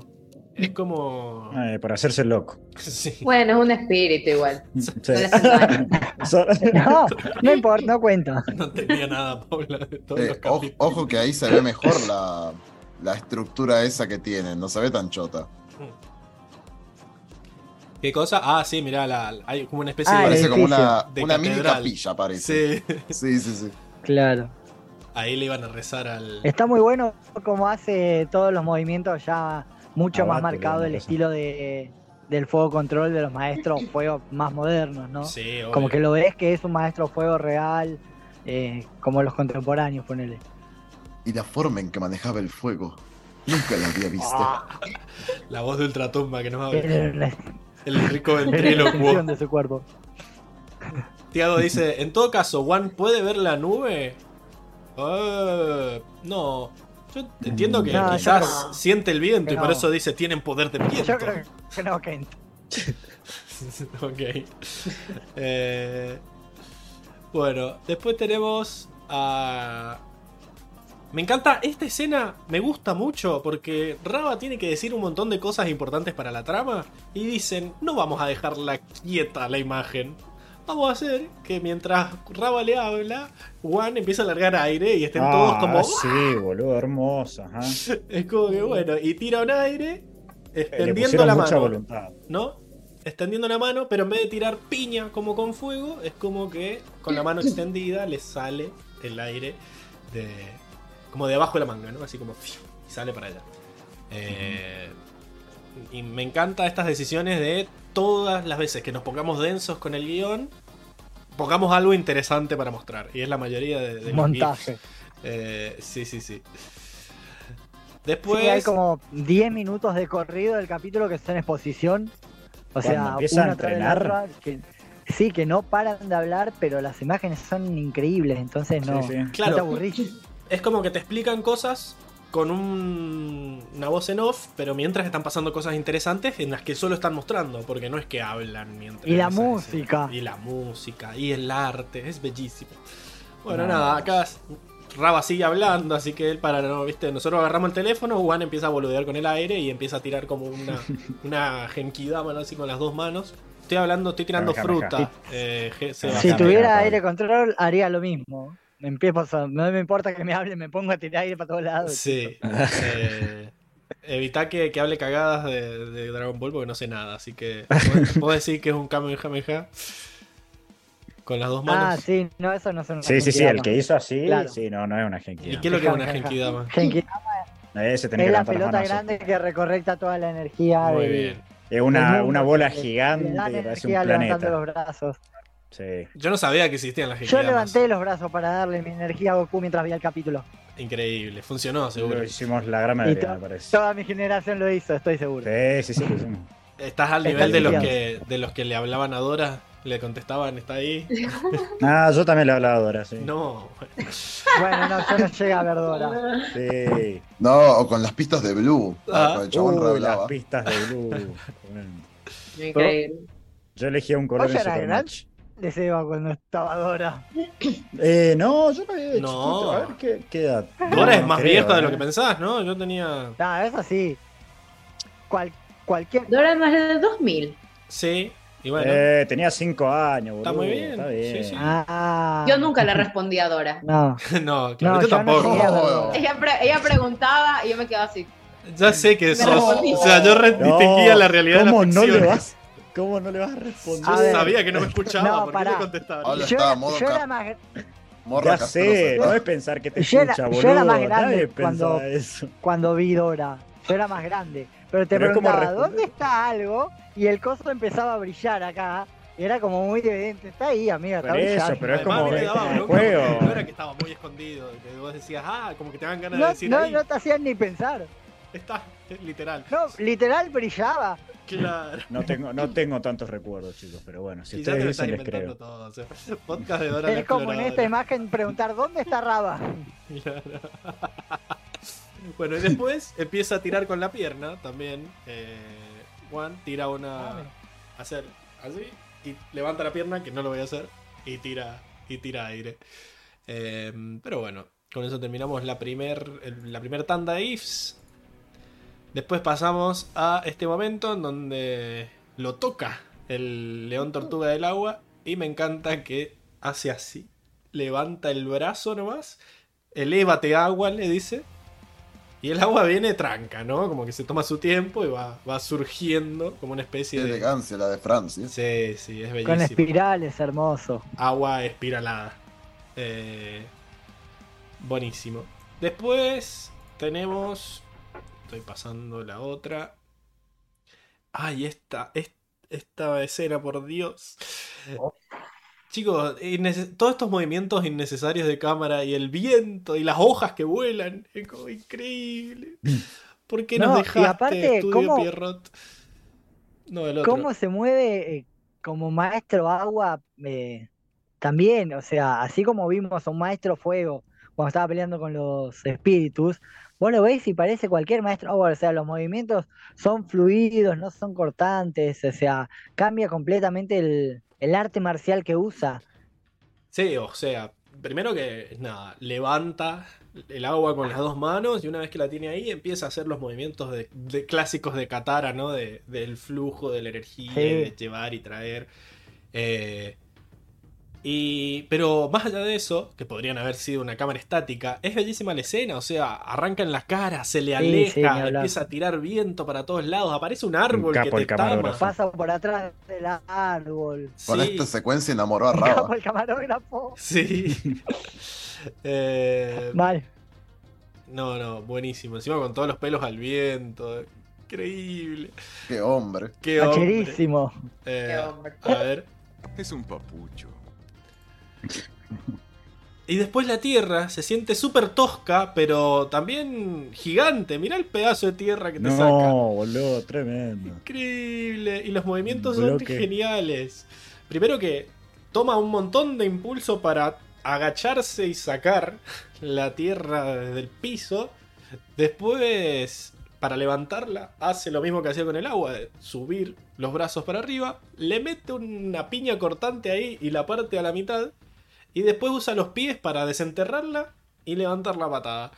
Es como... Eh, por hacerse loco. [LAUGHS] Sí. Bueno, es un espíritu igual. Sí. No No, importa, no cuenta. No tenía nada, Paula, de todos Eh, los ojo, que ahí se ve mejor la, la estructura esa que tienen, no se ve tan chota. ¿Qué cosa? Ah, sí, mirá, la, hay como una especie Ah, de... Parece como una, De una mini catedral. capilla, parece. Sí, Sí, sí, sí. Claro. ahí le iban a rezar al... Está muy bueno como hace todos los movimientos ya mucho más marcado el estilo de, del fuego control de los maestros fuego más modernos, ¿no? Sí, obvio. Como que lo ves que es un maestro fuego real, eh, como los contemporáneos, ponele. Y la forma en que manejaba el fuego, nunca la había visto. Ah, La voz de Ultratumba que nos habla. El rico [LAUGHS] ventrílocuo. de su cuerpo. Tiago dice, en todo caso, ¿Juan puede ver la nube? Eh, no. Yo entiendo que No, yo quizás siente el viento que y por no. eso dice, tienen poder de viento. Yo creo que no, Kent. [LAUGHS] ok. Eh, bueno, después tenemos a... Me encanta, esta escena me gusta mucho porque Raba tiene que decir un montón de cosas importantes para la trama y dicen, no vamos a dejarla quieta la imagen. Vamos a hacer que mientras Raba le habla, Juan empieza a largar aire y estén todos Ah, como... Sí, boludo, hermoso. ajá. [LAUGHS] Es como que bueno, y tira un aire Le extendiendo la mucha mano. voluntad. ¿no? Extendiendo la mano, pero en vez de tirar piña como con fuego, es como que con la mano [COUGHS] extendida le sale el aire de. Como de abajo de la manga, ¿no? Así como. y sale para allá. Eh, y me encantan estas decisiones de todas las veces que nos pongamos densos con el guion, pongamos algo interesante para mostrar. Y es la mayoría de, de Montaje. Eh, sí, sí, sí. Después. Sí, hay como 10 minutos de corrido del capítulo que está en exposición. O sea, empieza a entrenar. otra, que- sí, que no paran de hablar, pero las imágenes son increíbles, entonces no, Sí, sí. no Claro. te aburrís. Es como que te explican cosas con un- una voz en off, pero mientras están pasando cosas interesantes en las que solo están mostrando, porque no es que hablan mientras. Y la música. escena. Y la música, y el arte, es bellísimo. Bueno, No. nada, acá Raba sigue hablando, así que él para no, viste, nosotros agarramos el teléfono, Juan empieza a boludear con el aire y empieza a tirar como una, [LAUGHS] una genkidama, ¿no? así con las dos manos. Estoy hablando, estoy tirando fruta. eh. Si Acá, tuviera aire control, haría lo mismo. Me empiezo, a- no me importa que me hable, me pongo a tirar aire para todos lados. Sí. [LAUGHS] eh, evita que, que hable cagadas de, de Dragon Ball porque no sé nada. Así que puedo- puedo decir que es un Kamehameha con las dos Ah, manos. sí, no, eso no son una Sí, sí, sí, el que hizo así, Claro. sí, no, no es una ¿Y Genki. qué es lo que es una. [LAUGHS] Genkidama? Genkidama tenés es que la pelota manos así. grande que recorrecta toda la energía Muy bien. Es una, una bola gigante que parece un planeta. los brazos. Sí. Yo no sabía que existían las Yo Genkidamas. levanté los brazos para darle mi energía a Goku mientras veía el capítulo. Increíble. Funcionó, seguro. Lo hicimos la gran mayoría, to- me parece. toda mi generación lo hizo, estoy seguro. Sí, sí, sí, lo hicimos. Estás al nivel de los, que, de los que le hablaban a Dora. Le contestaban, está ahí. [LAUGHS] Ah, yo también le he hablado ahora, sí. No. Bueno, no, yo no llegué a ver Dora. Sí. No, o con las pistas de Blue. Ah. El chabón Uy, las pistas de Blue. [LAUGHS] Increíble. Yo elegí un color en Supermatch. De Seba cuando estaba Dora. Eh, no, yo no había de No. chiquito. A ver, ¿qué, qué edad? Dora es No más creo, vieja de lo ¿eh? que pensás, ¿no? Yo tenía. No, eso sí. Cual, cualquier. Dora es más de 2000. Sí. Y bueno. Eh, tenía 5 años, boludo. Está muy bien, Está bien. sí, sí. Ah. Yo nunca le respondí a Dora. No. no, [LAUGHS] No, claro, yo no tampoco. No. Dora. Ella, pre- ella preguntaba y yo me quedaba así. Ya sé que sos. O sea, yo distinguía la realidad de la ¿Cómo no ficción. le vas? ¿Cómo no le vas a responder? Yo ver. sabía que no me escuchaba, No, porque pará. le contestaba? Hola. Yo, estaba era, modo yo era más, Morra Ya Castro sé, no es pensar que te Yo era- escucha, yo boludo. era más grande cuando- eso. cuando vi Dora. Yo era más grande. Pero te Pero es preguntaba, responder. ¿dónde está algo? Y el coso empezaba a brillar acá. Y era como muy evidente. Está ahí, amiga. Está Por eso, pero es Además, como me es daba bronca juego. No era que estaba muy escondido, que vos decías, ah, como que te dan ganas de No, decir no, ahí. no te hacían ni pensar. Está, es literal. No, literal brillaba. Claro. No tengo, no tengo tantos recuerdos, chicos, pero bueno, si y ya te ustedes dicen les creo. todo. o sea, [LAUGHS] podcast de Dora Es como en esta imagen preguntar, ¿dónde está Raba? Claro. [LAUGHS] bueno, y después empieza a tirar con la pierna también. Eh, Juan tira una. Hacer así. Y levanta la pierna, que no lo voy a hacer. Y tira, y tira aire. Eh, pero bueno, con eso terminamos la primer, la primer tanda de ifs. Después pasamos a este momento en donde lo toca el león tortuga del agua. Y me encanta que hace así. Levanta el brazo nomás. Elévate agua, le dice. Y el agua viene tranca, ¿no? Como que se toma su tiempo y va, va surgiendo como una Qué especie de. elegancia la de Francia. Sí, sí, es Con bellísimo. espirales, hermoso. Agua espiralada. Eh, buenísimo. Después tenemos. Estoy pasando la otra. Ay, esta, es- esta escena, por Dios. Chicos, todos estos movimientos innecesarios de cámara y el viento y las hojas que vuelan, es como increíble. ¿Por qué nos No, y dejaste, aparte, Estudio ¿cómo- Pierrot? No, el otro. ¿Cómo se mueve eh, como maestro agua? eh, también, o sea, así como vimos a un maestro fuego cuando estaba peleando con los espíritus, vos lo ves y parece cualquier maestro agua, o sea, los movimientos son fluidos, no son cortantes, o sea, cambia completamente el, el arte marcial que usa. Sí, o sea, primero que nada, levanta el agua con las dos manos y una vez que la tiene ahí empieza a hacer los movimientos de, de clásicos de Katara, ¿no? De, del flujo, de la energía, Sí. de llevar y traer. Eh, y, pero más allá de eso, que podrían haber sido una cámara estática, es bellísima la escena, o sea, arranca en la cara, se le Sí, aleja, sí, hablar. empieza a tirar viento para todos lados, aparece un árbol capo que te tama. Pasa por atrás del árbol. Con Sí. esta secuencia enamoró a [LAUGHS] Capo Raba. el camarógrafo. Sí. [LAUGHS] Eh, Mal. No, no, buenísimo. Encima con todos los pelos al viento. Increíble. Qué hombre. Qué hombre. Eh, Qué hombre. a ver. Es un papucho. Y después la tierra se siente súper tosca, pero también gigante. Mirá el pedazo de tierra que te No, saca. boludo, tremendo. Increíble. Y los movimientos son geniales. Primero que toma un montón de impulso para agacharse y sacar la tierra del piso. Después, para levantarla, hace lo mismo que hacía con el agua, subir los brazos para arriba, le mete una piña cortante ahí y la parte a la mitad. Y después usa los pies para desenterrarla y levantar la patada.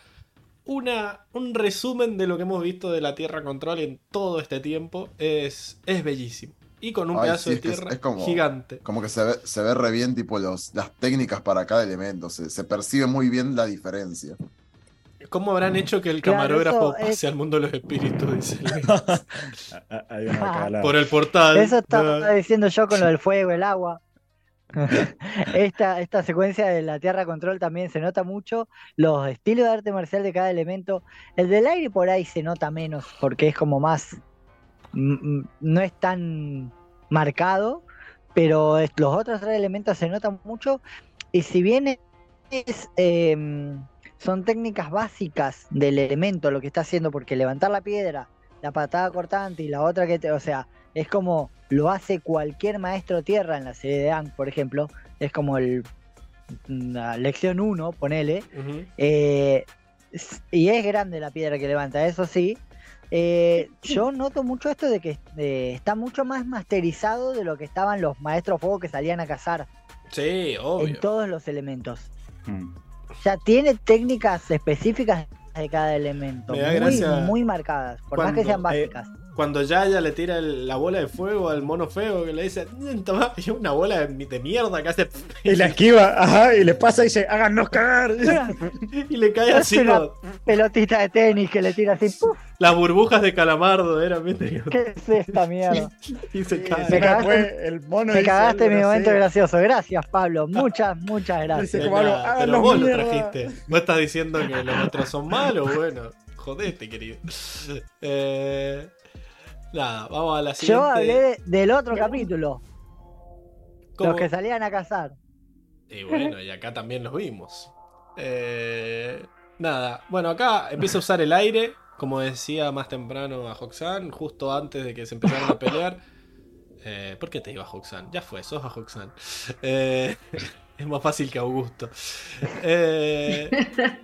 Una, un resumen de lo que hemos visto de la Tierra Control en todo este tiempo es, es bellísimo. Y con un Ay, pedazo sí, de es- tierra es como- gigante. Como que se ve, se ve re bien, tipo, los, las técnicas para cada elemento. Se, se percibe muy bien la diferencia. ¿Cómo habrán hecho que el Claro, camarógrafo es- pase al mundo de los espíritus? Dice. [LAUGHS] Ah, Hay una. Por el portal. Eso estaba diciendo yo con lo del fuego, el agua. [LAUGHS] esta, esta secuencia de la Tierra Control también se nota mucho. Los estilos de arte marcial de cada elemento. El del aire por ahí se nota menos porque es como más. mm, mm, No es tan marcado. Pero los otros tres elementos se notan mucho. Y si bien es. em, son técnicas básicas del elemento lo que está haciendo, porque levantar la piedra, la patada cortante y la otra que te. O sea, es como lo hace cualquier maestro tierra en la serie de Ang, por ejemplo. Es como el la lección 1, ponele. Eh, y es grande la piedra que levanta, eso sí. Eh, yo noto mucho esto de que eh, está mucho más masterizado de lo que estaban los maestros fuego que salían a cazar Sí, obvio. en todos los elementos. Mm. O sea, tiene técnicas específicas de cada elemento, Me da muy, gracia muy marcadas, por más que sean eh, básicas. Cuando Yaya le tira el- la bola de fuego al mono feo que le dice, "Mm, toma, y una bola de, de mierda que hace. Y la esquiva, ajá, y le pasa y dice, háganos cagar. [LAUGHS] y le cae así una- pelotita de tenis que le tira así, [LAUGHS] ¡puf! las burbujas de calamardo, era ¿viste? [LAUGHS] ¿Qué es esta mierda? Y se cae. Me cagaste- el mono Me dice cagaste algo, mi momento gracioso. Gracias, Pablo. Muchas, muchas Dice gracias. De como algo, nada, "Háganlos pero vos lo mierda". trajiste. Vos estás diciendo que los otros son malos, bueno, jodete, querido. Eh, nada, vamos a la siguiente. Yo hablé de- del otro capítulo, ¿Cómo? los que salían a cazar. Y bueno, y acá también los vimos. Eh, nada, bueno, acá empieza a usar el aire, como decía más temprano a Hoxan, justo antes de que se empezaran a pelear. [LAUGHS] Eh, ¿Por qué te iba a Hoxan? Ya fue, sos a Hoxan. Eh, [LAUGHS] es más fácil que Augusto. Eh, [LAUGHS]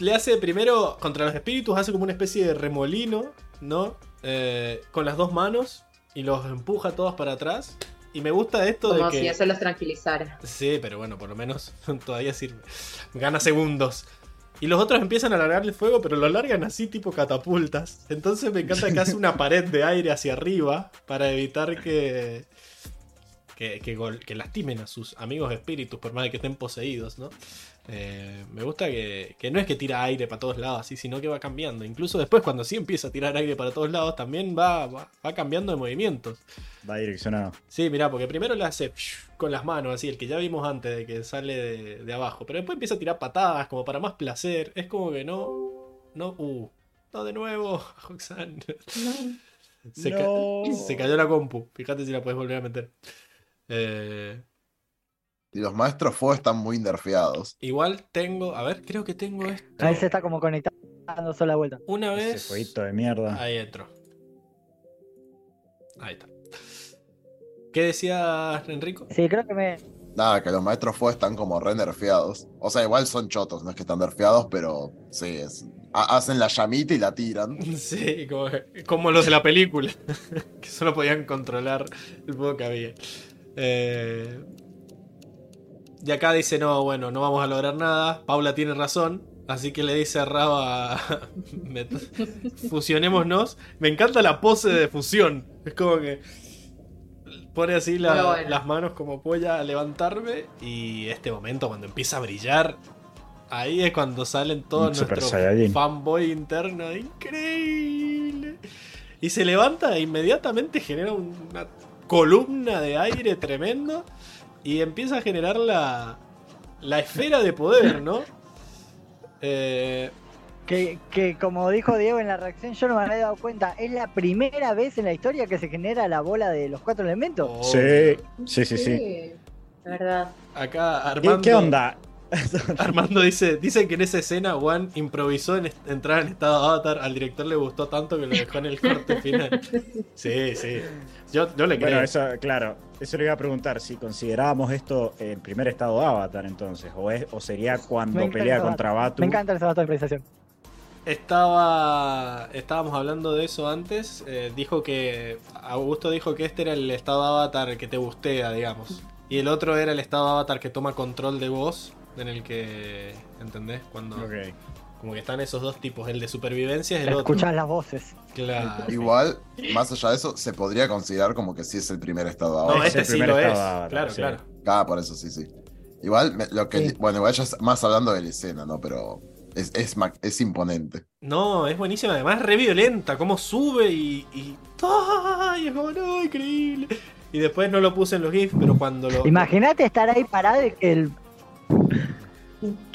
le hace primero, contra los espíritus, hace como una especie de remolino, ¿no? Eh, con las dos manos y los empuja todos para atrás. Y me gusta esto Como de que... si eso los tranquilizara. Sí, pero bueno, por lo menos [LAUGHS] todavía sirve. Gana segundos. Y los otros empiezan a largarle fuego, pero lo largan así tipo catapultas. Entonces me encanta que hace una [LAUGHS] pared de aire hacia arriba para evitar que, que, que gol- que lastimen a sus amigos espíritus, por más de que estén poseídos, ¿no? Eh, me gusta que, que no es que tira aire para todos lados, así, sino que va cambiando. Incluso después, cuando sí empieza a tirar aire para todos lados, también va, va, va cambiando de movimientos. Va direccionado. Sí, mirá, porque primero le hace con las manos, así, el que ya vimos antes de que sale de, de abajo. Pero después empieza a tirar patadas, como para más placer. Es como que no. No, uh. No, de nuevo, [LAUGHS] Roxanne. Se, ca- No. se cayó la compu. Fíjate si la puedes volver a meter. Eh, Y los maestros fuego están muy nerfeados. igual tengo. A ver, creo que tengo esto. Ahí se está como conectando sola vuelta. Una Ese vez. fueguito de mierda. Ahí entró. Ahí está. ¿Qué decía Enrico? Sí, creo que me. Nada, que los maestros fuego están como re nerfeados. O sea, igual son chotos, no es que están nerfeados, pero sí, es, ha- hacen la llamita y la tiran. [LAUGHS] Sí, como, como los de la película, [LAUGHS] que solo podían controlar el poco que había. Eh, y acá dice, no, bueno, no vamos a lograr nada. Paula tiene razón, así que le dice a Raba, [LAUGHS] "Me- fusionémonos. Me encanta la pose de fusión. Es como que pone así la- bueno. las manos como polla a levantarme y este momento cuando empieza a brillar, ahí es cuando salen todos Super nuestros Saiyajin. fanboy interno. Increíble. Y se levanta e inmediatamente genera una columna de aire tremendo y empieza a generar la, la esfera de poder, ¿no? Eh, Que, que como dijo Diego en la reacción, yo no me había dado cuenta. Es la primera vez en la historia que se genera la bola de los cuatro elementos. oh, Sí, sí, sí, sí. ¿Verdad? Acá ¿Qué, Armando. qué onda? [LAUGHS] Armando dice, dice que en esa escena Juan improvisó en est- entrar en estado avatar, al director le gustó tanto que lo dejó en el corte final. [LAUGHS] Sí, sí. Yo, yo le creo. Bueno, eso, claro, eso le iba a preguntar, si considerábamos esto el primer estado de Avatar entonces, o, es, o sería cuando pelea contra Batu. Me encanta el dato de improvisación. Estaba. Estábamos hablando de eso antes. eh, dijo que. Augusto dijo que este era el estado de avatar que te gustea, digamos. Y el otro era el estado de avatar que toma control de vos. En el que. ¿Entendés? Cuando. Ok. Como que están esos dos tipos. El de supervivencia es el otro. Escuchás las voces. Claro. Igual, más allá de eso, se podría considerar como que sí es el primer estado de No, este sí lo es. Claro, sí. claro. Ah, por eso sí, sí. Igual, me- lo que, Sí. bueno, igual ya es más hablando de la escena, ¿no? Pero es, es, imponente. No, es buenísima. Además, es re violenta. Cómo sube y. y ¡Ay! Es como, no, increíble. Y después no lo puse en los GIFs, pero cuando lo. Imagínate estar ahí parado y que el.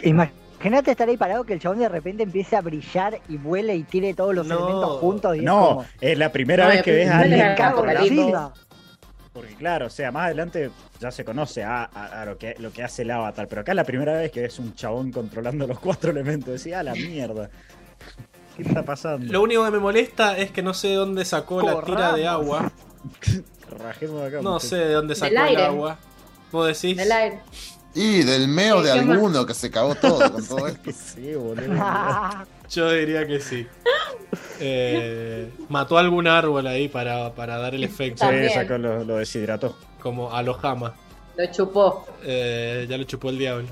Imagínate estar ahí parado que el chabón de repente empiece a brillar y vuele y tire todos los No. elementos juntos. Y es No, como, es la primera No, vez que ves a alguien. Porque claro, o sea, más adelante ya se conoce a, a- a lo, que, lo que hace el avatar, pero acá es la primera vez que ves un chabón controlando los cuatro [LAUGHS] elementos. Decís, a la mierda. ¿Qué está pasando? Lo único que me molesta es que no sé de dónde sacó la tira de agua. [LAUGHS] Rajemos acá. No sé de dónde sacó Del el aire. agua. Vos decís. Del aire. Y del meo Sí, de alguno que se cagó todo con [LAUGHS] todo esto. Sí, boludo. Yo diría que sí. Eh, mató algún árbol ahí para, para dar el efecto. Sí, sacó lo, lo deshidrató. Como a los. Lo chupó. Eh, ya lo chupó el diablo.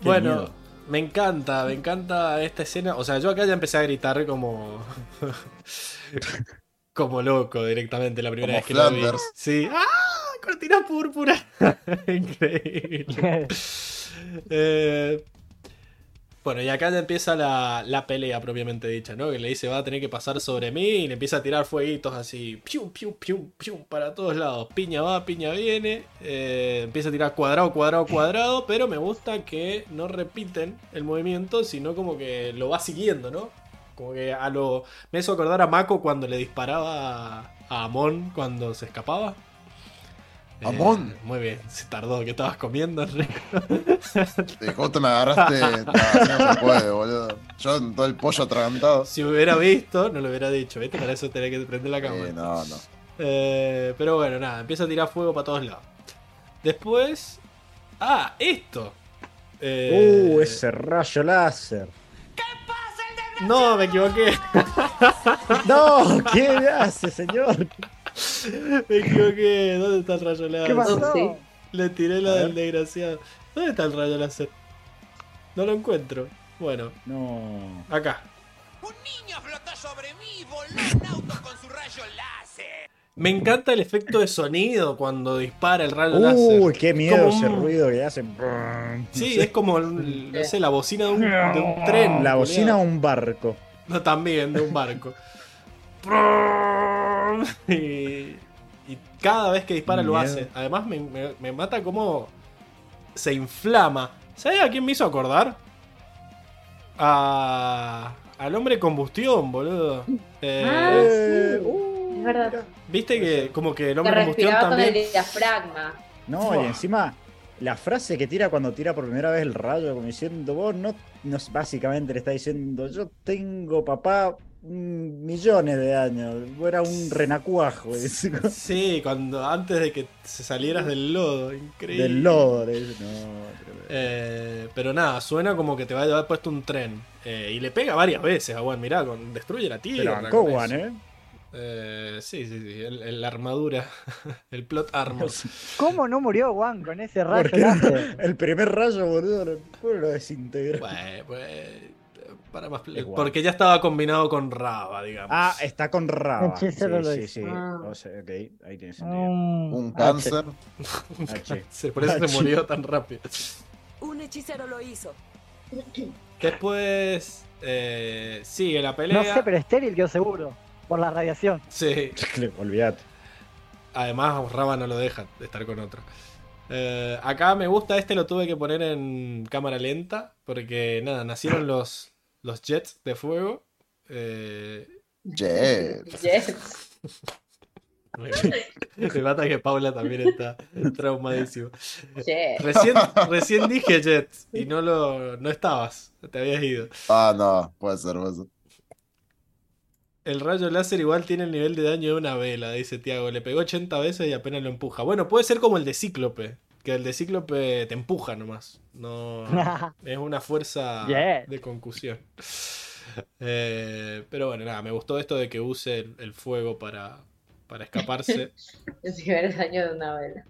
Qué bueno, miedo. me encanta, me encanta esta escena. O sea, yo acá ya empecé a gritar como. [LAUGHS] como loco directamente la primera Como vez que lo vi. Flanders. Sí. ¡Ah! Cortina púrpura. [LAUGHS] Increíble. [LAUGHS] Eh, bueno, y acá ya empieza la, la pelea propiamente dicha, ¿no? Que le dice va a tener que pasar sobre mí y le empieza a tirar fueguitos así, pium, pium, pium, pium, para todos lados. Piña va, piña viene. eh, empieza a tirar cuadrado, cuadrado, cuadrado, pero me gusta que no repiten el movimiento, sino como que lo va siguiendo, ¿no? Como que a lo... Me hizo acordar a Mako cuando le disparaba a, a Amon cuando se escapaba. Eh, ¿Amon? muy bien, se tardó, que estabas comiendo, Enrique? Eh, Justo me agarraste. [LAUGHS] No, no se puede, boludo. Yo en todo el pollo atragantado. Si hubiera visto, no lo hubiera dicho, ¿viste? Para eso tenía que prender la cámara. Eh, no, no. Eh, pero bueno, nada, empieza a tirar fuego para todos lados. Después. Ah, esto. Eh, Uh, ese rayo láser. No, me equivoqué. [LAUGHS] No, ¿qué hace, señor? Me equivoqué. ¿Dónde está el rayo láser? ¿Qué pasó? Le tiré la del desgraciado. ¿Dónde está el rayo láser? No lo encuentro. Bueno, No. acá. Un niño flotó sobre mí y voló un auto con su rayo láser. Me encanta el efecto de sonido cuando dispara el rayo láser. Uy, qué miedo Como ese un- ruido que hace. Sí, es como, [LAUGHS] no sé, la bocina de un, de un tren. La bocina a un barco. No, también, de un barco. Y, y cada vez que dispara lo hace. Además, me, me- me mata como se inflama. ¿Sabes a quién me hizo acordar? A, al hombre combustión, boludo. Eh, Ah, Eh, sí. uh, Es verdad. mira. Viste que como que el Que hombre combustión respiraba con el también. diafragma. No, y encima la frase que tira cuando tira por primera vez el rayo, como diciendo, vos no, no- básicamente le está diciendo, yo tengo papá millones de años, era un renacuajo Sí, cuando antes de que se salieras del lodo, increíble. del lodo. no. Eh, pero nada, suena como que te va a llevar puesto un tren. Eh, y le pega varias veces a Juan, mirá, con, destruye la tierra. con Juan, eso. ¿eh? Eh, sí, sí, sí, el- el- la armadura, [LAUGHS] el plot armor. [LAUGHS] ¿Cómo no murió Juan con ese rayo [LAUGHS] el primer rayo, boludo, lo, ¿cómo lo desintegró. Bueno, pues, para más porque ya estaba combinado con Raba, digamos. Ah, está con raba. [LAUGHS] Sí, Hechicero lo sí, hizo. sí. Ah. O sea, ok, ahí tiene sentido. Mm, Un cáncer. H. Sí, por eso se murió tan rápido. Un hechicero lo hizo. Después eh, sigue la pelea. No sé, pero estéril quedó seguro. Por la radiación. Sí, [LAUGHS] Olvídate. Además, Raba no lo deja de estar con otro. Eh, acá me gusta este, lo tuve que poner en cámara lenta. Porque nada, nacieron [LAUGHS] los, los jets de fuego. Eh, Jet. Yes. [LAUGHS] Me, mata que Paula también está traumadísima. Che. Recién, recién dije Jets y no lo no estabas, te habías ido. Ah, no, puede ser, puede ser. El rayo láser igual tiene el nivel de daño de una vela, dice Tiago. Le pegó 80 veces y apenas lo empuja. Bueno, puede ser como el de Cíclope, que el de Cíclope te empuja nomás. No [LAUGHS] es una fuerza Yeah. de concusión. Eh, pero bueno, nada, me gustó esto de que use el, el fuego para, para escaparse. [LAUGHS] El primer daño de una vela.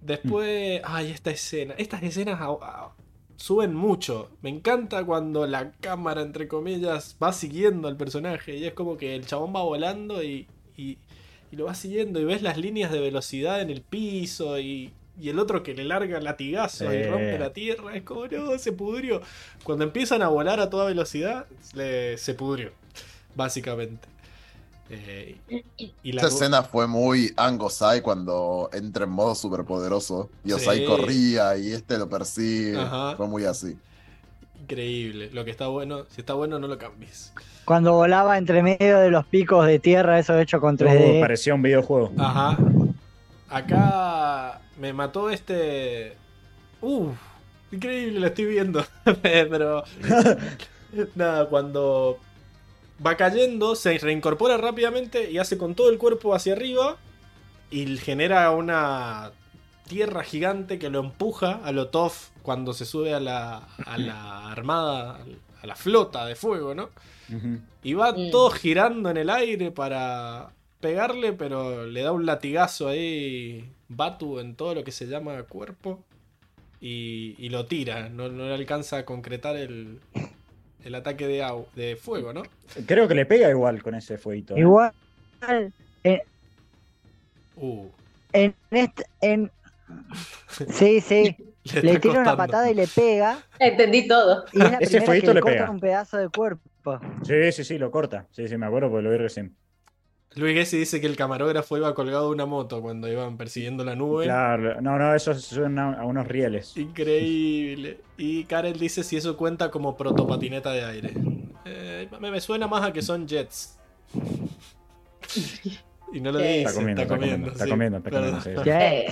Después, ay, esta escena. Estas escenas ah, ah, suben mucho. Me encanta cuando la cámara, entre comillas, va siguiendo al personaje. Y es como que el chabón va volando y, y, y lo va siguiendo. Y ves las líneas de velocidad en el piso. Y, y el otro que le larga el latigazo y rompe la tierra. Es como, no, se pudrió. Cuando empiezan a volar a toda velocidad, le- se pudrió. Básicamente. Eh, y la Esa escena fue muy Angosai cuando entra en modo superpoderoso. Y Osai Sí. corría y este lo persigue. Ajá. Fue muy así. Increíble. Lo que está bueno, si está bueno, no lo cambies. Cuando volaba entre medio de los picos de tierra, eso hecho con Uh, 3D. parecía un videojuego. Ajá. Acá me mató este. Uf, increíble, lo estoy viendo. [LAUGHS] Pero. [LAUGHS] Nada, cuando va cayendo, se reincorpora rápidamente y hace con todo el cuerpo hacia arriba. Y genera una tierra gigante que lo empuja a lo Toff cuando se sube a la, a la [CLEARS THROAT] armada, a la flota de fuego, ¿no? Y va Mm. todo girando en el aire para pegarle, pero le da un latigazo ahí, Batu, en todo lo que se llama cuerpo. Y, y lo tira, no, no le alcanza a concretar el, el ataque de, au- de fuego, ¿no? Creo que le pega igual con ese fueguito. ¿eh? Igual, Uh, en este. En... [LAUGHS] Sí, sí. le, Le tira una patada y le pega. Entendí todo. Y es la Ese fueguito que le le corta pega. un pedazo de cuerpo. Sí, sí, sí, lo corta. Sí, sí, me acuerdo porque lo vi recién. Luis Gessi dice que el camarógrafo iba colgado de una moto cuando iban persiguiendo la nube. Claro, no, no, eso suena a unos rieles. Increíble. Y Karel dice si eso cuenta como protopatineta de aire. Eh, me, me suena más a que son jets. [LAUGHS] Y no lo dice, Está comiendo, está comiendo, está sí, comiendo, está comiendo, sí. Eh,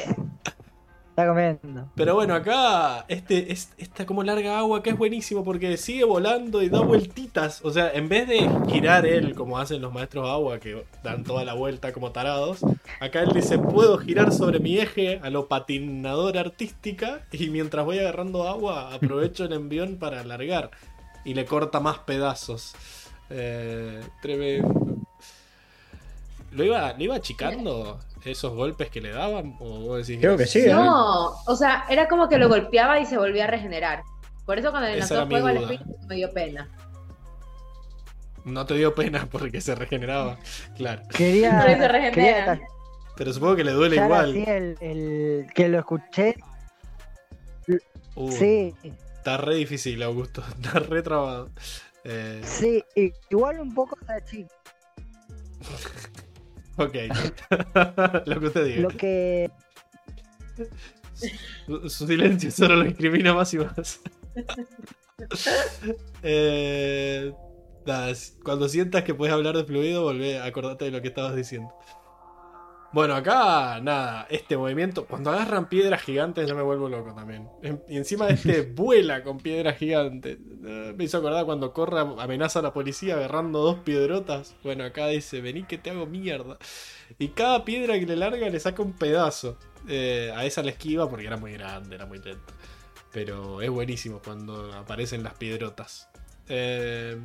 Comiendo. Pero bueno, acá este, es, esta como larga agua que es buenísimo porque sigue volando y da vueltitas. O sea, en vez de girar él como hacen los maestros agua que dan toda la vuelta como tarados, acá él dice puedo girar sobre mi eje a lo patinador artística y mientras voy agarrando agua aprovecho el envión para alargar y le corta más pedazos. Eh, tremendo. ¿Lo iba, ¿Lo iba achicando esos golpes que le daban? ¿O vos decís Creo que sí, ¿eh? no, o sea, era como que lo golpeaba y se volvía a regenerar. Por eso cuando le lanzó fuego al espíritu me dio pena. No te dio pena porque se regeneraba, claro. Quería. [LAUGHS] Eso regenera. quería Pero supongo que le duele igual. así el, el- que lo escuché. Uh, Sí, Está re difícil, Augusto. [LAUGHS] Está re trabado. Eh, sí. igual un poco de chico. [LAUGHS] ok. [LAUGHS] lo que usted diga. Lo que. Su, su silencio solo lo incrimina más y más. [LAUGHS] Eh, nada, cuando sientas que puedes hablar de fluido, volvé, acordate de lo que estabas diciendo. Bueno, acá, nada, este movimiento, cuando agarran piedras gigantes yo me vuelvo loco también. En- Y encima este [LAUGHS] vuela con piedras gigantes. Eh, Me hizo acordar cuando Corra amenaza a la policía agarrando dos piedrotas. Bueno, acá dice, vení que te hago mierda. Y cada piedra que le larga le saca un pedazo. Eh, a esa la esquiva porque era muy grande, era muy lento. Pero es buenísimo cuando aparecen las piedrotas. Eh,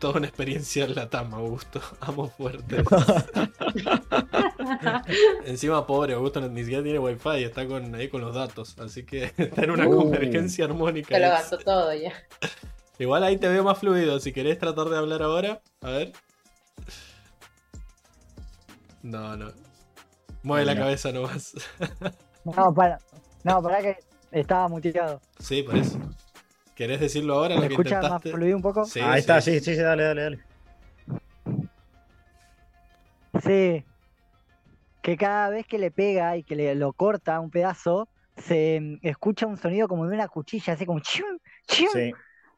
toda una experiencia en la tama, Augusto. [LAUGHS] Amo fuerte. [LAUGHS] Encima, pobre Augusto ni siquiera tiene wifi, está con, ahí con los datos. Así que [LAUGHS] está en una Uh. convergencia armónica. Se lo gastó todo ya. Igual ahí te veo más fluido. Si querés tratar de hablar ahora, a ver. No, no. Mueve la No. cabeza nomás. No, para. No, para que estaba muteado. Sí, por eso. ¿Querés decirlo ahora? ¿Me que escucha más fluido un poco? Sí, Ahí sí. está, sí, sí, sí, dale, dale, dale. Sí. Que cada vez que le pega y que le lo corta un pedazo, se mm, escucha un sonido como de una cuchilla, así como chium. Sí,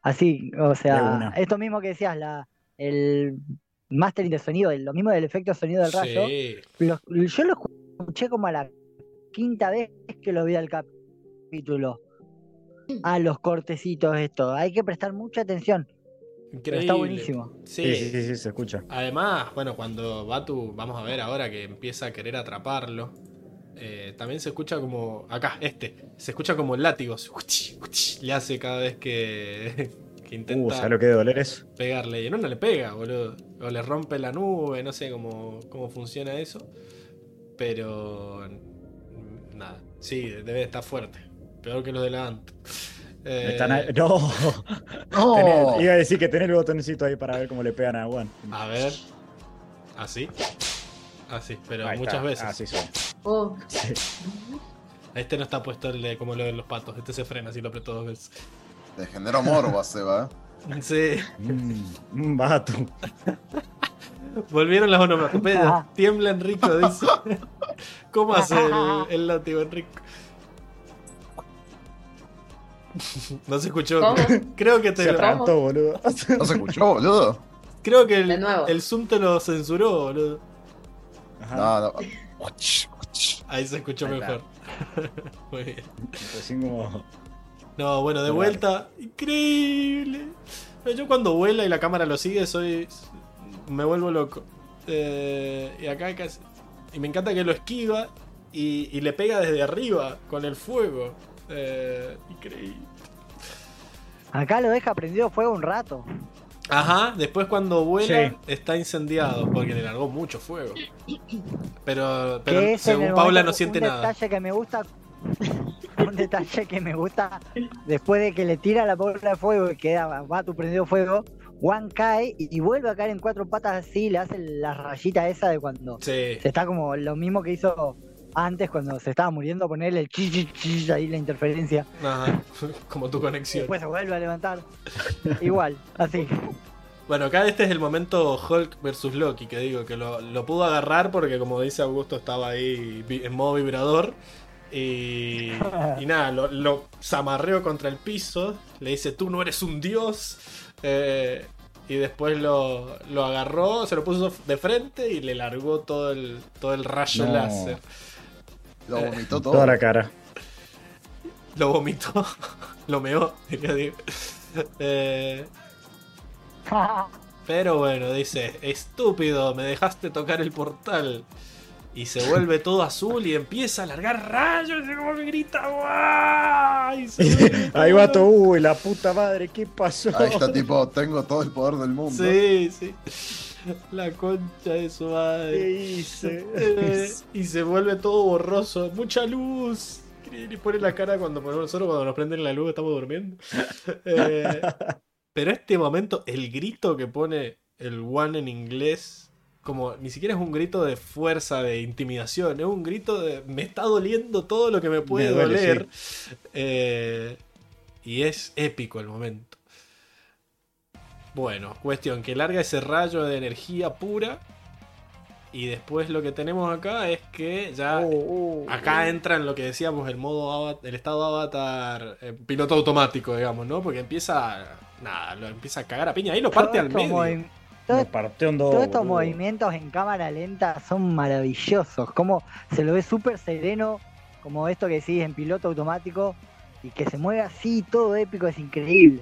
Así, o De sea, esto mismo que decías, la, el mastering de sonido, lo mismo del efecto sonido del rayo. Sí. Lo- yo lo escuché como a la quinta vez que lo vi al capítulo. A los cortecitos esto. Hay que prestar mucha atención. Pero Increíble. está buenísimo. Sí, sí, sí, sí, se escucha. Además, bueno, cuando Batu, vamos a ver ahora que empieza a querer atraparlo, eh, también se escucha como. Acá, este. Se escucha como látigos. Uchi, uchi, Le hace cada vez que, [LAUGHS] que Uh, intenta ¿sabes lo que de doler es? pegarle. Y no, no le pega, boludo. O le rompe la nube, no sé cómo, cómo funciona eso. Pero. Nada. Sí, debe estar fuerte. Peor que los de la Ant. Eh, Están ahí- [LAUGHS] No. No. Tenés- iba a decir que tenés el botoncito ahí para ver cómo le pegan a Juan. a ver. Así. Así, pero Ahí muchas está. veces. Así son. Uh, Sí. Este no está puesto el de como lo de los patos. Este se frena si lo aprieto dos veces. Te generó morbo, Seba. ¿eh? [LAUGHS] Sí. Mm, vato. Volvieron las onomatopeyas. Ah. [LAUGHS] Tiembla Enrico, dice. ¿Cómo hace el, el látigo Enrico? [LAUGHS] No se escuchó. ¿Cómo? Creo que te Se lo- atrantó, boludo. [LAUGHS] ¿No se escuchó, boludo? creo que el, Zoom te lo censuró, boludo. Ajá. No, no. Ahí se escuchó Ahí está. mejor. [LAUGHS] Muy bien. Recién como. No, bueno, de vuelta. Increíble. Yo cuando vuela y la cámara lo sigue, soy. Me vuelvo loco. Eh, y acá casi. Y me encanta que lo esquiva y, y le pega desde arriba con el fuego. Eh, increíble. Acá lo deja prendido fuego un rato. Ajá, después cuando vuela Sí. está incendiado porque le largó mucho fuego. Pero, según Paula no siente un nada. detalle que me gusta. [LAUGHS] un detalle que me gusta. Después de que le tira la bola de fuego y queda Batu prendido fuego. Juan cae y, y vuelve a caer en cuatro patas así. Le hace la rayita esa de cuando Sí, se está como lo mismo que hizo antes cuando se estaba muriendo. Ponerle el chi, chi, chi, ahí la interferencia. ajá, [LAUGHS] como tu Y conexión. después se vuelve a levantar. Igual, así. Bueno, acá este es el momento Hulk versus Loki, que digo que lo, lo pudo agarrar porque como dice Augusto estaba ahí en modo vibrador. Y, [LAUGHS] y nada, lo, lo zamarreó contra el piso, le dice tú no eres un dios. eh, y después lo, lo agarró, se lo puso de frente y le largó todo el, todo el rayo No. láser. Lo vomitó todo. Toda la cara. Lo vomitó, [LAUGHS] lo meó, diría. Eh, Pero bueno, dice, estúpido, me dejaste tocar el portal. Y se vuelve todo azul y empieza a largar rayos y como que grita ¡guau! Y se [LAUGHS] vuelve Ahí va todo. Uy, la puta madre, ¿qué pasó? Ahí está tipo, tengo todo el poder del mundo. Sí, sí. La concha de su ¿Qué madre. hice? Eh, [LAUGHS] y se vuelve todo borroso. Mucha luz. Y pone la cara cuando nosotros cuando nos prenden la luz estamos durmiendo. [LAUGHS] Eh, pero este momento, el grito que pone el one en inglés, como ni siquiera es un grito de fuerza, de intimidación, es un grito de me está doliendo todo lo que me puede Me duele, doler. Eh, y es épico el momento. Bueno, cuestión que larga ese rayo de energía pura. Y después lo que tenemos acá es que ya Uh, uh, Acá entra en lo que decíamos el modo avatar, el estado avatar eh, piloto automático, digamos, ¿no? Porque empieza nada, lo empieza a cagar a piña, ahí lo parte al medio. movi- todo-. Todos estos movimientos en cámara lenta son maravillosos. Como se lo ve súper sereno, como esto que decís en piloto automático, y que se mueve así, todo épico, es increíble.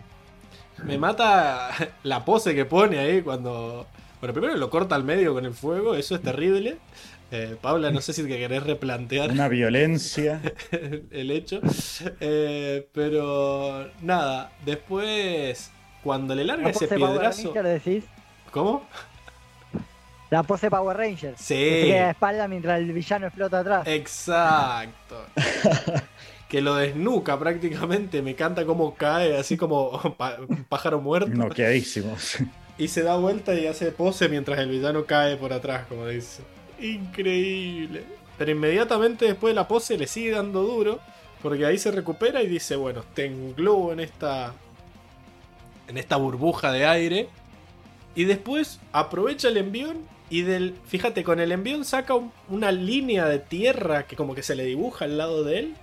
Me mata [LAUGHS] la pose que pone ahí cuando bueno, primero lo corta al medio con el fuego, eso es terrible. Eh, Paula, no sé si te querés replantear Una violencia. [LAUGHS] el hecho. Eh, pero nada, después cuando le larga La ese pose Power piedrazo. Ranger, decís. ¿Cómo? La pose Power Ranger. Sí. Que se queda de espalda mientras el villano explota atrás. Exacto. [LAUGHS] que lo desnuca prácticamente. Me encanta cómo cae, así como [LAUGHS] pájaro muerto. Noqueadísimos. Y se da vuelta y hace pose mientras el villano cae por atrás, como dice. Increíble. Pero inmediatamente después de la pose le sigue dando duro. Porque ahí se recupera y dice, bueno, te englobo en esta. En esta burbuja de aire. Y después aprovecha el envión. Y del. Fíjate, con el envión saca un- una línea de tierra que como que se le dibuja al lado de él.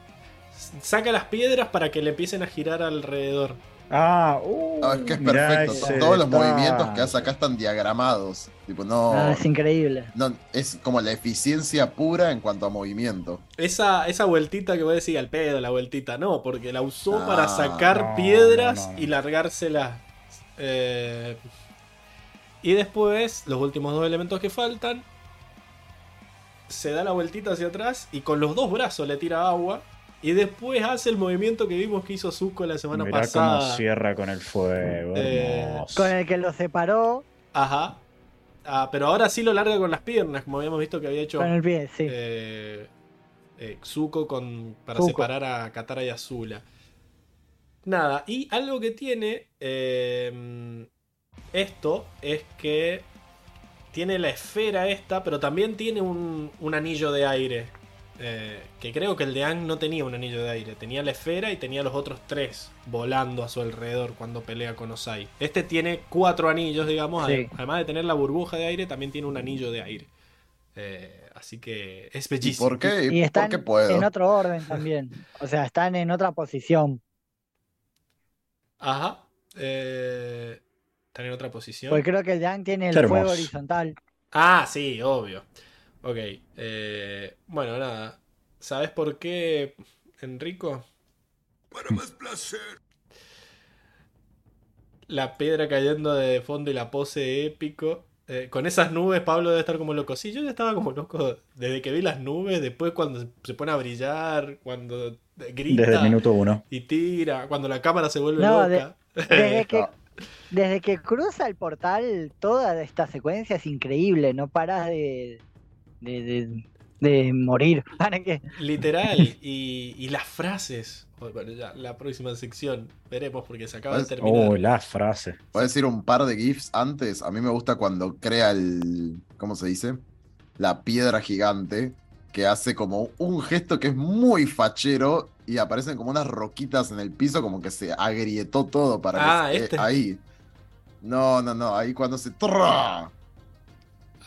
Saca las piedras para que le empiecen a girar alrededor. Ah, uh, Ah, es que es perfecto. Todos los movimientos que hace acá están diagramados. Tipo, no, Ah, es increíble. no. Es como la eficiencia pura en cuanto a movimiento. Esa, esa vueltita que voy a decir al pedo, la vueltita, no, porque la usó Ah, para sacar no, piedras no, no, no. y largárselas. Eh, y después, los últimos dos elementos que faltan, se da la vueltita hacia atrás y con los dos brazos le tira agua. Y después hace el movimiento que vimos que hizo Zuko la semana Mirá pasada. cómo cierra con el fuego. Eh. Con el que lo separó Ajá. Ah, pero ahora sí lo larga con las piernas, como habíamos visto que había hecho con el pie, sí. eh, eh, Zuko con, para Zuko. separar a Katara y Azula. Nada, y algo que tiene eh, esto es que tiene la esfera esta, pero también tiene un, un anillo de aire. Eh, que creo que el de Aang no tenía un anillo de aire, tenía la esfera y tenía los otros tres volando a su alrededor cuando pelea con Osai. Este tiene cuatro anillos, digamos, Sí. además de tener la burbuja de aire, también tiene un anillo de aire. Eh, así que es ¿Y bellísimo. por qué? Y ¿Por están qué puedo? en otro orden también. O sea, están en otra posición. Ajá. Eh, están en otra posición. Porque creo que el Yang tiene el Qué fuego hermoso. horizontal. Ah, sí, obvio. Ok. eh, bueno, nada. ¿Sabes por qué, Enrico? Para más placer. La piedra cayendo de fondo y la pose épico. Eh, con esas nubes, Pablo debe estar como loco. Sí, yo ya estaba como loco desde que vi las nubes. Después, cuando se pone a brillar, cuando grita Desde el minuto uno. y tira, cuando la cámara se vuelve No, de- loca. Desde que, No. [LAUGHS] desde que cruza el portal, toda esta secuencia es increíble. No paras de, de, de- de morir. [LAUGHS] ¿Para qué? Literal. [LAUGHS] Y, y las frases. Bueno, ya, la próxima sección. Veremos porque se acaba de terminar. Oh, la frase. Voy a decir un par de GIFs antes. A mí me gusta cuando crea el. ¿Cómo se dice? La piedra gigante. Que hace como un gesto que es muy fachero. Y aparecen como unas roquitas en el piso. Como que se agrietó todo para que Ah, eh, este. ahí. No, no, no. Ahí cuando se.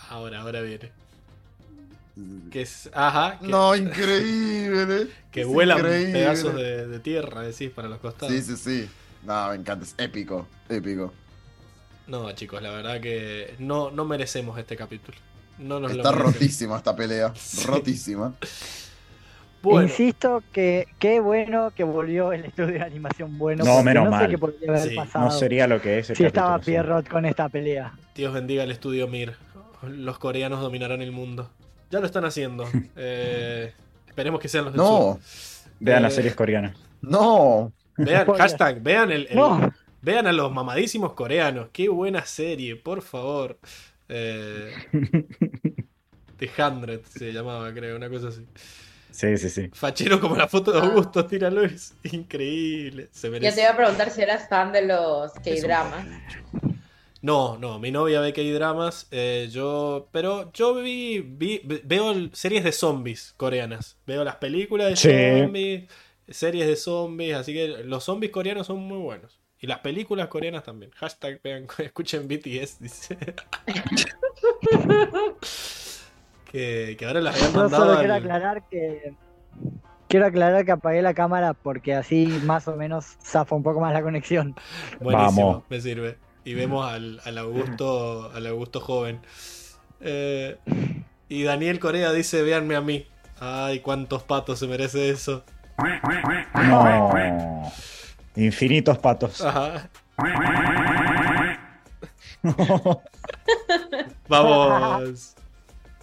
Ahora, ahora viene. Que es. Ajá. Que, No, increíble. [LAUGHS] que Es vuelan increíble. pedazos de, de tierra, decís, para los costados. Sí, sí, sí. No, me encanta. Es épico. Épico. No, chicos, la verdad que no, no merecemos este capítulo. No nos lo Está merecemos. rotísima esta pelea. [LAUGHS] Sí. Rotísima. Bueno, Insisto que qué bueno que volvió el estudio de animación bueno. No, menos no sé mal. qué podría haber Sí, pasado No sería lo que es el si estaba capítulo, sí. Pierrot con esta pelea. Dios bendiga el estudio Mir. Los coreanos dominarán el mundo. Ya lo están haciendo. [LAUGHS] Eh, esperemos que sean los del No, sur. Vean las Eh, series coreanas. no. Vean, [LAUGHS] hashtag, vean el, el- No, Vean a los mamadísimos coreanos. Qué buena serie, por favor. Eh, [LAUGHS] The Hundred se llamaba, creo, una cosa así. Sí, sí, sí. Fachero como la foto de Augusto, tíralo, es increíble. Se Ya merece. te iba a preguntar si eras fan de los K-dramas. No, no, mi novia ve que hay dramas. eh, yo. Pero yo vi, vi- ve- Veo series de zombies coreanas. Veo las películas de Sí. zombies, series de zombies. Así que los zombies coreanos son muy buenos. Y las películas coreanas también. Hashtag vean, [LAUGHS] escuchen BTS, dice. [LAUGHS] que, que ahora las habían yo mandado. solo quiero al- aclarar que quiero aclarar que apagué la cámara porque así más o menos zafa un poco más la conexión. Buenísimo, Vamos. me sirve. Y vemos al, al Augusto, al Augusto joven. Eh, y Daniel Corea dice, véanme a mí. Ay, cuántos patos se merece eso. No. Infinitos patos. Ajá. [LAUGHS] Vamos.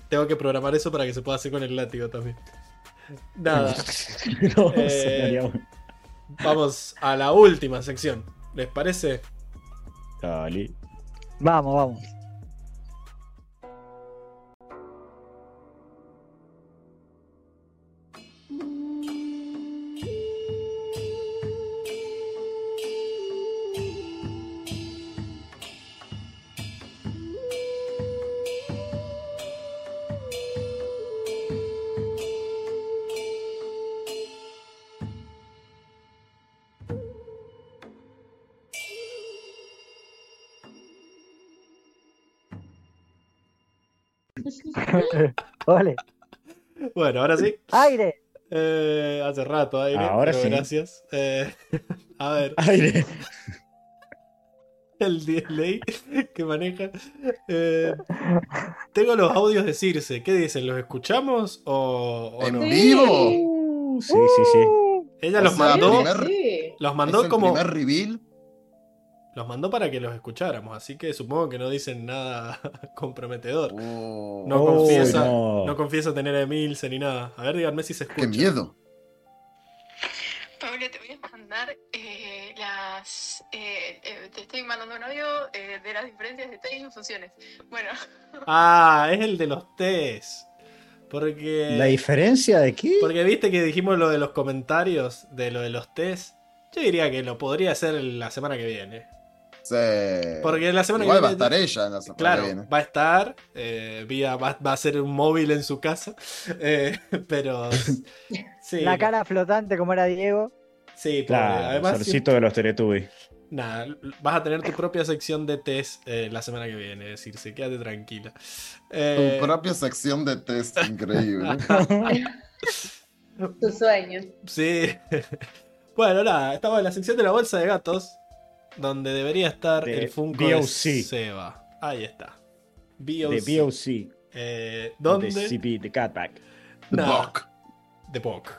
Tengo que programar eso para que se pueda hacer con el látigo también. Nada, [LAUGHS] No, Eh, vamos a la última sección. ¿Les parece? Vamos, vamos. Ole. Bueno, ahora sí. Aire. Eh, hace rato, aire. Ahora sí. Gracias. Eh, a ver. Aire. el delay que maneja. Eh, tengo los audios de Circe. ¿Qué dicen? ¿Los escuchamos o, o ¿En no? vivo? Sí, sí, sí. Ella O los sea, mandó, primer- Sí. los ¿Es mandó el como primer reveal? Los mandó para que los escucháramos, así que supongo que no dicen nada [LAUGHS] comprometedor. Oh, No confiesa, no. no confieso tener a Emilce ni nada. A ver, díganme si se escucha. ¡Qué miedo! Paula, te voy a mandar eh, las. eh, eh, te estoy mandando un audio eh, de las diferencias de test y funciones. Bueno, [LAUGHS] Ah, es el de los test. Porque. ¿La diferencia de qué? Porque viste que dijimos lo de los comentarios de lo de los test. Yo diría que lo podría hacer la semana que viene. Sí. Porque la semana Igual que va a viene. estar ella en la semana Claro, que viene. va a estar, eh, vía, va, va a ser un móvil en su casa, [LAUGHS] eh, pero [LAUGHS] sí, La cara flotante como era Diego. sí. Claro, además solcito de los Teletubbies. nada, vas a tener tu propia sección de test eh, la semana que viene, es decir, se quédate tranquila. Eh, Tu propia sección de test, increíble. [LAUGHS] Tu sueño. Sí. bueno, nada, estaba en la sección de la bolsa de gatos, donde debería estar De el Funko de BOC. Seba. Ahí está. BOC. De BOC. Eh, ¿Dónde? donde De CP, de Catback. Nada. Buck. de POC.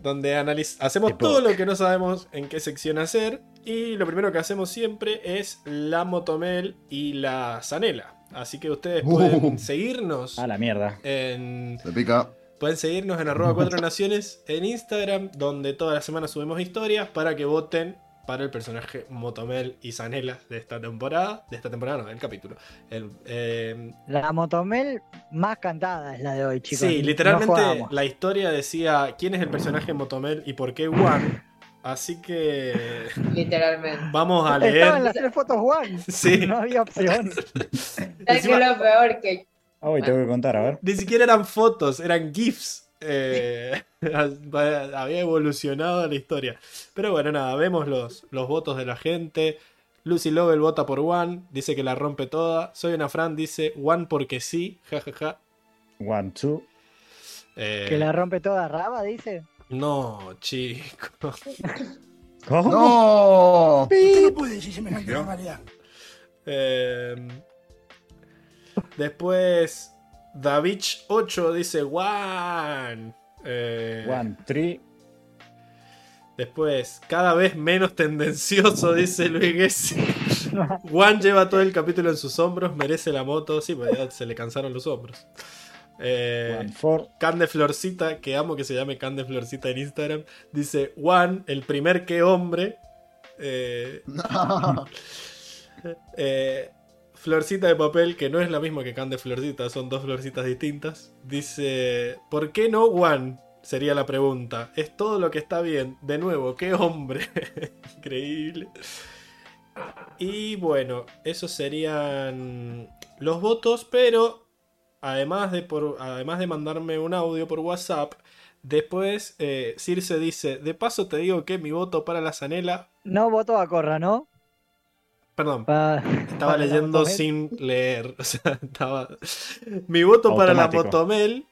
Donde analiz- hacemos De todo lo que no sabemos en qué sección hacer. Y lo primero que hacemos siempre es la Motomel y la Zanela. Así que ustedes pueden Uh. seguirnos A la mierda. en. Se pica. Pueden seguirnos en arroba 4 naciones en Instagram, donde todas las semanas subimos historias para que voten para el personaje Motomel y Zanela de esta temporada. De esta temporada, no, del capítulo. El, eh, La motomel más cantada es la de hoy, chicos. Sí, literalmente la historia decía quién es el personaje Motomel y por qué One. Así que Literalmente. vamos a Estaban leer. las tres fotos One. [LAUGHS] Sí. No había opción. [LAUGHS] ¿Sabes qué lo peor? Que Ah, voy, tengo que contar, a ver. Ni siquiera eran fotos, eran GIFs. Eh, [LAUGHS] [LAUGHS] había evolucionado la historia. Pero bueno, nada, vemos los, los votos de la gente. Lucy Lovell vota por One, dice que la rompe toda. Soy una Fran, dice One porque sí, jajaja. One, two. Eh, Que la rompe toda Raba, dice. No, chicos. [LAUGHS] ¿Cómo? ¡No! Eh, después, Davich8 dice One. Eh, One, three. Después, cada vez menos tendencioso, [LAUGHS] dice Luis Gessi. Juan lleva todo el capítulo en sus hombros, merece la moto. Sí, pues ya se le cansaron los hombros. Eh, One, four. Can de Florcita, que amo que se llame Can de Florcita en Instagram, dice Juan, el primer que hombre. Eh, [LAUGHS] No. [LAUGHS] eh, Florcita de papel, que no es la misma que Can de Florcita, son dos florcitas distintas. Dice, ¿por qué no Juan? Sería la pregunta. Es todo lo que está bien. De nuevo, qué hombre. [LAUGHS] Increíble. Y bueno, esos serían los votos, pero además de, por, además de mandarme un audio por WhatsApp, después eh, Circe dice, de paso te digo que mi voto para la Zanela... No votó a Corra, ¿no? Perdón, Pa- estaba leyendo Motomel. sin leer. [LAUGHS] O sea, estaba... Mi voto para la. Motomel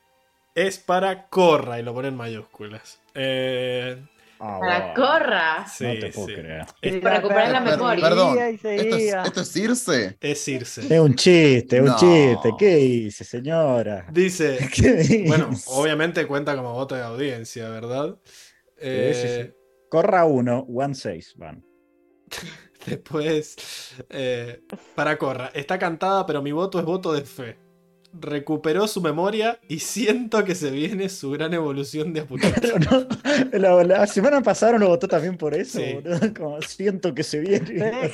es para Corra y lo pone en mayúsculas. Eh, Ah, para wow. corra. sí, no te puedo sí. creer. Es, Para recuperar la Per- memoria. Perdón, Seguía y ¿esto es, seguía. ¿esto es Circe? es Circe. Es un chiste, es un No. chiste. ¿Qué dice, señora? Dice, [LAUGHS] ¿Qué dice? bueno, obviamente cuenta como voto de audiencia, ¿verdad? Eh, sí, sí. Corra uno, one seis, van. [LAUGHS] [LAUGHS] Después, eh, para Corra, está cantada, pero mi voto es voto de fe. Recuperó su memoria y siento que se viene su gran evolución de [LAUGHS] no, la, la semana pasada no votó también por eso, Sí. boludo. [LAUGHS] Como siento que se viene.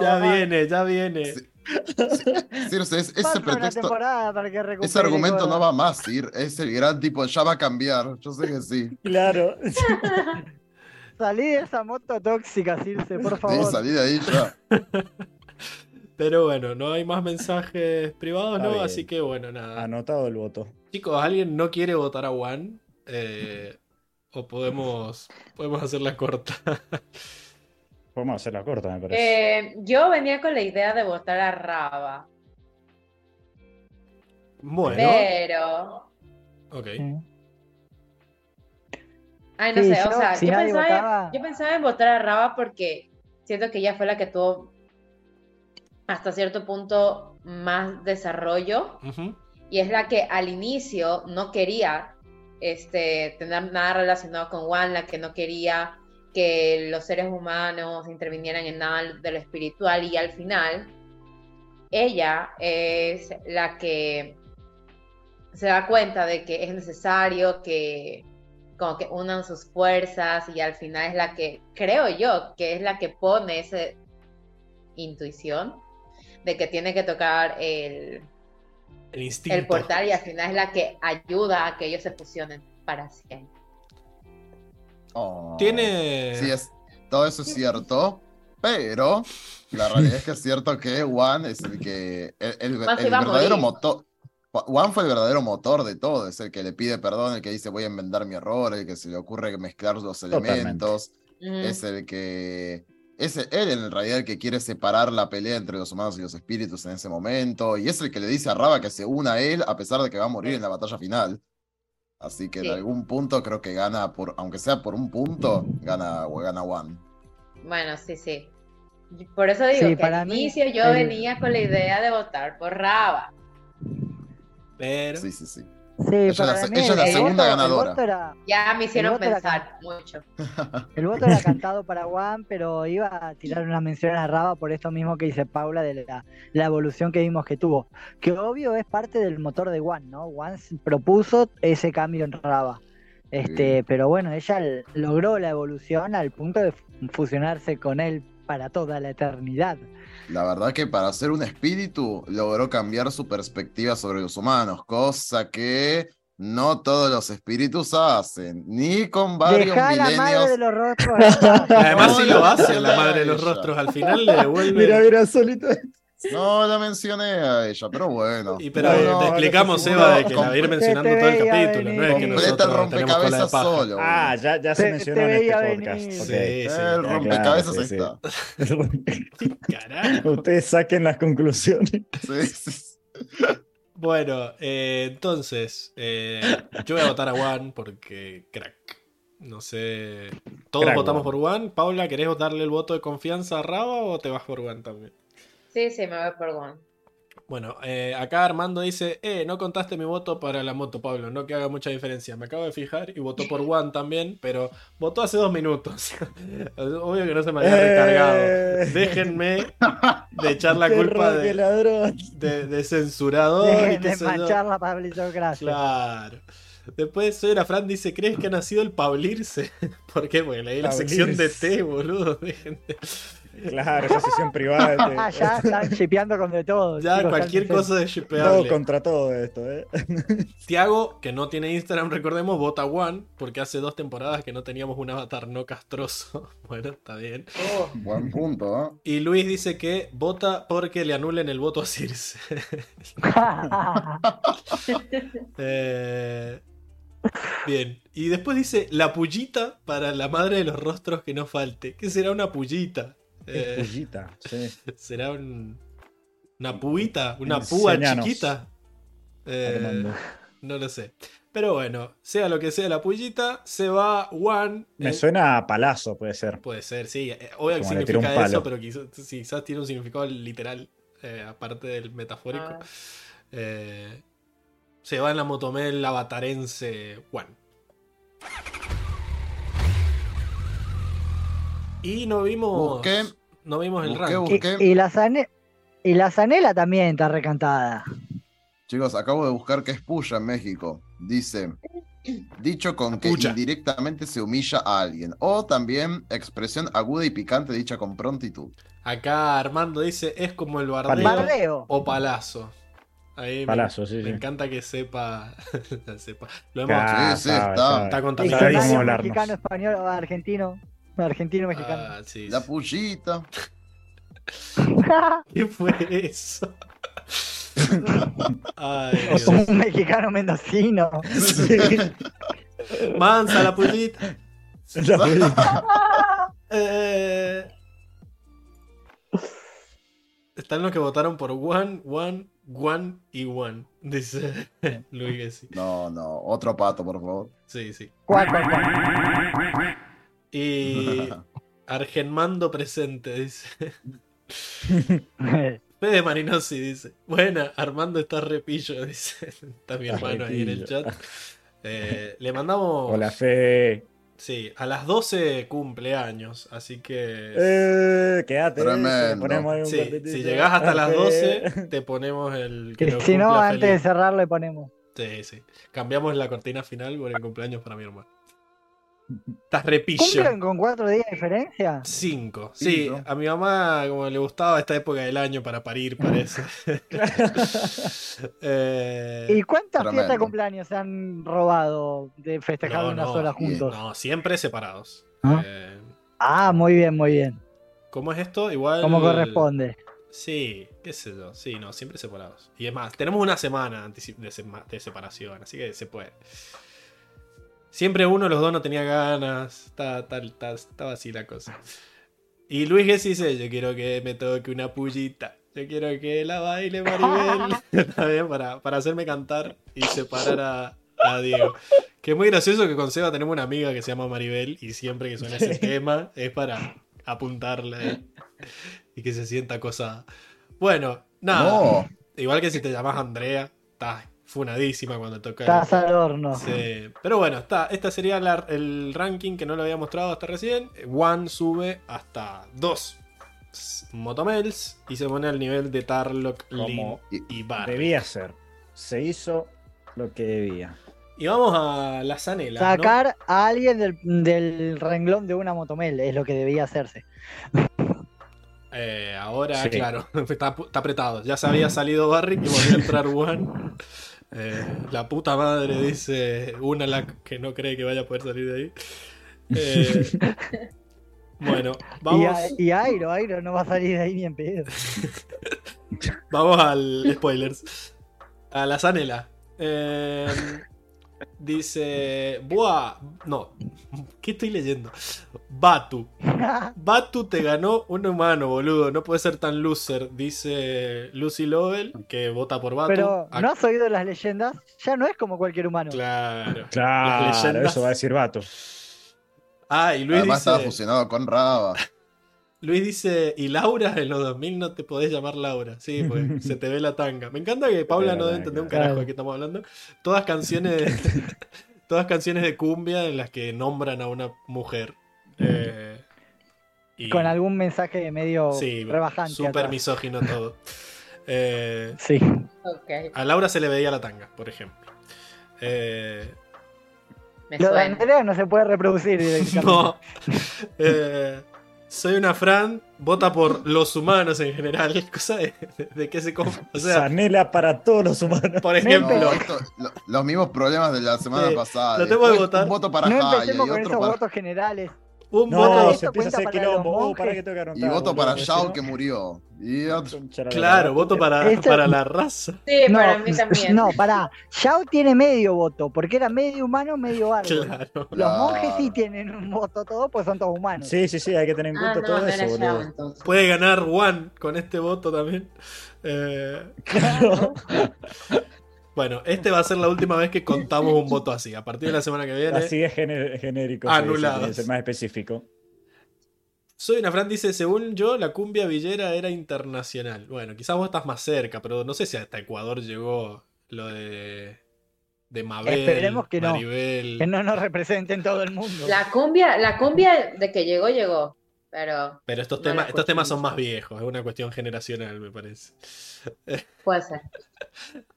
Ya viene, ya viene. Sí. Circe, es- ese pretexto, para ese argumento no va más, Sir. Es el gran tipo, ya va a cambiar. Yo sé que sí. Claro. Salí de esa moto tóxica, Circe, por Sí, favor. salí de ahí ya. [LAUGHS] Pero bueno, no hay más mensajes privados, Está ¿no? bien. Así que bueno, nada. Anotado el voto. Chicos, ¿alguien no quiere votar a Juan? Eh, o podemos, podemos hacerla corta. [LAUGHS] Podemos hacerla corta, me parece. Eh, yo venía con la idea de votar a Raba. Bueno, Pero. ok. Sí. Ay, no Sí, sé, o yo, sea, si yo, pensaba, votaba- yo pensaba en votar a Raba porque siento que ella fue la que tuvo hasta cierto punto más desarrollo y es la que al inicio no quería este, tener nada relacionado con Wan, la que no quería que los seres humanos intervinieran en nada de lo espiritual y al final ella es la que se da cuenta de que es necesario que como que unan sus fuerzas y al final es la que creo yo que es la que pone esa intuición de que tiene que tocar el, El instinto. el portal y al final es la que ayuda a que ellos se fusionen para siempre. Oh. Tiene. Sí, es, todo eso es cierto, pero la realidad es que es cierto que Juan es el que. El, el- verdadero motor. Juan fue el verdadero motor de todo, es el que le pide perdón, el que dice voy a enmendar mi error, el que se le ocurre mezclar los Totalmente. elementos, es el que. Es él en realidad el que quiere separar la pelea entre los humanos y los espíritus en ese momento, y es el que le dice a Raba que se una a él a pesar de que va a morir en la batalla final. Así que Sí. en algún punto creo que gana, por, aunque sea por un punto, gana, gana Juan. Bueno, sí, sí. Por eso digo Sí, que para al mí, inicio yo el- venía con la idea de votar por Raba. Pero. Sí, sí, sí. Sí, Ella es la para se- mí ella es la el segunda voto- ganadora. era- Ya me hicieron era pensar mucho. [LAUGHS] [LAUGHS] El voto era cantado para Juan, pero iba a tirar una mención a Raba por esto mismo que dice Paula de la, la evolución que vimos que tuvo. Que obvio es parte del motor de Juan, ¿no? Juan propuso ese cambio en Raba. Este, Sí. pero bueno, ella logró la evolución al punto de fu- fusionarse con él para toda la eternidad. La verdad que para ser un espíritu logró cambiar su perspectiva sobre los humanos, cosa que no todos los espíritus hacen, ni con varios Deja la madre milenios. de los rostros. [LAUGHS] Además, sí lo hace la madre de los rostros. Al final le [LAUGHS] devuelve. Mira, mira, solito. [LAUGHS] No la mencioné a ella, pero bueno. Y pero No, te explicamos, Eva, de que la va a ir mencionando todo el capítulo. No es que nosotros tenemos cola de rompecabezas solo. Ah, ya, ya se Te- mencionó te en este podcast. Sí, el sí. rompecabezas claro, ahí sí, está. [LAUGHS] Carajo. Ustedes saquen las conclusiones. Sí, sí, sí. Bueno, eh, entonces, eh, yo voy a votar a Juan porque crack. No sé. Todos Crack, votamos Juan. por Juan. Paula, ¿querés darle el voto de confianza a Raba o te vas por Juan también? Sí, sí, me voy por Juan. Bueno, eh, acá Armando dice, eh, no contaste mi voto para la moto, Pablo, no que haga mucha diferencia. Me acabo de fijar y votó por [LAUGHS] Juan también, pero votó hace dos minutos. [LAUGHS] Obvio que no se me había Eh. recargado. Déjenme de echar la [LAUGHS] culpa de, ladrón. de, de censurador y Dejen qué de sé yo. manchar la pablitocracia. Claro. Después soy una Fran dice, ¿crees que ha nacido el Pablirse? ¿Por qué? Porque leí la sección de té, boludo. Dejen de- Claro, esa sesión privada. [LAUGHS] Ah, este- ya están shipeando con de todo. Ya chicos, cualquier cosa de Todo shipeable. contra todo esto, ¿eh? [LAUGHS] Tiago, que no tiene Instagram, recordemos, vota One, porque hace dos temporadas que no teníamos un avatar no castroso. [LAUGHS] Bueno, está bien. Oh, Buen punto, ¿eh? Y Luis dice que vota porque le anulen el voto a Circe. Eh, bien. Y después dice la pullita para la madre de los rostros que no falte. ¿Qué será una pullita? Eh, Pullita, sí. [LAUGHS] ¿Será un- una puita? ¿Una púa Enseñanos, chiquita? Eh, no lo sé. Pero bueno, sea lo que sea la pullita, se va One. Me Eh, suena a palazo, puede ser. Puede ser, sí. Eh, Obvio que significa eso, pero quizás, quizás tiene un significado literal, eh, aparte del metafórico. ah. Eh, se va en la motomel avatarense One. Y no vimos. Busqué, no vimos el busqué, ranking. busqué. y, y la zane- y la zanela también está recantada. Chicos, acabo de buscar qué es puya en México. Dice, dicho con que indirectamente se humilla a alguien. O también expresión aguda y picante dicha con prontitud. Acá Armando dice: es como el bardeo Bardeo. o palazo. Ahí me- Palazo, sí, me, sí. encanta que sepa. [LAUGHS] sepa. Lo hemos. Ah, Sí, sí, sabe, está. Está Diccionario contaminado. Molarnos. mexicano, español, argentino. [LAUGHS] Argentino, mexicano. Ah, sí, La sí. pullita. [LAUGHS] ¿Qué fue eso? [LAUGHS] Ay, un mexicano mendocino. Mansa la pullita. La pullita. Eh, Están los que votaron por One, One, One y One. Dice Luis Gessi. No, no, otro pato, por favor. Sí, sí. Cuac, cuac, cuac. Y [LAUGHS] Argenmando presente, dice. [LAUGHS] Fede Marinosi dice. Buena, Armando está repillo, dice. [LAUGHS] Está mi hermano ahí en el chat. Eh, le mandamos. Hola, Fe. Sí, a las 12 cumpleaños, así que. Eh, quédate. Ponemos Sí, si llegás hasta las Fe. 12, te ponemos el. Que si no, antes de cerrar le ponemos. Sí, sí. Cambiamos la cortina final por el cumpleaños para mi hermano. Estás repillo. ¿Cumplen con cuatro días de diferencia? Cinco. Sí, Cinco. a mi mamá como le gustaba esta época del año para parir, parece. [LAUGHS] Eh, ¿Y cuántas Tremendo. fiestas de cumpleaños se han robado de festejar no, una no, sola juntos? No, siempre separados. ¿Ah? Eh, Ah, muy bien, muy bien. ¿Cómo es esto? Igual. Como corresponde. Sí, qué sé yo. Sí, no, siempre separados. Y es más, tenemos una semana de separación, así que se puede. Siempre uno de los dos no tenía ganas. Está, está- está- estaba así la cosa. Y Luis Gessi dice: Yo quiero que me toque una pullita. Yo quiero que la baile Maribel. [LAUGHS] [LAUGHS] Está bien, para, para hacerme cantar y separar a, a Diego. Que es muy gracioso que con Seba tenemos una amiga que se llama Maribel y siempre que suena ese tema es para apuntarle y que se sienta acosada. Bueno, nada. No, Igual que si te llamas Andrea, estás funadísima cuando toca. el- Estás al horno. Sí. Pero bueno, está, esta sería la- el ranking que no lo había mostrado hasta recién. One sube hasta 2 Motomels y se pone al nivel de Tarlock, Lin Como y Bar. Debía ser. Se hizo lo que debía. Y vamos a la Zanela. ¿no? Sacar a alguien del, del renglón de una motomel es lo que debía hacerse. Eh, ahora, Sí. claro, [LAUGHS] está, está apretado. Ya se había salido Barrick y volvió a entrar One. [LAUGHS] Eh, la puta madre dice una la que no cree que vaya a poder salir de ahí. Eh, bueno, [LAUGHS] Y, vamos, a- y Airo, Airo no va a salir de ahí ni en pedo. [LAUGHS] vamos al spoilers. A la Zanela. Eh, dice. Buah. No. ¿Qué estoy leyendo? Batu. Batu te ganó un humano, boludo. No puede ser tan loser. Dice Lucy Lovell, que vota por Batu. Pero no has oído las leyendas, ya no es como cualquier humano. Claro. Claro, Las leyendas. eso va a decir Vato. Ah, y Luis además estaba fusionado con Raba. Luis dice, y Laura en los 2000 no te podés llamar Laura. Sí, pues [LAUGHS] se te ve la tanga. Me encanta que Paula no debe entender un carajo de qué estamos hablando. Todas canciones, [LAUGHS] todas canciones de cumbia en las que nombran a una mujer. Eh, y- Con algún mensaje medio sí, rebajante. súper misógino todo. [LAUGHS] Eh, Sí. Ok, a Laura se le veía la tanga, por ejemplo. Eh, me Lo de. Andrea no se puede reproducir directamente. no. Soy una Fran, vota por los humanos en general. [LAUGHS] Cosa de, de, de que se... com- O sea, Zanela para todos los humanos. por ejemplo... No, esto- lo- los mismos problemas de la semana Sí, pasada. lo tengo que Después, votar. Un voto para No Jaya y empecemos con otro esos para, votos generales. Un No, voto... se empieza a hacer para quilombo. Oh, para que tengo que y voto para no- que murió. Y otro- Claro, voto para, Esto- para la raza. Sí, No, para mí también. no, pará. Yao tiene medio voto, porque era medio humano, medio árbol. Claro. Los Claro. monjes sí tienen un voto todo, pues son todos humanos. Sí, sí, sí, hay que tener en Ah, cuenta no, todo no eso, boludo. entonces. Puede ganar One con este voto también. Eh, Claro. [LAUGHS] bueno, este va a ser la última vez que contamos un voto así. A partir de la semana que viene. Así es gené- genérico. que ser más específico. Soy una Fran dice, según yo, la cumbia villera era internacional. Bueno, quizás vos estás más cerca, pero no sé si hasta Ecuador llegó lo de. De Mabel, Esperemos que no. Que no nos representen todo el mundo. La cumbia, la cumbia de que llegó, llegó. Pero Pero estos, No temas, estos temas son más viejos, es una cuestión generacional, me parece. [LAUGHS] puede ser.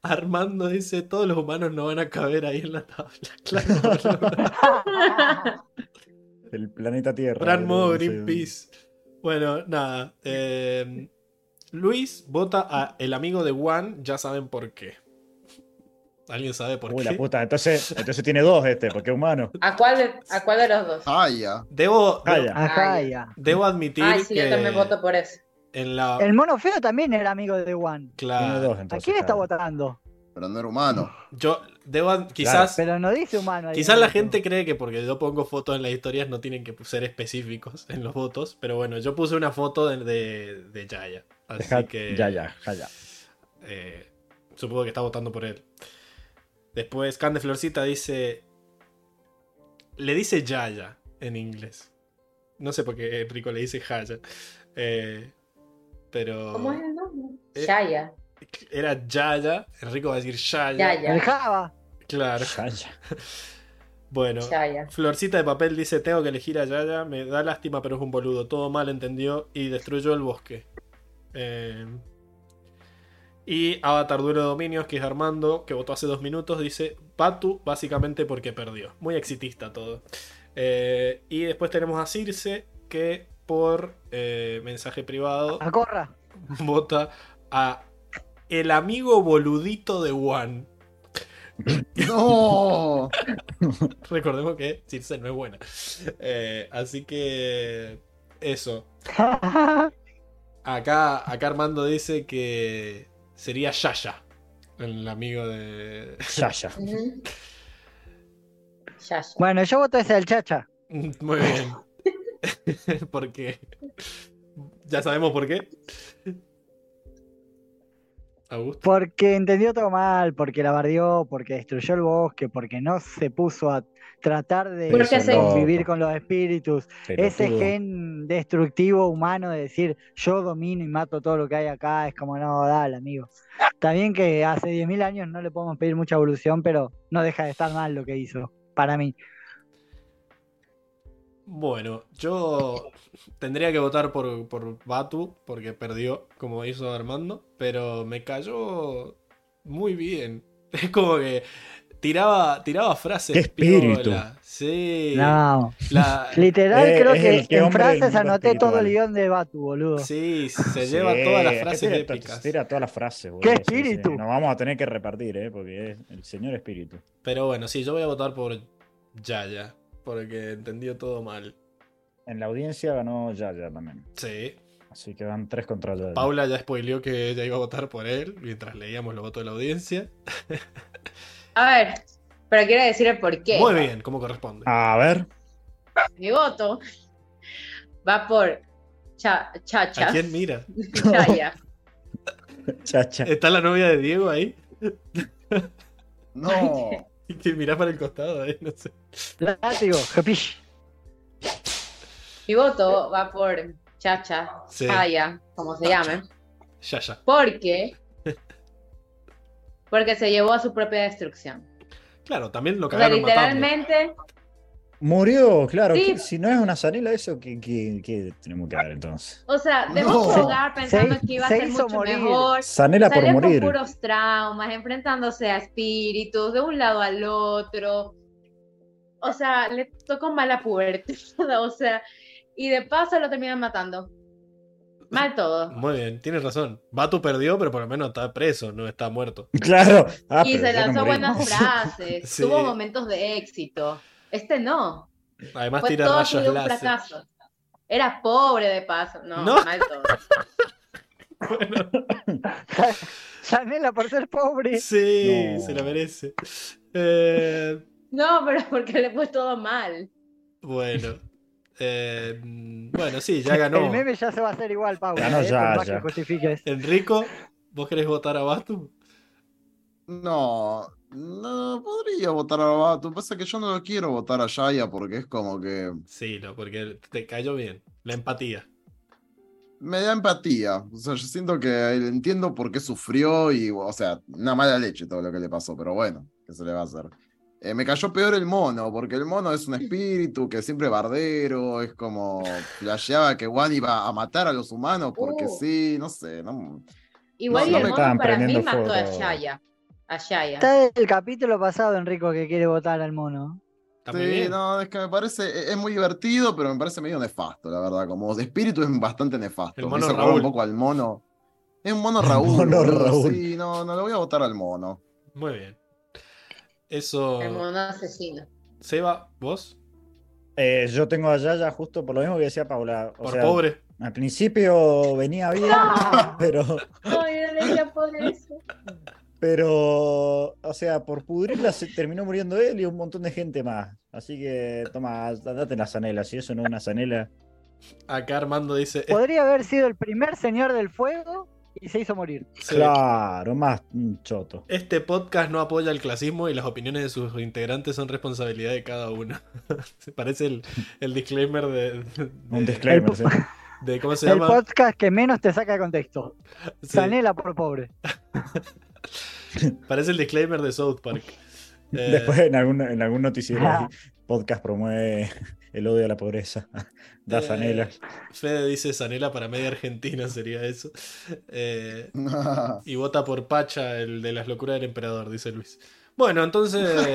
Armando dice, todos los humanos no van a caber ahí en la tabla. [LAUGHS] Claro. [LAUGHS] El planeta Tierra. Boludo, modo. Greenpeace. Bueno, nada. eh, Luis vota a el amigo de Juan, ya saben por qué. ¿Alguien sabe por Uy, qué? la puta. Entonces, entonces tiene dos este, porque es humano. ¿A cuál de, a cuál de los dos? Jaya. Debo, Ah, debo, ya. Ya. debo admitir Ay, sí, que yo también voto por eso. en la... El mono feo también era amigo de Juan. Claro, dos ¿A quién está claro. votando? Pero no era humano. yo debo quizás... Pero no dice humano. ahí Quizás la gente cree que porque yo pongo fotos en las historias no tienen que ser específicos en los votos, pero bueno, yo puse una foto de, de, de Yaya. Así Deja- que Ya, ya, ya, ya. eh, supongo que está votando por él. Después, Can de Florcita dice. Le dice Yaya en inglés. No sé por qué Enrico le dice Jaya. Eh, pero. ¿Cómo es el nombre? Eh, Yaya. Era Yaya. Enrico va a decir Yaya. Yaya. El Java. Claro. Ya, ya. [LAUGHS] Bueno, Yaya. Florcita de papel dice: Tengo que elegir a Yaya. Me da lástima, pero es un boludo. Todo mal entendió y destruyó el bosque. Eh, y Avatar Duelo de Dominios, que es Armando, que votó hace dos minutos, dice: Patu, básicamente porque perdió. Muy exitista todo. Eh, y después tenemos a Circe, que por eh, mensaje privado A Corra. [LAUGHS] vota a el amigo boludito de Juan. [LAUGHS] No. [LAUGHS] Recordemos que Circe no es buena. Eh, así que. Eso. Acá, acá Armando dice que sería Yaya. El amigo de. [LAUGHS] Yaya. bueno, yo voto ese del Chacha. Muy bien. [LAUGHS] Porque. Ya sabemos por qué. Augusto. Porque entendió todo mal, porque la bardeó, porque destruyó el bosque, porque no se puso a tratar de convivir con los espíritus. Ese gen destructivo humano de decir yo domino y mato todo lo que hay acá es como no, dale, amigo. Está bien que hace 10.000 años no le podemos pedir mucha evolución, pero no deja de estar mal lo que hizo, para mí. Bueno, yo tendría que votar por, por Batu porque perdió, como hizo Armando, pero me cayó muy bien. [LAUGHS] Es como que tiraba, tiraba frases. ¡Qué espíritu! piola. Sí. No, La- [LAUGHS] literal Eh, creo es que el que en frases anoté todo el guion de Batu, boludo. sí, se lleva Sí, todas las frases tira épicas. Tira todas las frases, ¡Qué boludo, sí, sí. espíritu! Nos vamos a tener que repartir, ¿eh? Porque es el señor espíritu. Pero bueno, sí, yo voy a votar por Yaya, porque entendió todo mal. En la audiencia ganó Yaya también. Sí. Así que van tres contra Yaya. Paula ya spoileó que ella iba a votar por él mientras leíamos los votos de la audiencia. [LAUGHS] A ver, pero quiero decir el por qué. Muy bien, como corresponde. A ver. Mi voto va por Cha- Chacha. ¿A quién mira? Yaya. [LAUGHS] Chacha. ¿Está la novia de Diego ahí? No. [LAUGHS] Y mirás para el costado ahí, no sé. Látigo, jepish. Mi voto va por Chacha, Sí. Chaya, como se llame. Yaya. Porque. [LAUGHS] Porque se llevó a su propia destrucción. Claro, también lo O sea, cagaron matando. literalmente. Murió, claro. Sí. ¿qué- Si no es una zanela, eso, ¿qué, qué, qué tenemos que ver entonces? O sea, dejó No. su hogar pensando Se- que iba a se ser mucho morir. mejor. Zanela por Salió morir. con puros traumas, enfrentándose a espíritus de un lado al otro. O sea, le tocó mala pubertad. [LAUGHS] O sea, y de paso lo terminan matando. Mal todo. Muy bien, tienes razón. Batu perdió, pero por lo menos está preso, no está muerto. [LAUGHS] Claro. Ah, y se no lanzó morimos. buenas [LAUGHS] frases, Sí. tuvo momentos de éxito. Este no. Además Fue tira todo rayos un láser. fracaso. Era pobre de paso. No, No. mal todo. [LAUGHS] Chanela por ser pobre. Sí, No. se la merece. Eh, No, pero porque le fue todo mal. bueno. Eh, bueno, sí, ya [LAUGHS] ganó. El meme ya se va a hacer igual, Pau. Ganó eh, ya, ya. que. Enrico, ¿vos querés votar a Batu? No, no podría votar a Batu. Pasa que yo no lo quiero votar a Yaya porque es como que Sí, no, porque te cayó bien. La empatía. me da empatía. O sea, yo siento que entiendo por qué sufrió y, o sea, una mala leche todo lo que le pasó, pero bueno, ¿qué se le va a hacer? Eh, me cayó peor el mono, porque el mono es un espíritu que siempre bardero, es como flasheaba que Juan iba a matar a los humanos porque Uh. sí, no sé, no, Igual No, y no el me mono para mí mató a. Shaya. A Shaya. Está el capítulo pasado, Enrico, que quiere votar al mono. Sí, bien. no, es que me parece, e- es muy divertido, pero me parece medio nefasto, la verdad. Como de espíritu es bastante nefasto. El Me mono hizo Raúl. un poco al mono. Es un mono [LAUGHS] Raúl. mono Raúl. Sí, no, no le voy a votar al mono. Muy bien. Eso. El mono asesino. Seba, ¿vos? Eh, yo tengo a Yaya justo por lo mismo que decía Paula. O Por sea, pobre. Al principio venía bien, pero, Ay, no decía por eso. pero, o sea, por pudrirla se terminó muriendo él y un montón de gente más. Así que, toma, date la zanela. Si eso no es una zanela. Acá Armando dice. "Es- Podría haber sido el primer señor del fuego y se hizo morir. sí, Claro, más un choto. Este podcast no apoya el clasismo y las opiniones de sus integrantes son responsabilidad de cada uno. [LAUGHS] Parece el, el disclaimer de. de- Un disclaimer, El- sí. de ¿cómo se El llama? podcast que menos te saca de contexto. Sí, Sanela por pobre. [LAUGHS] parece el disclaimer de South Park. Eh, Después en algún, en algún noticiero Ah. podcast promueve el odio a la pobreza. [LAUGHS] Da eh, Zanella. Fede dice Sanela para media Argentina sería eso. Eh, [LAUGHS] y vota por Pacha, el de las locuras del emperador, dice Luis. Bueno, entonces,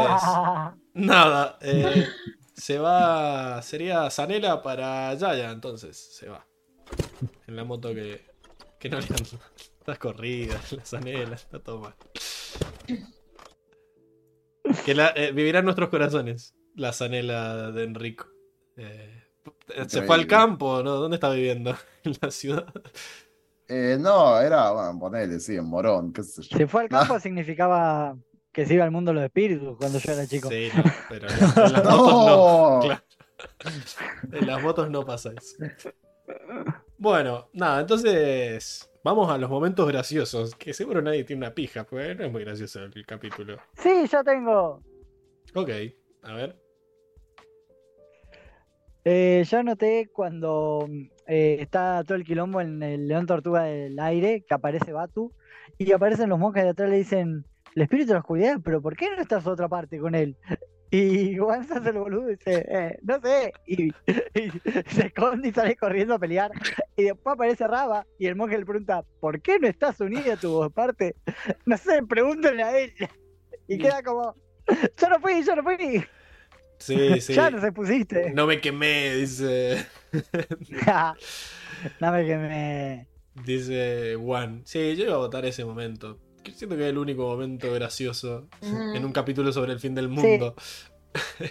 [LAUGHS] nada. eh, se va. Sería Sanela para Yaya, entonces. Se va. En la moto que, que no le han. Las corridas, la Sanela, está todo mal. Que la, eh, vivirá en nuestros corazones la Sanela de Enrico. Eh, se fue al campo, ¿no? ¿Dónde está viviendo? [LAUGHS] En la ciudad. Eh, no, era, bueno, ponele, sí, en Morón, qué sé yo. Si fue al campo significaba que se iba al mundo de los espíritus cuando yo era chico. Sí, no, pero en, en las [LAUGHS] motos no. No. Claro. En las motos no pasa eso. Bueno, nada, entonces vamos a los momentos graciosos, que seguro nadie tiene una pija, porque no es muy gracioso el capítulo. Sí, yo tengo. Ok, a ver. Eh, yo noté cuando eh, está todo el quilombo en el León Tortuga del aire, que aparece Batu, y aparecen los monjes de atrás y le dicen, el espíritu de la oscuridad, pero ¿por qué no estás otra parte con él? [LAUGHS] Y Juan se hace el boludo y dice, eh, no sé, y, y [LAUGHS] se esconde y sale corriendo a pelear. Y después aparece Raba y el monje le pregunta, ¿por qué no estás unida a tu parte? [LAUGHS] No sé, pregúntenle a él. Y queda como, yo no fui, yo no fui. Sí, [LAUGHS] sí. Ya no se pusiste. No me quemé, dice. [LAUGHS] no me quemé. Dice Juan. Sí, yo iba a votar ese momento. Siento que es el único momento gracioso Mm. en un capítulo sobre el fin del mundo. [LAUGHS]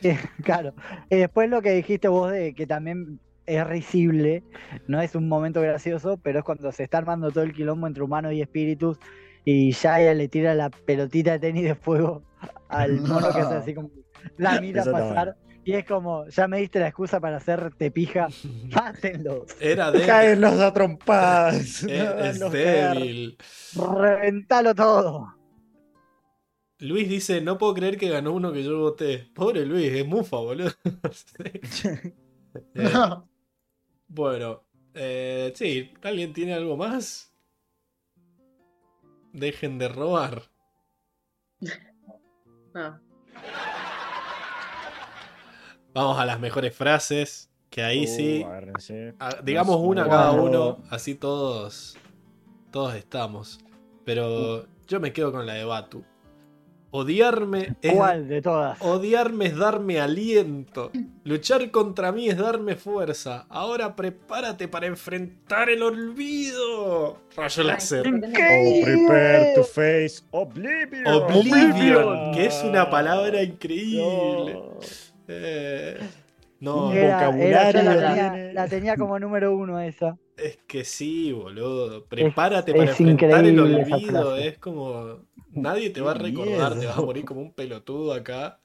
Eh, claro. Y después lo que dijiste vos de que también es risible, no es un momento gracioso, pero es cuando se está armando todo el quilombo entre humanos y espíritus y Shia le tira la pelotita de tenis de fuego al mono que hace así como la [LAUGHS] mira Eso pasar y es como, ya me diste la excusa para hacerte pija, [LAUGHS] mátenlos, Era de. Caen los a trompadas. [LAUGHS] es, es caer, débil. reventalo todo. Luis dice, no puedo creer que ganó uno que yo voté. Pobre Luis, es mufa, boludo. Eh, bueno, eh, sí, ¿alguien tiene algo más? Dejen de robar. No. Vamos a las mejores frases, que ahí sí, Uh, agárrense. ah, digamos Nos- una nos cada uno, así todos, todos estamos. Pero yo me quedo con la de Batu. Odiarme es ¿Cuál de todas? Odiarme es darme aliento. Luchar contra mí es darme fuerza. Ahora prepárate para enfrentar el olvido. Rayo láser. Oh, prepare to face Oblivion. Oblivion, que es una palabra increíble. No. Eh, no, Era- era- yo la, vocabulario tenía, la tenía como número uno esa. es que sí, boludo. Prepárate Es- para es enfrentar el olvido. Es como. Nadie te va a recordar, te vas a morir como un pelotudo acá.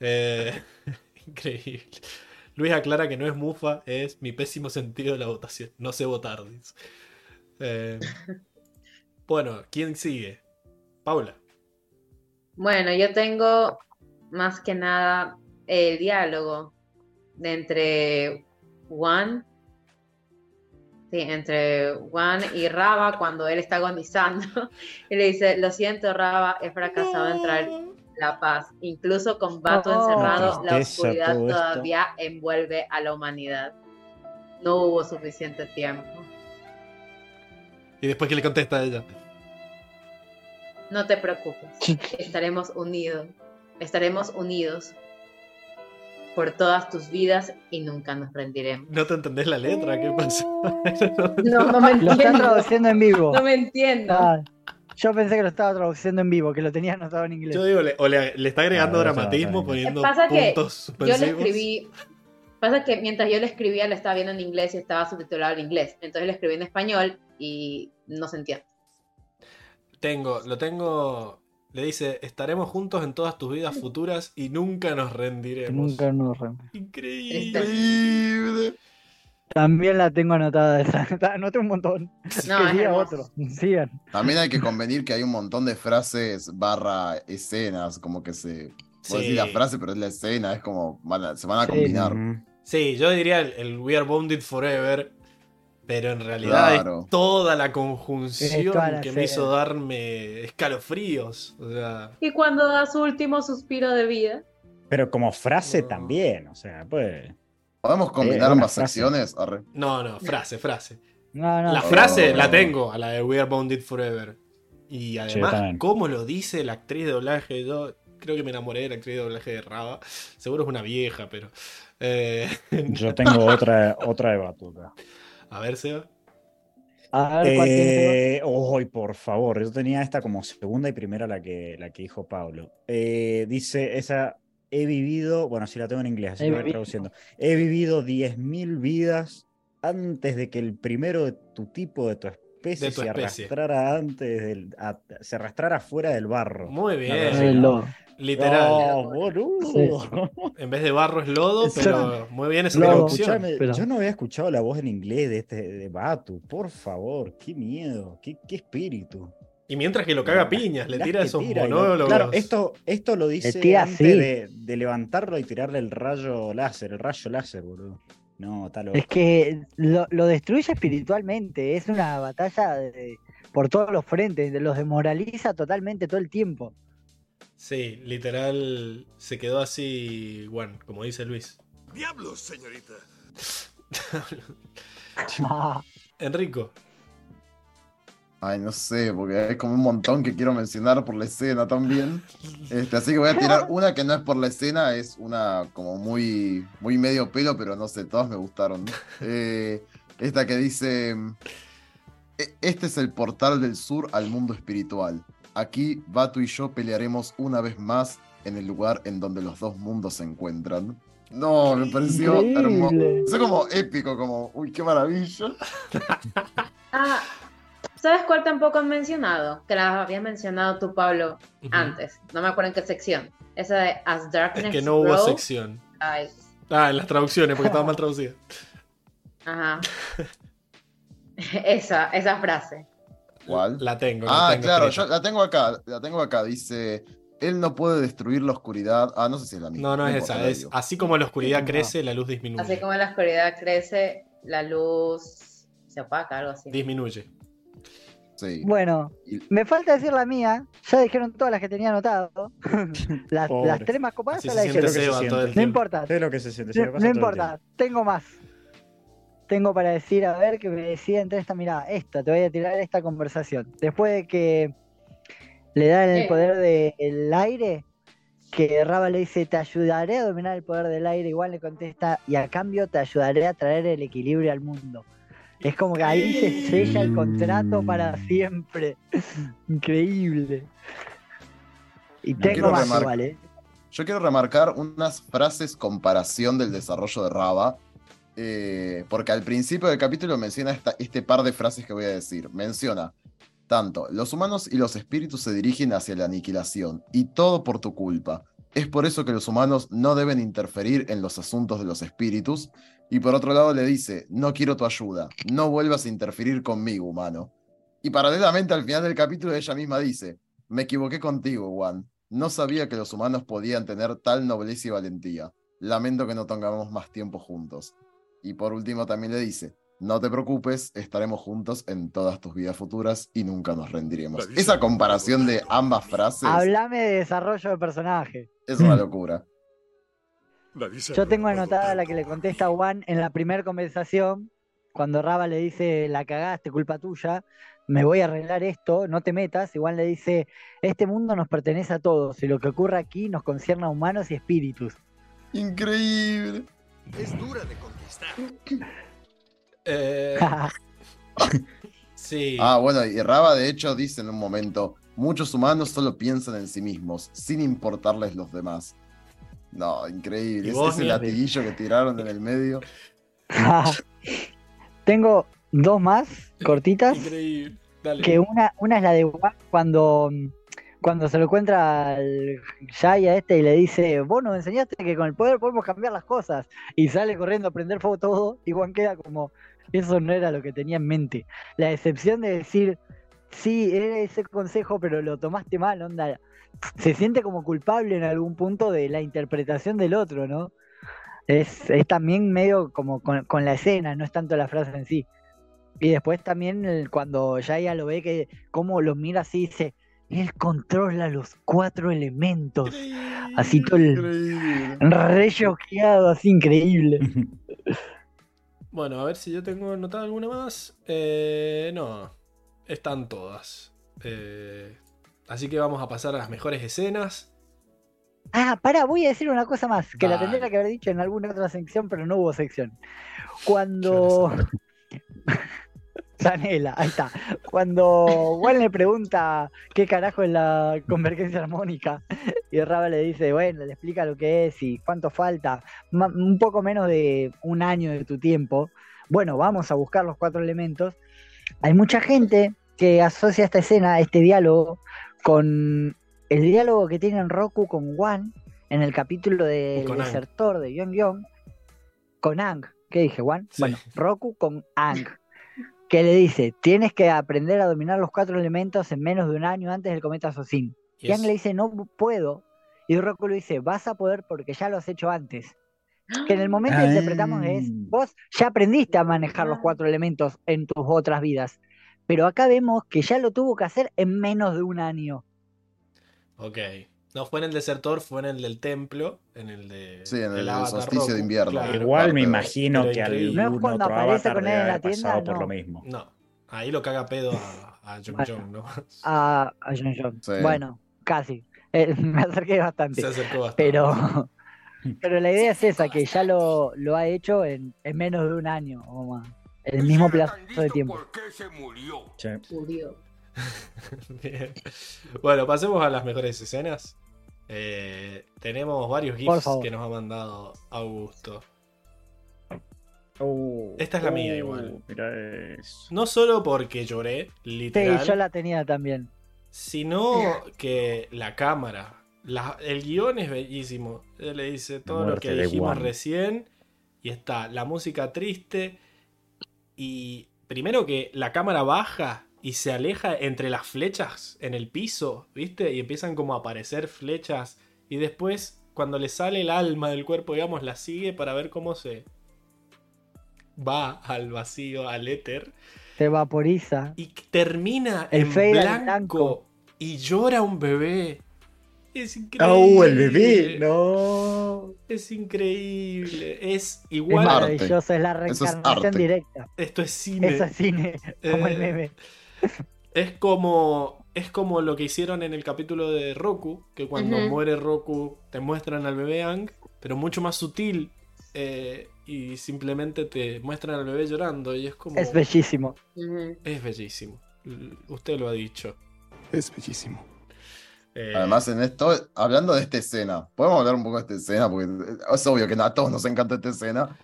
Eh, [LAUGHS] increíble. Luis aclara que no es mufa, es mi pésimo sentido de la votación. No sé votar, dice. Eh, bueno, ¿quién sigue? Paula. Bueno, yo tengo más que nada el diálogo de entre Juan, sí, entre Juan y Raba cuando él está agonizando. [LAUGHS] Y le dice, lo siento, Raba, he fracasado en traer la paz. Incluso con Bato Oh. encerrado, la oscuridad todavía envuelve a la humanidad. No hubo suficiente tiempo. Y después que le contesta a ella. No te preocupes, estaremos unidos, estaremos unidos por todas tus vidas y nunca nos rendiremos. ¿No te entendés la letra? ¿Qué pasa? [LAUGHS] No, no me Lo están entiendo. traduciendo en vivo. No me entiendo. Ah, yo pensé que lo estaba traduciendo en vivo, que lo tenía anotado en inglés. Yo digo, le- o le, le está agregando Ah, dramatismo no, poniendo Pasa que puntos Yo le escribí, pasa que mientras yo le escribía lo estaba viendo en inglés y estaba subtitulado en inglés. Entonces le escribí en español y no se entiende. Tengo, lo tengo. Le dice, estaremos juntos en todas tus vidas futuras y nunca nos rendiremos. Nunca nos re- Increíble. Increíble. También la tengo anotada esa. [LAUGHS] Anoté un montón. No, otro. Sigan. También hay que convenir que hay un montón de frases barra escenas, como que se. Sí. Decir la frase, pero es la escena, es como. van a- se van a Sí. combinar. Sí, yo diría el, el We Are Bonded Forever. Pero en realidad Claro. es toda la conjunción Es toda la que me hizo darme escalofríos. O sea, Y cuando da su último suspiro de vida. Pero como frase No. también, o sea, pues. ¿Podemos combinar una ambas frase. secciones? Arre. no, no, frase, frase. No, no. La no, frase no, la no. tengo, a la de We Are Bounded Forever. Y además, cómo lo dice la actriz de doblaje. Yo creo que me enamoré de la actriz de doblaje de Raba. Seguro es una vieja, pero. eh, Yo tengo [LAUGHS] otra, otra de batuta. A ver, Seba. A ver cuál tiene. Eh, ¡Ay, por favor! Yo tenía esta como segunda y primera la que, la que dijo Pablo. Eh, dice esa. He vivido, bueno, si la tengo en inglés, así He que voy vivido. traduciendo. He vivido 10.000 vidas antes de que el primero de tu tipo, de tu especie, De tu se especie. arrastrara antes del, a- se arrastrara fuera del barro. Muy bien. Literal. No, boludo. En vez de barro es lodo, pero muy bien esa pero- yo no había escuchado la voz en inglés de este de Batu, por favor, qué miedo, qué, qué espíritu. Y mientras que lo caga piñas, le tira esos tira lo-. Claro, esto, esto lo dice antes de, de levantarlo y tirarle el rayo láser, el rayo láser, boludo. No, está loco. Es que lo, lo destruye espiritualmente. Es una batalla de- por todos los frentes. Los demoraliza totalmente todo el tiempo. Sí, literal se quedó así, Juan, como dice Luis. ¡Diablos, señorita! [LAUGHS] Enrico, Ay, no sé, porque hay como un montón que quiero mencionar por la escena también. Este, así que voy a tirar [LAUGHS] una que no es por la escena, es una como muy, muy medio pelo, pero no sé, todas me gustaron. Eh, esta que dice: "E- Este es el portal del sur al mundo espiritual. Aquí, Batu y yo pelearemos una vez más en el lugar en donde los dos mundos se encuentran. No, me pareció hermoso. Es como épico, como, uy, qué maravilla. [LAUGHS] Ah, ¿sabes cuál tampoco han mencionado? Que la habías mencionado tú, Pablo, antes. No me acuerdo en qué sección. Esa de As Darkness es que no hubo sección. ay, Ah, en las traducciones, porque estaba mal traducida. Ajá. [LAUGHS] esa, esa frase. ¿Cuál? La tengo. la Ah, tengo claro, escrita. yo la tengo acá, la tengo acá, dice, él no puede destruir la oscuridad. Ah, no sé si es la misma. No, no es esa. la Es así como la oscuridad crece, la luz disminuye. Así como la oscuridad crece, la luz se opaca, algo así. Disminuye. Sí. Bueno, Y- me falta decir la mía. Ya dijeron todas las que tenía anotado. [LAUGHS] las, las tres más copadas ya se las dijeron. No tiempo. importa. Es lo que se siente. se No, importa, tengo más. Tengo para decir, a ver, que me decía entre esta, mira, esta, te voy a tirar esta conversación. Después de que le dan el poder del aire, que Raba le dice, te ayudaré a dominar el poder del aire, igual le contesta, y a cambio te ayudaré a traer el equilibrio al mundo. Es como que ahí se sella el contrato para siempre. [LAUGHS] Increíble. Y tengo más remar- igual, ¿eh? Yo quiero remarcar unas frases comparación del desarrollo de Raba. Eh, porque al principio del capítulo menciona esta- este par de frases que voy a decir. Menciona, tanto, los humanos y los espíritus se dirigen hacia la aniquilación, y todo por tu culpa. Es por eso que los humanos no deben interferir en los asuntos de los espíritus. Y por otro lado le dice, no quiero tu ayuda, no vuelvas a interferir conmigo, humano. Y paralelamente al final del capítulo ella misma dice, me equivoqué contigo, Juan. No sabía que los humanos podían tener tal nobleza y valentía. Lamento que no tengamos más tiempo juntos. Y por último también le dice, no te preocupes, estaremos juntos en todas tus vidas futuras y nunca nos rendiremos. Esa comparación de ambas frases Hablame de desarrollo de personaje. es una locura. Yo tengo anotada la que le contesta a Juan en la primera conversación, cuando Raba le dice, la cagaste, culpa tuya, me voy a arreglar esto, no te metas. Igual le dice, este mundo nos pertenece a todos y lo que ocurre aquí nos concierne a humanos y espíritus. Increíble. Es dura de Eh, [LAUGHS] sí. Ah, bueno, y Raba de hecho dice en un momento, muchos humanos solo piensan en sí mismos, sin importarles los demás. No, increíble. ¿Y Ese, latiguillo que tiraron en el medio. [LAUGHS] Tengo dos más cortitas, Increíble. Dale. que una, una es la de cuando, cuando se lo encuentra al Yaya este y le dice, vos nos enseñaste que con el poder podemos cambiar las cosas. Y sale corriendo a prender fuego todo y Juan queda como, eso no era lo que tenía en mente. La decepción de decir, sí, era ese consejo, pero lo tomaste mal, onda. Se siente como culpable en algún punto de la interpretación del otro, ¿no? Es, es también medio como con, con la escena, no es tanto la frase en sí. Y después también cuando Yaya lo ve que cómo los mira así dice, él controla los cuatro elementos. Así todo el Increíble. re choqueado, así increíble. [LAUGHS] Bueno, a ver si yo tengo anotado alguna más. Eh, no, están todas. Eh, así que vamos a pasar a las mejores escenas. Ah, para, voy a decir una cosa más, que la tendría que haber dicho en alguna otra sección, pero no hubo sección. Cuando. [LAUGHS] Sanela, ahí está. Cuando Juan le pregunta qué carajo es la convergencia armónica, y Raba le dice, bueno, le explica lo que es y cuánto falta, un poco menos de un año de tu tiempo. Bueno, vamos a buscar los cuatro elementos. Hay mucha gente que asocia esta escena, este diálogo, con el diálogo que tienen Roku con Wan en el capítulo del Aang. desertor de Yong Yong con Ang. ¿Qué dije, Wan? Sí. Bueno, Roku con Ang. Que le dice, tienes que aprender a dominar los cuatro elementos en menos de un año antes del cometa Sosin. Y Y Ang es- le dice, no puedo. Y Roku le dice, vas a poder porque ya lo has hecho antes. Que en el momento que Ah. interpretamos es, vos ya aprendiste a manejar los cuatro elementos en tus otras vidas. Pero acá vemos que ya lo tuvo que hacer en menos de un año. Ok. No fue en el desertor, fue en el del templo. En el de. Sí, en el del del Avatar solsticio de invierno. claro. Igual me imagino que algún No es cuando otro aparece avatar con él en la tienda, por no. lo mismo. No. Ahí lo caga pedo a, a Jong Bueno. Jong, ¿no? A, a Jon Jon. Sí. Bueno, casi. Eh, [LAUGHS] me acerqué bastante. Se acercó bastante. Pero, [LAUGHS] pero la idea es esa, que ya lo, lo ha hecho en, en menos de un año o más. En el mismo plazo de tiempo. ¿Por qué se murió? Che. Murió. [LAUGHS] Bien. Bueno, pasemos a las mejores escenas. Eh, tenemos varios GIFs que nos ha mandado Augusto. Uh, Esta es la mía uh, igual. Mira eso. No solo porque lloré, Sí, literal, yo la tenía también. sino que la cámara, la- el guion es bellísimo. Él le dice todo lo que dijimos recién y está la música triste y primero que la cámara baja y se aleja entre las flechas en el piso, ¿viste? Y empiezan como a aparecer flechas y después cuando le sale el alma del cuerpo, digamos, la sigue para ver cómo se va al vacío, al éter Se vaporiza. y termina El en blanco, blanco. y llora un bebé. Es increíble. ¡Oh, el bebé! ¡No! Es increíble. Es Es igual. Arte. maravilloso, es la es reencarnación directa. Esto es cine. Eso es cine, [LAUGHS] como el Eh, meme. Es como. Es como lo que hicieron en el capítulo de Roku, que cuando muere Roku te muestran al bebé Ang, pero mucho más sutil. eh, y simplemente te muestran al bebé llorando. Y es como. Es bellísimo. Es bellísimo. Usted lo ha dicho. Es bellísimo. Eh, Además, en esto, hablando de esta escena, podemos hablar un poco de esta escena, porque es obvio que a todos nos encanta esta escena.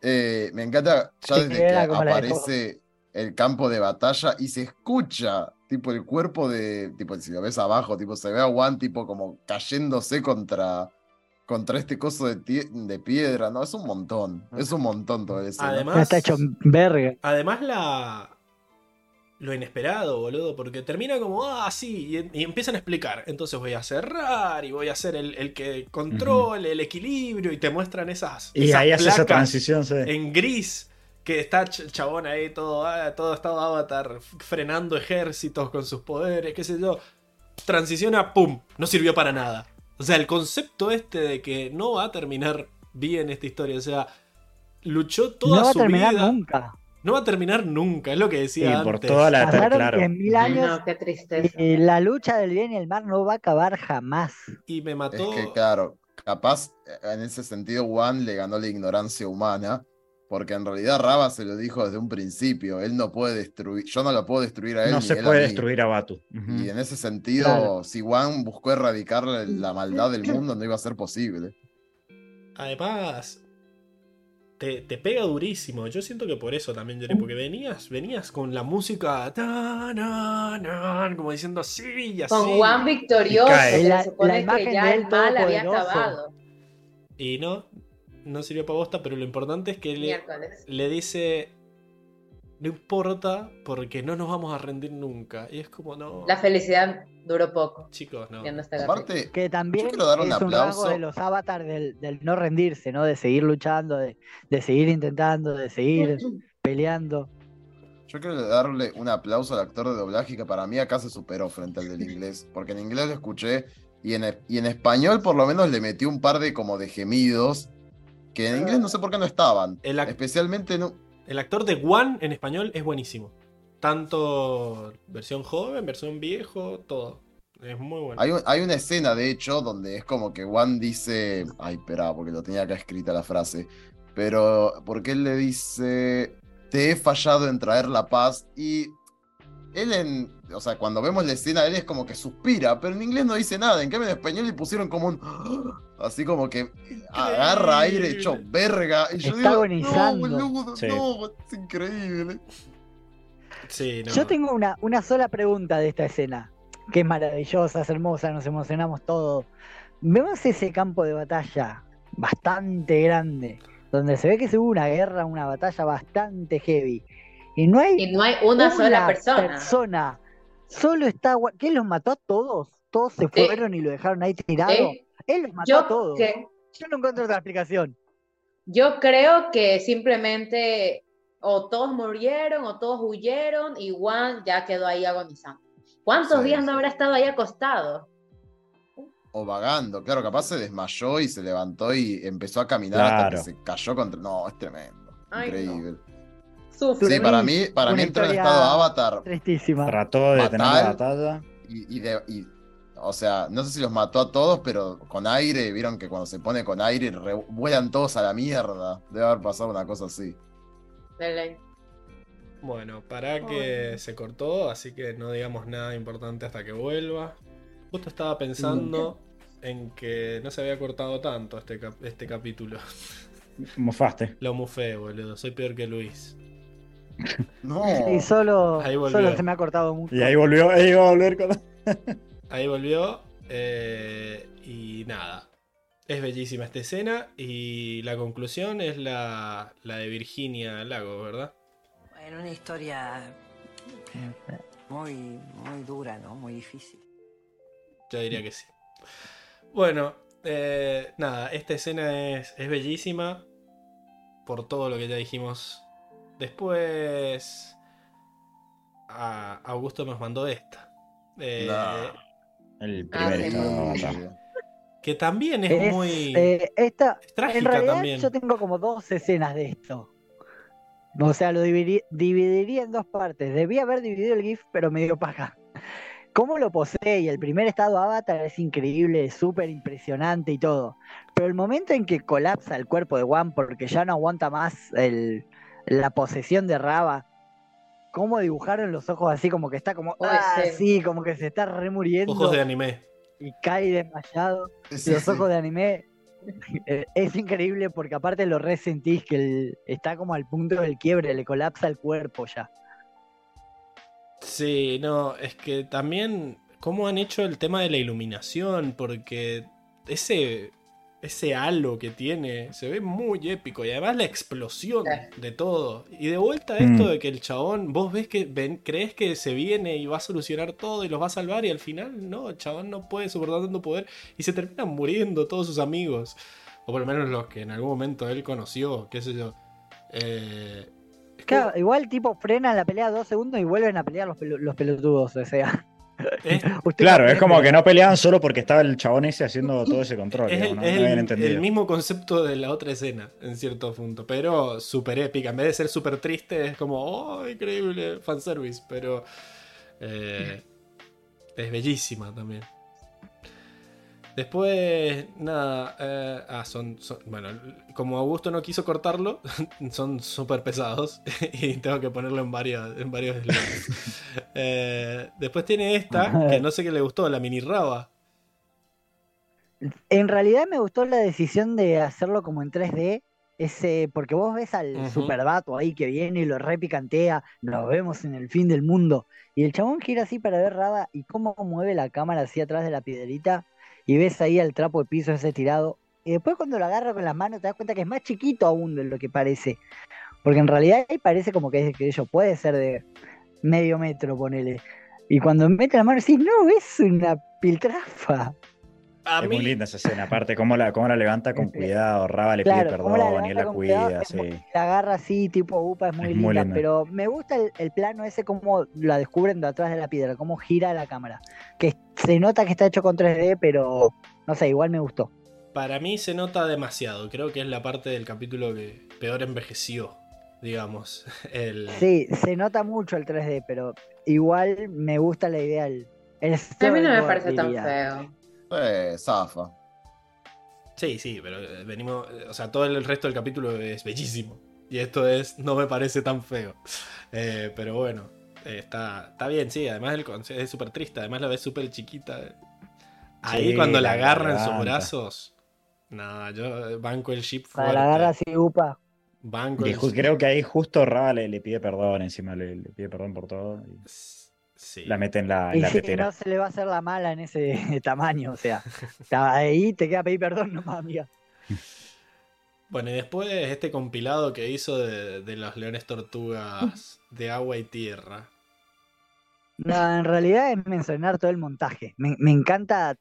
Eh, me encanta ya Sí, desde que aparece el campo de batalla y se escucha, tipo, el cuerpo de, tipo, si lo ves abajo, tipo, se ve a Juan, tipo, como cayéndose contra, contra este coso de, tie- de piedra, ¿no? Es un montón, es un montón la escena. Además, Está hecho verga. Además la lo inesperado, boludo, porque termina como, ah, sí, y, y empiezan a explicar. Entonces voy a cerrar y voy a ser el, el que controle el equilibrio y te muestran esas, Y esas ahí hace esa transición, sí. en gris. Que está el chabón ahí todo, ah, todo estado avatar, frenando ejércitos con sus poderes, qué sé yo. Transiciona, pum, no sirvió para nada. O sea, el concepto este de que no va a terminar bien esta historia, o sea, luchó toda No va a su terminar vida. nunca. No va a terminar nunca, es lo que Y decía por antes. toda la Pasaron claro. 10.000 años No, qué tristeza. y la lucha del bien y el mal no va a acabar jamás. Y me Es mató. que, claro, capaz en ese sentido Juan le ganó la ignorancia humana, porque en realidad Raba se lo dijo desde un principio, él no puede destruir, yo no lo puedo destruir a él. No ni se él a puede mí. destruir a Batu. Y en ese sentido, Claro. si Juan buscó erradicar la, maldad del mundo, no iba a ser posible. Además, te, te pega durísimo. Yo siento que por eso también lloré, porque venías, venías con la música ta, na, na, como diciendo sí y así. Con Juan victorioso, se supone la imagen que ya el mal había acabado. Y no, no sirvió para bosta, pero lo importante es que le, le dice. No importa, porque no nos vamos a rendir nunca. Y es como, no. La felicidad duró poco. Chicos, no. Aparte, Que también Yo quiero dar un es un aplauso. rasgo de los avatars del, del no rendirse, ¿no? De seguir luchando, de, de seguir intentando, de seguir peleando. Yo quiero darle un aplauso al actor de doblaje que para mí acá se superó frente al del inglés, porque en inglés lo escuché y en, y en español por lo menos le metió un par de como de gemidos que en inglés no sé por qué no estaban. El, Especialmente no. el actor de One en español es buenísimo. Tanto versión joven, versión viejo, todo. Es muy bueno. Hay, un- hay una escena, de hecho, donde es como que Juan dice. Ay, espera, porque lo tenía acá escrita la frase. Pero, porque él le dice. Te he fallado en traer la paz. Y él en. O sea, cuando vemos la escena, él es como que suspira, pero en inglés no dice nada. En cambio, en español le pusieron como un. [GASPS] Así como que agarra aire hecho verga. Y yo Está digo, agonizando. no, boludo, Sí. no, es increíble. Sí, no. Yo tengo una, una sola pregunta de esta escena, que es maravillosa, es hermosa, nos emocionamos todos. Vemos ese campo de batalla bastante grande, donde se ve que se hubo una guerra, una batalla bastante heavy. Y no hay Y no hay una sola persona. persona. Solo está. ¿Qué los mató a todos? Todos se Sí. fueron y lo dejaron ahí tirado. ¿Eh? Él los mató a todos. que, Yo no encuentro otra explicación. yo creo que simplemente o todos murieron o todos huyeron y Juan ya quedó ahí agonizando. ¿Cuántos Sí, días sí. no habrá estado ahí acostado? O vagando, claro, capaz se desmayó y se levantó y empezó a caminar hasta que se cayó contra. No, es tremendo. Ay, no. Sí, para mí, para mí entró en estado Avatar Tristísima. Trató de tener la batalla. y, y de- y- o sea, no sé si los mató a todos, pero con aire, vieron que cuando se pone con aire re- vuelan todos a la mierda. Debe haber pasado una cosa así. De ley. Bueno, para que se cortó, así que no digamos nada importante hasta que vuelva. Justo estaba pensando en que no se había cortado tanto este, cap- este capítulo. Mofaste. Lo mufé, boludo. Soy peor que Luis. No. Y solo, Ahí volvió. solo se me ha cortado mucho. Y ahí volvió, ahí iba a volver con. [LAUGHS] Ahí volvió. eh, y nada. Es bellísima esta escena. Y la conclusión es la, la de Virginia Lago, ¿verdad? Bueno, una historia muy, muy dura, ¿no? Muy difícil. Yo diría que sí. Bueno, eh, nada, esta escena es, es bellísima por todo lo que ya dijimos. Después, a- Augusto nos mandó esta. Eh, No. El Ah, primer Sí. batalla. Que también es, Es, muy eh, esta, es en realidad también. yo tengo como dos escenas de esto. O sea, lo dividi- dividiría en dos partes. Debía haber dividido el GIF, pero me dio paja. Cómo lo posee y el primer estado Avatar es increíble, súper impresionante y todo. Pero el momento en que colapsa el cuerpo de Juan porque ya no aguanta más el- la posesión de Raba, cómo dibujaron los ojos así como que está como, ah, sí. sí, como que se está remuriendo Ojos de anime. y cae desmayado Sí, los sí. ojos de anime eh, es increíble porque aparte lo resentís que el- está como al punto del quiebre, le colapsa el cuerpo ya. Sí, no, es que también cómo han hecho el tema de la iluminación, porque ese ese halo que tiene se ve muy épico y además la explosión de todo. Y de vuelta esto Mm. de que el chabón, vos ves que ven, crees que se viene y va a solucionar todo y los va a salvar y al final no, el chabón no puede soportar tanto poder y se terminan muriendo todos sus amigos. O por lo menos los que en algún momento él conoció, qué sé yo. Eh, como- Claro, igual tipo frenan la pelea dos segundos y vuelven a pelear los, los pelotudos, o sea. [LAUGHS] usted Claro, es como que no peleaban solo porque estaba el chabón ese haciendo todo ese control. Es, el, digamos, ¿no? es No habían el- entendido. el mismo concepto de la otra escena, en cierto punto, pero súper épica. En vez de ser súper triste, es como, oh, increíble, fanservice, pero eh, es bellísima también. Después, nada, eh, ah, son, son- bueno, como Augusto no quiso cortarlo, [LAUGHS] son súper pesados [LAUGHS] y tengo que ponerlo en, varias, en varios slots. [LAUGHS] Eh, después tiene esta, que no sé qué le gustó, la mini raba. En realidad me gustó la decisión de hacerlo como en 3D, ese, porque vos ves al Ujú. supervato ahí que viene y lo repicantea, nos vemos en el fin del mundo, y el chabón gira así para ver Raba y cómo mueve la cámara así atrás de la piedrita, y ves ahí al trapo de piso ese tirado, y después cuando lo agarra con las manos te das cuenta que es más chiquito aún de lo que parece, porque en realidad ahí parece como que, que puede ser de medio metro, ponele, y cuando mete la mano decís, no, es una piltrafa. A es mí, muy linda esa escena, aparte cómo la, cómo la levanta con [LAUGHS] cuidado, Raba le Claro, pide cómo la perdón y la cuidado, cuida, sí. muy- la agarra así, tipo upa, es muy Es linda, muy linda. pero me gusta el, el plano ese como la descubren de atrás de la piedra, cómo gira la cámara. Que se nota que está hecho con 3D, pero no sé, igual me gustó. para mí se nota demasiado. Creo que es la parte del capítulo que peor envejeció, digamos. [LAUGHS] El... Sí, se nota mucho el 3D, pero igual me gusta la idea. El, el A mí no me parece tan feo. Eh, zafa. Sí, sí, pero eh, venimos. eh, O sea, todo el resto del capítulo es bellísimo. Y esto es. No me parece tan feo. Eh, pero bueno, eh, está, está bien, sí. Además, el es súper triste. Además, la ves súper chiquita. Ahí, Sí, cuando la agarra en sus brazos. No, yo banco el ship Para fuerte. la agarra así, upa. Banco Y el creo que ahí justo Raba le, le pide perdón, encima le, le pide perdón por todo. y Sí. la mete en la, en la [LAUGHS] tetera. no se le va a hacer la mala en ese [LAUGHS] tamaño, o sea, está ahí te queda pedir perdón nomás, amiga. Bueno, y después este compilado que hizo de, de los leones tortugas de agua y tierra. No, en realidad es mencionar todo el montaje. Me, me encanta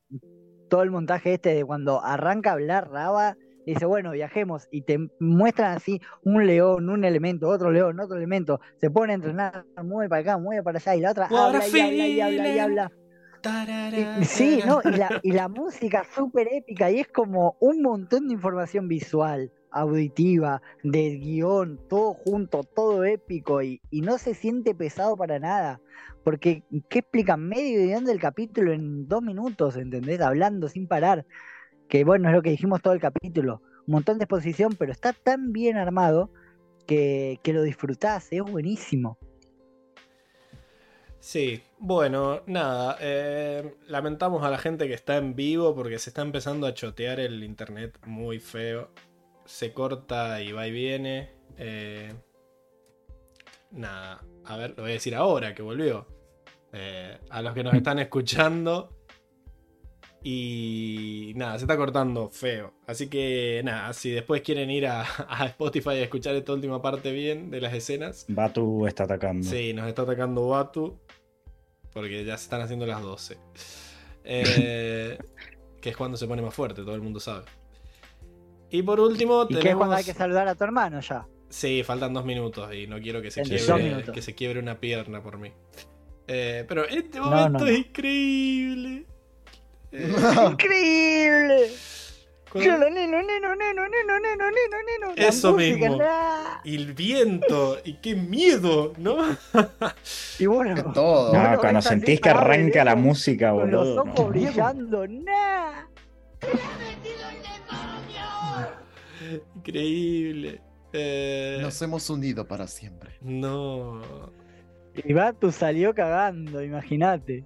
todo el montaje este de cuando arranca a hablar Raba, dice, bueno, viajemos, y te muestran así un león, un elemento, otro león, otro elemento, se pone a entrenar, mueve para acá, mueve para allá, y la otra habla y habla y habla y habla. Y- Sí, ¿no? Y la, [LAUGHS] y la música súper épica, y es como un montón de información visual, auditiva, del guion, todo junto, todo épico, y, y no se siente pesado para nada. Porque, ¿qué explican? Medio guion del capítulo en dos minutos, ¿entendés? Hablando sin parar. Que bueno, es lo que dijimos todo el capítulo. Un montón de exposición, pero está tan bien armado que, que lo disfrutás, es buenísimo. Sí, bueno, nada. eh, lamentamos a la gente que está en vivo porque se está empezando a chotear el internet muy feo. Se corta y va y viene. eh, nada, a ver, lo voy a decir ahora que volvió. Eh, a los que nos [LAUGHS] están escuchando. Y nada, se está cortando feo. Así que nada, si después quieren ir a, [LAUGHS] a Spotify a escuchar esta última parte bien de las escenas, Batu está atacando. Sí, nos está atacando Batu. Porque ya se están haciendo las 12. Eh, [LAUGHS] que es cuando se pone más fuerte, todo el mundo sabe. Y por último, Y que es tenemos. cuando hay que saludar a tu hermano ya. Sí, faltan dos minutos y no quiero que se, quiebre, que se quiebre una pierna por mí. Eh, pero este No, momento no, es no. increíble. Eh, [LAUGHS] ¡Increíble! cuando- Yo lo neno, neno, neno, neno, neno, neno, neno. la Eso mismo. Y el viento, y qué miedo, ¿no? Y bueno, Es todo. No, cuando sentís que arranca la música, con los boludo. ojos brillando, ¡nah! Increíble. Eh, Nos hemos unido para siempre. no. Y Batu salió cagando, imagínate.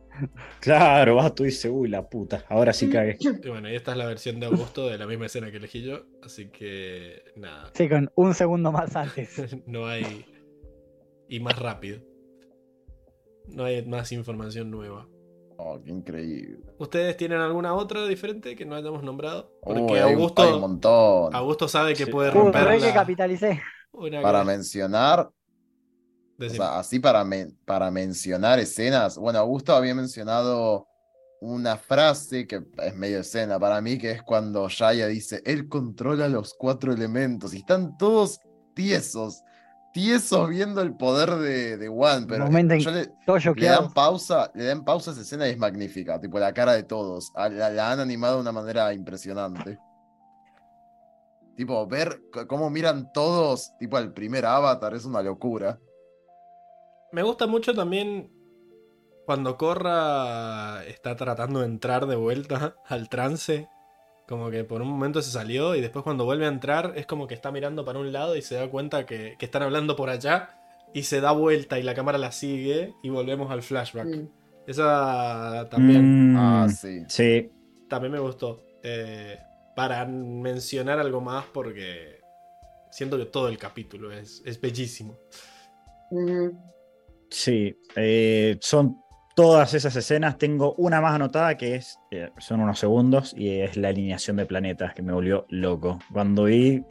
Claro, Batu dice, uy, la puta, ahora sí cagué. Y bueno, y esta es la versión de Augusto de la misma escena que elegí yo. Así que nada, Sí, con un segundo más antes. [LAUGHS] no hay. Y más rápido. No hay más información nueva. Oh, qué increíble. ¿Ustedes tienen alguna otra diferente que no hayamos nombrado? Porque Uy, hay, Augusto, hay un montón. Augusto sabe que Sí. puede Uh, romper que la- capitalicé. una Para que- mencionar, o Decime. sea, así para, men- para mencionar escenas. Bueno, Augusto había mencionado una frase que es medio escena para mí, que es cuando Yaya dice, él controla los cuatro elementos y están todos tiesos, tiesos viendo el poder de, de One, pero yo le, dan pausa, le dan pausa a esa escena y es magnífica, tipo la cara de todos, a- la, la han animado de una manera impresionante. Tipo, ver cómo miran todos, tipo al primer avatar, es una locura. Me gusta mucho también cuando Corra está tratando de entrar de vuelta [LAUGHS] al trance. Como que por un momento se salió y después cuando vuelve a entrar es como que está mirando para un lado y se da cuenta que, que están hablando por allá y se da vuelta y la cámara la sigue y volvemos al flashback. Mm. Esa también, Mm, Ah, sí. sí, también me gustó. Eh, para mencionar algo más porque siento que todo el capítulo es, es bellísimo. Sí. eh, son todas esas escenas. Tengo una más anotada que es, eh, son unos segundos y es la alineación de planetas que me volvió loco. Cuando vi,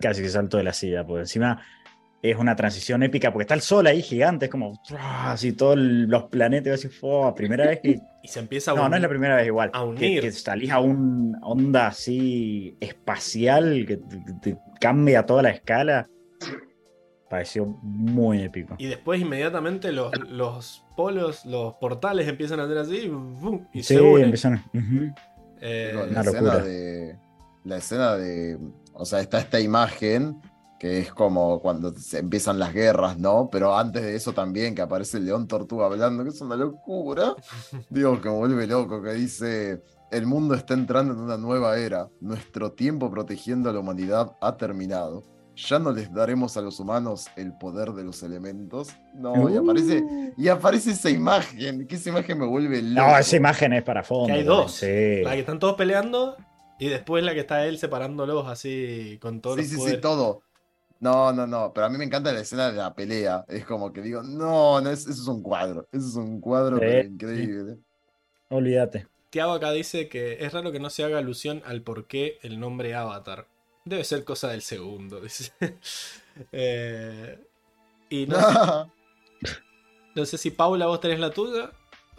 casi que salto de la silla, porque encima es una transición épica porque está el sol ahí gigante, es como así todos los planetas, así, ¡fua! primera vez que. [LAUGHS] Y se empieza a No, no es la primera vez igual. a que- unir. Que, salís a una onda así espacial que te, te cambia toda la escala. Pareció muy épico. Y después inmediatamente los, los polos, los portales empiezan a hacer así y, ¡bum! y sí, se unen. Eh, Digo, Una la escena locura. de. La escena de. O sea, está esta imagen que es como cuando se empiezan las guerras, ¿no? Pero antes de eso también, que aparece el león tortuga hablando, que es una locura. [LAUGHS] Digo, que me vuelve loco, que dice. El mundo está entrando en una nueva era. Nuestro tiempo protegiendo a la humanidad ha terminado. Ya no les daremos a los humanos el poder de los elementos. No, y aparece, y aparece esa imagen, que esa imagen me vuelve loco. No, esa imagen es para fondo. Que hay dos. Sí. La que están todos peleando y después la que está él separándolos así con todos Sí, los sí, sí, poderes. todo. No, no, no, pero a mí me encanta la escena de la pelea. Es como que digo, no, no, es- eso es un cuadro. Eso es un cuadro Sí, pero increíble. Olvídate. Tiago acá dice que es raro que no se haga alusión al por qué el nombre Avatar. Debe ser cosa del segundo, [LAUGHS] dice. Eh, y no, [LAUGHS] sé- no sé si Paula vos tenés la tuya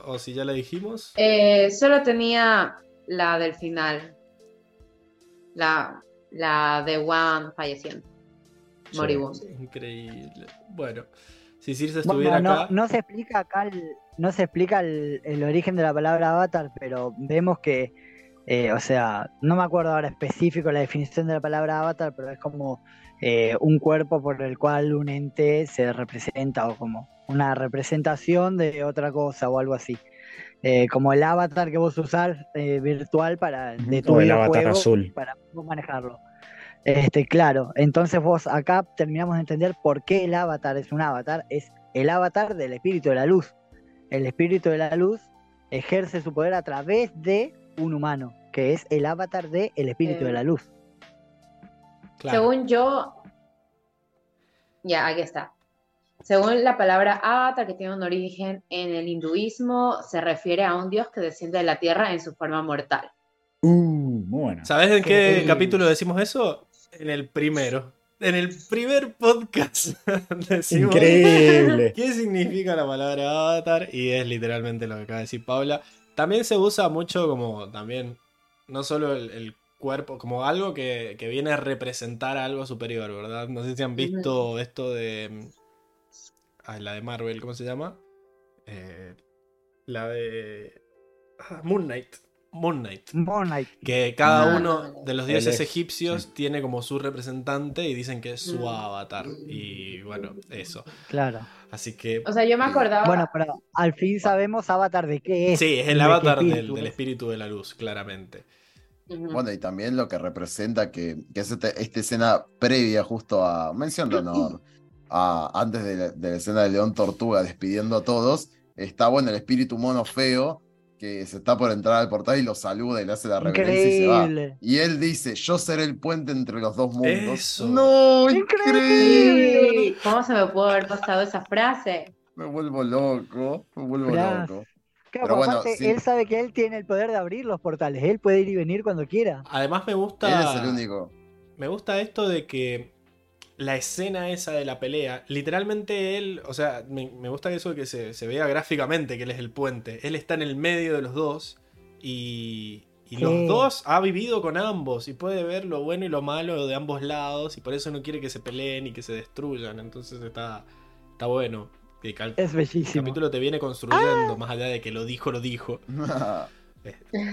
o si ya la dijimos. Eh, solo tenía la del final. La, la de One falleciendo. Sí. Moribundo. Increíble. Bueno, si Circe Bueno, estuviera no, acá. no se explica acá el, no se explica el, el origen de la palabra avatar, pero vemos que, eh, o sea, no me acuerdo ahora específico la definición de la palabra avatar, pero es como eh, un cuerpo por el cual un ente se representa o como una representación de otra cosa o algo así. Eh, como el avatar que vos usás virtual para de tu O el avatar videojuego azul. para manejarlo. Este, claro, entonces vos acá terminamos de entender por qué el avatar es un avatar, es el avatar del espíritu de la luz. El espíritu de la luz ejerce su poder a través de un humano, que es el avatar del espíritu Eh, de la luz. Claro. Según yo, ya, aquí está. Según la palabra avatar, que tiene un origen en el hinduismo, se refiere a un dios que desciende de la tierra en su forma mortal. Uh, muy bueno. ¿Sabes en qué Sí. capítulo decimos eso? En el primero. En el primer podcast [LAUGHS] decimos Increíble. [LAUGHS] qué significa la palabra avatar y es literalmente lo que acaba de decir Paula. También se usa mucho como también, no solo el, el cuerpo, como algo que, que viene a representar algo superior, ¿verdad? No sé si han visto esto de... Ay, la de Marvel, ¿cómo se llama? Eh, la de... ah, Moon Knight. Moon Knight. Moon Knight. Que cada Ah, uno no, no, no. de los dioses es- egipcios sí. tiene como su representante y dicen que es su Mm. avatar. Y bueno, eso. Claro. Así que O sea, yo me acordaba. Bueno, pero al fin sabemos avatar de qué es. sí, es el de avatar del, espíritu del es. espíritu de la luz, claramente. Bueno, y también lo que representa que, que es este- esta escena previa justo a mención de honor, a, antes de la, de la escena de León Tortuga despidiendo a todos, está bueno el espíritu mono feo que se está por entrar al portal y lo saluda y le hace la reverencia y se va. Increíble. Y él dice, yo seré el puente entre los dos mundos. Eso. ¡No! ¡Increíble! ¿Cómo se me pudo haber pasado esa frase? Me vuelvo loco, me vuelvo loco. Claro, Pero bueno, aparte, sí. él sabe que él tiene el poder de abrir los portales. Él puede ir y venir cuando quiera. Además me Él gusta. es el único. Me gusta esto de que la escena esa de la pelea, literalmente él, o sea, me, me gusta eso de que se, se vea gráficamente que él es el puente. Él está en el medio de los dos y, y Sí. los dos ha vivido con ambos y puede ver lo bueno y lo malo de ambos lados y por eso no quiere que se peleen y que se destruyan. Entonces está, está bueno. Que cal- Es el bellísimo. capítulo te viene construyendo, más allá de que lo dijo, lo dijo. [LAUGHS]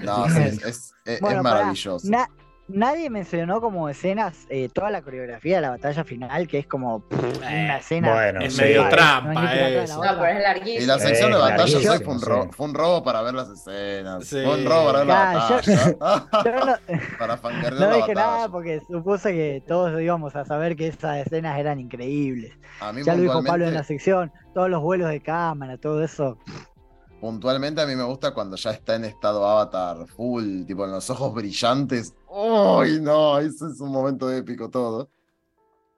No, es, es- es- Bueno, es pará, maravilloso. na- nadie mencionó como escenas eh, toda la coreografía de la batalla final, que es como pff, una escena. bueno, es sí. medio no trampa es ni que eso. la No, pero es larguísimo. Y la sección de Eh, batalla fue un, sí. robo, fue un robo para ver las escenas. Sí. Fue un robo para ver la batalla. [LAUGHS] Yo no, [LAUGHS] para fangardear no la dije nada porque supuse que todos íbamos a saber que esas escenas eran increíbles. A mí Ya lo dijo Pablo en la sección, todos los vuelos de cámara, todo eso. puntualmente a mí me gusta cuando ya está en estado avatar full, tipo en los ojos brillantes. ¡Uy, no! Ese es un momento épico todo.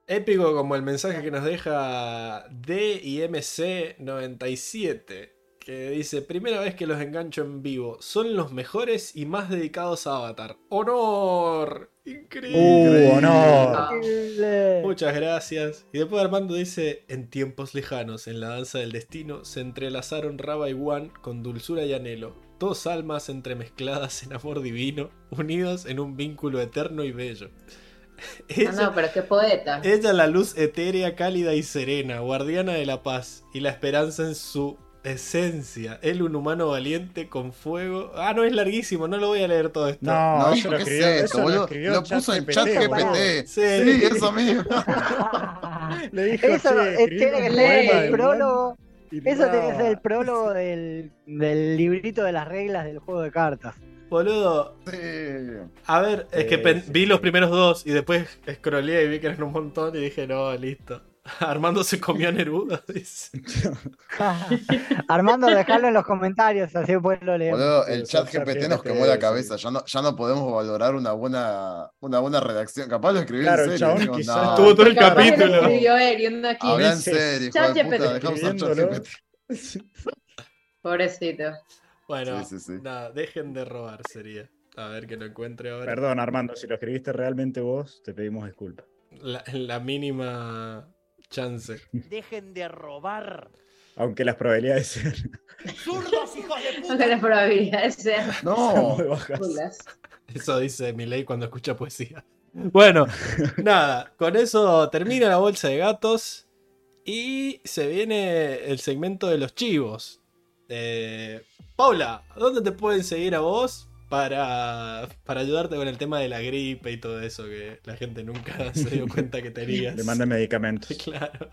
Épico como el mensaje que nos deja DIMC97, que dice, primera vez que los engancho en vivo, son los mejores y más dedicados a Avatar. ¡Honor! Increíble. ¡Uh, honor! Ah. Increíble. Muchas gracias. Y después Armando dice, en tiempos lejanos, en la danza del destino, se entrelazaron Raba y Wan con dulzura y anhelo. Dos almas entremezcladas en amor divino, unidos en un vínculo eterno y bello. [LAUGHS] Ah, Ella, no, pero qué poeta. ella la luz etérea, cálida y serena, guardiana de la paz y la esperanza en su esencia. Él un humano valiente con fuego. Ah, no, es larguísimo, no lo voy a leer todo esto. No, No, eso lo ¿qué es escribió, esto, eso lo boludo? escribió Lo puso en chat. GPT. Sí. Sí, eso mismo. [LAUGHS] [LAUGHS] Le dijo, Eso "Che, eh, escribí tiene un que de el Juan", prólogo. Eso tiene que ser el prólogo [LAUGHS] del, del librito de las reglas del juego de cartas. Boludo, Sí. a ver, es que sí. vi los primeros dos y después scrolleé y vi que eran un montón y dije, no, listo. [LAUGHS] Armando se comió a Neruda, [LAUGHS] dice. [LAUGHS] Armando, dejalo en los comentarios, así después lo leemos. Boludo, el chat GPT nos quemó la cabeza. Ya no, ya no podemos valorar una buena, una buena redacción. Capaz lo escribió Claro, en serio. chabón Digo, quizás no, Estuvo todo el lo capítulo. escribió él y uno aquí. Habla en serio, hijo de ChatGPT puta. Dejamos usar escribiéndolo. ChatGPT. Pobrecito. Bueno, Sí, sí, sí. nada, dejen de robar sería. A ver que lo encuentre ahora. Perdón, Armando, si lo escribiste realmente vos, te pedimos disculpas. La, la mínima chance. Dejen de robar. Aunque las probabilidades sean ¡Zurdos, hijos de puta! Aunque las probabilidades sean No, muy bajas. Eso dice Milei cuando escucha poesía. Bueno, nada, con eso termina la bolsa de gatos y se viene el segmento de los chivos. Eh, Paula, ¿dónde te pueden seguir a vos para, para ayudarte con el tema de la gripe y todo eso que la gente nunca [LAUGHS] se dio cuenta que tenías? Le mandan medicamentos. [LAUGHS] Claro.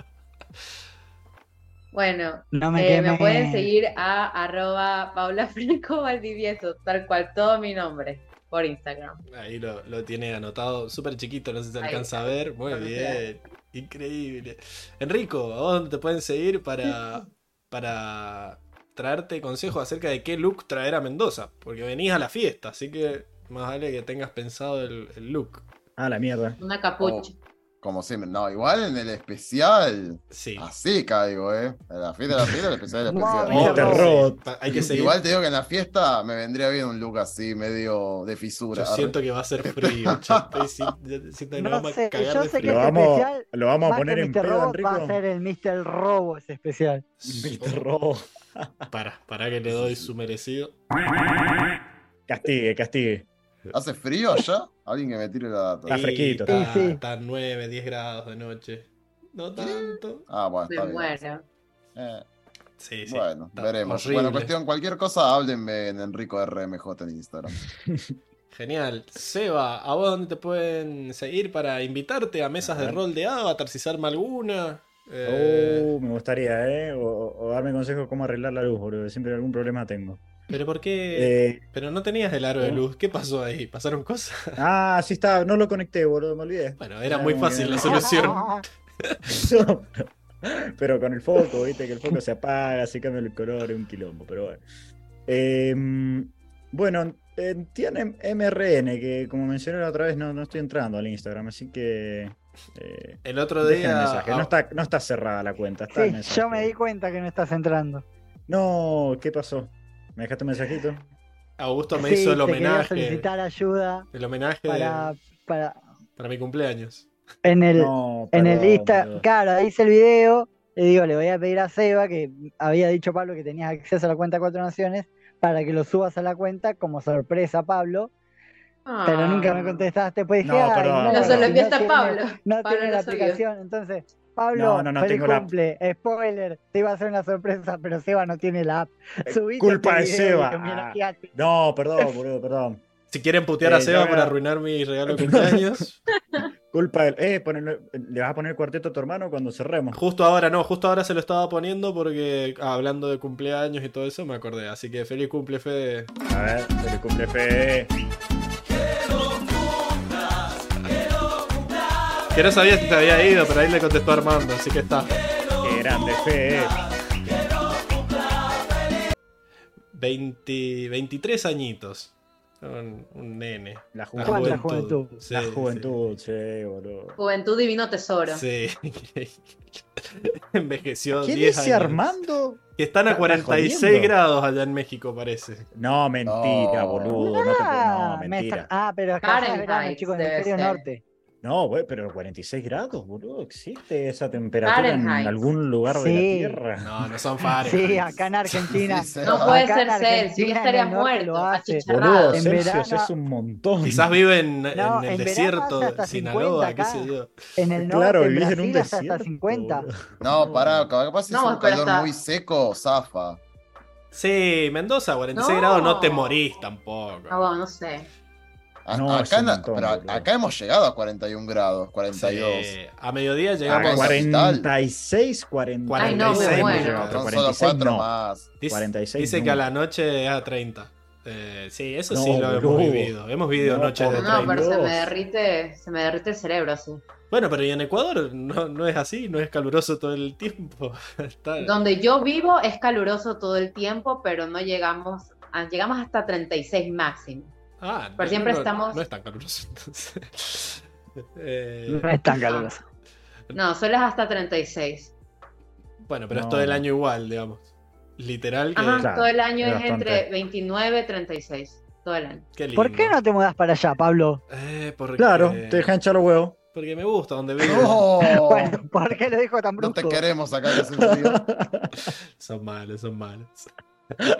Bueno, No me eh, me pueden seguir a arroba Paula Franco Valdivieso, tal cual todo mi nombre, por Instagram. Ahí lo, lo tiene anotado, súper chiquito, no sé si se alcanza a ver. Muy bien, increíble. Enrico, ¿a vos dónde te pueden seguir para, para traerte consejos acerca de qué look traer a Mendoza? Porque venís a la fiesta, así que más vale que tengas pensado el, el look. Ah, la mierda. Una capucha. como siempre. No, igual en el especial. Sí. Así caigo, ¿eh? En la fiesta, la fiesta, el especial, el [LAUGHS] No, especial. me Oh, te robo. robo. Pa- Hay que seguir. Igual te digo que en la fiesta me vendría bien un look así, medio de fisura. Yo siento que va a ser frío. [LAUGHS] yo siento que No vamos sé, a cagar yo de sé que frío. Lo este vamos, especial, lo vamos a poner que en pedo, Enrico. va a ser el Mr. Robo ese especial. Mr. Robo. Para, para que le doy su merecido. Castigue, castigue. ¿Hace frío allá? Alguien que me tire la data. Está fresquito. Está, Sí, sí. está 9, 10 grados de noche. No tanto. Ah, bueno, está bien. muero. Eh, Sí, sí. bueno, está veremos. horrible. Bueno, cuestión, cualquier cosa, háblenme en Enrico RMJ en Instagram. [LAUGHS] Genial. Seba, ¿a vos dónde te pueden seguir para invitarte a mesas A de rol de Avatar si se arma alguna? Eh, Oh, me gustaría, ¿eh? O, o darme consejos cómo arreglar la luz, boludo. Siempre algún problema tengo. Pero ¿por qué? Eh, Pero no tenías el aro de luz. ¿Qué pasó ahí? ¿Pasaron cosas? [LAUGHS] ah, sí está. No lo conecté, boludo. Me olvidé. Bueno, era Ah, muy fácil que- la solución. [LAUGHS] No, pero, con el foco, viste, que el foco se apaga, se cambia el color, es un quilombo, pero bueno. Eh, bueno, tiene MRN, que como mencioné la otra vez, no, no estoy entrando al Instagram, así que. Eh, El otro día. mensaje. No está, no está cerrada la cuenta. Está Sí, yo me di cuenta que no estás entrando. No, ¿qué pasó? ¿Me dejaste un mensajito? Augusto me Sí, hizo el homenaje. solicitar ayuda El homenaje para, de- para para mi cumpleaños. en el No, en el Insta, claro, hice el video, le digo, le voy a pedir a Seba que había dicho Pablo que tenías acceso a la cuenta Cuatro Naciones para que lo subas a la cuenta como sorpresa Pablo, pero nunca me Ah. contestaste, pues dije, No, "Ay, perdón, no, No se lo enviaste a Pablo. No Pablo tiene la aplicación, entonces, Pablo, No, no, no feliz tengo la cumple, spoiler, te iba a hacer una sorpresa, pero Seba no tiene la app. Subite culpa este de Seba. homenajeaste. No, perdón, boludo, perdón. Si quieren putear a Eh, Seba veo. arruinar mi regalo de cumpleaños. [LAUGHS] Culpa del. Eh, ponele- ¿le vas a poner cuarteto a tu hermano cuando cerremos? Justo ahora no, justo ahora se lo estaba poniendo porque ah, hablando de cumpleaños y todo eso me acordé. Así que feliz cumple, Fede. A ver, feliz cumple fe. Que no sabía si te había ido, pero ahí le contestó Armando, así que está. Qué grande fe. 20, 23 añitos. Un, un nene. La La juventud. ¿Cuánta juventud. juventud? Sí, la sí. juventud, che, boludo. Juventud divino tesoro. Sí. [LAUGHS] Envejeció ¿Quién 10 dice años. Armando? Que están a ¿Estás 46 jodiendo? grados allá en México, parece. No, mentira, No. boludo. No, te Ah, no, me mentira. está- ah, pero acá es verano, chicos, en el hemisferio norte. No, güey, pero 46 grados, boludo. ¿Existe esa temperatura en algún lugar de la. Tierra? No, no son [LAUGHS] Fahrenheit. Sí, acá en Argentina. [LAUGHS] Sí. No puede Acá ser Celsius, estaría muerto. Boludo, En Celsius verano- es un montón. Quizás viven en, No, el en desierto de Sinaloa, 50 qué sé yo. En el norte, Claro, en en un Brasil, hasta desierto. 50. boludo. [LAUGHS] No, pará, capaz si es No, un calor está- muy seco, zafa. Sí, Mendoza, 46 No. grados, no te morís tampoco. No, bueno, no sé. A- No, acá, montón, pero acá hemos llegado a 41 grados, 42. Sí, A mediodía Ah, llegamos. cuarenta. 46, 46. Ay, no, me hemos muero. llegado. Son solo 46 cuatro no. más. Dice, 46 dice que a la noche es a 30. Eh, sí, eso No, sí lo hemos vivido. Hemos vivido No, noches de por- No, 30. pero se me derrite, se me derrite el cerebro así. Bueno, pero y en Ecuador no, no es así, no es caluroso todo el tiempo. [LAUGHS] Está- Donde yo vivo es caluroso todo el tiempo, pero no llegamos, a- llegamos hasta 36 máximo. Ah, Pero siempre no, estamos- No es tan caluroso entonces. [LAUGHS] Eh, No es tan caluroso. No, solo es hasta 36. bueno, pero es No, todo el no. año igual, digamos. Literal que. Ajá, Claro, todo el año es entre 29 y 36. Todo el año. qué lindo. ¿Por qué no te mudas para allá, Pablo? Eh, porque, Claro, te dejan echar los huevos. Porque me gusta donde vivo. No, [LAUGHS] Bueno, ¿por qué lo dijo tan no brusco? te queremos acá que. [LAUGHS] Son malos, son malos.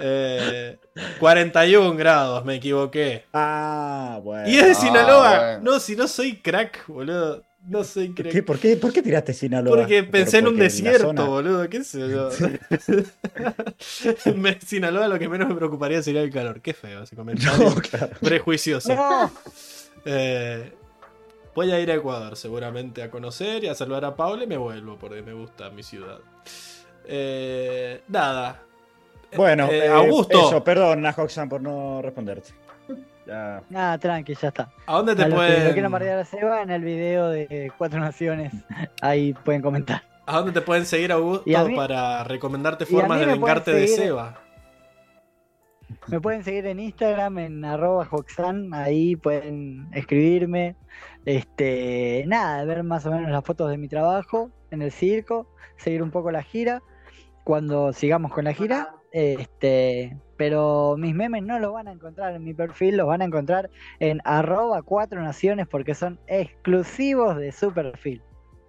Eh, 41 grados, me equivoqué. Ah, bueno. Y es de Ah, Sinaloa. bueno. No, si no soy crack, boludo. No soy crack. ¿Qué? ¿Por, qué, ¿Por qué tiraste Sinaloa? Porque Por- pensé en un porque desierto, zona- boludo. ¿Qué sé yo? [LAUGHS] Me- Sinaloa lo que menos me preocuparía sería el calor. Qué feo ese comentario. No, claro. Prejuicioso. No, Eh, voy a ir a Ecuador seguramente a conocer y a saludar a Paula y me vuelvo porque me gusta mi ciudad. Eh, nada. Bueno, Eh, eh, Augusto. Eso, perdón, Nahoxan, por no responderte. Ya. nada, tranqui, ya está. ¿A dónde A te que lo pueden, quieran bardear a Seba en el video de Cuatro Naciones, ahí pueden comentar. ¿A dónde te pueden seguir, Augusto, Y a mí- para recomendarte a formas de vengarte de Seba? Me pueden seguir en Instagram, en arroba Hoxan, ahí pueden escribirme. Este, nada, ver más o menos las fotos de mi trabajo en el circo, seguir un poco la gira, cuando sigamos con la gira. Este, pero mis memes no los van a encontrar en mi perfil, los van a encontrar en arroba cuatro naciones porque son exclusivos de su perfil.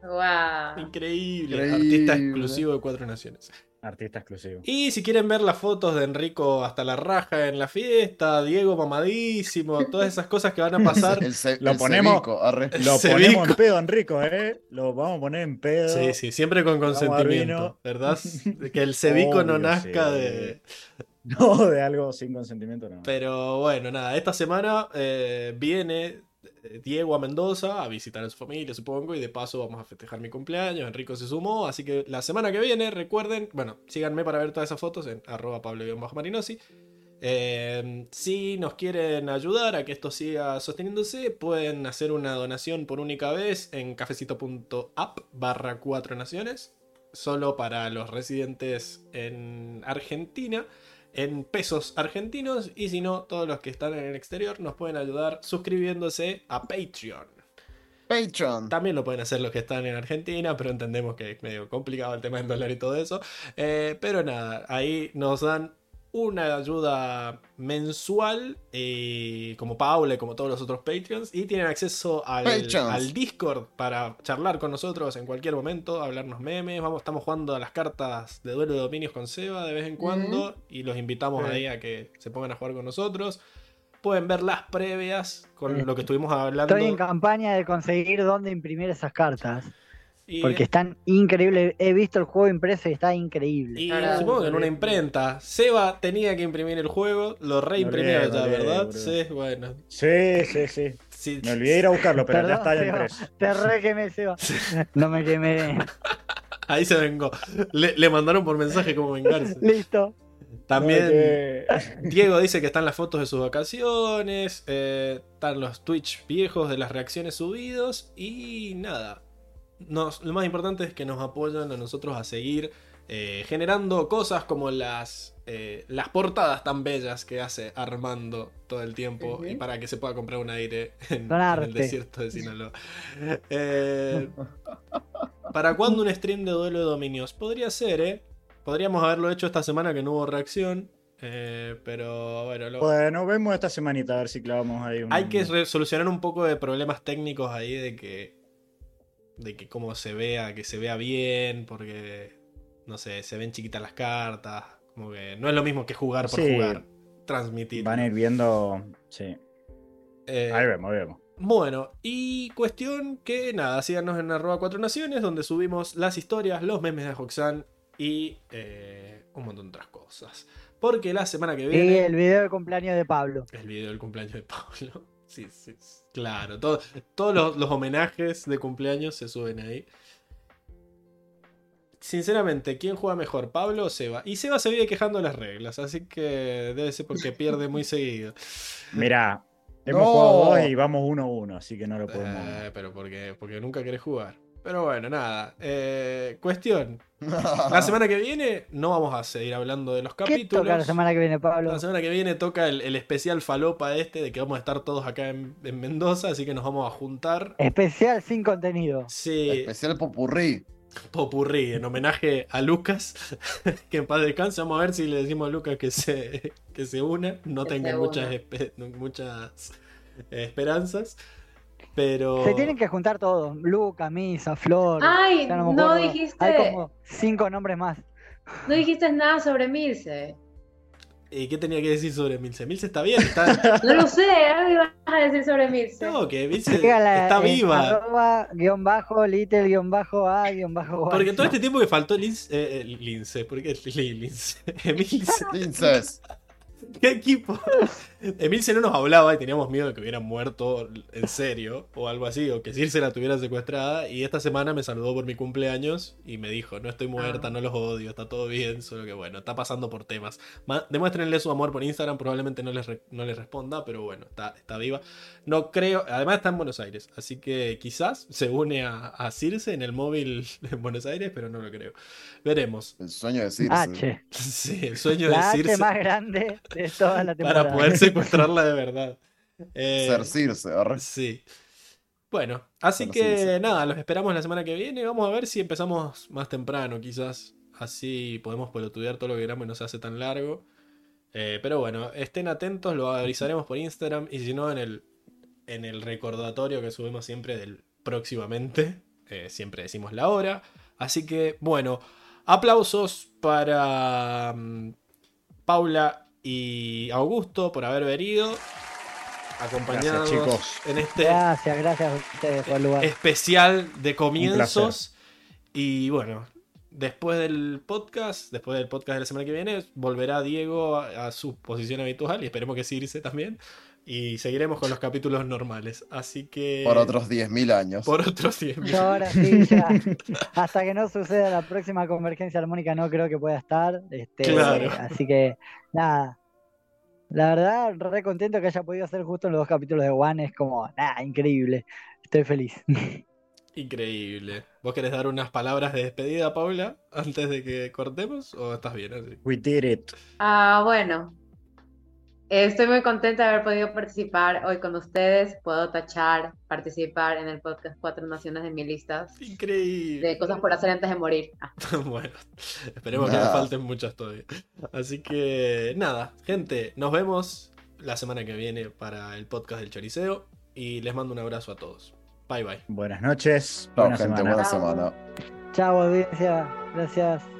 Wow. Increíble. Increíble. Artista exclusivo de Cuatro Naciones. Artista exclusivo. Y si quieren ver las fotos de Enrico hasta la raja en la fiesta, Diego mamadísimo, todas esas cosas que van a [LAUGHS] pasar. El, Lo el ponemos-. Lo ponemos en pedo, Enrico, ¿eh? Lo vamos a poner en pedo. Sí, sí, siempre con consentimiento. ¿verdad? [LAUGHS] Que el cebico no nazca sí. de... No, de algo sin consentimiento, no. Pero bueno, nada, esta semana eh, viene Diego a Mendoza a visitar a su familia, supongo, y de paso vamos a festejar mi cumpleaños. Enrico se sumó, así que la semana que viene, recuerden, bueno, síganme para ver todas esas fotos en arroba pablo-marinosi. Eh, si nos quieren ayudar a que esto siga sosteniéndose, pueden hacer una donación por única vez en cafecito.app barra 4 naciones, solo para los residentes en Argentina en pesos argentinos y si no, todos los que están en el exterior nos pueden ayudar suscribiéndose a Patreon. Patreon. También lo pueden hacer los que están en Argentina, pero entendemos que es medio complicado el tema del dólar y todo eso. Eh, pero nada, ahí nos dan una ayuda mensual, eh, como Paula y como todos los otros Patreons, y tienen acceso al, Discord para charlar con nosotros en cualquier momento, hablarnos memes. Vamos, estamos jugando a las cartas de duelo de dominios con Seba de vez en cuando, y los invitamos Sí. ahí a que se pongan a jugar con nosotros. Pueden ver las previas con lo que estuvimos hablando. Estoy en campaña de conseguir dónde imprimir esas cartas, y- porque están increíbles. He visto el juego impreso y está increíble. Y supongo que en una imprenta. Seba tenía que imprimir el juego, lo reimprimió ya, ¿verdad? Sí, bueno. Sí, sí, sí. Sí, Me olvidé ir a buscarlo, pero ya está ya impreso. Te re quemé, Seba. No me quemé. [LAUGHS] Ahí se vengó. Le, le mandaron por mensaje como vengarse. Listo. También No, Diego dice que están las fotos de sus vacaciones, eh, están los Twitch viejos de las reacciones subidos y nada. Nos- lo más importante es que nos apoyan a nosotros a seguir eh, generando cosas como las, eh, las portadas tan bellas que hace Armando todo el tiempo y para que se pueda comprar un aire en, el desierto de Sinaloa. Eh, ¿Para [LAUGHS] cuándo un stream de duelo de dominios? Podría ser, ¿eh? Podríamos haberlo hecho esta semana que no hubo reacción. eh, pero bueno, lo- Bueno, vemos esta semanita a ver si clavamos ahí un. hay que solucionar un poco de problemas técnicos ahí de que. De que cómo se vea, que se vea bien, porque. No sé, se ven chiquitas las cartas. Como que no es lo mismo que jugar por Sí. jugar. Transmitir. Van a ir viendo. Sí. Eh, Ahí vemos, ahí vemos. Bueno, y cuestión que nada, síganos en arroba cuatro naciones, donde subimos las historias, los memes de Hoxan y eh, un montón de otras cosas. Porque la semana que Y viene. el video de cumpleaños de Pablo. El video del cumpleaños de Pablo. [LAUGHS] Sí, sí, sí. Claro, todo- todos los, los homenajes de cumpleaños se suben ahí. Sinceramente, ¿quién juega mejor, Pablo o Seba? Y Seba se vive quejando de las reglas, así que debe ser porque pierde muy seguido. Mirá, [LAUGHS] hemos No. jugado dos y vamos 1-1, así que no lo podemos. Eh, pero porque, porque nunca querés jugar. Pero bueno, nada. Eh, cuestión. [LAUGHS] La semana que viene no vamos a seguir hablando de los ¿Qué capítulos. toca la semana que viene, Pablo? La semana que viene toca el, el especial falopa este de que vamos a estar todos acá en, en Mendoza, así que nos vamos a juntar. Especial sin contenido. Sí, Especial popurrí. popurrí, en homenaje a Lucas, [LAUGHS] que en paz descanse. Vamos a ver si le decimos a Lucas que se, que se una. No Que tengan se muchas, muchas eh, esperanzas. Pero. Se tienen que juntar todos. Luca, Misa, Flor. Ay, no dijiste- Hay como cinco nombres más. No dijiste nada sobre Milce. ¿Y qué tenía que decir sobre Milce? Milce está bien, está. No lo sé, algo ibas a decir sobre Milce. No, que Milce está viva. Arroba, guion bajo, little, guion bajo, a, guion bajo. Porque todo este tiempo que faltó Lince, eh, eh, Lince, ¿por qué Li- Lince? [LAUGHS] [LAUGHS] Linces. ¿qué equipo? Emilce no nos hablaba y teníamos miedo de que hubiera muerto en serio o algo así, o que Circe la tuviera secuestrada. Y esta semana me saludó por mi cumpleaños y me dijo: No estoy muerta, Ah. no los odio, está todo bien, solo que bueno, está pasando por temas. Ma- demuéstrenle su amor por Instagram, probablemente no les, re- no les responda, pero bueno, está, está viva. No creo, además está en Buenos Aires, así que quizás se une a, a Circe en el móvil en Buenos Aires, pero no lo creo. Veremos. El sueño de Circe. H. [LAUGHS] Sí, el sueño La de H Circe más grande de toda la temporada. para poder secuestrarla de verdad. Eh, arre. sí. Bueno, así que nada, los esperamos la semana que viene. Vamos a ver si empezamos más temprano, quizás. Así podemos pelotudear todo lo que queramos y no se hace tan largo. Eh, pero bueno, estén atentos, lo avisaremos por Instagram y si no en el, en el recordatorio que subimos siempre del próximamente. Eh, siempre decimos la hora. Así que bueno, aplausos para mm, Paula y Augusto por haber venido. Acompañados Gracias, chicos. en este Gracias, gracias a ustedes por el lugar. especial de comienzos. Y bueno, después del podcast, después del podcast de la semana que viene, volverá Diego a, a su posición habitual y esperemos que Circe también. Y seguiremos con los capítulos normales. Así que. Por otros 10.000 años. Por otros 10 Yo ahora sí, ya. Hasta que no suceda la próxima convergencia armónica, no creo que pueda estar. Este, Claro. Así que, nada. La verdad, re contento que haya podido hacer justo en los dos capítulos de One. Es como, nada, increíble. Estoy feliz. Increíble. ¿Vos querés dar unas palabras de despedida, Paula, antes de que cortemos? ¿O estás bien así? We did it. Ah, bueno. Estoy muy contenta de haber podido participar hoy con ustedes. Puedo tachar, participar en el podcast Cuatro Naciones de mi listas Increíble. de cosas por hacer antes de morir. Ah, [LAUGHS] bueno, esperemos que nos falten muchas todavía. Así que nada, gente, nos vemos la semana que viene para el podcast del Choriceo y les mando un abrazo a todos. Bye bye. Buenas noches. Chao, buena gente. semana. Buena Chao. semana. Chao, audiencia. Gracias.